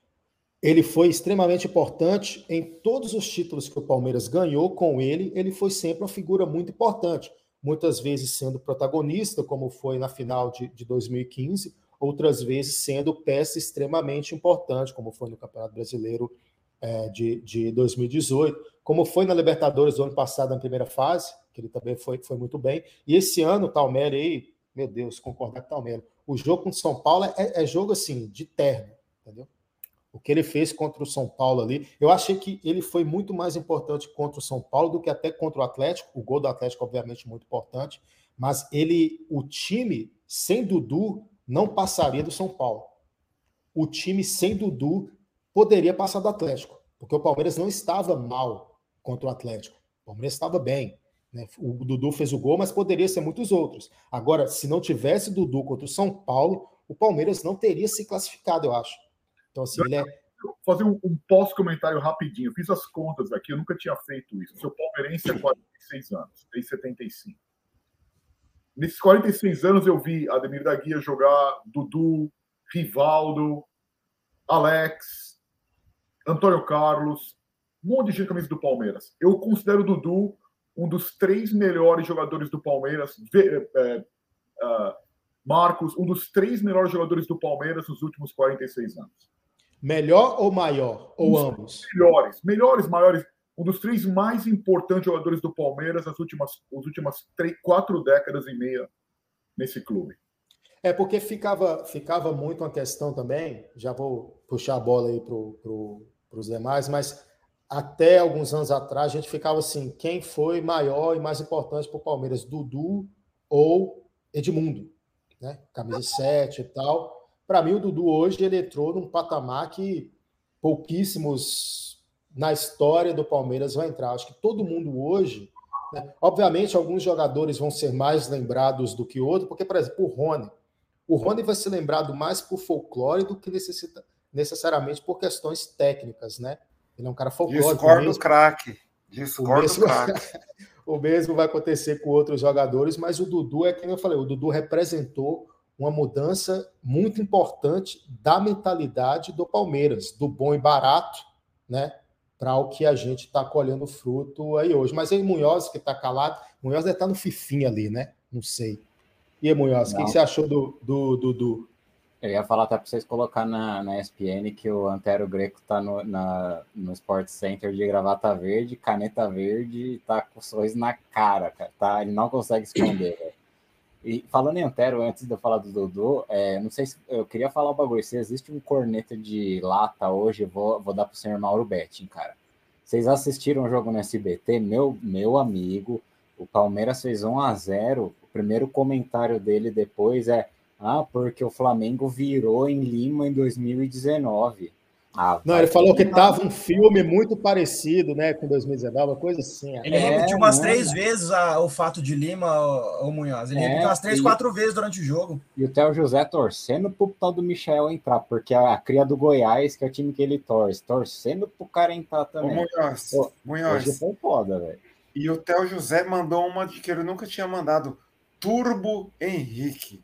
B: ele foi extremamente importante em todos os títulos que o Palmeiras ganhou com ele. Ele foi sempre uma figura muito importante, muitas vezes sendo protagonista, como foi na final de, de 2015, outras vezes sendo peça extremamente importante, como foi no Campeonato Brasileiro é, de, de 2018, como foi na Libertadores do ano passado, na primeira fase, que ele também foi, foi muito bem. E esse ano, o Talmere aí, meu Deus, concordar com o Talmere, o jogo contra o São Paulo é, é jogo assim, de terno entendeu? O que ele fez contra o São Paulo ali, eu achei que ele foi muito mais importante contra o São Paulo do que até contra o Atlético. O gol do Atlético, obviamente, muito importante, mas ele, o time sem Dudu não passaria do São Paulo. O time sem Dudu poderia passar do Atlético, porque o Palmeiras não estava mal contra o Atlético. O Palmeiras estava bem. Né? O Dudu fez o gol, mas poderia ser muitos outros. Agora, se não tivesse Dudu contra o São Paulo, o Palmeiras não teria se classificado, eu acho. Então, assim, ele é.
J: Vou fazer um, um pós-comentário rapidinho. Eu fiz as contas aqui, eu nunca tinha feito isso. O seu palmeirense é 46 anos, tem 75. Nesses 46 anos eu vi Ademir da Guia jogar, Dudu, Rivaldo, Alex, Antônio Carlos, um monte de gente camisa do Palmeiras. Eu considero o Dudu um dos três melhores jogadores do Palmeiras. É, é, Marcos, um dos três melhores jogadores do Palmeiras nos últimos 46 anos.
B: Melhor ou maior? Ou um ambos?
J: Melhores, melhores, maiores. Um dos três mais importantes jogadores do Palmeiras nas últimas, as últimas três, quatro décadas e meia nesse clube.
B: É porque ficava, ficava muito uma questão também, já vou puxar a bola aí para pro, os demais, mas até alguns anos atrás a gente ficava assim: quem foi maior e mais importante para o Palmeiras, Dudu ou Edmundo? Né? Camisa 7 e tal. Para mim, o Dudu hoje ele entrou num patamar que pouquíssimos na história do Palmeiras vão entrar. Acho que todo mundo hoje. Né? Obviamente, alguns jogadores vão ser mais lembrados do que outros, porque, por exemplo, o Rony. O Rony vai ser lembrado mais por folclore do que necessita, necessariamente por questões técnicas, né? Ele é um cara folclórico.
K: Discordo do craque. Discordo o mesmo,
B: o mesmo vai acontecer com outros jogadores, mas o Dudu é quem eu falei, o Dudu representou uma mudança muito importante da mentalidade do Palmeiras, do bom e barato, né? para o que a gente está colhendo fruto aí hoje. Mas aí Munhoz, que está calado, Munhoz deve estar tá no fifinho ali, né? Não sei. E aí, Munhoz, o que, que, você achou do, do, do, do...
C: Eu ia falar até para vocês colocar na, na ESPN que o Antero Greco está no, na, no Sports Center de gravata verde, caneta verde e tá com sorriso na cara, cara. Tá? Ele não consegue esconder. E falando em Antero, antes de eu falar do Dodô, é, não sei se eu queria falar o bagulho. Se existe um corneta de lata hoje, vou, vou dar pro senhor Mauro Betting, cara. Vocês assistiram o jogo no SBT? Meu, meu amigo, o Palmeiras fez 1 a 0 O primeiro comentário dele depois é: Ah, porque o Flamengo virou em Lima em 2019.
B: Ah, não, ele falou que tava um filme muito parecido, né, com 2019, uma coisa assim.
E: Ele é, repetiu umas três vezes a, o fato de Lima, o, o Munhoz. Ele é, repetiu umas três, e, quatro vezes durante o jogo.
C: E o Theo José torcendo pro tal do Michel entrar, porque a, a, cria do Goiás, que é o time que ele torce, torcendo pro cara entrar também.
K: O Munhoz, Pô, Munhoz.
C: Hoje foi foda, velho.
K: E o Theo José mandou uma de que ele nunca tinha mandado. Turbo Henrique.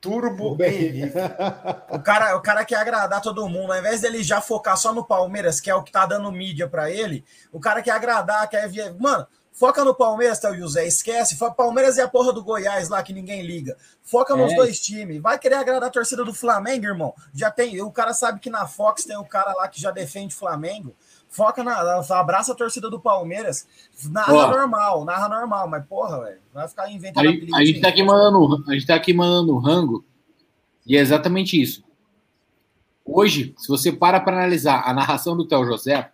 K: Turbo Henrique.
E: o, cara, o cara quer agradar todo mundo. Ao invés dele já focar só no Palmeiras, que é o que tá dando mídia para ele, o cara quer agradar, quer ver. Mano, foca no Palmeiras, tá, José? Esquece. Palmeiras é a porra do Goiás lá que ninguém liga. Foca é. nos dois times. Vai querer agradar a torcida do Flamengo, irmão? Já tem. O cara sabe que na Fox tem o cara lá que já defende o Flamengo. Foca na. Abraça a torcida do Palmeiras. Narra normal, narra normal, mas porra, velho. Vai ficar inventando.
H: A, gente, a gente tá aqui mandando. A gente tá aqui mandando rango. E é exatamente isso. Hoje, se você para para analisar a narração do Theo José,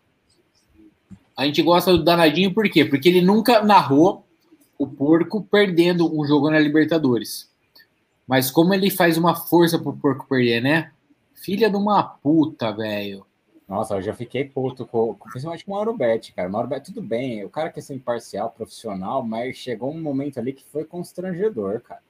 H: a gente gosta do danadinho por quê? Porque ele nunca narrou o porco perdendo um jogo na Libertadores. Mas como ele faz uma força pro porco perder, né? Filha de uma puta, velho.
C: Nossa, eu já fiquei puto, com, principalmente com o Maurobete, cara. Maurobete, tudo bem, o cara quer ser imparcial, profissional, mas chegou um momento ali que foi constrangedor, cara.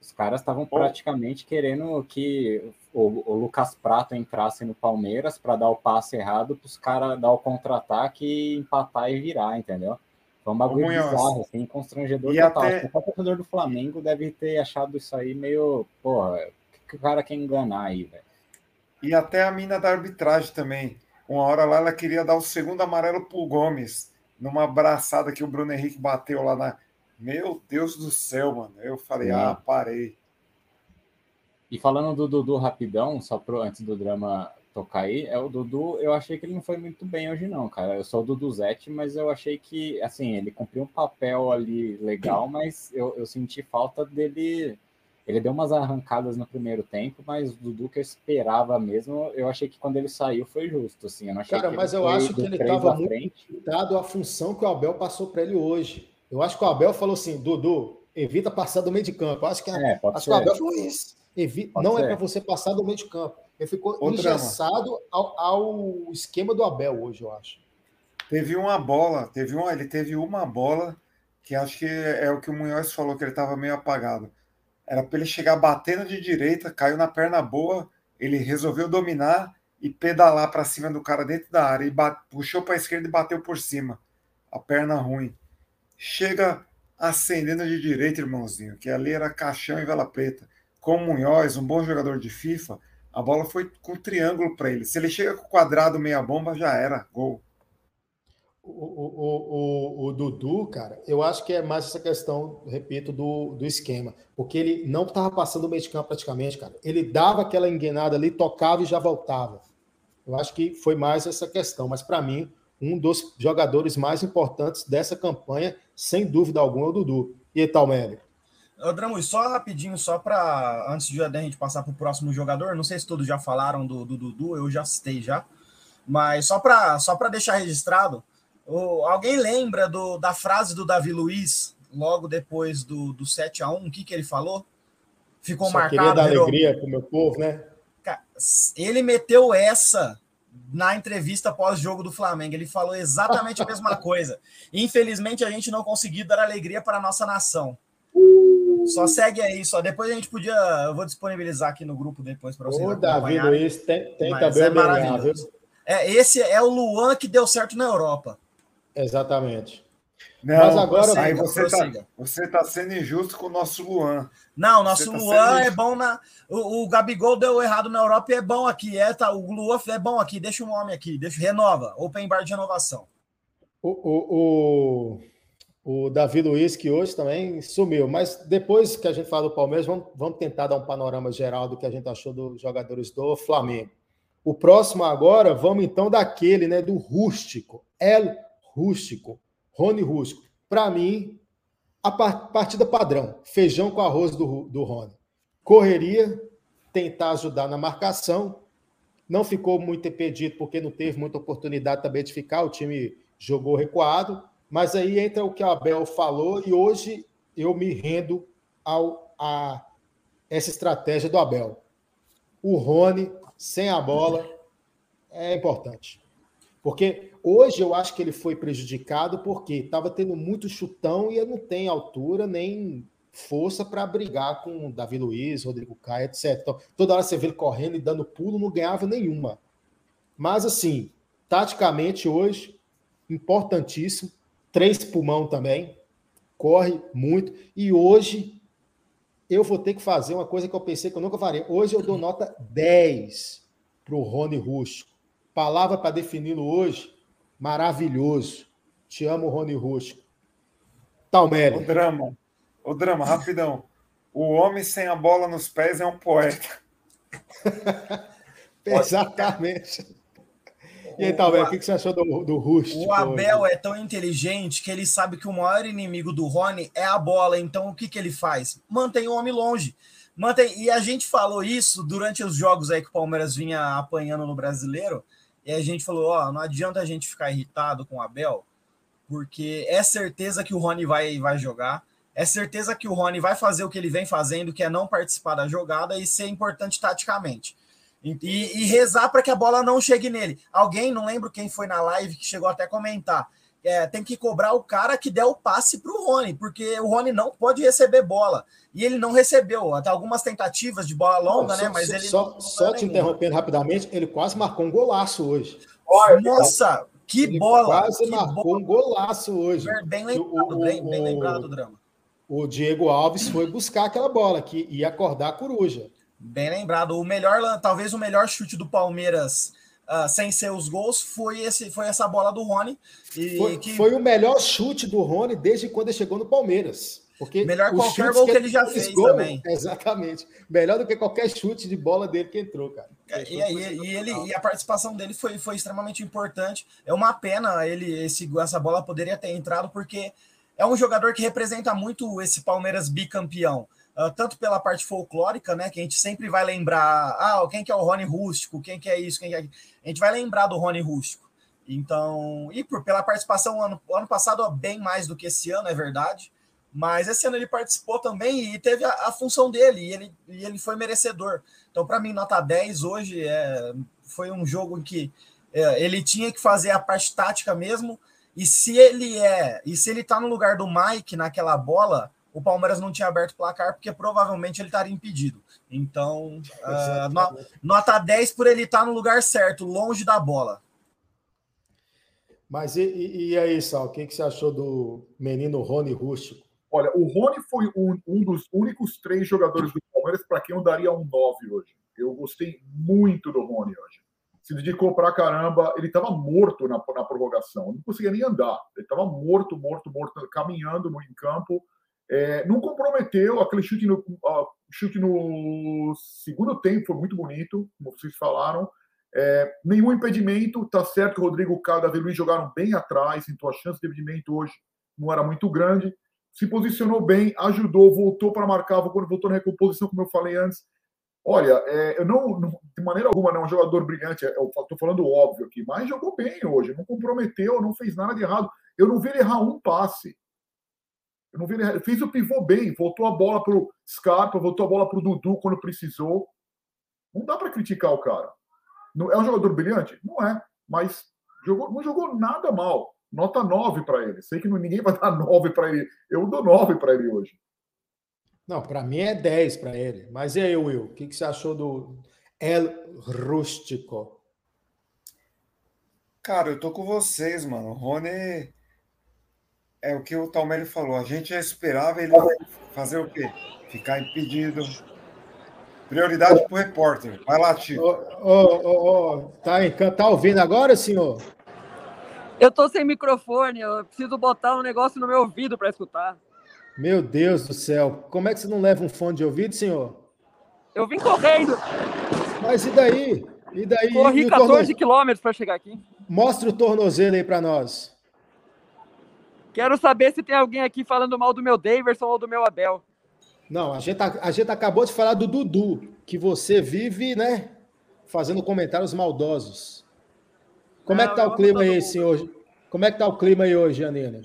C: Os caras estavam praticamente querendo que o, o, Lucas Prato entrasse no Palmeiras para dar o passe errado para os caras dar o contra-ataque, empatar e virar, entendeu? Foi um bagulho bizarro, assim, constrangedor e total. Até... O torcedor do Flamengo deve ter achado isso aí meio, porra, que o cara quer enganar aí, velho.
K: E até a mina da arbitragem também. Uma hora lá ela queria dar o segundo amarelo pro Gomes, numa abraçada que o Bruno Henrique bateu lá na. Meu Deus do céu, mano. Eu falei, ah, parei.
C: E falando do Dudu rapidão, só pro, antes do drama tocar aí, é o Dudu, eu achei que ele não foi muito bem hoje, não, cara. Eu sou o Dudu Zete, mas eu achei que, assim, ele cumpriu um papel ali legal, mas eu, eu senti falta dele ele deu umas arrancadas no primeiro tempo, mas o Dudu que eu esperava mesmo, eu achei que quando ele saiu foi justo. Assim, eu não achei
B: Cara, mas eu acho que ele estava muito limitado à função que o Abel passou para ele hoje. Eu acho que o Abel falou assim: Dudu, evita passar do meio de campo. Eu acho que, é, acho que o Abel falou isso. Evita, não é ser. é para você passar do meio de campo. Ele ficou Outra engessado ao, ao, esquema do Abel hoje, eu acho.
K: Teve uma bola, teve uma, ele teve uma bola que acho que é o que o Munhoz falou, que ele estava meio apagado era para ele chegar batendo de direita, caiu na perna boa, ele resolveu dominar e pedalar para cima do cara dentro da área e bate, puxou para a esquerda e bateu por cima. A perna ruim. Chega acendendo de direita, irmãozinho, que ali era caixão e vela preta. Com o Munhoz, um bom jogador de FIFA, a bola foi com triângulo para ele. Se ele chega com quadrado meia bomba, já era gol.
B: O, o, o, o, Dudu, cara, eu acho que é mais essa questão, repito, do, do esquema. Porque ele não estava passando o meio de campo praticamente, cara. Ele dava aquela enguenada ali, tocava e já voltava. Eu acho que foi mais essa questão. Mas, para mim, um dos jogadores mais importantes dessa campanha, sem dúvida alguma, é o Dudu. E aí, Talmelli?
E: Dramos, só rapidinho, só para antes de a gente passar para o próximo jogador, não sei se todos já falaram do, Dudu, eu já citei já, mas só para só deixar registrado, Alguém lembra do, da frase do Davi Luiz, logo depois do, do 7 a 1 O que, que ele falou? Ficou Só marcado. Queria
B: dar virou... alegria para o meu povo, né?
E: Ele meteu essa na entrevista pós-jogo do Flamengo. Ele falou exatamente a mesma coisa. Infelizmente, a gente não conseguiu dar alegria para a nossa nação. Só segue aí, só depois a gente podia. Eu vou disponibilizar aqui no grupo depois para vocês.
B: O Davi Luiz tem, tem também é
E: maravilhoso. É, esse é o Luan que deu certo na Europa.
B: Exatamente.
K: Não,
B: Mas agora
K: aí você tá,
E: prossiga.
K: você tá sendo injusto com o nosso Luan.
E: Não, nosso
K: Você tá
E: Luan
K: sendo-
E: é bom na. O, o Gabigol deu errado na Europa e é bom aqui. É, tá, o Luan é bom aqui. Deixa um homem aqui. Deixa, renova. Open bar de renovação.
B: O, o, o, o Davi Luiz, que hoje também sumiu, mas depois que a gente fala do Palmeiras, vamos, vamos tentar dar um panorama geral do que a gente achou dos jogadores do Flamengo. O próximo agora, vamos então daquele, né, do rústico, El Rústico, Rony Rústico. Para mim, a par- partida padrão, feijão com arroz do, do Rony. Correria, tentar ajudar na marcação, não ficou muito impedido porque não teve muita oportunidade também de ficar, o time jogou recuado, mas aí entra o que o Abel falou e hoje eu me rendo ao, a essa estratégia do Abel. O Rony, sem a bola, é importante. Porque hoje eu acho que ele foi prejudicado porque estava tendo muito chutão e ele não tem altura nem força para brigar com Davi Luiz, Rodrigo Caio, etc. Então, toda hora você vê ele correndo e dando pulo, não ganhava nenhuma. Mas, assim, taticamente hoje, importantíssimo. Três pulmão também, corre muito. E hoje eu vou ter que fazer uma coisa que eu pensei que eu nunca faria. Hoje eu dou nota 10 para o Rony Rústico. Palavra para defini-lo hoje, maravilhoso. Te amo, Rony Rústico.
K: O
B: Talmério.
K: drama. O drama, rapidão. O homem sem a bola nos pés é um poeta.
B: Exatamente. E aí, Talmério, o que você achou do, do?
E: O Abel
B: hoje?
E: é tão inteligente que ele sabe que o maior inimigo do Rony é a bola. Então, o que, que ele faz? Mantém o homem longe. Mantém... E a gente falou isso durante os jogos aí que o Palmeiras vinha apanhando no brasileiro. E a gente falou: ó, não adianta a gente ficar irritado com o Abel, porque é certeza que o Rony vai, vai jogar. É certeza que o Rony vai fazer o que ele vem fazendo, que é não participar da jogada e ser importante taticamente. E, e rezar para que a bola não chegue nele. Alguém, não lembro quem foi na live, que chegou até a comentar. É, tem que cobrar o cara que der o passe para o Rony, porque o Rony não pode receber bola. E ele não recebeu. Até algumas tentativas de bola longa,
B: Só-
E: né? Mas
B: só,
E: ele.
B: Só,
E: não-
B: só te
E: nenhuma.
B: interrompendo rapidamente, ele quase marcou um golaço hoje.
E: Nossa, que
B: Ele
E: bola!
B: Quase
E: que
B: marcou
E: bola.
B: um golaço hoje.
E: Bem
B: O-
E: lembrado,
B: o-
E: bem, bem lembrado, Drama.
B: O Diego Alves foi buscar aquela bola que ia acordar a coruja.
E: Bem lembrado. O melhor, talvez o melhor chute do Palmeiras, ah, sem ser os gols, foi, esse, foi essa bola do Rony. E
B: Foi,
E: que
B: foi o melhor chute do Rony desde quando ele chegou no Palmeiras. Porque
E: Melhor qualquer gol que ele já
B: fez
E: fez também.
B: Exatamente. Melhor do que qualquer chute de bola dele que entrou, cara.
E: E, aí, e ele, e a participação dele foi, foi extremamente importante. É uma pena ele esse, essa bola poderia ter entrado, porque é um jogador que representa muito esse Palmeiras bicampeão. Ah, tanto pela parte folclórica, né? Que a gente sempre vai lembrar, ah, quem que é o Rony Rústico, quem que é isso, quem que é... A gente vai lembrar do Rony Rústico. Então, e por, pela participação ano, ano passado, bem mais do que esse ano, é verdade. Mas esse ano ele participou também e teve a, a função dele, e ele, e ele foi merecedor. Então, para mim, nota 10 hoje é, foi um jogo em que é, ele tinha que fazer a parte tática mesmo. E se ele é, e se ele tá no lugar do Mike naquela bola, o Palmeiras não tinha aberto o placar, porque provavelmente ele estaria impedido. Então, no- nota 10 por ele estar no lugar certo, longe da bola.
B: Mas e, e- e aí, Sal, o que, que você achou do menino Rony Rústico?
J: Olha, o Rony foi um, um dos únicos três jogadores do Palmeiras para quem eu daria um 9 hoje. Eu gostei muito do Rony hoje. Se dedicou pra caramba. Ele estava morto na, na prorrogação. Não conseguia nem andar. Ele estava morto, morto, morto, caminhando no em campo. É, não comprometeu. Aquele chute no, ah, chute no segundo tempo foi muito bonito, como vocês falaram. É, nenhum impedimento. Tá certo que o Rodrigo Caio e o Davi Luiz jogaram bem atrás, então a chance de impedimento hoje não era muito grande se posicionou bem, ajudou, voltou para marcar, quando voltou na recomposição, como eu falei antes. Olha, é, eu não, não- de maneira alguma, não é um jogador brilhante, eu estou falando óbvio aqui, mas jogou bem hoje, não comprometeu, não fez nada de errado. Eu não vi ele errar um passe. Eu não vi ele. Fez o pivô bem, voltou a bola para o Scarpa, voltou a bola para o Dudu quando precisou. Não dá para criticar o cara. Não, é um jogador brilhante? Não é, mas jogou, não jogou nada mal. Nota 9 para ele. Sei que não- ninguém vai dar 9 para ele. Eu dou 9 para ele hoje.
B: Não, para mim é 10 para ele. Mas e aí, Will? O que, que você achou do El Rústico?
K: Cara, eu tô com vocês, mano. O Rony. É o que o Talmelli falou. A gente já esperava ele fazer o quê? Ficar impedido. Prioridade para o repórter. Vai lá, Tio.
B: Ô, ô, ô, ô, tá, tá ouvindo agora, senhor?
L: Eu tô sem microfone, eu preciso botar um negócio no meu ouvido para escutar.
B: Meu Deus do céu. Como é que você não leva um fone de ouvido, senhor?
L: Eu vim correndo,
B: Mas e daí? E daí?
L: corri
B: E o
L: 14
B: torno-
L: quilômetros para chegar aqui.
B: Mostra o tornozelo aí para nós.
L: Quero saber se tem alguém aqui falando mal do meu Daverson ou do meu Abel.
B: Não, a gente, a gente acabou de falar do Dudu, que você vive, né, fazendo comentários maldosos. Como é que tá o clima aí, senhor? Como é que tá o clima aí hoje, Janina?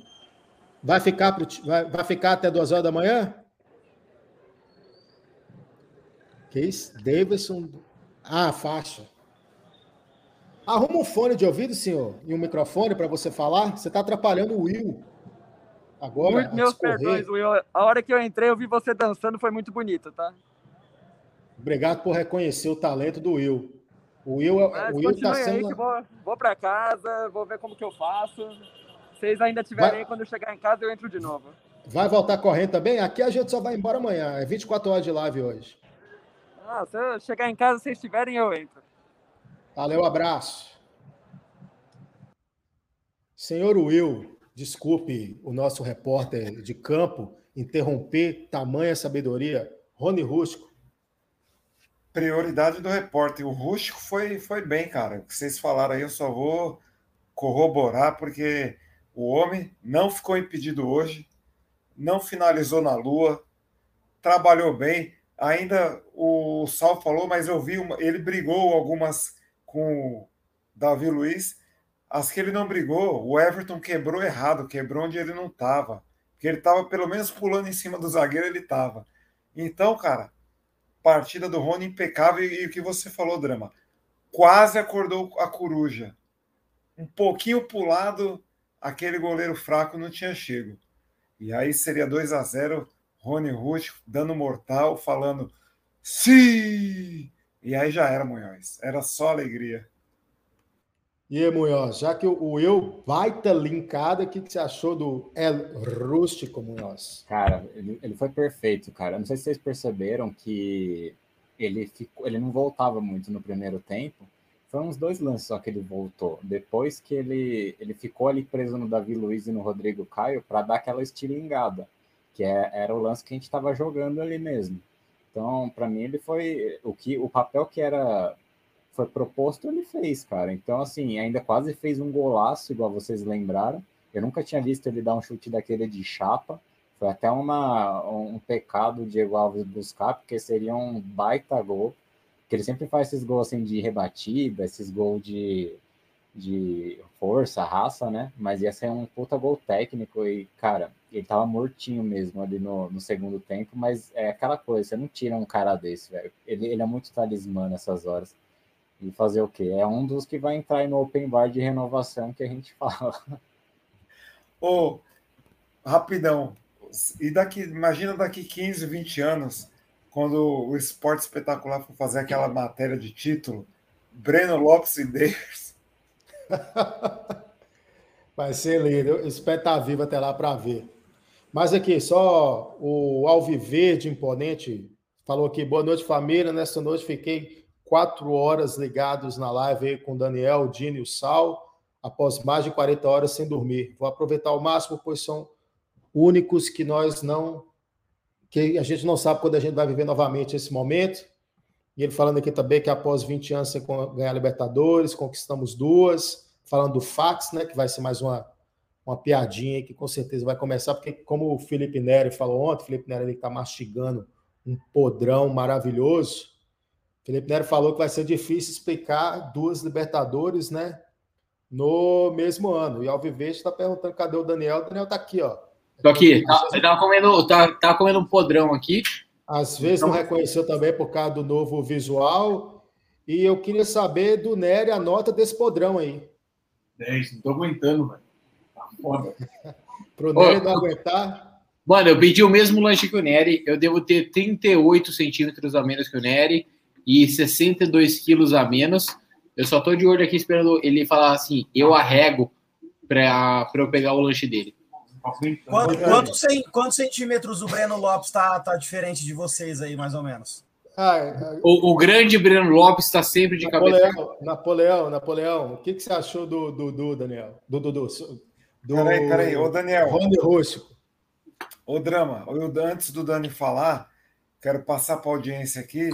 B: Vai ficar, pro vai, vai ficar até duas horas da manhã? Que isso? Davidson. Ah, faixa. Arruma um fone de ouvido, senhor, e um microfone para você falar. Você está atrapalhando o Will. Agora,
L: Muito meus
B: discorrer.
L: perdões, Will. A hora que eu entrei, eu vi você dançando, foi muito bonito, tá?
B: Obrigado por reconhecer o talento do Will. O Will, é-
L: Mas
B: o Will tá
L: aí
B: sendo.
L: que eu vou, vou para casa, vou ver como que eu faço. Vocês ainda tiverem
B: Vai-
L: aí, quando eu chegar em casa, eu entro de novo.
B: Vai voltar correndo também? Aqui a gente só vai embora amanhã. É 24 horas de live hoje.
L: Ah, se eu chegar em casa, se vocês tiverem, eu entro.
B: Valeu, abraço. Senhor Will, desculpe o nosso repórter de campo interromper tamanha sabedoria. Rony Rusco.
K: Prioridade do repórter. O rústico foi, foi bem, cara. O que vocês falaram aí, eu só vou corroborar, porque o homem não ficou impedido hoje, não finalizou na lua, trabalhou bem. Ainda o Sal falou, mas eu vi, uma, ele brigou algumas com o Davi Luiz. As que ele não brigou, o Everton quebrou errado, quebrou onde ele não estava. Porque ele estava pelo menos pulando em cima do zagueiro, ele estava. Então, cara, partida do Rony impecável e, o que você falou, Drama. Quase acordou a coruja. Um pouquinho pulado, aquele goleiro fraco não tinha chego. E aí seria 2 a 0 Rony Ruth dando mortal, falando sim! E aí já era, Munhoz. Era só alegria.
B: E aí, Munhoz, já que o vai estar linkado, o que, que você achou do El Rústico, Munhoz?
C: Cara, ele, ele foi perfeito, cara. Não sei se vocês perceberam que ele, ficou, ele não voltava muito no primeiro tempo. Foi uns dois lances só que ele voltou. Depois que ele, ele ficou ali preso no Davi Luiz e no Rodrigo Caio para dar aquela estilingada, que é, era o lance que a gente estava jogando ali mesmo. Então, para mim, ele foi o que o papel que era foi proposto, ele fez, cara. Então, assim, ainda quase fez um golaço, igual vocês lembraram. Eu nunca tinha visto ele dar um chute daquele de chapa. Foi até uma, um pecado o Diego Alves buscar, porque seria um baita gol. Porque ele sempre faz esses gols assim de rebatida, esses gols de, de força, raça, né? Mas ia ser um puta gol técnico e, cara, ele tava mortinho mesmo ali no, no segundo tempo, mas é aquela coisa, você não tira um cara desse, velho. Ele, ele é muito talismã nessas horas. E fazer o quê? É um dos que vai entrar aí no open bar de renovação que a gente fala.
K: Ô, rapidão. E daqui, imagina daqui 15, 20 anos, quando o Esporte Espetacular for fazer aquela matéria de título, Breno Lopes e Davis.
B: Vai ser lindo. Espero estar vivo até lá para ver. Mas aqui, só o Alviverde Imponente falou aqui, boa noite, família. Nessa noite fiquei quatro horas ligados na live aí com o Daniel, o e o Sal, após mais de 40 horas sem dormir. Vou aproveitar ao máximo, pois são únicos que nós não. que a gente não sabe quando a gente vai viver novamente esse momento. E ele falando aqui também que após 20 anos sem ganhar Libertadores, conquistamos duas. Falando do fax, né? Que vai ser mais uma, uma piadinha que com certeza vai começar, porque, como o Felipe Neri falou ontem, o Felipe Neri está mastigando um podrão maravilhoso. Felipe Neri falou que vai ser difícil explicar duas Libertadores, né? No mesmo ano. E Alviverde está perguntando cadê o Daniel. O Daniel está aqui, ó.
H: Tô aqui. Tá, tava comendo, tá, tá comendo um podrão aqui.
B: Às vezes não reconheceu também por causa do novo visual. E eu queria saber do Nery a nota desse podrão aí.
I: 10, não tô aguentando, velho. Tá foda.
B: Pro Nery não aguentar.
H: Mano, eu pedi o mesmo lanche que o Nery. Eu devo ter 38 centímetros a menos que o Nery e 62 quilos a menos. Eu só tô de olho aqui esperando ele falar assim: eu arrego pra eu pegar o lanche dele.
E: Quanto- quantos, cen- quantos centímetros o Breno Lopes tá, tá diferente de vocês aí, mais ou menos?
B: Ah,
H: O, o grande Breno Lopes está sempre de cabeça.
B: Napoleão, Napoleão, Napoleão, o que, que você achou do Dudu, Daniel? Do Dudu. Do,
K: Peraí, peraí, ô Daniel.
B: Rony Rústico.
K: Ô Drama, eu, antes do Dani falar, quero passar para a audiência aqui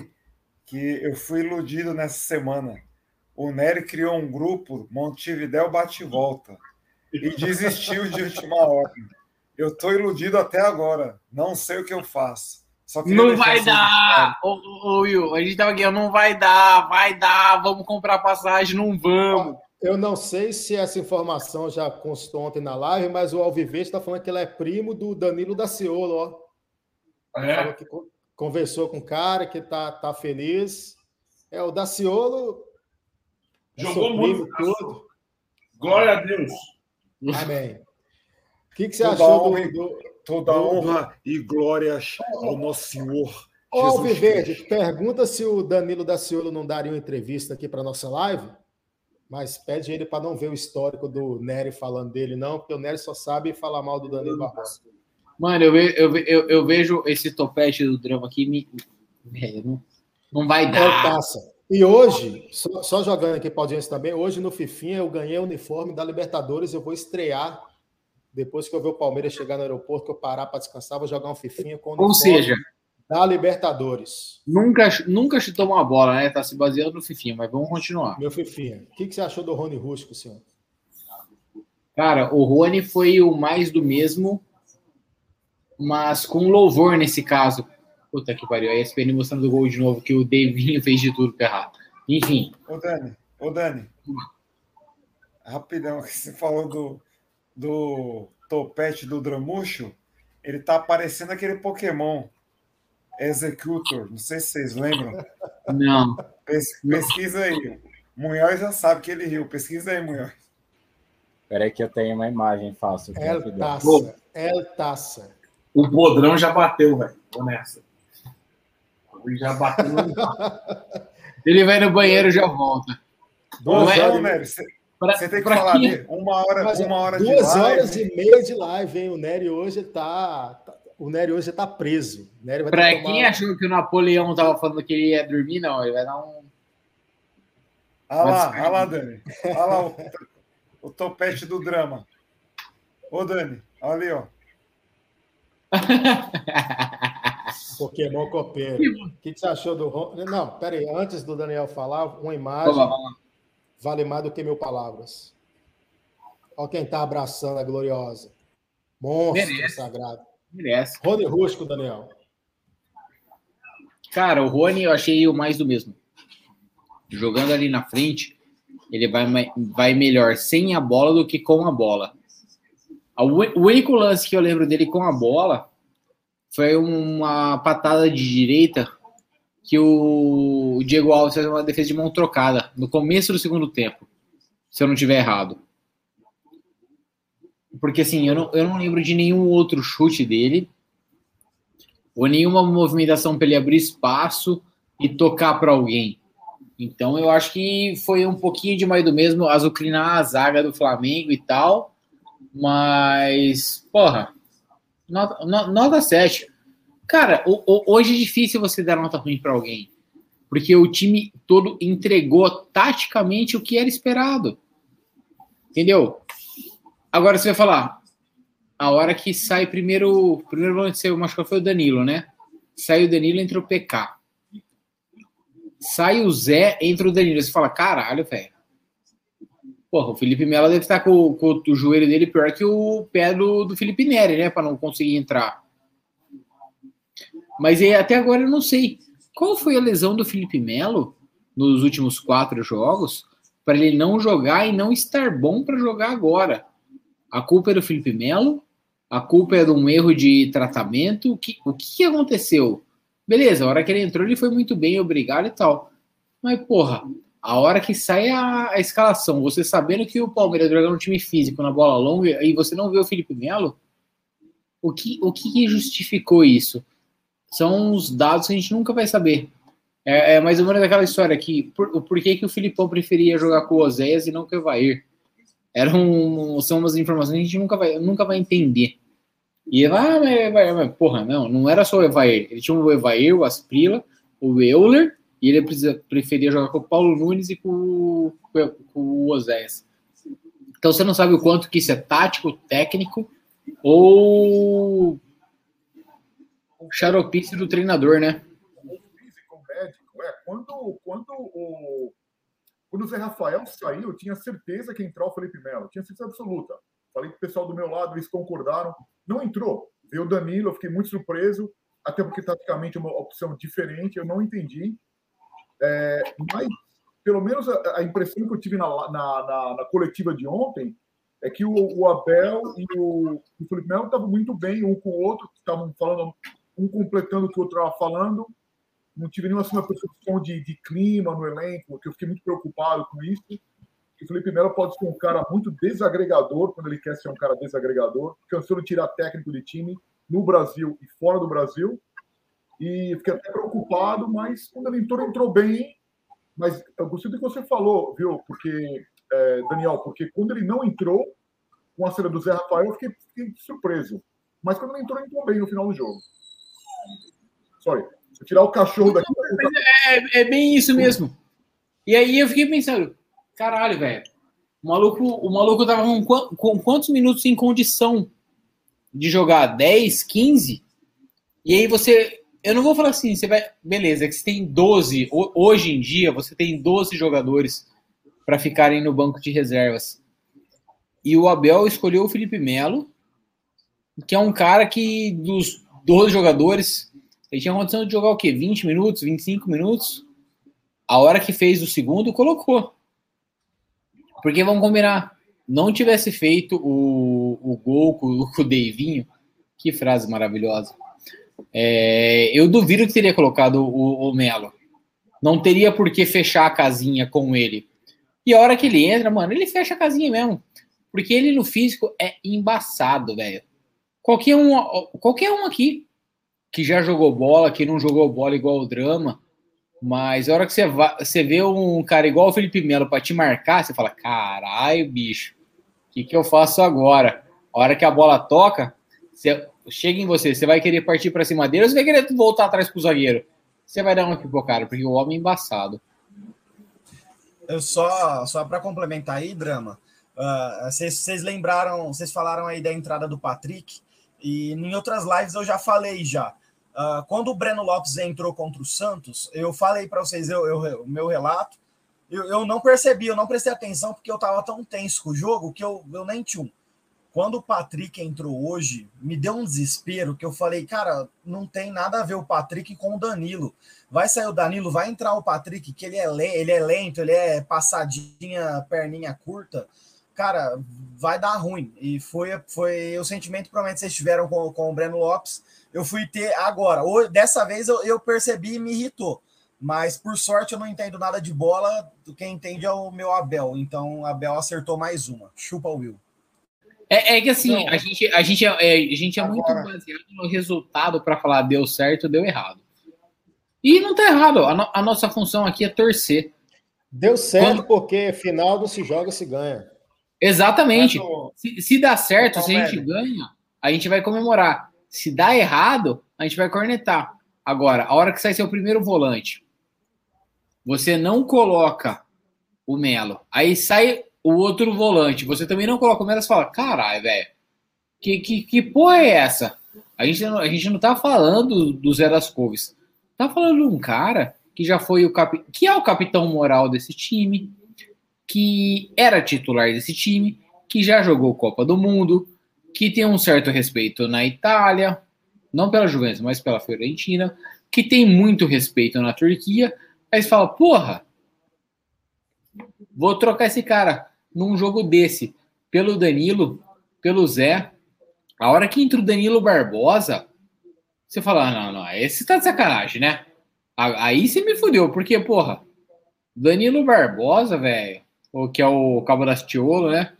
K: que eu fui iludido nessa semana. O Nery criou um grupo, Montevidéu Bate e Volta, e desistiu de última hora. Eu estou iludido até agora. Não sei o que eu faço.
H: Não vai
K: isso
H: dar! Ô, ô, ô, Will, a gente tava aqui, não vai dar, vai dar, vamos comprar passagem, não vamos.
B: Eu não sei se essa informação já constou ontem na live, mas o Alviverde está falando que ele é primo do Danilo da Ciolo, ó.
I: É?
B: Falou que conversou com o cara, que tá, tá feliz. É, o Daciolo é
I: Jogou muito,
B: tudo.
I: Glória a Deus.
B: Amém. O que, que você
K: Toda
B: achou
K: honra,
B: do, do,
K: toda
B: do-
K: honra e glórias ao nosso Senhor.
B: Ô,
K: Jesus
B: Alviverde, pergunta se o Danilo da Ciolo não daria uma entrevista aqui para nossa live, mas pede ele para não ver o histórico do Nery falando dele, não, porque o Nery só sabe falar mal do Danilo Barbosa.
H: Mano, eu, ve- eu, eu, eu vejo esse topete do drama aqui, me... Velho, não, não vai dar.
B: taça. E hoje, só, só jogando aqui para audiência também, hoje no Fifinha eu ganhei o uniforme da Libertadores, eu vou estrear depois que eu ver o Palmeiras chegar no aeroporto, que eu parar para descansar, vou jogar um Fifinha com o
H: Ou seja,
B: da Libertadores.
H: nunca, nunca chutou uma bola, né? Tá se baseando no Fifinha, mas vamos continuar.
B: Meu Fifinha, o que, que você achou do Rony Rústico, senhor?
H: Cara, o Rony foi o mais do mesmo, mas com louvor nesse caso. Puta que pariu. A ESPN mostrando o gol de novo, que o Devinho fez de tudo pra errar. Enfim,
K: Ô, Dani, ô, Dani. Rapidão, que você falou do, do topete do Dramucho. Ele tá parecendo aquele Pokémon Executor. Não sei se vocês lembram.
H: não.
K: Pes- pesquisa aí. Munhoz já sabe que ele riu. Pesquisa aí, Munhoz.
C: Peraí que eu tenho uma imagem fácil. aqui,
B: El
C: rapidão.
B: Taça. El Taça.
I: O podrão já bateu, velho. Tô nessa. Ele já bateu.
H: Ele vai no banheiro e já volta.
K: Duas
H: é-
K: horas, Nery. Você tem que falar ali. Uma hora,
B: Mas,
K: uma hora de
B: duas horas e meia de live, hein? O Nery hoje tá. tá- o Nery hoje tá preso. O Nery vai ter
H: Pra
B: que tomar-
H: quem achou que o Napoleão tava falando que ele ia dormir, não, ele vai dar um.
K: Olha lá, olha lá, Dani. Olha lá o, o topete do drama. Ô, Dani, olha ali, ó.
B: Pokémon copeiro. O que, você achou do. Ron- Não, pera aí. Antes do Daniel falar, uma imagem
H: Vamos lá, vamos lá.
B: vale mais do que mil palavras. Olha quem tá abraçando a gloriosa. Monstro
H: Merece.
B: sagrado.
H: Merece.
B: Rony Rusco, Daniel.
H: Cara, o Rony eu achei o mais do mesmo. Jogando ali na frente, ele vai, vai melhor sem a bola do que com a bola. O único lance que eu lembro dele com a bola foi uma patada de direita que o Diego Alves fez uma defesa de mão trocada no começo do segundo tempo, se eu não tiver errado. Porque assim, eu não, eu não lembro de nenhum outro chute dele ou nenhuma movimentação para ele abrir espaço e tocar para alguém. Então eu acho que foi um pouquinho demais do mesmo, azucrinar a zaga do Flamengo e tal, mas, porra, nota, no- nota 7. Cara, o- o- hoje é difícil você dar nota ruim para alguém, porque o time todo entregou taticamente o que era esperado. Entendeu? Agora você vai falar, a hora que sai primeiro, primeiro volante seu machucou foi o Danilo, né? Sai o Danilo, entra o PK. Sai o Zé, entra o Danilo. Você fala, caralho, velho. Porra, o Felipe Melo deve estar com, com o joelho dele pior que o pé do, do Felipe Neri, né? Pra não conseguir entrar. Mas até agora eu não sei. Qual foi a lesão do Felipe Melo nos últimos quatro jogos para ele não jogar e não estar bom para jogar agora? A culpa é do Felipe Melo? A culpa é de um erro de tratamento? O que, o que aconteceu? Beleza, a hora que ele entrou, ele foi muito bem, obrigado e tal. Mas, porra, a hora que sai a, a escalação, você sabendo que o Palmeiras joga no time físico na bola longa e você não vê o Felipe Melo, o que, o que justificou isso? São os dados que a gente nunca vai saber. É, é mais ou menos aquela história aqui. Por, o porquê que o Filipão preferia jogar com o Oséias e não com o Evair? Eram, são umas informações que a gente nunca vai, nunca vai entender. E ah, mas, porra, não, não era só o Evair. Ele tinha o Evair, o Asprila, o Euler, e ele preferia jogar com o Paulo Nunes e com, com, o Oséias. Então você não sabe o quanto que isso é tático, técnico ou xaropice do treinador, né?
J: Físico, médico. Quando, quando o, quando o Zé Rafael saiu, eu tinha certeza que ia entrar o Felipe Melo. Tinha certeza absoluta. Falei com o pessoal do meu lado, eles concordaram. Não entrou. Veio o Danilo, eu fiquei muito surpreso, até porque taticamente é uma opção diferente, eu não entendi. É, mas, pelo menos, a, a, impressão que eu tive na, na, na, na coletiva de ontem é que o, o Abel e o, o Felipe Melo estavam muito bem um com o outro, estavam falando, um completando o que o outro estava falando. Não tive nenhuma assim, percepção de, de clima no elenco, que eu fiquei muito preocupado com isso. o Felipe Melo pode ser um cara muito desagregador, quando ele quer ser um cara desagregador, cansou de tirar técnico de time no Brasil e fora do Brasil. E fiquei até preocupado, mas quando ele entrou, entrou bem. Mas eu gostei do que você falou, viu? Porque, é, Daniel, porque quando ele não entrou com a cena do Zé Rafael, eu fiquei, fiquei surpreso. Mas quando ele entrou, entrou bem no final do jogo. Sorry. Se tirar o cachorro daqui.
H: É, é, bem isso mesmo. E aí eu fiquei pensando, caralho, velho. O maluco, o maluco tava com, com quantos minutos em condição de jogar? 10, 15? E aí você eu não vou falar assim, você vai. Beleza, é que você tem 12. Hoje em dia, você tem 12 jogadores para ficarem no banco de reservas. E o Abel escolheu o Felipe Melo, que é um cara que, dos 12 jogadores, ele tinha condição de jogar o quê? 20 minutos, 25 minutos? A hora que fez o segundo, colocou. Porque vamos combinar, não tivesse feito o, o gol com, o Deivinho, que frase maravilhosa é, eu duvido que teria colocado o, o Melo. Não teria por que fechar a casinha com ele. E a hora que ele entra, mano, ele fecha a casinha mesmo. Porque ele no físico é embaçado, velho. Qualquer um, qualquer um aqui que já jogou bola, que não jogou bola igual o drama, mas a hora que você, você vê um cara igual o Felipe Melo para te marcar, você fala: caralho, bicho, o que, que eu faço agora? A hora que a bola toca, você, chega em você, você vai querer partir para cima dele ou você vai querer voltar atrás pro zagueiro? Você vai dar uma pipocada, porque o homem é embaçado.
E: Eu só, só para complementar aí, Drama, uh, vocês, lembraram, vocês falaram aí da entrada do Patrick, e em outras lives eu já falei já. Uh, quando o Breno Lopes entrou contra o Santos, eu falei para vocês eu, eu, o meu relato, eu, eu não percebi, eu não prestei atenção porque eu estava tão tenso com o jogo que eu, eu nem tinha um. Quando o Patrick entrou hoje, me deu um desespero que eu falei, cara, não tem nada a ver o Patrick com o Danilo. Vai sair o Danilo, vai entrar o Patrick, que ele é, ele é lento, ele é passadinha, perninha curta. Cara, vai dar ruim. E foi, foi o sentimento que provavelmente vocês tiveram com, com o Breno Lopes. Eu fui ter agora. Dessa vez eu, eu percebi e me irritou. Mas por sorte eu não entendo nada de bola. Quem entende é o meu Abel. Então Abel acertou mais uma. Chupa o Will.
H: É, é que assim, a gente, a gente, é, é a gente é muito baseado no resultado para falar deu certo, deu errado. E não tá errado. A, no, a nossa função aqui é torcer.
B: Deu certo Quando... porque final não se joga, se ganha.
H: Exatamente. Se, se dá certo, se a gente ganha, a gente vai comemorar. Se dá errado, a gente vai cornetar. Agora, a hora que sai seu primeiro volante, você não coloca o Melo. Aí sai o outro volante, você também não coloca o Melo e fala, caralho, velho, que, que, que porra é essa? A gente, a gente não tá falando do Zé das Couves. Tá falando de um cara que já foi o cap... que é o capitão moral desse time, que era titular desse time, que já jogou Copa do Mundo, que tem um certo respeito na Itália, não pela Juventus, mas pela Fiorentina, que tem muito respeito na Turquia. Aí você fala, porra, vou trocar esse cara num jogo desse, pelo Danilo, pelo Zé, a hora que entra o Danilo Barbosa, você fala, ah, não, não, esse tá de sacanagem, né? Aí você me fudeu, porque, porra, Danilo Barbosa, velho, que é o Cabo das Tiolo, né?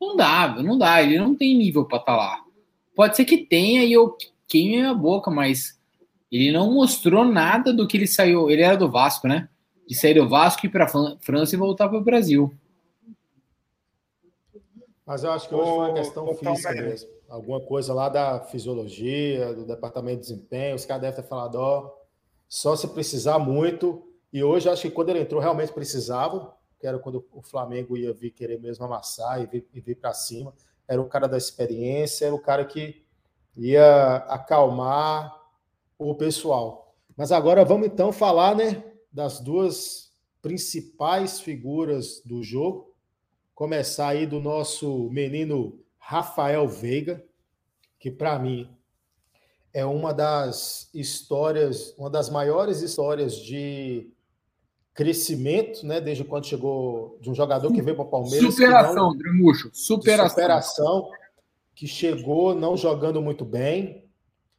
H: Não dá, não dá, ele não tem nível pra estar tá lá. Pode ser que tenha e eu queime a boca, mas ele não mostrou nada do que ele saiu. Ele era do Vasco, né? De sair do Vasco ir pra França e voltar para o Brasil.
B: Mas eu acho que hoje foi uma questão física mesmo. Alguma coisa lá da fisiologia, do departamento de desempenho. Os caras devem ter falado, ó, só se precisar muito. E hoje acho que quando ele entrou, realmente precisava, que era quando o Flamengo ia vir querer mesmo amassar e vir, e vir para cima. Era o cara da experiência, era o cara que ia acalmar o pessoal. Mas agora vamos então falar, né, das duas principais figuras do jogo. Começar aí do nosso menino Rafael Veiga, que para mim é uma das histórias, uma das maiores histórias de crescimento, né? Desde quando chegou de um jogador que veio para o Palmeiras.
H: Superação, Dramucho. Superação.
B: superação. Que chegou não jogando muito bem,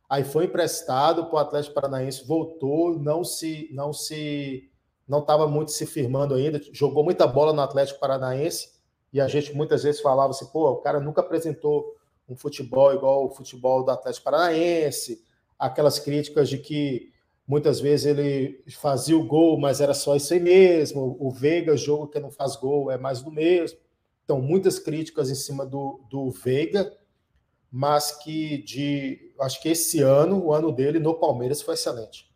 B: aí foi emprestado para o Atlético Paranaense, voltou, não se, não se, não estava muito se firmando ainda, jogou muita bola no Atlético Paranaense e a gente muitas vezes falava assim, pô, o cara nunca apresentou um futebol igual o futebol do Atlético Paranaense, aquelas críticas de que muitas vezes ele fazia o gol, mas era só isso aí mesmo. O Veiga, jogo que não faz gol, é mais do mesmo. Então, muitas críticas em cima do, do Veiga, mas que de. Acho que esse ano, o ano dele no Palmeiras foi excelente.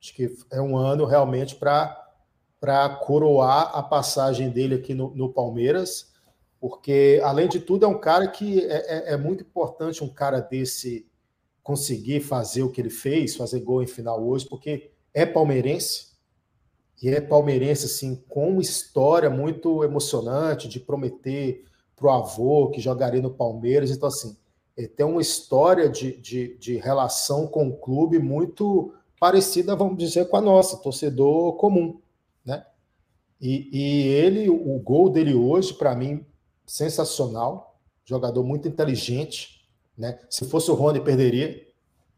B: Acho que é um ano realmente para coroar a passagem dele aqui no, no Palmeiras, porque, além de tudo, é um cara que é, é, é muito importante um cara desse conseguir fazer o que ele fez, fazer gol em final hoje, porque é palmeirense, e é palmeirense, assim, com uma história muito emocionante de prometer para o avô que jogaria no Palmeiras. Então, assim, ele tem uma história de, de, de relação com o clube muito parecida, vamos dizer, com a nossa, torcedor comum, né? E, e ele, o gol dele hoje, para mim, sensacional, jogador muito inteligente, né? Se fosse o Rony, perderia.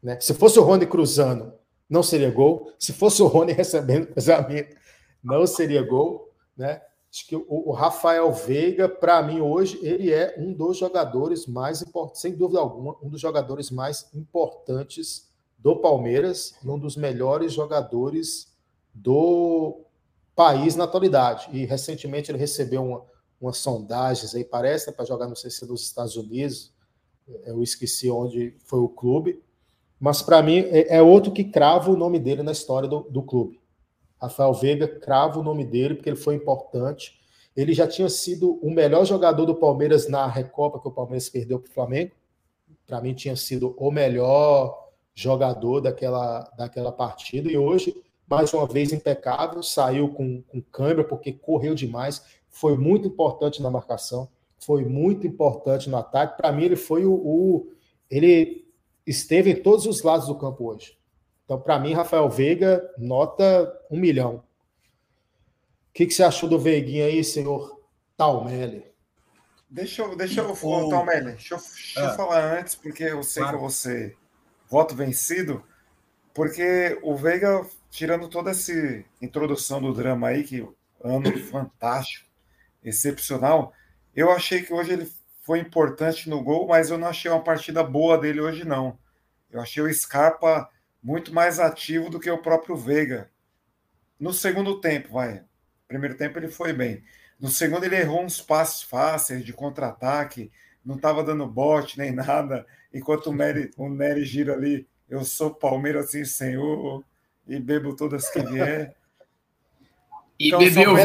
B: Né? Se fosse o Rony cruzando, não seria gol. Se fosse o Rony recebendo cruzamento, não seria gol. Né? Acho que o, Rafael Veiga, para mim, hoje, ele é um dos jogadores mais importantes, sem dúvida alguma, um dos jogadores mais importantes do Palmeiras e um dos melhores jogadores do país na atualidade. E recentemente ele recebeu uma, umas sondagens aí, parece, né, para jogar, não sei se é nos Estados Unidos, eu esqueci onde foi o clube, mas para mim é, é, outro que crava o nome dele na história do, do clube. Rafael Veiga crava o nome dele porque ele foi importante. Ele já tinha sido o melhor jogador do Palmeiras na Recopa que o Palmeiras perdeu para o Flamengo. Para mim tinha sido o melhor jogador daquela, daquela partida e hoje mais uma vez impecável, saiu com, com câimbra porque correu demais, foi muito importante na marcação foi muito importante no ataque. Para mim, ele foi o, o, Ele esteve em todos os lados do campo hoje. Então, para mim, Rafael Veiga, nota um milhão. O que, que você achou do Veiguinha aí, senhor Talmelli?
K: Deixa eu, deixa eu falar, Talmelli, deixa eu, deixa eu ah. falar antes, porque eu sei claro. que você voto vencido, porque o Veiga, tirando toda essa introdução do drama aí, que ano fantástico, excepcional, eu achei que hoje ele foi importante no gol, mas eu não achei uma partida boa dele hoje, não. Eu achei o Scarpa muito mais ativo do que o próprio Veiga. No segundo tempo, vai. Primeiro tempo ele foi bem. No segundo ele errou uns passos fáceis de contra-ataque, não estava dando bote nem nada. Enquanto o Nery, o Nery gira ali, eu sou Palmeiras assim, senhor, e bebo todas que vier.
H: E então, bebeu.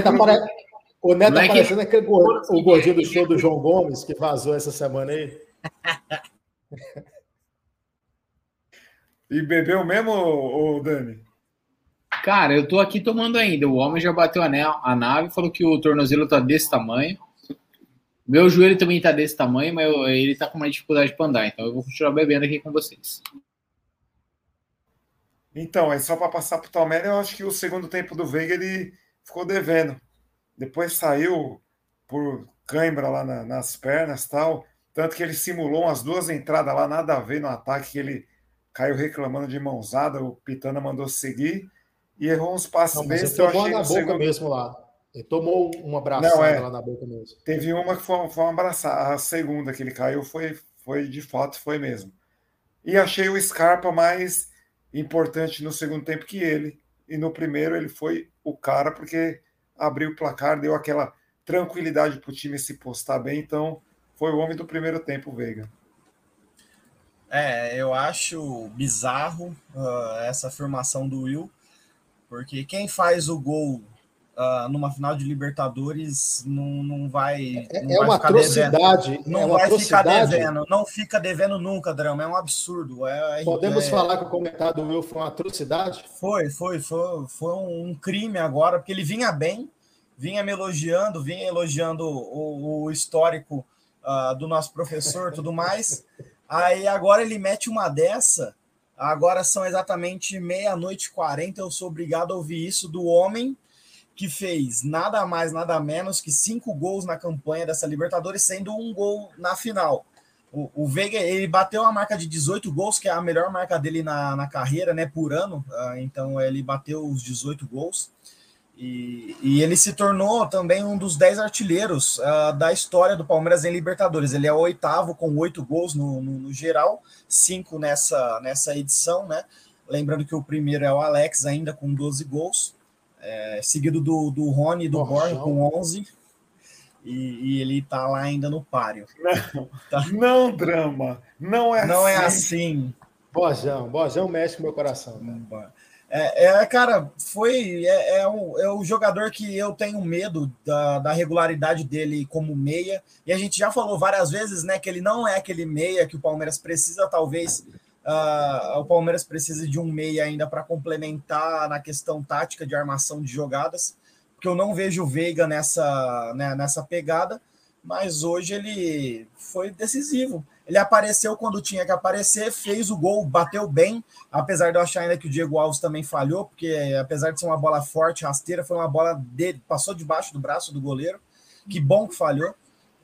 B: O Neto tá parecendo aquele o gordinho do show do João Gomes que vazou essa semana aí.
K: e bebeu mesmo, o Dani?
H: Cara, eu tô aqui tomando ainda. O homem já bateu a nave, falou que o tornozelo tá desse tamanho. Meu joelho também tá desse tamanho, mas eu, ele tá com uma dificuldade para andar, então eu vou continuar bebendo aqui com vocês.
K: Então, é só para passar pro Talmere, eu acho que o segundo tempo do Veiga ele ficou devendo depois saiu por cãibra lá na, nas pernas tal. Tanto que ele simulou umas duas entradas lá, nada a ver no ataque, que ele caiu reclamando de mãozada, o Pitana mandou seguir e errou uns passos
B: desses. Ele tomou na boca segundo... mesmo lá. Ele tomou uma abraçada Não, é, lá na boca mesmo.
K: Teve uma que foi, foi uma abraçada. A segunda que ele caiu foi, foi de fato, foi mesmo. E achei o Scarpa mais importante no segundo tempo que ele. E no primeiro ele foi o cara, porque abriu o placar, deu aquela tranquilidade para o time se postar bem. Então, foi o homem do primeiro tempo, Veiga.
E: É, eu acho bizarro uh, essa afirmação do Will, porque quem faz o gol uh, numa final de Libertadores não, não vai.
B: É,
E: não
B: é
E: vai
B: uma
E: ficar
B: atrocidade.
E: devendo. Não
B: é uma
E: vai ficar
B: atrocidade.
E: devendo, não fica devendo nunca, Drama. É um absurdo. É,
B: Podemos
E: é-
B: falar que o comentário do Will foi uma atrocidade?
E: Foi, foi, foi, foi um crime agora, porque ele vinha bem, vinha me elogiando, vinha elogiando o, o histórico ah, do nosso professor e tudo mais. Aí agora ele mete uma dessa. Agora são exatamente meia-noite e quarenta. Eu sou obrigado a ouvir isso do homem que fez nada mais, nada menos que cinco gols na campanha dessa Libertadores, sendo um gol na final. O, o Veiga, ele bateu a marca de 18 gols, que é a melhor marca dele na, na carreira, né, por ano. Ah, então ele bateu os 18 gols. E, e ele se tornou também um dos 10 artilheiros ah, da história do Palmeiras em Libertadores. Ele é o oitavo com oito gols no, no, no geral, cinco nessa, nessa edição, né? Lembrando que o primeiro é o Alex, ainda com 12 gols, é, seguido do, do Rony e do Borja com 11. E, e ele tá lá ainda no páreo.
K: Não, não drama. Não é
E: Não
K: assim.
E: é assim.
B: Bozão, Bozão mexe com meu coração. cara.
E: É, é, cara, foi. É, é, um, é o jogador que eu tenho medo da, da regularidade dele como meia. E a gente já falou várias vezes, né, que ele não é aquele meia que o Palmeiras precisa, talvez. Ah, o Palmeiras precise de um meia ainda para complementar na questão tática de armação de jogadas, porque eu não vejo o Veiga nessa, né, nessa pegada, mas hoje ele foi decisivo. Ele apareceu quando tinha que aparecer, fez o gol, bateu bem, apesar de eu achar ainda que o Diego Alves também falhou, porque apesar de ser uma bola forte, rasteira, foi uma bola dele, passou debaixo do braço do goleiro. Que bom que falhou,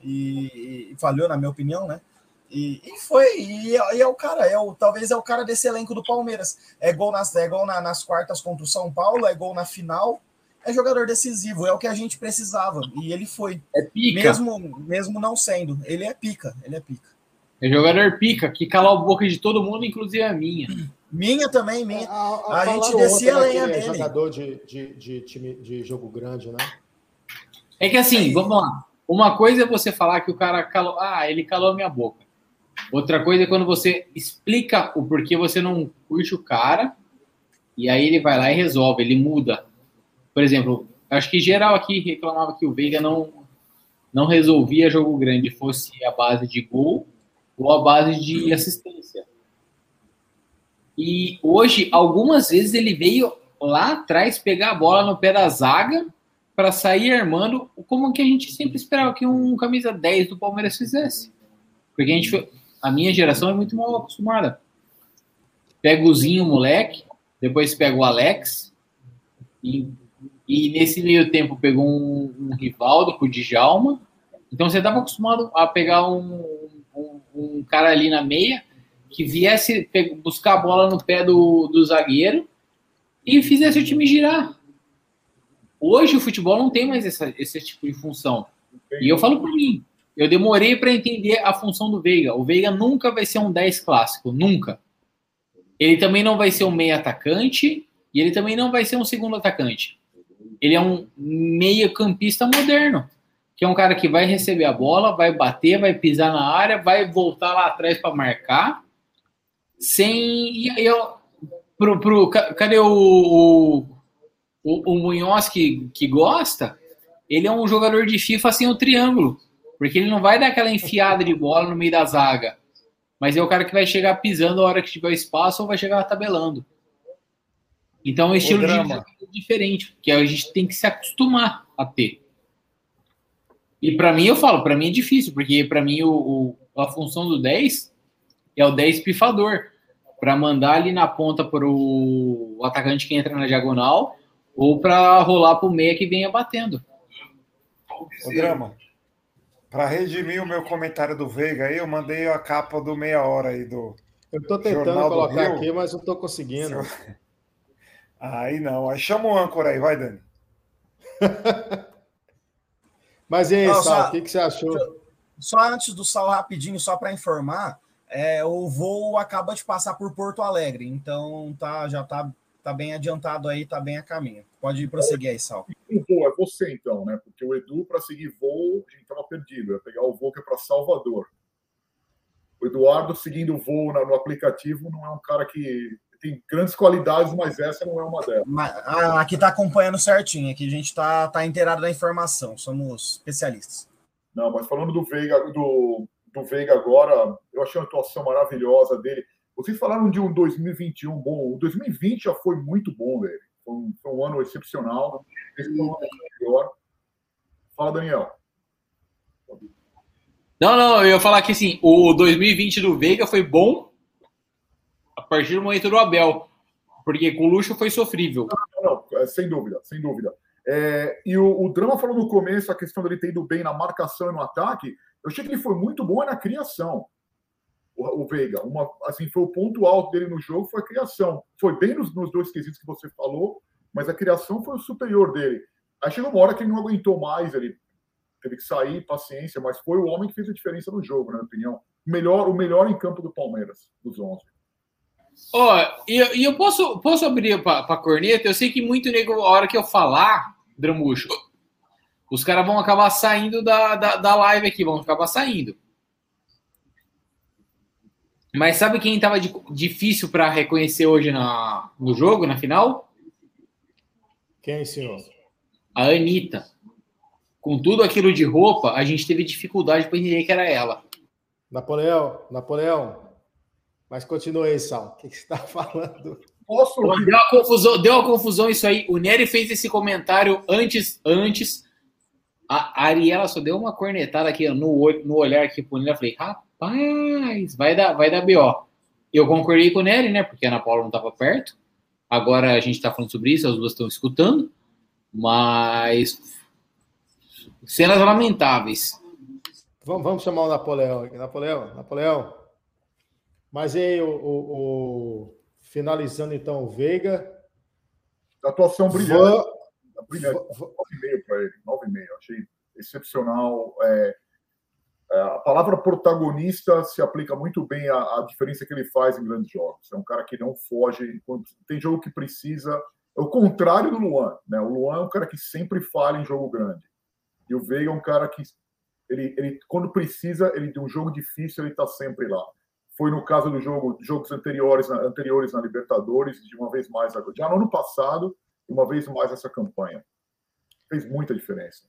E: e, e falhou, na minha opinião, né? E, e foi, e é, e é o cara, é o, talvez é o cara desse elenco do Palmeiras. É gol nas, é gol na- nas quartas contra o São Paulo, é gol na final, é jogador decisivo, é o que a gente precisava, e ele foi.
H: É pica.
E: Mesmo, mesmo não sendo, ele é pica, ele é pica.
H: É jogador pica, que calou a boca de todo mundo, inclusive a minha.
E: Minha também, minha.
B: A,
E: A gente
B: falaram
E: descia a
B: né,
E: lenha
B: é
E: dele.
B: jogador de, de, de time de jogo grande, né?
H: É que assim, vamos lá. Uma coisa é você falar que o cara calou. Ah, ele calou a minha boca. Outra coisa é quando você explica o porquê você não curte o cara, e aí ele vai lá e resolve, ele muda. Por exemplo, acho que geral aqui reclamava que o Veiga não, não resolvia jogo grande, fosse a base de gol ou a base de assistência. E hoje, algumas vezes, ele veio lá atrás pegar a bola no pé da zaga para sair armando, como que a gente sempre esperava que um camisa 10 do Palmeiras fizesse. Porque a gente, a minha geração é muito mal acostumada. Pega o Zinho, o moleque, depois pega o Alex, e, e nesse meio tempo pegou um, um Rivaldo com o Djalma. Então você estava acostumado a pegar um, um, um cara ali na meia que viesse buscar a bola no pé do, do zagueiro e fizesse o time girar. Hoje o futebol não tem mais essa- esse tipo de função. E eu falo por mim, eu demorei para entender a função do Veiga. O Veiga nunca vai ser um 10 clássico, nunca. Ele também não vai ser um meio atacante e ele também não vai ser um segundo atacante. Ele é um meio campista moderno, que é um cara que vai receber a bola, vai bater, vai pisar na área, vai voltar lá atrás para marcar, sem e eu pro, pro, ca- cadê o, o, o, o Munhoz que, que gosta? Ele é um jogador de FIFA sem o triângulo, porque ele não vai dar aquela enfiada de bola no meio da zaga, mas é o cara que vai chegar pisando a hora que tiver espaço ou vai chegar tabelando. Então é um estilo de jogo diferente, que a gente tem que se acostumar a ter. E para mim, eu falo, para mim é difícil, porque para mim o, o- a função do 10 é o 10 pifador, para mandar ali na ponta para o atacante que entra na diagonal ou para rolar para o meia que venha batendo.
K: O drama. Para redimir o meu comentário do Veiga aí, eu mandei a capa do meia hora aí do.
B: Eu tô tentando
K: Jornal
B: colocar
K: Rio.
B: aqui, mas não tô conseguindo.
K: Aí não. Aí chama o âncora aí, vai, Dani.
B: Mas e aí,
E: Não,
B: Sal,
E: só-
B: o que, que você achou?
E: Só antes do sal rapidinho, só para informar, é, o voo acaba de passar por Porto Alegre, então tá, já tá, tá bem adiantado aí, tá bem a caminho. Pode prosseguir aí, Sal.
J: voo, é você então, né? Porque o Edu, para seguir voo, a gente estava perdido. Ia pegar o voo que é para Salvador. O Eduardo, seguindo o voo no aplicativo, não é um cara que tem grandes qualidades, mas essa não é uma delas.
E: Mas, ah, aqui está acompanhando certinho, aqui a gente está tá inteirado da informação, somos especialistas.
J: Não, mas falando do Veiga, do, do Veiga agora, eu achei uma atuação maravilhosa dele. Vocês falaram de um 2021 bom. O 2020 já foi muito bom dele. Foi um, foi um ano excepcional. Esse foi um ano melhor. Fala, Daniel.
H: Não, não, eu ia falar que assim, o 2020 do Veiga foi bom a partir do momento do Abel, porque com o Luxo foi sofrível.
J: Não, não, não, é, sem dúvida, sem dúvida. É, e o, o, Drama falou no começo a questão dele ter ido bem na marcação e no ataque. Eu achei que ele foi muito bom na criação. O, o Veiga, uma, assim, foi o ponto alto dele no jogo, foi a criação. Foi bem nos, nos dois quesitos que você falou, mas a criação foi o superior dele. Aí chegou uma hora que ele não aguentou mais, ele teve que sair, paciência, mas foi o homem que fez a diferença no jogo, na minha opinião. Melhor, o melhor em campo do Palmeiras, dos 11.
H: Ó, oh, e, e, eu posso, posso abrir para a corneta? Eu sei que muito nego, a hora que eu falar, Dramuxo, os caras vão acabar saindo da, da, da live aqui, vão acabar saindo. Mas sabe quem estava difícil para reconhecer hoje na, no jogo, na final?
B: Quem, senhor?
H: A Anitta com tudo aquilo de roupa, a gente teve dificuldade para entender que era ela.
B: Napoleão, Napoleão. Mas continua aí, Sal. O que, que você está falando?
H: Posso? Deu uma, confusão, deu uma confusão isso aí. O Nery fez esse comentário antes. antes. A Ariela só deu uma cornetada aqui no, no olhar aqui pro Nery. Eu falei, rapaz, vai dar, vai dar B.O. Eu concordei com o Nery, né? Porque a Ana Paula não estava perto. Agora a gente está falando sobre isso, as duas estão escutando. Mas Cenas lamentáveis.
B: Vamos, vamos chamar o Napoleão aqui. Napoleão, Napoleão. Mas aí, o, o, o... finalizando então o Veiga.
J: Atuação brilhante. Vã... Brilhante. 9,5 para ele. 9,5. Achei excepcional. É, a palavra protagonista se aplica muito bem à, à, diferença que ele faz em grandes jogos. É um cara que não foge. Tem jogo que precisa. É o contrário do Luan. Né? O Luan é um cara que sempre falha em jogo grande. E o Veiga é um cara que, ele, ele quando precisa, ele de um jogo difícil, ele está sempre lá. Foi no caso do jogo, jogos anteriores, anteriores na Libertadores, de uma vez mais agora. Já no ano passado, e uma vez mais essa campanha. Fez muita diferença.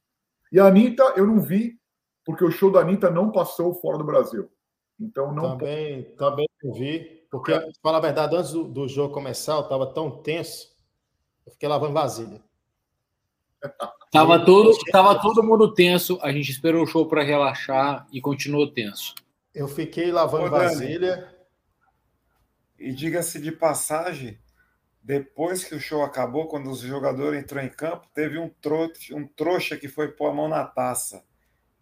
J: E a Anitta, eu não vi, porque o show da Anitta não passou fora do Brasil. Então não.
B: Também, também vi. Porque, para falar a verdade, antes do, do jogo começar, eu estava tão tenso, eu fiquei lavando vasilha.
H: Tava todo, tava todo mundo tenso. A gente esperou o show para relaxar e continuou tenso.
B: Eu fiquei lavando Ô, vasilha.
K: E diga-se de passagem, depois que o show acabou, quando os jogadores entrou em campo, teve um trouxa, um trouxa que foi pôr a mão na taça.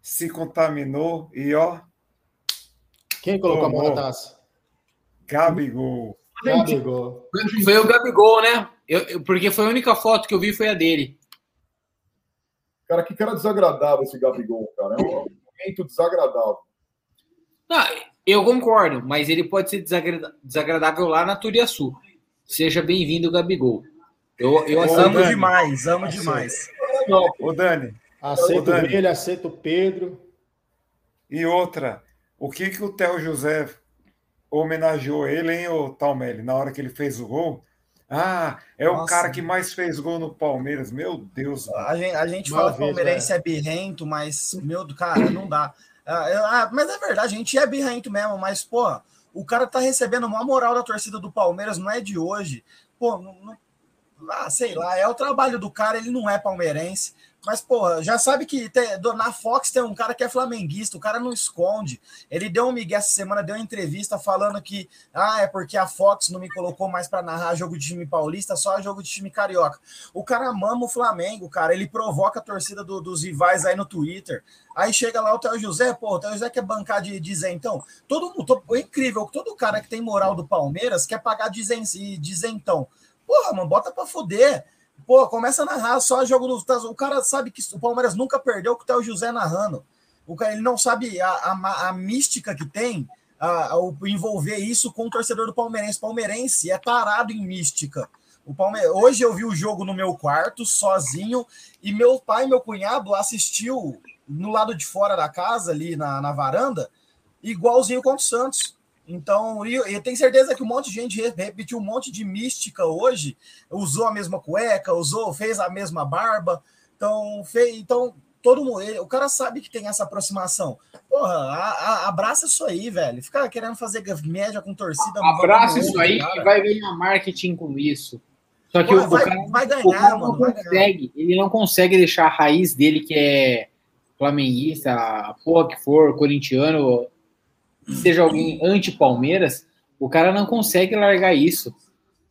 K: Se contaminou e ó.
B: Quem colocou tomou. a mão na taça?
K: Gabigol.
H: Gabigol. Foi o Gabigol, né? Eu, porque foi a única foto que eu vi foi a dele.
J: Cara, que cara desagradável esse Gabigol, cara. É um momento desagradável.
H: Não, eu concordo, mas ele pode ser desagradável lá na Turiaçu. Seja bem-vindo, Gabigol.
E: Eu, eu amo Dani. demais, amo aceito. demais.
K: Ô, Dani.
B: Aceito o Dani. ele, aceito o Pedro.
K: E outra, o que, que o Theo José homenageou ele, hein, o Talmelli, na hora que ele fez o gol? Ah, é Nossa. o cara que mais fez gol no Palmeiras. Meu Deus.
E: A gente, a gente fala que o palmeirense é birrento, mas, meu, cara, não dá. Ah, ah, mas é verdade, a gente é birrento mesmo, mas, pô, o cara tá recebendo uma moral da torcida do Palmeiras, não é de hoje. Pô, não, não, ah, sei lá, é o trabalho do cara, ele não é palmeirense. Mas, porra, já sabe que na Fox tem um cara que é flamenguista, o cara não esconde. Ele deu um migué essa semana, deu uma entrevista falando que, ah, é porque a Fox não me colocou mais para narrar jogo de time paulista, só jogo de time carioca. O cara mama o Flamengo, cara, ele provoca a torcida do, dos rivais aí no Twitter. Aí chega lá o Theo José, pô, o Theo José quer bancar de dizer, então, todo é incrível, todo cara que tem moral do Palmeiras quer pagar dizer, dizer então. Porra, mano, bota pra foder. Pô, começa a narrar só jogo do. O cara sabe que o Palmeiras nunca perdeu com o Theo José narrando. O cara, ele não sabe a, a, a mística que tem a, a, envolver isso com o torcedor do Palmeirense. Palmeirense é tarado em mística. O Palmeiras. Hoje eu vi o jogo no meu quarto, sozinho, e meu pai e meu cunhado assistiu no lado de fora da casa, ali na, na varanda, igualzinho contra o Santos. Então, e eu tenho certeza que um monte de gente repetiu um monte de mística hoje, usou a mesma cueca, usou, fez a mesma barba. Então, fez, então todo mundo, ele, o cara sabe que tem essa aproximação. Porra, a, a, abraça isso aí, velho. Fica querendo fazer média com torcida.
H: Abraça isso aí cara. e vai ganhar marketing com isso. Só que Porra, o, vai, cara, vai ganhar, o cara não mano, consegue, ele não consegue deixar a raiz dele, que é flamenguista, porra que for, corintiano, seja alguém anti-Palmeiras, o cara não consegue largar isso.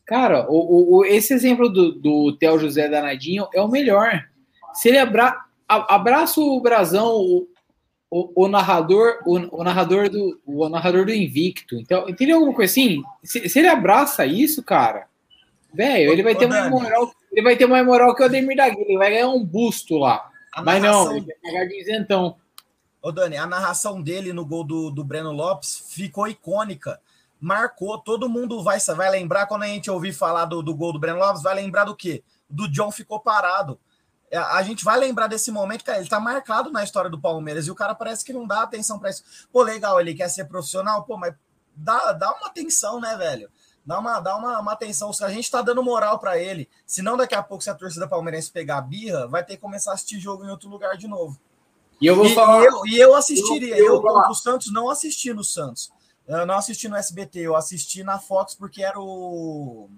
H: Cara, o, o, esse exemplo do, do Theo José Danadinho é o melhor. Se ele abra, abraça o brasão, o, o, o narrador, o, narrador do o narrador do Invicto. Então, entendeu alguma coisa assim? Se, se ele abraça isso, cara, velho, ele vai ter uma moral, ele vai ter uma moral que o Ademir da ele vai ganhar um busto lá. Mas não, ele vai pagar de isentão.
E: Ô, Dani, a narração dele no gol do, do Breno Lopes ficou icônica. Marcou, todo mundo vai, vai lembrar, quando a gente ouvir falar do, do gol do Breno Lopes, vai lembrar do quê? Do John ficou parado. É, a gente vai lembrar desse momento, cara, ele tá marcado na história do Palmeiras e o cara parece que não dá atenção para isso. Pô, legal, ele quer ser profissional, pô, mas dá, dá uma atenção, né, velho? Dá uma, dá uma, uma atenção. A gente tá dando moral para ele. Senão, daqui a pouco, se a torcida palmeirense pegar a birra, vai ter que começar a assistir jogo em outro lugar de novo.
H: E eu vou
E: e,
H: falar.
E: E eu, e eu assistiria. Eu, eu, eu o Santos não assisti no Santos. Eu não assisti no SBT, eu assisti na Fox porque era o.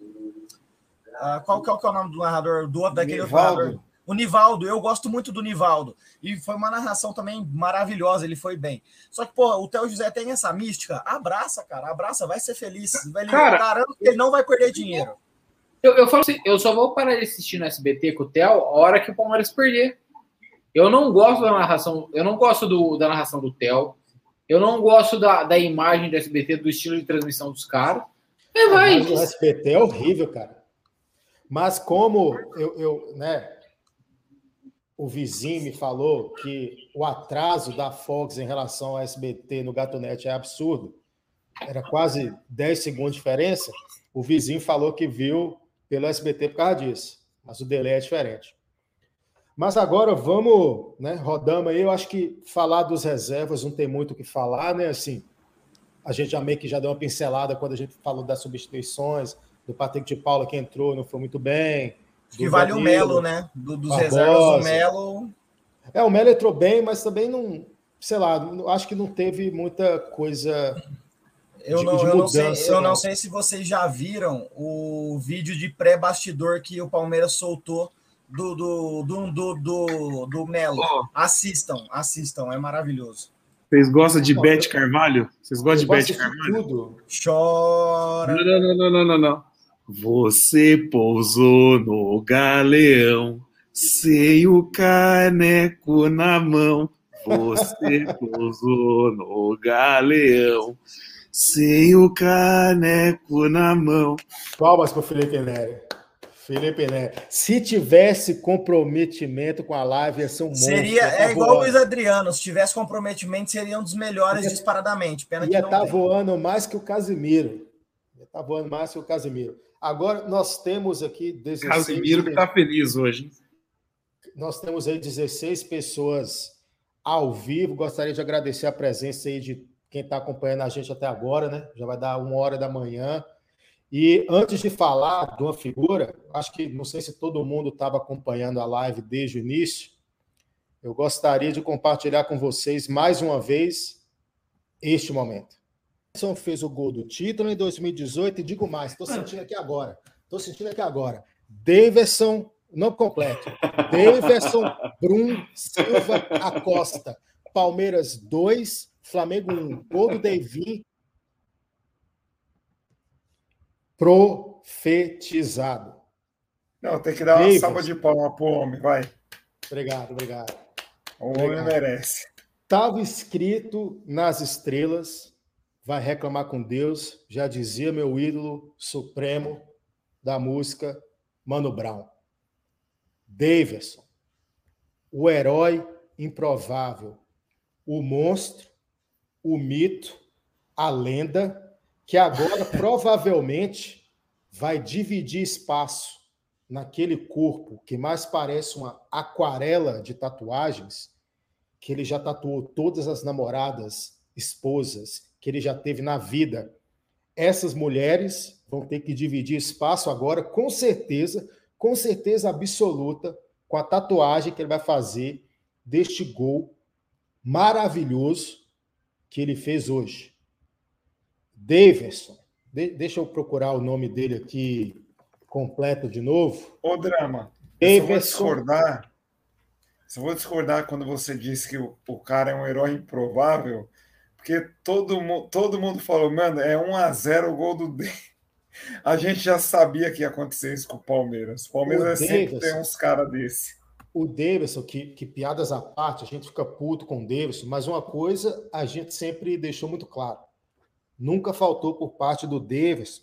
E: Uh, qual, qual que é o nome do narrador? Do, daquele Nivaldo. narrador? O Nivaldo, eu gosto muito do Nivaldo. E foi uma narração também maravilhosa, ele foi bem. Só que, pô, o Theo José tem essa mística. Abraça, cara, abraça, vai ser feliz. Vai cara, garanto que ele não vai perder dinheiro.
H: Eu, eu falo assim, eu só vou parar de assistir no SBT com o Theo a hora que o Palmeiras perder. Eu não gosto da narração, eu não gosto do, da narração do Theo. Eu não gosto da, da imagem do SBT, do estilo de transmissão dos caras. É, vai.
B: O SBT é horrível, cara. Mas como eu, eu, né, o vizinho me falou que o atraso da Fox em relação ao SBT no Gatonete é absurdo. Era quase 10 segundos de diferença. O vizinho falou que viu pelo SBT por causa disso. Mas o delay é diferente. Mas agora vamos, né, rodamos aí. Eu acho que falar dos reservas não tem muito o que falar, né? Assim, a gente já meio que já deu uma pincelada quando a gente falou das substituições, do Patrick de Paula que entrou, não foi muito bem.
E: Que vale Danilo, o Melo, né? Do, dos Barbosa. reservas, o Melo.
B: É, o Melo entrou bem, mas também não, sei lá, acho que não teve muita coisa.
E: Eu, de, não, de eu, mudança, não sei, eu não sei se vocês já viram o vídeo de pré-bastidor que o Palmeiras soltou do, do, do, do, do, do Melo. Oh. Assistam, assistam, é maravilhoso.
I: Vocês gostam de Bete Carvalho? Vocês gostam de Bete Carvalho? Tudo.
E: Chora.
I: Não, não, não, não, não, não. Você pousou no galeão, sem o caneco na mão. Você pousou no galeão, sem o caneco na mão.
B: Palmas para o Felipe Nery. Felipe Neto. Se tivesse comprometimento com a live, ia ser um monstro.
E: Seria, é igual o Luiz Adriano. Se tivesse comprometimento, seria um dos melhores ia, disparadamente. Pena
B: ia estar tá voando mais que o Casimiro. Ia estar tá voando mais que o Casimiro. Agora, nós temos aqui 16...
I: Casimiro que está feliz hoje.
B: Nós temos aí 16 pessoas ao vivo. Gostaria de agradecer a presença aí de quem está acompanhando a gente até agora, né? Já vai dar uma hora da manhã. E antes de falar de uma figura, acho que não sei se todo mundo estava acompanhando a live desde o início, eu gostaria de compartilhar com vocês mais uma vez este momento. Edson fez o gol do título em 2018 e digo mais, estou sentindo aqui agora. Estou sentindo aqui agora. Davidson, não completo. Davidson Brum Silva Acosta. Palmeiras 2, Flamengo 1. Gol do Devin profetizado.
K: Não, tem que dar uma salva de palma pro homem, vai.
B: Obrigado, obrigado.
K: O homem obrigado. merece.
B: Estava escrito nas estrelas, vai reclamar com Deus, já dizia meu ídolo supremo da música, Mano Brown. Davidson, o herói improvável, o monstro, o mito, a lenda, que agora provavelmente vai dividir espaço naquele corpo que mais parece uma aquarela de tatuagens, que ele já tatuou todas as namoradas, esposas que ele já teve na vida. Essas mulheres vão ter que dividir espaço agora, com certeza, com certeza absoluta, com a tatuagem que ele vai fazer deste gol maravilhoso que ele fez hoje. Davidson, de, deixa eu procurar o nome dele aqui completo de novo.
K: Ô, Drama, eu vou discordar. Só vou discordar quando você disse que o, o cara é um herói improvável, porque todo, todo mundo falou, mano, é 1 a 0 o gol do D. A gente já sabia que ia acontecer isso com o Palmeiras. O Palmeiras o é sempre tem uns caras desse.
B: O Davidson, que, que piadas à parte, a gente fica puto com o Davidson, mas uma coisa a gente sempre deixou muito claro. Nunca faltou por parte do Davidson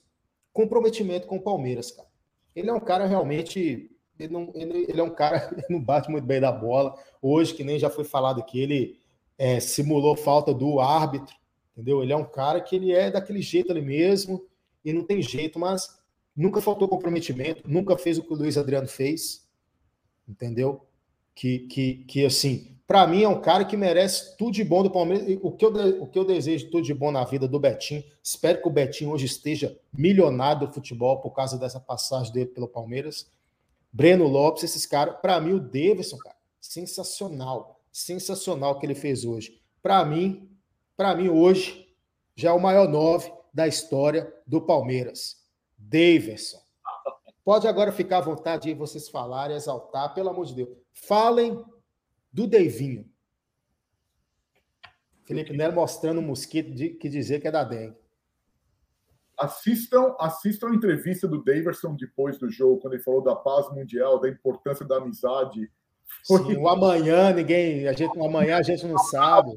B: comprometimento com o Palmeiras, cara. Ele é um cara realmente. Ele, não, ele, ele é um cara que não bate muito bem da bola. Hoje, que nem já foi falado aqui, ele é, simulou falta do árbitro, entendeu? Ele é um cara que ele é daquele jeito ali mesmo e não tem jeito, mas nunca faltou comprometimento, nunca fez o que o Luiz Adriano fez, entendeu? Que, que, que assim, para mim é um cara que merece tudo de bom do Palmeiras. O que, eu, o que eu desejo tudo de bom na vida do Betinho. Espero que o Betinho hoje esteja milionário do futebol por causa dessa passagem dele pelo Palmeiras. Breno Lopes, esses caras. Para mim, o Davidson, cara, sensacional. Sensacional que ele fez hoje. Para mim, para mim, hoje, já é o maior nove da história do Palmeiras. Davidson. Pode agora ficar à vontade de vocês falarem, exaltar, pelo amor de Deus. Falem do Deivinho. Felipe Nelo mostrando um mosquito de, que dizia que é da dengue.
J: Assistam, assistam a entrevista do Daverson depois do jogo, quando ele falou da paz mundial, da importância da amizade.
B: Sim, o amanhã, ninguém. A gente, o amanhã a gente não sabe.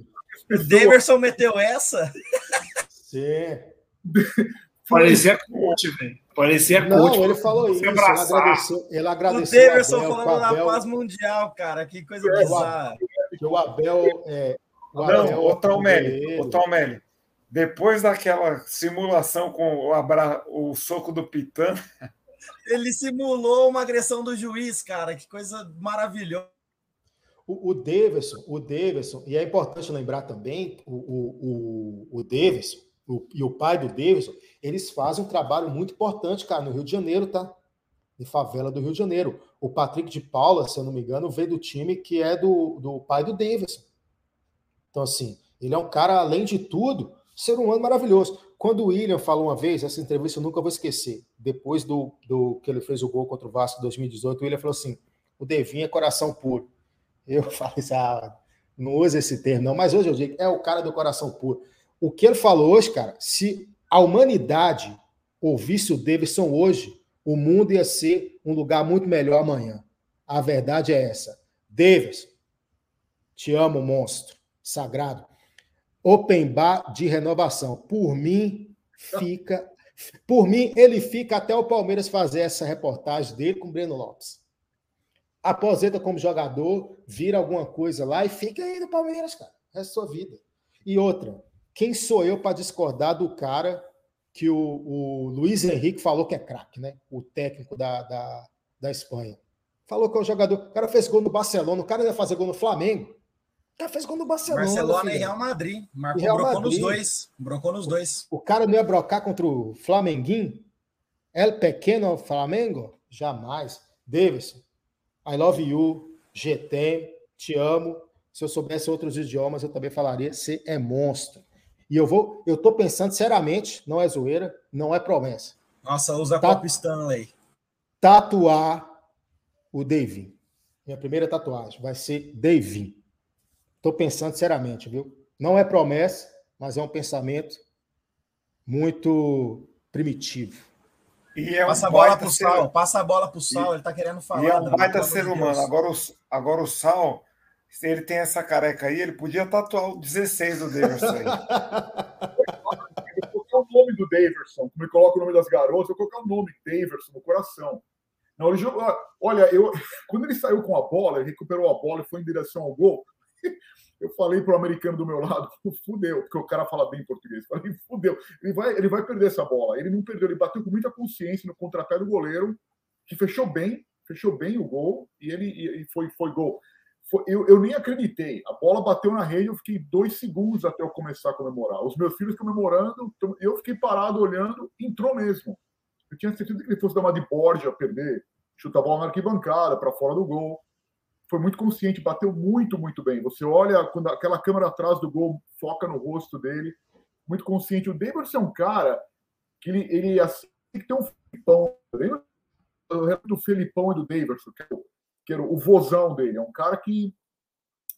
G: O Daverson meteu essa?
B: Sim.
I: Parecia coach, velho. Parecia
B: não, coach. Não, ele falou isso. Ele agradeceu, ele agradeceu.
G: O Davidson falando Abel, da paz mundial, cara. Que coisa é, bizarra.
B: Que o Abel. É,
K: o Abel não, o Talmelli, o Talmelli. Depois daquela simulação com o, abra... o soco do Pitã.
G: Ele simulou uma agressão do juiz, cara. Que coisa maravilhosa.
B: O, o Davidson, o Davidson, e é importante lembrar também, o, o, o, o Davidson, o, e o pai do Davidson, eles fazem um trabalho muito importante, cara, no Rio de Janeiro, tá? De favela do Rio de Janeiro. O Patrick de Paula, se eu não me engano, veio do time que é do, do pai do Davidson. Então, assim, ele é um cara, além de tudo, ser humano maravilhoso. Quando o William falou uma vez, essa entrevista eu nunca vou esquecer, depois do, do que ele fez o gol contra o Vasco em 2018, o William falou assim: o Devinho é coração puro. Eu falei assim, ah, não usa esse termo, não, mas hoje eu digo, é o cara do coração puro. O que ele falou hoje, cara, se a humanidade ouvisse o Davidson hoje, o mundo ia ser um lugar muito melhor amanhã. A verdade é essa. Davidson, te amo, monstro, sagrado. Open bar de renovação. Por mim, fica. Por mim, ele fica até o Palmeiras fazer essa reportagem dele com o Breno Lopes. Aposenta como jogador, vira alguma coisa lá e fica aí no Palmeiras, cara. É a sua vida. E outra, quem sou eu para discordar do cara que o, o, Luiz Henrique falou que é craque, né? O técnico da, da, da Espanha. Falou que é o jogador. O cara fez gol no Barcelona, o cara ia fazer gol no Flamengo. O cara fez gol no Barcelona.
G: Barcelona e Real Madrid. Marcou, Real brocou Madrid. nos dois. Brocou nos dois.
B: O, o cara não ia brocar contra o Flamenguinho? El Pequeno Flamengo? Jamais. Davidson, I love you, GT, te amo. Se eu soubesse outros idiomas, eu também falaria, você é monstro. E eu vou, eu tô pensando seriamente, não é zoeira, não é promessa.
G: Nossa, usa Tat... Copa Stanley.
B: Tatuar o Davin. Minha primeira tatuagem vai ser Davin. Tô pensando seriamente, viu? Não é promessa, mas é um pensamento muito primitivo.
G: E é um passa a bola pro ser... Sal, passa a bola pro Sal, e... ele tá querendo falar.
K: E é um baita ser humano. Agora o, agora o Sal se ele tem essa careca aí, ele podia tatuar o 16 do Daverson aí.
J: o nome do Daverson, como coloca o nome das garotas, eu colocar o nome Daverson no coração. Não, ele jogou, olha, eu, quando ele saiu com a bola, ele recuperou a bola e foi em direção ao gol. Eu falei pro americano do meu lado, fudeu, porque o cara fala bem português. Falei, fudeu, ele vai, ele vai perder essa bola. Ele não perdeu, ele bateu com muita consciência no contrapé do goleiro, que fechou bem, fechou bem o gol, e ele e foi, foi gol. Eu, eu nem acreditei. A bola bateu na rede, eu fiquei dois segundos até eu começar a comemorar. Os meus filhos comemorando, eu fiquei parado olhando, entrou mesmo. Eu tinha certeza que ele fosse dar uma de Borja, perder, chutar a bola na arquibancada, para fora do gol. Foi muito consciente, bateu muito, muito bem. Você olha quando aquela câmera atrás do gol foca no rosto dele, muito consciente. O Davidson é um cara que ele, ele assim, tem que ter um Felipão. Lembra do Felipão e do Davidson, que era, o, que era o vozão dele. É um cara que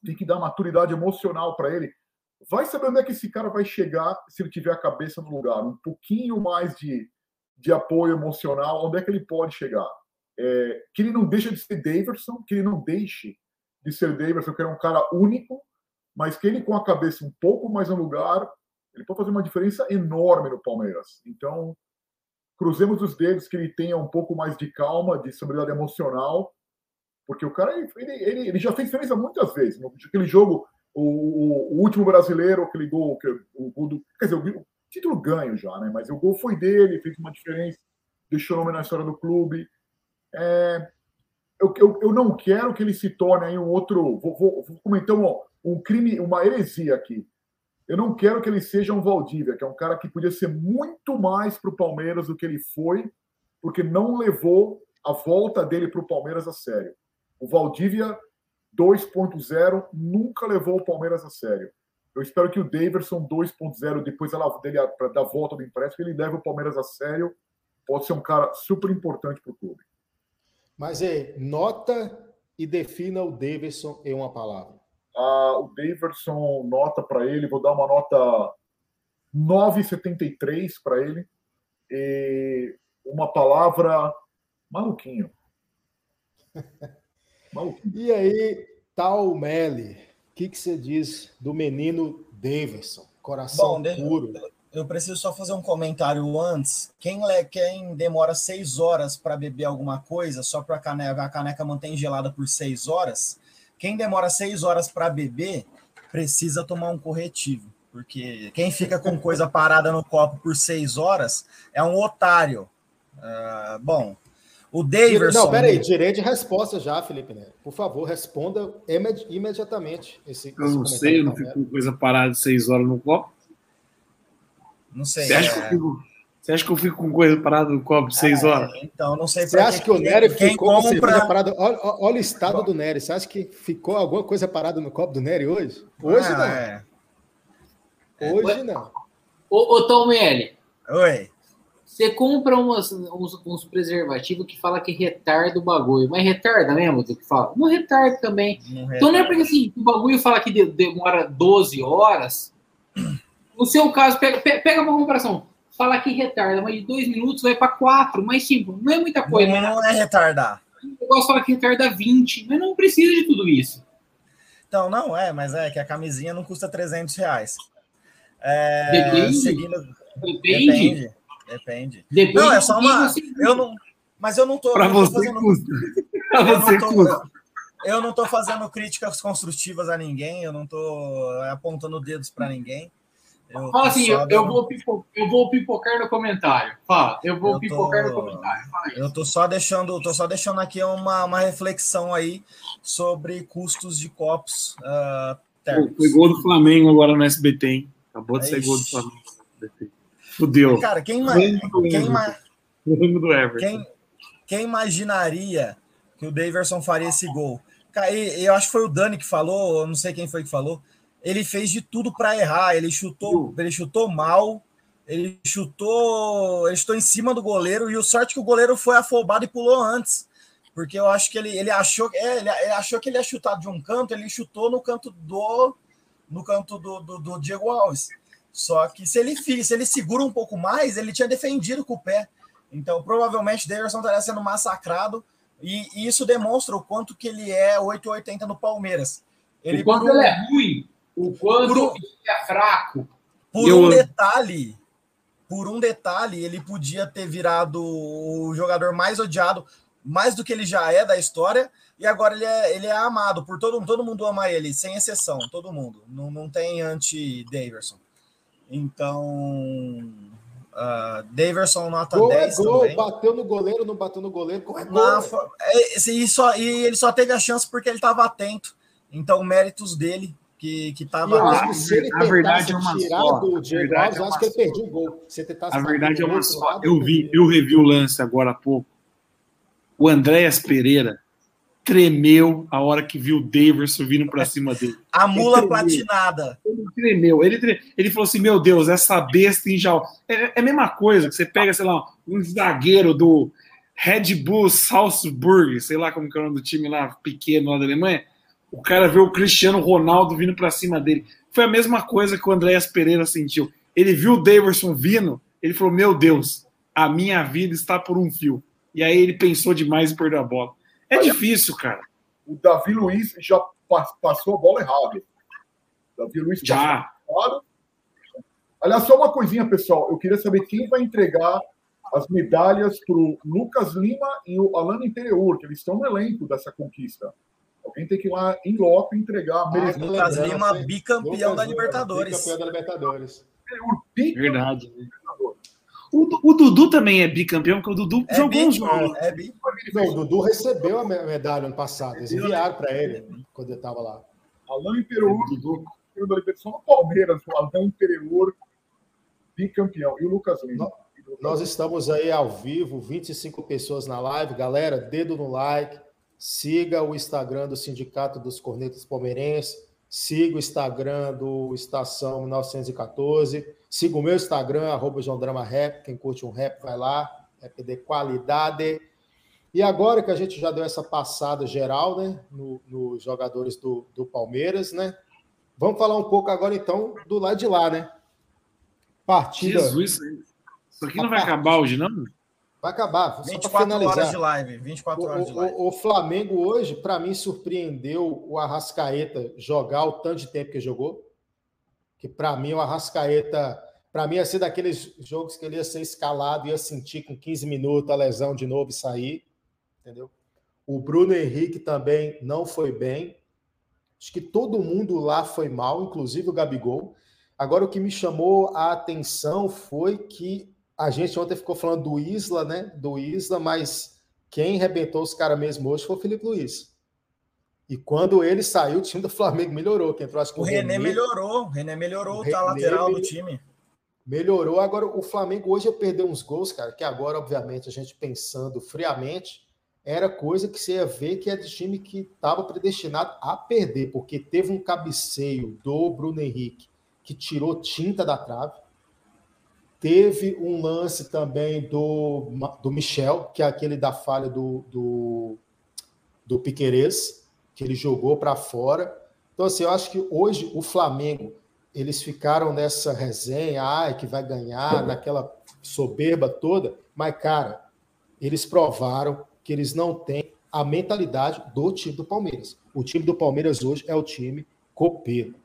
J: tem que dar maturidade emocional para ele. Vai saber onde é que esse cara vai chegar se ele tiver a cabeça no lugar. Um pouquinho mais de, de apoio emocional, onde é que ele pode chegar? é, que ele não deixa de ser Daverson, que ele não deixe de ser Daverson, que é um cara único, mas que ele com a cabeça um pouco mais no lugar, ele pode fazer uma diferença enorme no Palmeiras. Então, cruzemos os dedos que ele tenha um pouco mais de calma, de sobriedade emocional, porque o cara ele, ele, ele já fez diferença muitas vezes. Aquele jogo, o, o, o último brasileiro, aquele gol, que, o, o do, quer dizer, o, o título ganho já, né? Mas o gol foi dele, fez uma diferença, deixou nome na história do clube. É, eu, eu, eu, não quero que ele se torne aí um outro. Vou, vou, vou comentar um, um, crime, uma heresia aqui. Eu não quero que ele seja um Valdívia, que é um cara que podia ser muito mais para o Palmeiras do que ele foi, porque não levou a volta dele para o Palmeiras a sério. O Valdívia 2.0 nunca levou o Palmeiras a sério. Eu espero que o Daverson 2.0, depois dele, da volta do empréstimo, ele leve o Palmeiras a sério. Pode ser um cara super importante para o clube.
B: Mas é, nota e defina o Davidson em uma palavra.
J: Ah, o Davidson, nota para ele, vou dar uma nota 9,73 para ele. E uma palavra maluquinho.
B: E aí, Tal Meli, o que, que você diz do menino Davidson? Coração Bom, puro
E: eu preciso só fazer um comentário antes. Quem, quem demora seis horas para beber alguma coisa, só para a caneca, a caneca manter gelada por seis horas, quem demora seis horas para beber precisa tomar um corretivo. Porque quem fica com coisa parada no copo por seis horas é um otário. Uh, bom, o Daverson...
B: Não, peraí, direito de resposta já, Felipe Neto. Por favor, responda imediatamente esse
I: Eu não sei, eu não fico com coisa parada seis horas no copo.
E: Não sei.
I: Você acha, é... que, eu fico, você acha que eu fico com coisa parada no copo seis é, horas?
E: Então, não sei.
B: Você acha que, que o Nery ficou com compra... parada? Olha, olha, o estado Bom. do Nery. Você acha que ficou alguma coisa parada no copo do Nery hoje? Hoje ah, não. É. Hoje não.
H: Ô, ô Tom Melli.
E: Oi.
H: Você compra umas, uns, uns preservativos que fala que retarda o bagulho. Mas retarda mesmo do que fala? Não retarda também. Não então não é porque assim, o bagulho fala que demora 12 horas no seu caso, pega, pega uma comparação. Fala que retarda, mas de dois minutos vai para quatro, mas tipo, não é muita coisa.
E: Não, não é retardar.
H: O negócio fala que retarda 20, mas não precisa de tudo isso.
E: Então, não é, mas é que a camisinha não custa 300 reais. É,
H: depende.
E: Seguindo... Depende. Depende. Depende. Depende. Não, é só uma. Eu não... Mas eu não tô.
I: Para você,
E: fazendo...
I: custa. Para você, tô... custa.
E: Eu não tô fazendo críticas construtivas a ninguém, eu não tô apontando dedos para ninguém.
H: Eu Fala assim, eu, eu, vou pipo, eu vou pipocar no comentário. Fala, eu vou eu pipocar tô, no comentário.
E: eu tô só deixando, tô só deixando aqui uma, uma reflexão aí sobre custos de copos uh,
I: térmicos. Foi gol do Flamengo agora no SBT, hein? Acabou de ser gol do Flamengo no SBT. Fudeu.
E: Cara, quem, quem, quem, quem imaginaria que o Daverson faria esse gol? Eu acho que foi o Dani que falou, eu não sei quem foi que falou ele fez de tudo para errar. Ele chutou, ele chutou mal, ele chutou, ele chutou em cima do goleiro e o sorte que o goleiro foi afobado e pulou antes. Porque eu acho que ele, ele achou, é, ele, ele, achou que ele ia chutar de um canto, ele chutou no canto do no canto do, do, do Diego Alves. Só que se ele se ele segura um pouco mais, ele tinha defendido com o pé. Então, provavelmente, Davidson estaria sendo massacrado. E, e, isso demonstra o quanto que ele é 880 no Palmeiras.
H: Ele, o quanto ele é ruim. O quanto por é fraco.
E: Por eu... um detalhe, por um detalhe, ele podia ter virado o jogador mais odiado. mais do que ele já é da história, e agora ele é, ele é amado por todo mundo, todo mundo ama ele, sem exceção, todo mundo. Não, não tem anti-Daverson. Então, uh, Daverson nota
B: Gol
E: 10
B: é gol,
E: também.
B: bateu no goleiro, não bateu no goleiro, gol é gol.
E: Na- é, e, só, e ele só teve a chance porque ele estava atento. Então, méritos dele, que
B: E
E: estava
B: eu acho que se ele
I: a verdade é uma
B: tirar
I: só.
B: do Diego Alves,
I: é
B: acho
I: uma
B: que ele
I: só.
B: perdia o gol. Se tentasse
I: A verdade é uma só.
B: lado,
I: Eu vi, eu revi o lance agora há pouco. O Andréas Pereira tremeu a hora que viu o Daverson vindo pra cima dele.
E: A mula
I: Ele
E: platinada.
I: Ele tremeu. Ele, ele falou assim: Meu Deus, essa besta em jaula. É, é a mesma coisa que você pega, sei lá, um zagueiro do Red Bull Salzburg, sei lá como que é o nome do time lá pequeno lá da Alemanha. O cara vê o Cristiano Ronaldo vindo pra cima dele. Foi a mesma coisa que o Andréas Pereira sentiu. Ele viu o Daverson vindo, ele falou: Meu Deus, a minha vida está por um fio. E aí ele pensou demais e perdeu a bola. É difícil, cara.
J: O Davi Luiz já pa- passou a bola errada. Davi Luiz
I: Já.
J: passou errado. Aliás, só uma coisinha, pessoal. Eu queria saber quem vai entregar as medalhas para o Lucas Lima e o Alano Interior, que eles estão no elenco dessa conquista. Alguém tem que ir lá em loco entregar a merecido.
B: que
E: Lucas Lima, bicampeão
B: Lucas
E: da
B: Lima,
E: Libertadores.
B: Bicampeão da Libertadores.
I: Verdade. O, o Dudu também é bicampeão, porque o Dudu
E: É
I: jogou
E: bi,
I: uns jogos.
E: é
B: o Dudu recebeu a me- medalha ano passado. Eles enviaram para ele quando ele estava lá.
J: Alano Interior, campeão da Libertadores, só no Palmeiras, o Alano Interior, bicampeão. E o Lucas Lima.
B: Nós estamos aí ao vivo, 25 pessoas na live. Galera, dedo no like. Siga o Instagram do Sindicato dos Cornetas Palmeirenses. Siga o Instagram do Estação 1914. Siga o meu Instagram, arroba João Drama Rap. Quem curte um rap, vai lá. Rap de qualidade. E agora que a gente já deu essa passada geral, né? no- Nos jogadores do, do Palmeiras, né? Vamos falar um pouco agora, então, do lado de lá, né? Partida.
I: Jesus, isso aqui não vai acabar hoje, não?
B: Vai acabar. Só para
E: 24
B: finalizar.
E: horas de live. 24
B: O,
E: horas de live.
B: o- o Flamengo hoje, para mim, surpreendeu o Arrascaeta jogar o tanto de tempo que jogou. Que para mim, o Arrascaeta, para mim, ia ser daqueles jogos que ele ia ser escalado, ia sentir com 15 minutos a lesão de novo e sair. Entendeu? O Bruno Henrique também não foi bem. Acho que todo mundo lá foi mal, inclusive o Gabigol. Agora, o que me chamou a atenção foi que a gente ontem ficou falando do Isla, né? Do Isla, mas quem arrebentou os caras mesmo hoje foi o Felipe Luiz. E quando ele saiu, o time do Flamengo melhorou. Que entrou, acho que
E: O René melhorou. O René melhorou
B: O
E: a
B: René
E: lateral do time.
B: Melhorou. Agora, o Flamengo hoje ia perder uns gols, cara, que agora, obviamente, a gente pensando friamente, era coisa que você ia ver que é de time que estava predestinado a perder, porque teve um cabeceio do Bruno Henrique que tirou tinta da trave. Teve um lance também do, do Michel, que é aquele da falha do, do, do Piquerez, que ele jogou para fora. Então, assim, eu acho que hoje o Flamengo, eles ficaram nessa resenha, ai, que vai ganhar, naquela soberba toda, mas, cara, eles provaram que eles não têm a mentalidade do time do Palmeiras. O time do Palmeiras hoje é o time copeiro.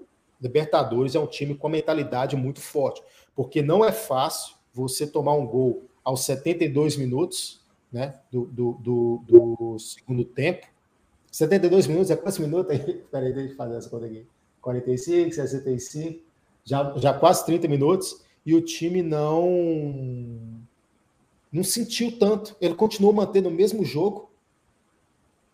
B: Libertadores é um time com a mentalidade muito forte, porque não é fácil você tomar um gol aos 72 minutos né, do, do, do, do segundo tempo. 72 minutos é quantos minutos aí? Peraí, deixa eu fazer essa conta aqui. 45, 65, já, já quase 30 minutos, e o time não não sentiu tanto. Ele continuou mantendo o mesmo jogo.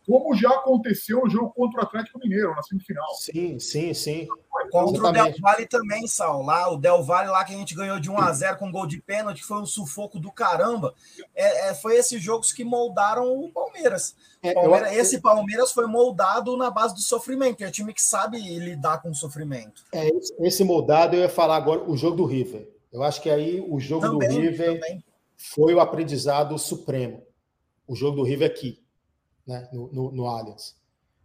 J: Como já aconteceu no jogo contra o Atlético Mineiro, na semifinal.
B: Sim, sim, sim.
E: Contra o Del Valle também, Sal. Lá, o Del Valle lá que a gente ganhou de 1 a 0 com gol de pênalti, foi um sufoco do caramba. É, é, foi esses jogos que moldaram o Palmeiras.
B: É,
E: Palmeiras
B: eu-
E: Esse Palmeiras foi moldado na base do sofrimento. É um time que sabe lidar com o sofrimento.
B: É, esse- moldado, eu ia falar agora o jogo do River. Eu acho que aí o jogo
E: Também,
B: do River
E: também.
B: foi o aprendizado supremo. O jogo do River aqui, né, no, no, no Allianz.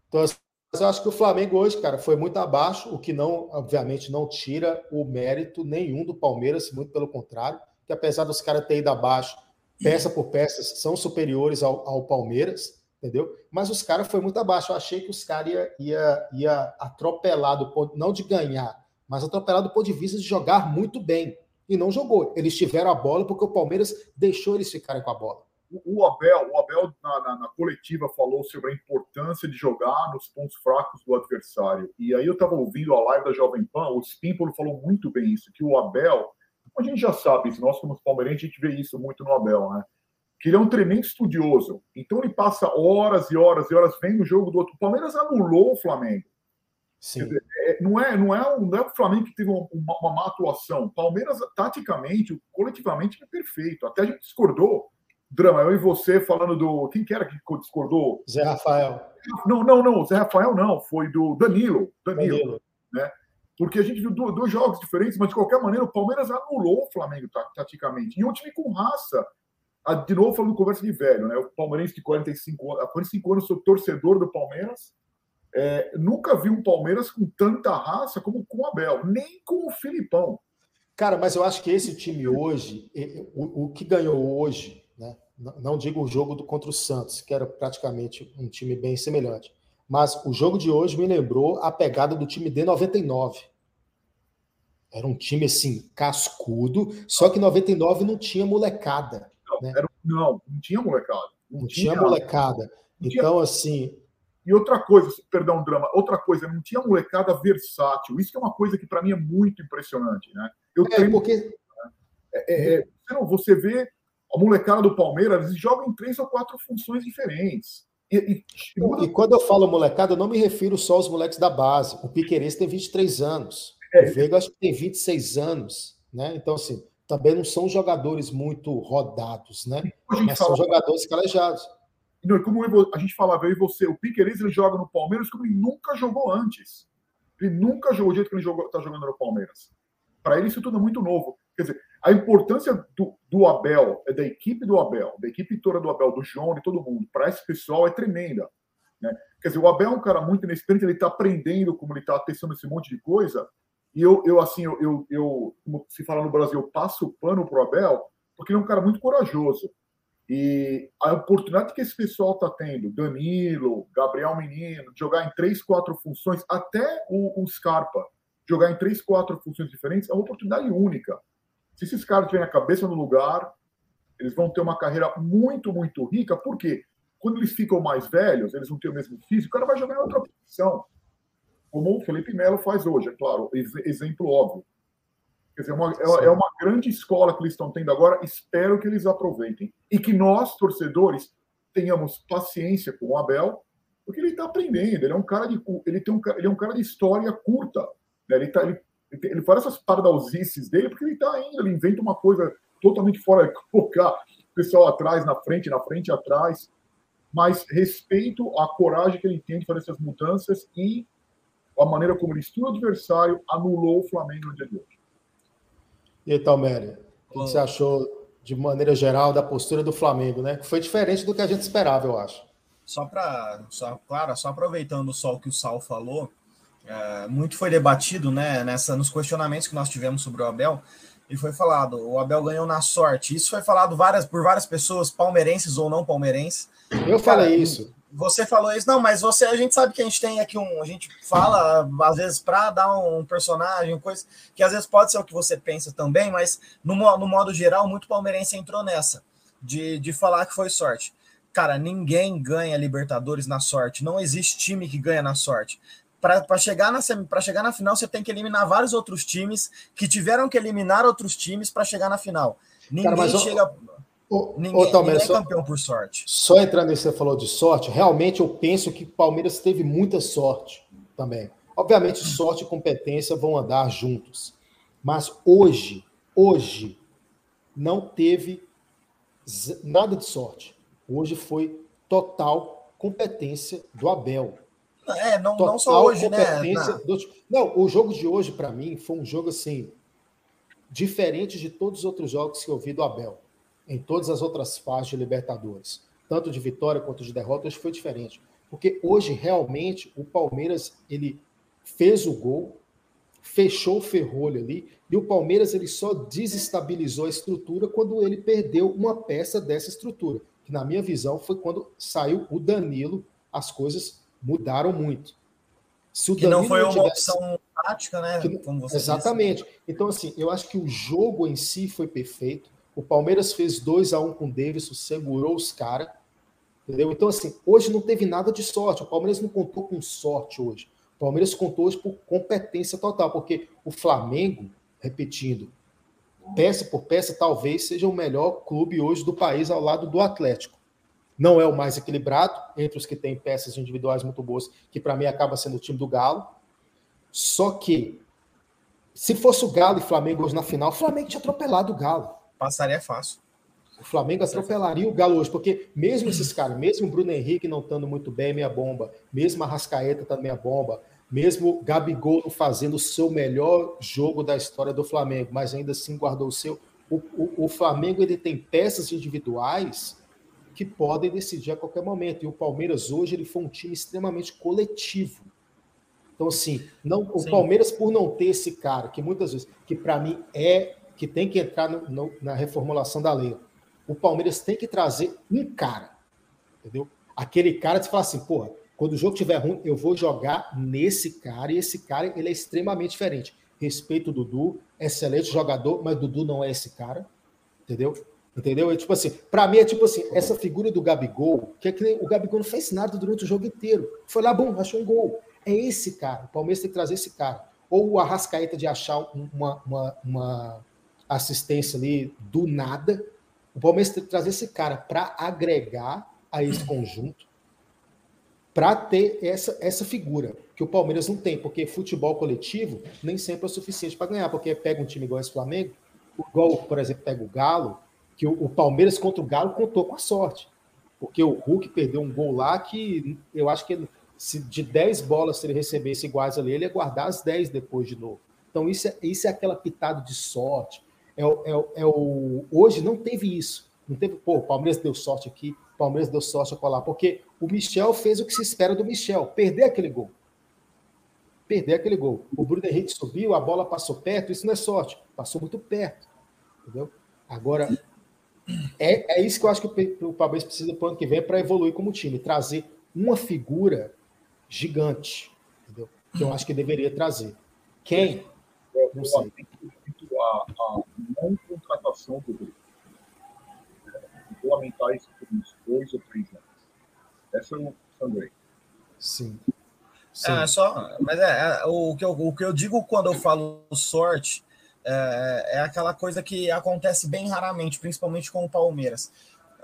B: Então, mas eu acho que o Flamengo hoje, cara, foi muito abaixo, o que não, obviamente, não tira o mérito nenhum do Palmeiras, muito pelo contrário, que apesar dos caras terem ido abaixo, peça por peça, são superiores ao, ao Palmeiras, entendeu? Mas os caras foi muito abaixo. Eu achei que os caras ia, ia, ia atropelar do ponto, não de ganhar, mas atropelar do ponto de vista de jogar muito bem. E não jogou. Eles tiveram a bola porque o Palmeiras deixou eles ficarem com a bola.
J: O, Abel, o Abel na, na, na, coletiva falou sobre a importância de jogar nos pontos fracos do adversário. E aí eu estava ouvindo a live da Jovem Pan, o Spimpolo falou muito bem isso, que o Abel, a gente já sabe isso, nós como palmeirenses a gente vê isso muito no Abel, né? Que ele é um tremendo estudioso. Então ele passa horas e horas e horas vendo o jogo do outro. O Palmeiras anulou o Flamengo. Dizer, é, não, é, não, é, não é o Flamengo que teve uma, uma, uma má atuação. Palmeiras, taticamente, coletivamente, é perfeito. Até a gente discordou. Drama, eu e você falando do. Quem que era que discordou?
B: Zé Rafael.
J: Não, não, não. Zé Rafael não. Foi do Danilo. Danilo. Danilo. Né? Porque a gente viu dois jogos diferentes, mas de qualquer maneira, o Palmeiras anulou o Flamengo taticamente. E um time com raça. De novo, falando conversa de velho, né? O palmeirense de 45 anos, há 45 anos, sou torcedor do Palmeiras é, nunca vi um Palmeiras com tanta raça como com o Abel, nem com o Filipão.
B: Cara, mas eu acho que esse time hoje, o, o que ganhou hoje? Não digo o jogo do, contra o Santos, que era praticamente um time bem semelhante, mas o jogo de hoje me lembrou a pegada do time de 99. Era um time assim, cascudo, só que 99 não tinha molecada.
J: Não,
B: né?
J: era, não, não tinha molecada.
B: Não, não tinha, tinha molecada. Então, assim,
J: e outra coisa, perdão, drama, outra coisa, não tinha molecada versátil. Isso que é uma coisa que para mim é muito impressionante, né?
B: Eu é, porque
J: é, é, você vê a molecada do Palmeiras, eles jogam em três ou quatro funções diferentes. E, e,
B: e, quando eu falo molecada, eu não me refiro só aos moleques da base. O Piqueires tem 23 anos. É, o Veiga acho que tem 26 anos, né? Então, assim, também não são jogadores muito rodados, né? Mas são jogadores calejados.
J: Não, como a gente falava, eu e você, o Piqueires ele joga no Palmeiras como ele nunca jogou antes. Ele nunca jogou do jeito que ele está jogando no Palmeiras. Para ele, isso tudo é muito novo. Quer dizer, a importância do, do Abel, é da equipe do Abel, da equipe toda do Abel, do João, de todo mundo, para esse pessoal é tremenda. Né? Quer dizer, o Abel é um cara muito inexperiente, ele está aprendendo como ele está testando esse monte de coisa. E eu, eu assim, eu, eu, eu, como se fala no Brasil, eu passo o pano para o Abel, porque ele é um cara muito corajoso. E a oportunidade que esse pessoal está tendo, Danilo, Gabriel Menino, de jogar em três, quatro funções, até o, o Scarpa, jogar em três, quatro funções diferentes, é uma oportunidade única. Se esses caras tiverem a cabeça no lugar, eles vão ter uma carreira muito, muito rica, porque quando eles ficam mais velhos, eles não têm o mesmo físico, o cara vai jogar em outra posição. Como o Felipe Melo faz hoje, é claro, exemplo óbvio. Quer dizer, é uma, é, é uma grande escola que eles estão tendo agora. Espero que eles aproveitem. E que nós, torcedores, tenhamos paciência com o Abel, porque ele está aprendendo. Ele é um cara de, ele tem um, ele é um cara de história curta. Né? Ele, tá, ele, ele faz essas pardalzices dele porque ele está ainda, ele inventa uma coisa totalmente fora de colocar o pessoal atrás, na frente, na frente, atrás. Mas respeito a coragem que ele tem de fazer essas mudanças e a maneira como ele estuda o adversário anulou o Flamengo no dia de hoje.
B: E aí, Talméria, o que você achou, de maneira geral, da postura do Flamengo, né? Que foi diferente do que a gente esperava, eu acho.
G: Só para, só, claro, só aproveitando só o que o Sal falou, é, muito foi debatido, né, nessa, nos questionamentos que nós tivemos sobre o Abel, e foi falado, o Abel ganhou na sorte. Isso foi falado várias, por várias pessoas, palmeirenses ou não palmeirenses.
B: Eu falei isso.
G: Você falou isso, não, mas você, a gente sabe que a gente tem aqui um, a gente fala às vezes para dar um personagem, coisa que às vezes pode ser o que você pensa também, mas no, no modo geral, muito palmeirense entrou nessa de, de falar que foi sorte. Cara, ninguém ganha Libertadores na sorte, não existe time que ganha na sorte. Para chegar, na, chegar na final, você tem que eliminar vários outros times que tiveram que eliminar outros times para chegar na final. Ninguém Cara, chega.
B: Ninguém, ninguém é campeão por sorte. Só entrando nisso que você falou de sorte, realmente eu penso que o Palmeiras teve muita sorte também. Obviamente, sorte e competência vão andar juntos. Mas hoje, hoje, não teve nada de sorte. Hoje foi total competência do Abel.
G: É, não, não só hoje, né?
B: Não, o jogo de hoje, para mim, foi um jogo assim, diferente de todos os outros jogos que eu vi do Abel em todas as outras fases de Libertadores, tanto de vitória quanto de derrota, hoje foi diferente. Porque hoje, realmente, o Palmeiras ele fez o gol, fechou o ferrolho ali, e o Palmeiras ele só desestabilizou a estrutura quando ele perdeu uma peça dessa estrutura. Que, na minha visão, foi quando saiu o Danilo, as coisas mudaram muito.
G: Se o que não foi uma tivesse... opção tática, né?
B: Que... exatamente. Disse. Então, assim, eu acho que o jogo em si foi perfeito O Palmeiras fez 2 a 1 com o Davidson, segurou os caras. Entendeu? Então, assim, hoje não teve nada de sorte. O Palmeiras não contou com sorte hoje. O Palmeiras contou hoje por competência total, porque o Flamengo, repetindo, peça por peça, talvez seja o melhor clube hoje do país ao lado do Atlético. Não é o mais equilibrado entre os que têm peças individuais muito boas, que para mim acaba sendo o time do Galo. Só que se fosse o Galo e Flamengo hoje na final, o Flamengo tinha atropelado o Galo.
E: Passaria fácil.
B: O Flamengo atropelaria o Galo hoje, porque mesmo esses caras, mesmo o Bruno Henrique não estando muito bem, meia bomba, mesmo a Rascaeta também meia bomba, mesmo o Gabigol fazendo o seu melhor jogo da história do Flamengo, mas ainda assim guardou o seu. O, o, o Flamengo ele tem peças individuais que podem decidir a qualquer momento. E o Palmeiras hoje ele foi um time extremamente coletivo. Então, assim, não, o Sim. Palmeiras, por não ter esse cara, que muitas vezes, que para mim é que tem que entrar no, no, na reformulação da lei, o Palmeiras tem que trazer um cara, entendeu? Aquele cara que fala assim, porra, quando o jogo estiver ruim, eu vou jogar nesse cara, e esse cara ele é extremamente diferente. Respeito o Dudu, excelente jogador, mas Dudu não é esse cara, entendeu? Entendeu? É tipo assim, para mim é tipo assim, essa figura do Gabigol, que é que o Gabigol não fez nada durante o jogo inteiro. Foi lá, bom, achou um gol. É esse cara. O Palmeiras tem que trazer esse cara. Ou o Arrascaeta de achar uma, uma, uma assistência ali do nada. O Palmeiras tem que trazer esse cara para agregar a esse conjunto, para ter essa, essa figura que o Palmeiras não tem, porque futebol coletivo nem sempre é suficiente para ganhar, porque pega um time igual esse Flamengo, igual, por exemplo, pega o Galo, que o, o Palmeiras contra o Galo contou com a sorte, porque o Hulk perdeu um gol lá que eu acho que se de 10 bolas, se ele recebesse iguais ali, ele ia guardar as 10 depois de novo. Então, isso é, isso é aquela pitada de sorte. É, é, é o, hoje não teve isso. Não teve, pô, o Palmeiras deu sorte aqui, o Palmeiras deu sorte a colar, porque o Michel fez o que se espera do Michel, perder aquele gol. Perder aquele gol. O Bruno Henrique subiu, a bola passou perto, isso não é sorte, passou muito perto. Entendeu? Agora, é, é isso que eu acho que o Palmeiras precisa para o ano que vem para evoluir como time, trazer uma figura gigante, entendeu? que eu acho que deveria trazer. Quem? Não sei.
J: A, a não contratação do grupo. Vou aumentar isso por uns dois ou três anos. Essa é o Sandrei.
B: Sim.
E: Sim. É, só, mas é, é, o, que eu, o que eu digo quando eu falo sorte é, é aquela coisa que acontece bem raramente, principalmente com o Palmeiras.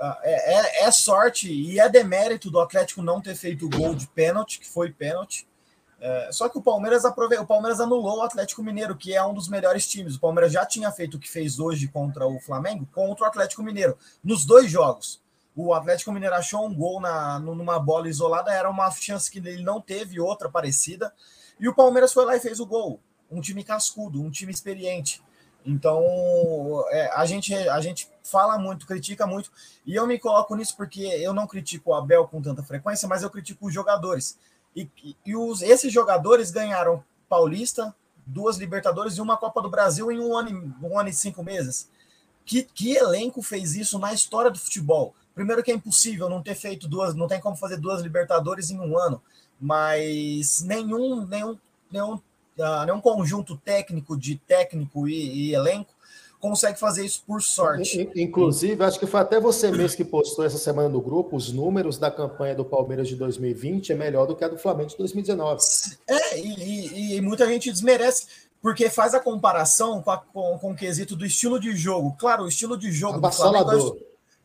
E: Ah, é, é, é, sorte e é demérito do Atlético não ter feito o gol de pênalti, que foi pênalti. É, só que o Palmeiras aproveitou, o Palmeiras anulou o Atlético Mineiro, que é um dos melhores times. O Palmeiras já tinha feito o que fez hoje contra o Flamengo, contra o Atlético Mineiro, nos dois jogos. O Atlético Mineiro achou um gol na, numa bola isolada, era uma chance que ele não teve outra parecida. E o Palmeiras foi lá e fez o gol. Um time cascudo, um time experiente. Então, é, a, gente, a gente fala muito, critica muito, e eu me coloco nisso porque eu não critico o Abel com tanta frequência, mas eu critico os jogadores. E, e os, esses jogadores ganharam Paulista, duas Libertadores e uma Copa do Brasil em um ano, um ano e cinco meses. Que, que elenco fez isso na história do futebol? Primeiro que é impossível não ter feito duas, não tem como fazer duas Libertadores em um ano, mas nenhum, nenhum, nenhum uh, nenhum conjunto técnico de técnico e, e, elenco consegue fazer isso por sorte.
B: Inclusive, acho que foi até você mesmo que postou essa semana no grupo, os números da campanha do Palmeiras de 2020 é melhor do que a do Flamengo de 2019.
E: É, e, e, e muita gente desmerece, porque faz a comparação com, a, com, com, o quesito do estilo de jogo. Claro, o estilo de jogo do Flamengo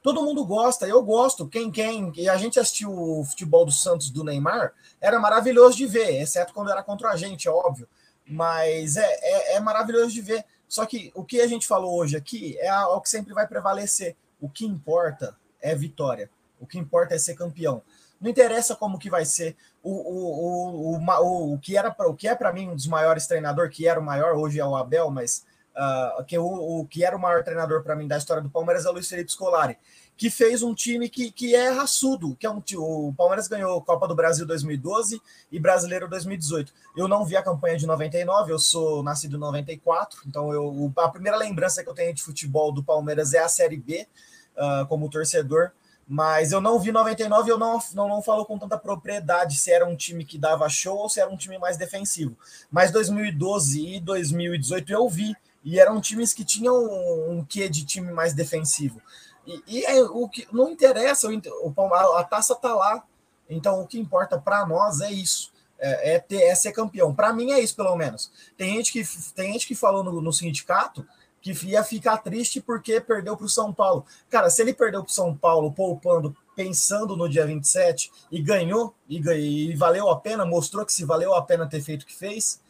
E: todo mundo gosta, eu gosto. Quem quem e a gente assistiu o futebol do Santos do Neymar, era maravilhoso de ver, exceto quando era contra a gente, é óbvio. Mas é, é, é, maravilhoso de ver. Só que o que a gente falou hoje aqui é o que sempre vai prevalecer. O que importa é vitória. O que importa é ser campeão. Não interessa como que vai ser. O, o, o, o, o que era o que é para mim um dos maiores treinadores, que era o maior, hoje é o Abel, mas uh, que o, o que era o maior treinador para mim da história do Palmeiras é o Luiz Felipe Scolari que fez um time que, que é raçudo, que é um o Palmeiras ganhou Copa do Brasil 2012 e Brasileiro 2018. Eu não vi a campanha de 99, eu sou nascido em 94, então eu, a primeira lembrança que eu tenho de futebol do Palmeiras é a Série B, uh, como torcedor, mas eu não vi 99 eu não, não, não falo com tanta propriedade se era um time que dava show ou se era um time mais defensivo. Mas 2012 e 2018 eu vi E eram times que tinham um, um quê de time mais defensivo. E, e é, o que não interessa, o, a taça tá lá. Então o que importa para nós é isso. É, é, ter, é ser campeão. Para mim é isso, pelo menos. Tem gente que, tem gente que falou no, no sindicato que ia ficar triste porque perdeu para o São Paulo. Cara, se ele perdeu para o São Paulo poupando, pensando no dia 27 e ganhou, e, e valeu a pena, mostrou que se valeu a pena ter feito o que fez,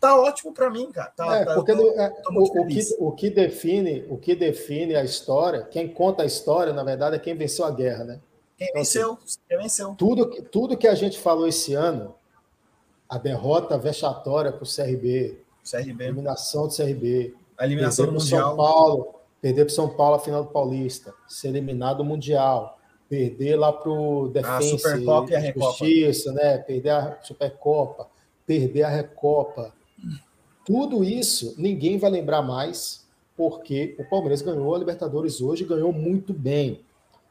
E: tá ótimo para mim, cara. Tá,
B: é,
E: tá,
B: porque tô, é, tô o, o, que, o, que, define, o que define a história, quem conta a história, na verdade, é quem venceu a guerra, né?
E: Quem então, venceu, assim, quem venceu.
B: Tudo, tudo que a gente falou esse ano, a derrota vexatória para o CRB,
E: CRB,
B: eliminação do CRB,
E: a eliminação do Mundial.
B: São Paulo, perder para São Paulo a final do Paulista, ser eliminado do Mundial, perder lá para o Defensa, a
E: Supercopa e a Recopa.
B: Justiça, né? perder a Supercopa, perder a Recopa. Tudo isso ninguém vai lembrar mais, porque o Palmeiras ganhou a Libertadores hoje, ganhou muito bem.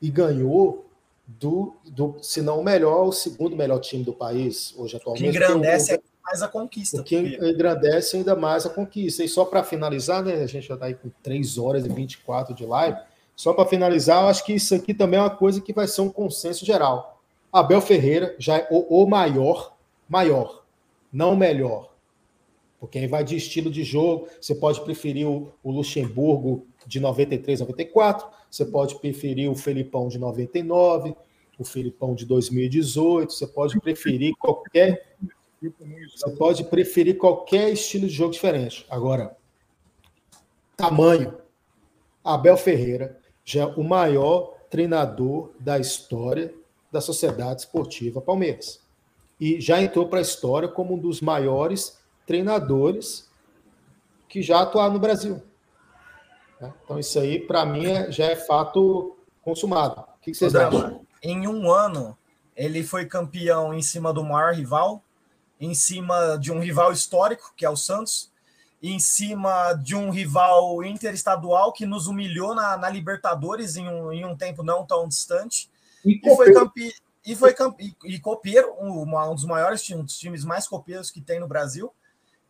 B: E ganhou do, do se não o melhor, o segundo melhor time do país hoje atualmente.
E: Que engrandece mais a conquista.
B: O que engrandece ainda mais a conquista. E só para finalizar, né, a gente já está aí com 3 horas e 24 de live. Só para finalizar, eu acho que isso aqui também é uma coisa que vai ser um consenso geral. Abel Ferreira já é o, o maior, maior, não melhor. Porque aí vai de estilo de jogo. Você pode preferir o, Luxemburgo de 93, 94. Você pode preferir o Felipão de 99, o Felipão de 2018. Você pode preferir qualquer você pode preferir qualquer estilo de jogo diferente. Agora, tamanho. Abel Ferreira já é o maior treinador da história da Sociedade Esportiva Palmeiras. E já entrou para a história como um dos maiores treinadores que já atuaram no Brasil. Né? Então, isso aí, para mim, é, já é fato consumado. O que vocês acham?
E: Em um ano, ele foi campeão em cima do maior rival, em cima de um rival histórico, que é o Santos, em cima de um rival interestadual que nos humilhou na, na Libertadores em um, em um tempo não tão distante. E, e foi campeão. E foi campe... e, copeiro, um, um, dos maiores times, um dos times mais copeiros que tem no Brasil,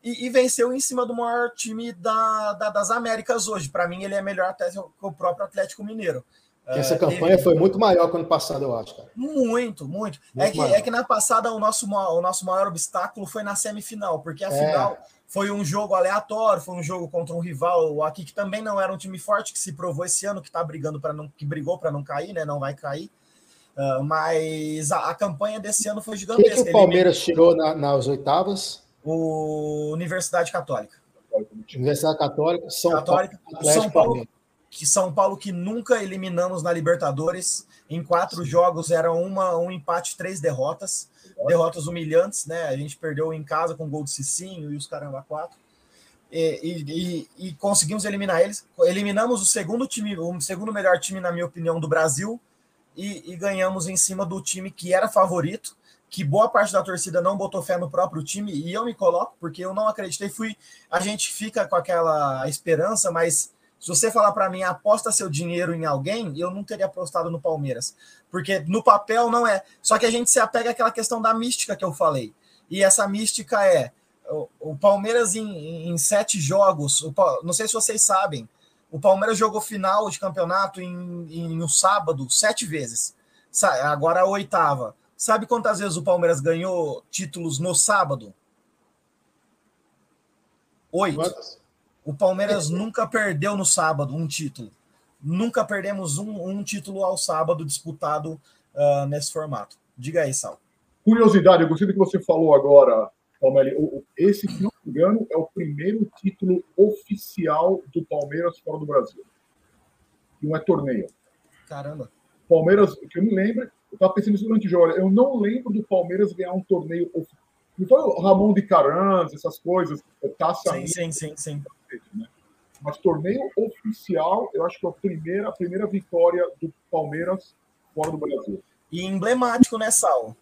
E: e, e venceu em cima do maior time da, da, das Américas hoje. Para mim, ele é melhor até que o próprio Atlético Mineiro.
B: Essa é, campanha foi muito maior que ano passado, eu acho, cara.
E: Muito, muito. muito é, que, é que na passada o nosso, o nosso maior obstáculo foi na semifinal, porque a é. final foi um jogo aleatório, foi um jogo contra um rival aqui que também não era um time forte, que se provou esse ano, que tá brigando para não. que brigou para não cair, né? Não vai cair. Uh, mas a, a, campanha desse ano foi gigantesca.
B: O que, o Palmeiras Ele... tirou na, nas oitavas?
E: O Universidade Católica.
B: Universidade Católica, São
E: Católica, Paulo, São Paulo, que São Paulo que nunca eliminamos na Libertadores. Em quatro Sim. jogos era uma, um empate, três derrotas. Derrotas humilhantes, né? A gente perdeu em casa com gol de Cicinho e os caramba quatro. E, e, e, conseguimos eliminar eles. Eliminamos o segundo time, o segundo melhor time, na minha opinião, do Brasil, e, e ganhamos em cima do time que era favorito, que boa parte da torcida não botou fé no próprio time, e eu me coloco, porque eu não acreditei. Fui. A gente fica com aquela esperança, mas se você falar para mim, aposta seu dinheiro em alguém, eu não teria apostado no Palmeiras. Porque no papel não é. Só que a gente se apega àquela questão da mística que eu falei. E essa mística é o, o Palmeiras em, em, sete jogos. O, não sei se vocês sabem. O Palmeiras jogou final de campeonato em, em um sábado sete vezes. Agora a oitava. Sabe quantas vezes o Palmeiras ganhou títulos no sábado? Oito. Quantas? O Palmeiras nunca perdeu no sábado um título. Nunca perdemos um, um título ao sábado disputado uh, nesse formato. Diga aí, Sal.
J: Curiosidade, eu gostei do que você falou agora, Palmeiras. Esse, se não me engano, é o primeiro título oficial do Palmeiras fora do Brasil. Não é torneio.
E: Caramba.
J: Palmeiras, que eu me lembro, eu estava pensando isso durante o jogo, eu não lembro do Palmeiras ganhar um torneio. Não foi o Ramon de Carans, essas coisas, taça.
E: Sim, sim, sim, sim
J: né? Mas torneio oficial, eu acho que é a primeira, a primeira vitória do Palmeiras fora do Brasil.
E: E emblemático, né, Sal?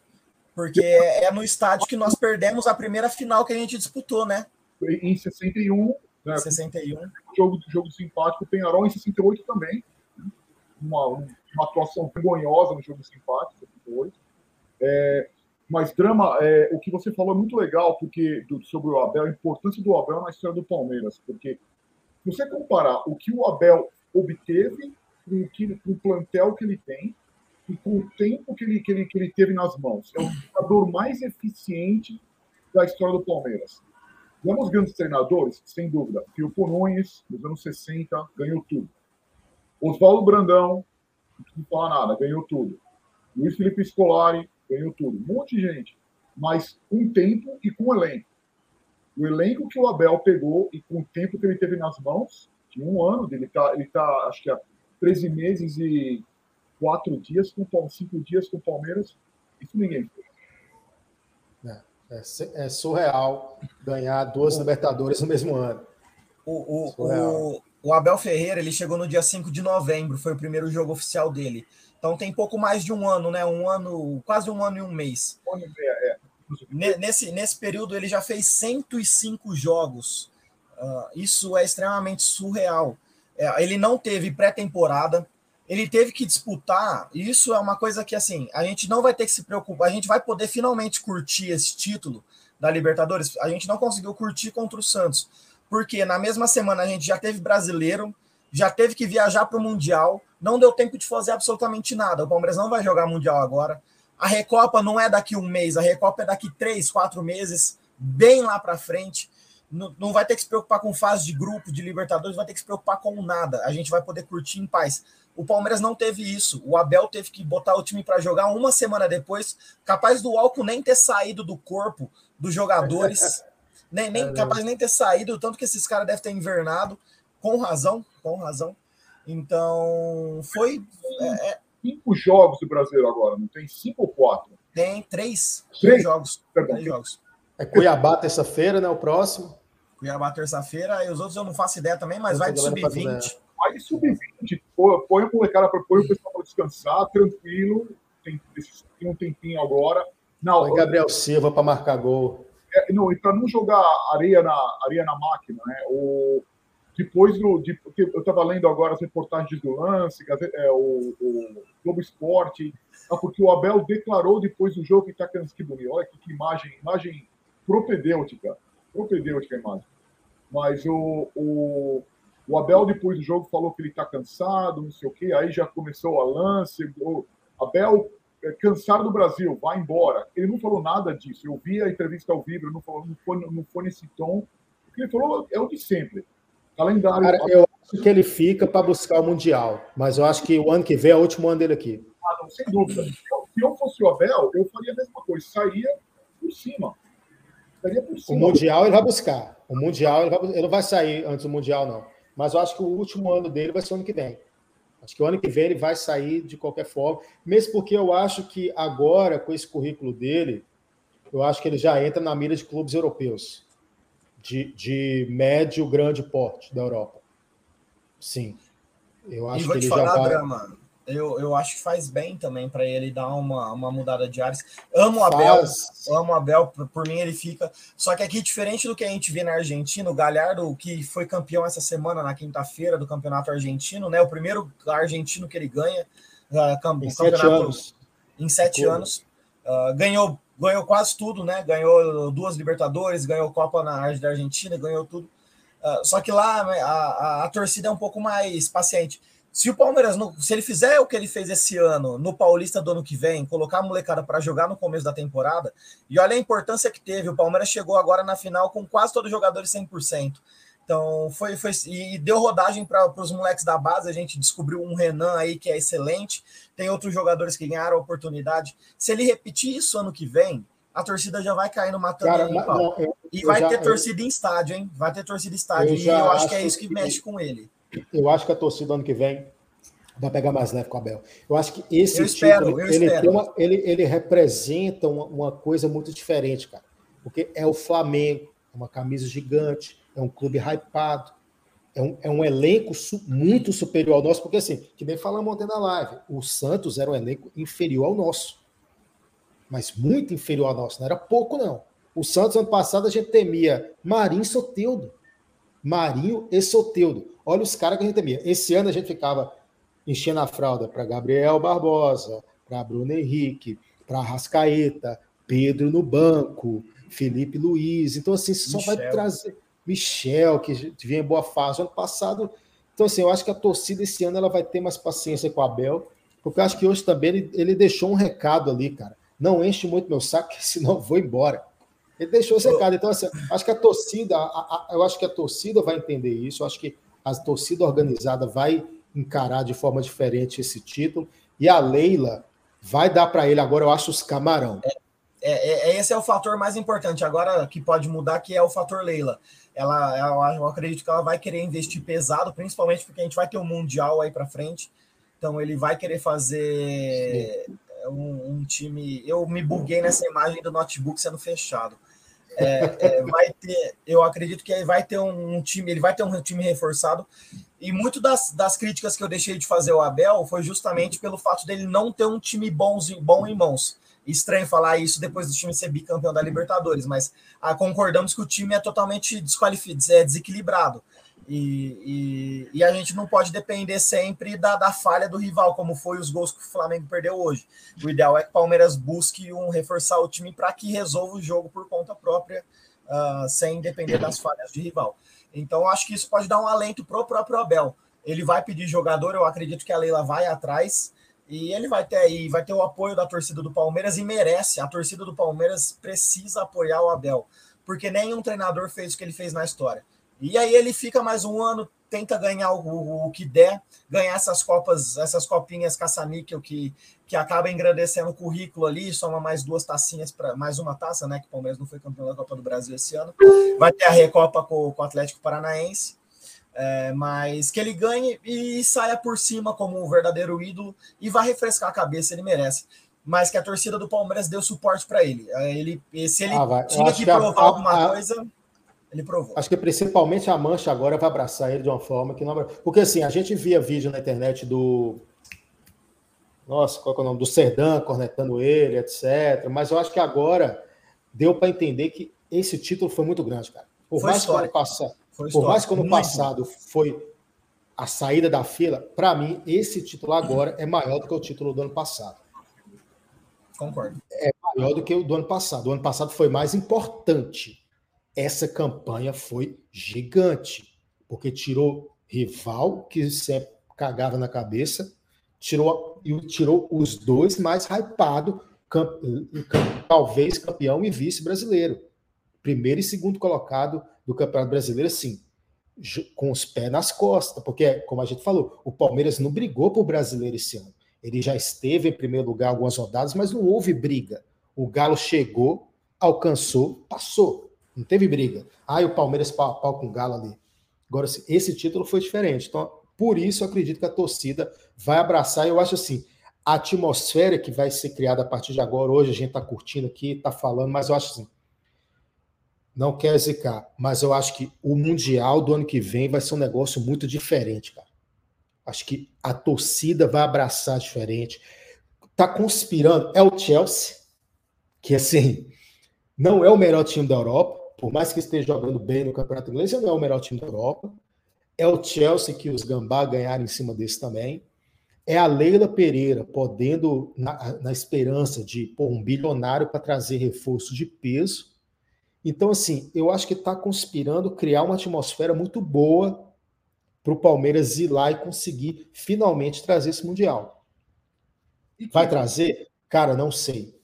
E: Porque é no estádio que nós perdemos a primeira final que a gente disputou, né?
J: Em 61. Né?
E: 61.
J: Jogo, jogo simpático, o Penharol em 68 também. Né? Uma, uma atuação vergonhosa no jogo simpático, 68. É, mas, Drama, é, o que você falou é muito legal porque do, sobre o Abel, a importância do Abel na história do Palmeiras, porque você comparar o que o Abel obteve com o, que, com o plantel que ele tem e com o tempo que ele, que ele, que ele teve nas mãos, é o jogador mais eficiente da história do Palmeiras. Vamos grandes treinadores? Sem dúvida. Filpo Nunes, nos anos 60, ganhou tudo. Oswaldo Brandão, não fala nada, ganhou tudo. Luiz Felipe Scolari, ganhou tudo. Um monte de gente. Mas com tempo e com elenco. O elenco que o Abel pegou e com o tempo que ele teve nas mãos, de um ano, ele está, ele tá, acho que há 13 meses e quatro dias com cinco dias com o Palmeiras, isso ninguém fez.
B: É, é, é surreal ganhar duas Libertadores no mesmo ano.
E: O, o, o, o, Abel Ferreira ele chegou no dia 5 de novembro, foi o primeiro jogo oficial dele. Então tem pouco mais de um ano, né? Um ano, quase um ano e um mês. É. Nesse, nesse período ele já fez 105 jogos. Uh, isso é extremamente surreal. É, ele não teve pré-temporada, ele teve que disputar. Isso é uma coisa que assim a gente não vai ter que se preocupar. A gente vai poder finalmente curtir esse título da Libertadores. A gente não conseguiu curtir contra o Santos, porque na mesma semana a gente já teve brasileiro, já teve que viajar para o Mundial, não deu tempo de fazer absolutamente nada. O Palmeiras não vai jogar Mundial agora. A Recopa não é daqui um mês, a Recopa é daqui três, quatro meses, bem lá para frente. Não, vai ter que se preocupar com fase de grupo de Libertadores, vai ter que se preocupar com nada. A gente vai poder curtir em paz. O Palmeiras não teve isso. O Abel teve que botar o time para jogar uma semana depois, capaz do álcool nem ter saído do corpo dos jogadores, nem, nem capaz nem ter saído, tanto que esses caras devem ter invernado, com razão, com razão. Então, foi.
J: É, é, cinco jogos do Brasileiro agora, não tem cinco ou quatro?
E: Tem três. Três, jogos. Perdão, três jogos.
B: É Cuiabá terça-feira, né? O próximo.
E: Cuiabá terça-feira, e os outros eu não faço ideia também, mas vai de sub-20.
J: Vai de sub-20, põe a molecada, põe o pessoal para descansar, tranquilo. Tem, tem um tempinho agora.
B: Não, põe Gabriel Silva para marcar gol.
J: É, não, e para não jogar areia na, areia na máquina, né? O, depois do. De, eu estava lendo agora as reportagens do lance, é, o, o Globo Esporte, ah, porque o Abel declarou depois do jogo que está bonito. Olha que, que, imagem, imagem propedêutica. Propedêutica a imagem. Mas o, o, o Abel, depois do jogo, falou que ele está cansado, não sei o quê, aí já começou a lance. O Abel, é, cansado do Brasil, vai embora. Ele não falou nada disso. Eu vi a entrevista ao vivo, não, falou, não, foi, não foi nesse tom. O que ele falou é o de sempre Calendário. Cara,
B: eu acho que ele fica para buscar o Mundial, mas eu acho que o ano que vem é o último ano dele aqui.
J: Ah, não, sem dúvida. Se eu fosse o Abel, eu faria a mesma coisa, sairia por cima.
B: Sairia por cima. O Mundial ele vai buscar. O Mundial ele, vai, ele não vai sair antes do Mundial, não. Mas eu acho que o último ano dele vai ser o ano que vem. Acho que o ano que vem ele vai sair de qualquer forma, mesmo porque eu acho que agora, com esse currículo dele, eu acho que ele já entra na mira de clubes europeus de, de médio, grande porte da Europa. Sim.
E: Eu acho e vou que te ele falar, já vai... Drama, eu, eu acho que faz bem também para ele dar uma, uma mudada de ares. Amo o Abel, faz. amo o Abel, por, por, mim ele fica. Só que aqui, diferente do que a gente vê na Argentina, o Galhardo, que foi campeão essa semana, na quinta-feira, do campeonato argentino, né? O primeiro argentino que ele ganha. Uh, em sete anos. Em sete anos. Uh, ganhou ganhou quase tudo, né? Ganhou duas Libertadores, ganhou Copa na da Argentina, ganhou tudo. Uh, só que lá né, a, a, a, torcida é um pouco mais paciente. Se o Palmeiras, no, se ele fizer o que ele fez esse ano no Paulista do ano que vem, colocar a molecada para jogar no começo da temporada, e olha a importância que teve, o Palmeiras chegou agora na final com quase todos os jogadores 100%. Então, foi, foi e deu rodagem para os moleques da base. A gente descobriu um Renan aí que é excelente. Tem outros jogadores que ganharam a oportunidade. Se ele repetir isso ano que vem, a torcida já vai cair no matando Cara, aí, não, eu, E vai já, ter torcida eu, em estádio, hein? Vai ter torcida em estádio. Eu e eu acho que é isso que, que mexe com ele.
B: Eu acho que a torcida ano que vem vai pegar mais leve com o Abel. Eu acho que esse
E: eu espero, título,
B: ele,
E: espero.
B: Uma, ele, ele, representa uma, uma coisa muito diferente, cara. Porque é o Flamengo, uma camisa gigante, é um clube hypado, é um, é um elenco su muito superior ao nosso, porque assim, que nem falamos ontem na live, o Santos era um elenco inferior ao nosso, mas muito inferior ao nosso, não era pouco não. O Santos, ano passado, a gente temia Marinho e Soteudo. Marinho e Soteudo. Olha os caras que a gente temia. Esse ano a gente ficava enchendo a fralda para Gabriel Barbosa, para Bruno Henrique, para Rascaeta, Pedro no banco, Felipe Luiz. Então, assim, só vai trazer Michel, que vinha em boa fase. Ano passado. Então, assim, eu acho que a torcida esse ano ela vai ter mais paciência com o Abel, porque eu acho que hoje também ele, ele deixou um recado ali, cara. Não enche muito meu saco, senão eu vou embora. Ele deixou esse recado. Então, assim, acho que a torcida, a, a, eu acho que a torcida vai entender isso, eu acho que a torcida organizada vai encarar de forma diferente esse título. E a Leila vai dar para ele agora, eu acho, os camarão.
E: É, é, é, esse é o fator mais importante. Agora que pode mudar, que é o fator Leila. Ela, ela, eu acredito que ela vai querer investir pesado, principalmente porque a gente vai ter um mundial aí para frente. Então ele vai querer fazer um, um, time. Eu me buguei nessa imagem do notebook sendo fechado. É, é, vai ter, eu acredito que vai ter um, time, ele vai ter um time reforçado. E muito das, das críticas que eu deixei de fazer ao Abel foi justamente pelo fato dele não ter um time bom, bom em mãos. Estranho falar isso depois do time ser bicampeão da Libertadores, mas ah, concordamos que o time é totalmente desqualificado, é desequilibrado. E, e, e, a gente não pode depender sempre da, da falha do rival, como foi os gols que o Flamengo perdeu hoje. O ideal é que o Palmeiras busque um reforçar o time para que resolva o jogo por conta própria, uh, sem depender das falhas de rival. Então, acho que isso pode dar um alento para o próprio Abel. Ele vai pedir jogador, eu acredito que a Leila vai atrás. E ele vai ter aí, vai ter o apoio da torcida do Palmeiras e merece. A torcida do Palmeiras precisa apoiar o Abel, porque nenhum treinador fez o que ele fez na história. E aí ele fica mais um ano, tenta ganhar o, o, que der, ganhar essas copas, essas copinhas caça-níquel que, que acaba engrandecendo o currículo ali, soma mais duas tacinhas para mais uma taça, né? Que o Palmeiras não foi campeão da Copa do Brasil esse ano. Vai ter a Recopa com, com o Atlético Paranaense. É, mas que ele ganhe e saia por cima como um verdadeiro ídolo e vai refrescar a cabeça, ele merece. Mas que a torcida do Palmeiras deu suporte para ele. É, ele. Se ele ah, tinha que provar a, alguma a, coisa. Ele provou.
B: Acho que principalmente a Mancha agora vai abraçar ele de uma forma que não. Porque assim, a gente via vídeo na internet do. Nossa, qual é o nome? Do Serdan cornetando ele, etc. Mas eu acho que agora deu para entender que esse título foi muito grande, cara. Por foi mais que ano passado, por mais que ano passado foi a saída da fila, para mim, esse título agora é maior do que o título do ano passado.
E: Concordo.
B: É maior do que o do ano passado. O ano passado foi mais importante essa campanha foi gigante, porque tirou rival que sempre cagava na cabeça, tirou e tirou os dois mais hypados, camp, talvez campeão e vice brasileiro. Primeiro e segundo colocado do Campeonato Brasileiro, sim, com os pés nas costas, porque, como a gente falou, o Palmeiras não brigou por brasileiro esse ano. Ele já esteve em primeiro lugar algumas rodadas, mas não houve briga. O Galo chegou, alcançou, passou. Não teve briga. Ah, o Palmeiras pau, pau com o Galo ali. Agora, esse título foi diferente. Então, por isso, eu acredito que a torcida vai abraçar. Eu acho assim, a atmosfera que vai ser criada a partir de agora, hoje a gente está curtindo aqui, está falando, mas eu acho assim, não quer zicar, mas eu acho que o Mundial do ano que vem vai ser um negócio muito diferente, cara. Acho que a torcida vai abraçar diferente. Tá conspirando. É o Chelsea, que assim, não é o melhor time da Europa, por mais que esteja jogando bem no Campeonato Inglês, ele não é o melhor time da Europa. É o Chelsea que os Gambá ganharam em cima desse também. É a Leila Pereira podendo, na, na esperança de pôr um bilionário para trazer reforço de peso. Então, assim, eu acho que está conspirando criar uma atmosfera muito boa para o Palmeiras ir lá e conseguir finalmente trazer esse Mundial. Vai trazer? Cara, não sei.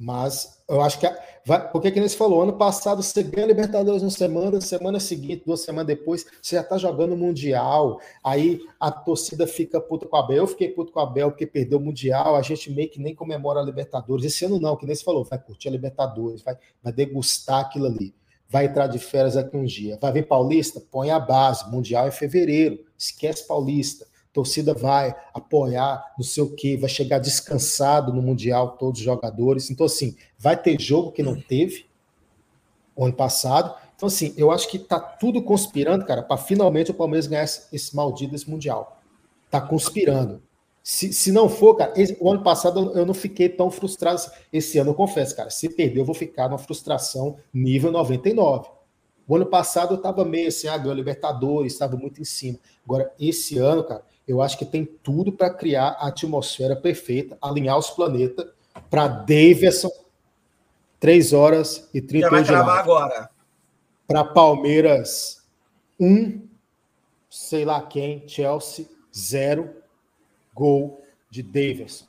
B: Mas eu acho que. Vai, porque, que nem você falou, ano passado você ganha Libertadores uma semana, semana seguinte, duas semanas depois, você já tá jogando Mundial. Aí a torcida fica puta com a Abel. Eu fiquei puto com a Abel porque perdeu o Mundial. A gente meio que nem comemora a Libertadores. Esse ano não, que nem você falou, vai curtir a Libertadores, vai, vai degustar aquilo ali. Vai entrar de férias aqui um dia. Vai vir Paulista? Põe a base. Mundial é fevereiro. Esquece Paulista torcida vai apoiar, não sei o quê, vai chegar descansado no Mundial, todos os jogadores. Então, assim, vai ter jogo que não teve o ano passado. Então, assim, eu acho que tá tudo conspirando, cara, para finalmente o Palmeiras ganhar esse, esse maldito esse Mundial. Tá conspirando. Se, se não for, cara, esse, o ano passado eu não fiquei tão frustrado. Assim. Esse ano eu confesso, cara, se perder eu vou ficar numa frustração nível 99. O ano passado eu tava meio assim, ah, ganhou Libertadores, estava muito em cima. Agora, esse ano, cara, eu acho que tem tudo para criar a atmosfera perfeita, alinhar os planetas para Davidson, 3 horas e 38
E: Já vai gravar agora.
B: para Palmeiras 1, um, sei lá quem, Chelsea 0, gol de Davidson.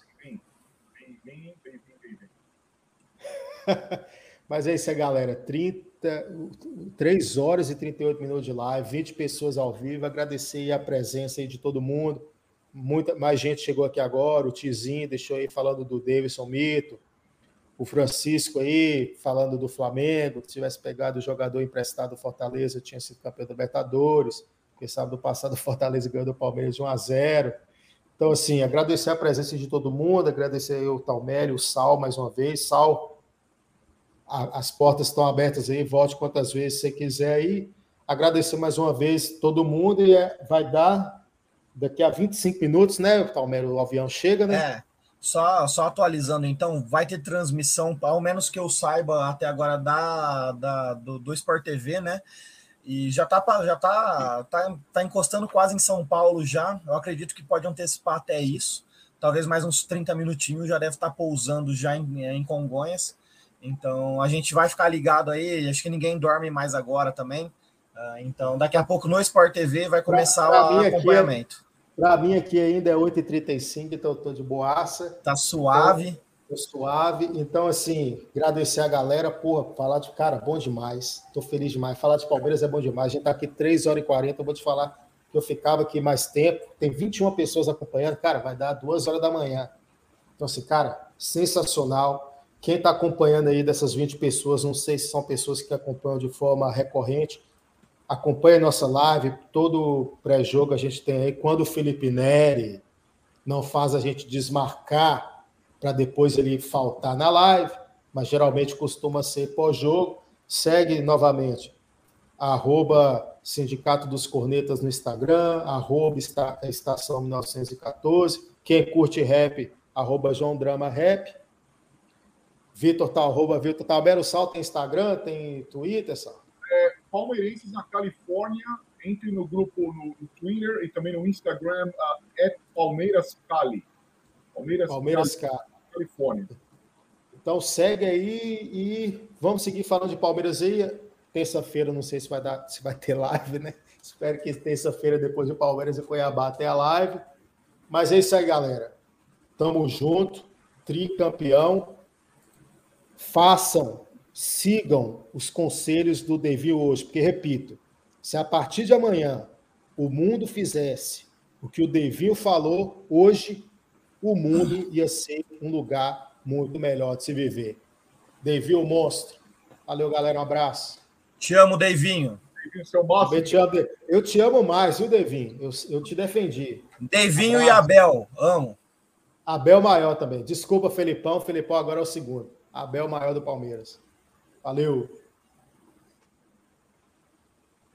B: Mas é isso aí, galera. 30, 3 horas e 38 minutos de live, 20 pessoas ao vivo. Agradecer a presença aí de todo mundo. Muita mais gente chegou aqui agora. O Tizinho deixou aí falando do Davidson Mito. O Francisco aí falando do Flamengo. Se tivesse pegado o jogador emprestado do Fortaleza, tinha sido campeão da Libertadores. Porque sábado passado o Fortaleza ganhou do Palmeiras de 1 a 0 então, assim, agradecer a presença de todo mundo, agradecer o Talmério, o Sal mais uma vez. Sal, as portas estão abertas aí, volte quantas vezes você quiser aí. Agradecer mais uma vez todo mundo e é, vai dar daqui a 25 minutos, né, Talmério? O avião chega, né?
E: É. Só, só atualizando, então, vai ter transmissão, ao menos que eu saiba até agora, da, da do, do Sport TV, né? e já está já tá, tá, tá encostando quase em São Paulo já. Eu acredito que pode antecipar até isso. Talvez mais uns 30 minutinhos já deve estar tá pousando já em, em Congonhas. Então a gente vai ficar ligado aí. Acho que ninguém dorme mais agora também. Uh, então daqui a pouco no Sport TV vai começar pra, pra o acompanhamento.
B: Para mim aqui ainda é 8h35, então eu estou de boaça.
E: Tá suave. Então,
B: suave. Então, assim, agradecer a galera, porra, falar de cara, bom demais. Tô feliz demais. Falar de Palmeiras é bom demais. A gente tá aqui 3 horas e 40. Eu vou te falar que eu ficava aqui mais tempo. Tem 21 pessoas acompanhando. Cara, vai dar 2 horas da manhã. Então, assim, cara, sensacional. Quem está acompanhando aí dessas 20 pessoas, não sei se são pessoas que acompanham de forma recorrente, acompanha a nossa live, todo pré-jogo a gente tem aí. Quando o Felipe Neri não faz a gente desmarcar para depois ele faltar na live, mas geralmente costuma ser pós-jogo. Segue novamente, arroba Sindicato dos Cornetas no Instagram, arroba Estação 1914. Quem curte rap, arroba João Drama Rap. Vitor tá, arroba Vitor Tabero Sal, tem Instagram, tem Twitter, Sal?
J: É, palmeirenses na Califórnia, entre no grupo no, no Twitter e também no Instagram, uh, é Palmeiras Cali.
B: Palmeiras, Palmeiras Cali. Cali. Califórnia. Então segue aí e vamos seguir falando de Palmeiras aí. Terça-feira, não sei se vai dar, se vai ter live, né? Espero que terça-feira, depois do Palmeiras e Cuiabá, tenha live. Mas é isso aí, galera. Tamo junto, tricampeão. Façam, sigam os conselhos do Devi hoje, porque, repito, se a partir de amanhã o mundo fizesse o que o Devinho falou, hoje o mundo ia ser um lugar muito melhor de se viver. Devinho, monstro. Valeu, galera. Um abraço.
E: Te amo, Devinho.
B: Eu te amo, eu te amo mais, viu, Devinho? Eu, eu te defendi.
E: Devinho um e Abel, amo.
B: Abel maior também. Desculpa, Felipão. Felipão agora é o segundo. Abel maior do Palmeiras. Valeu.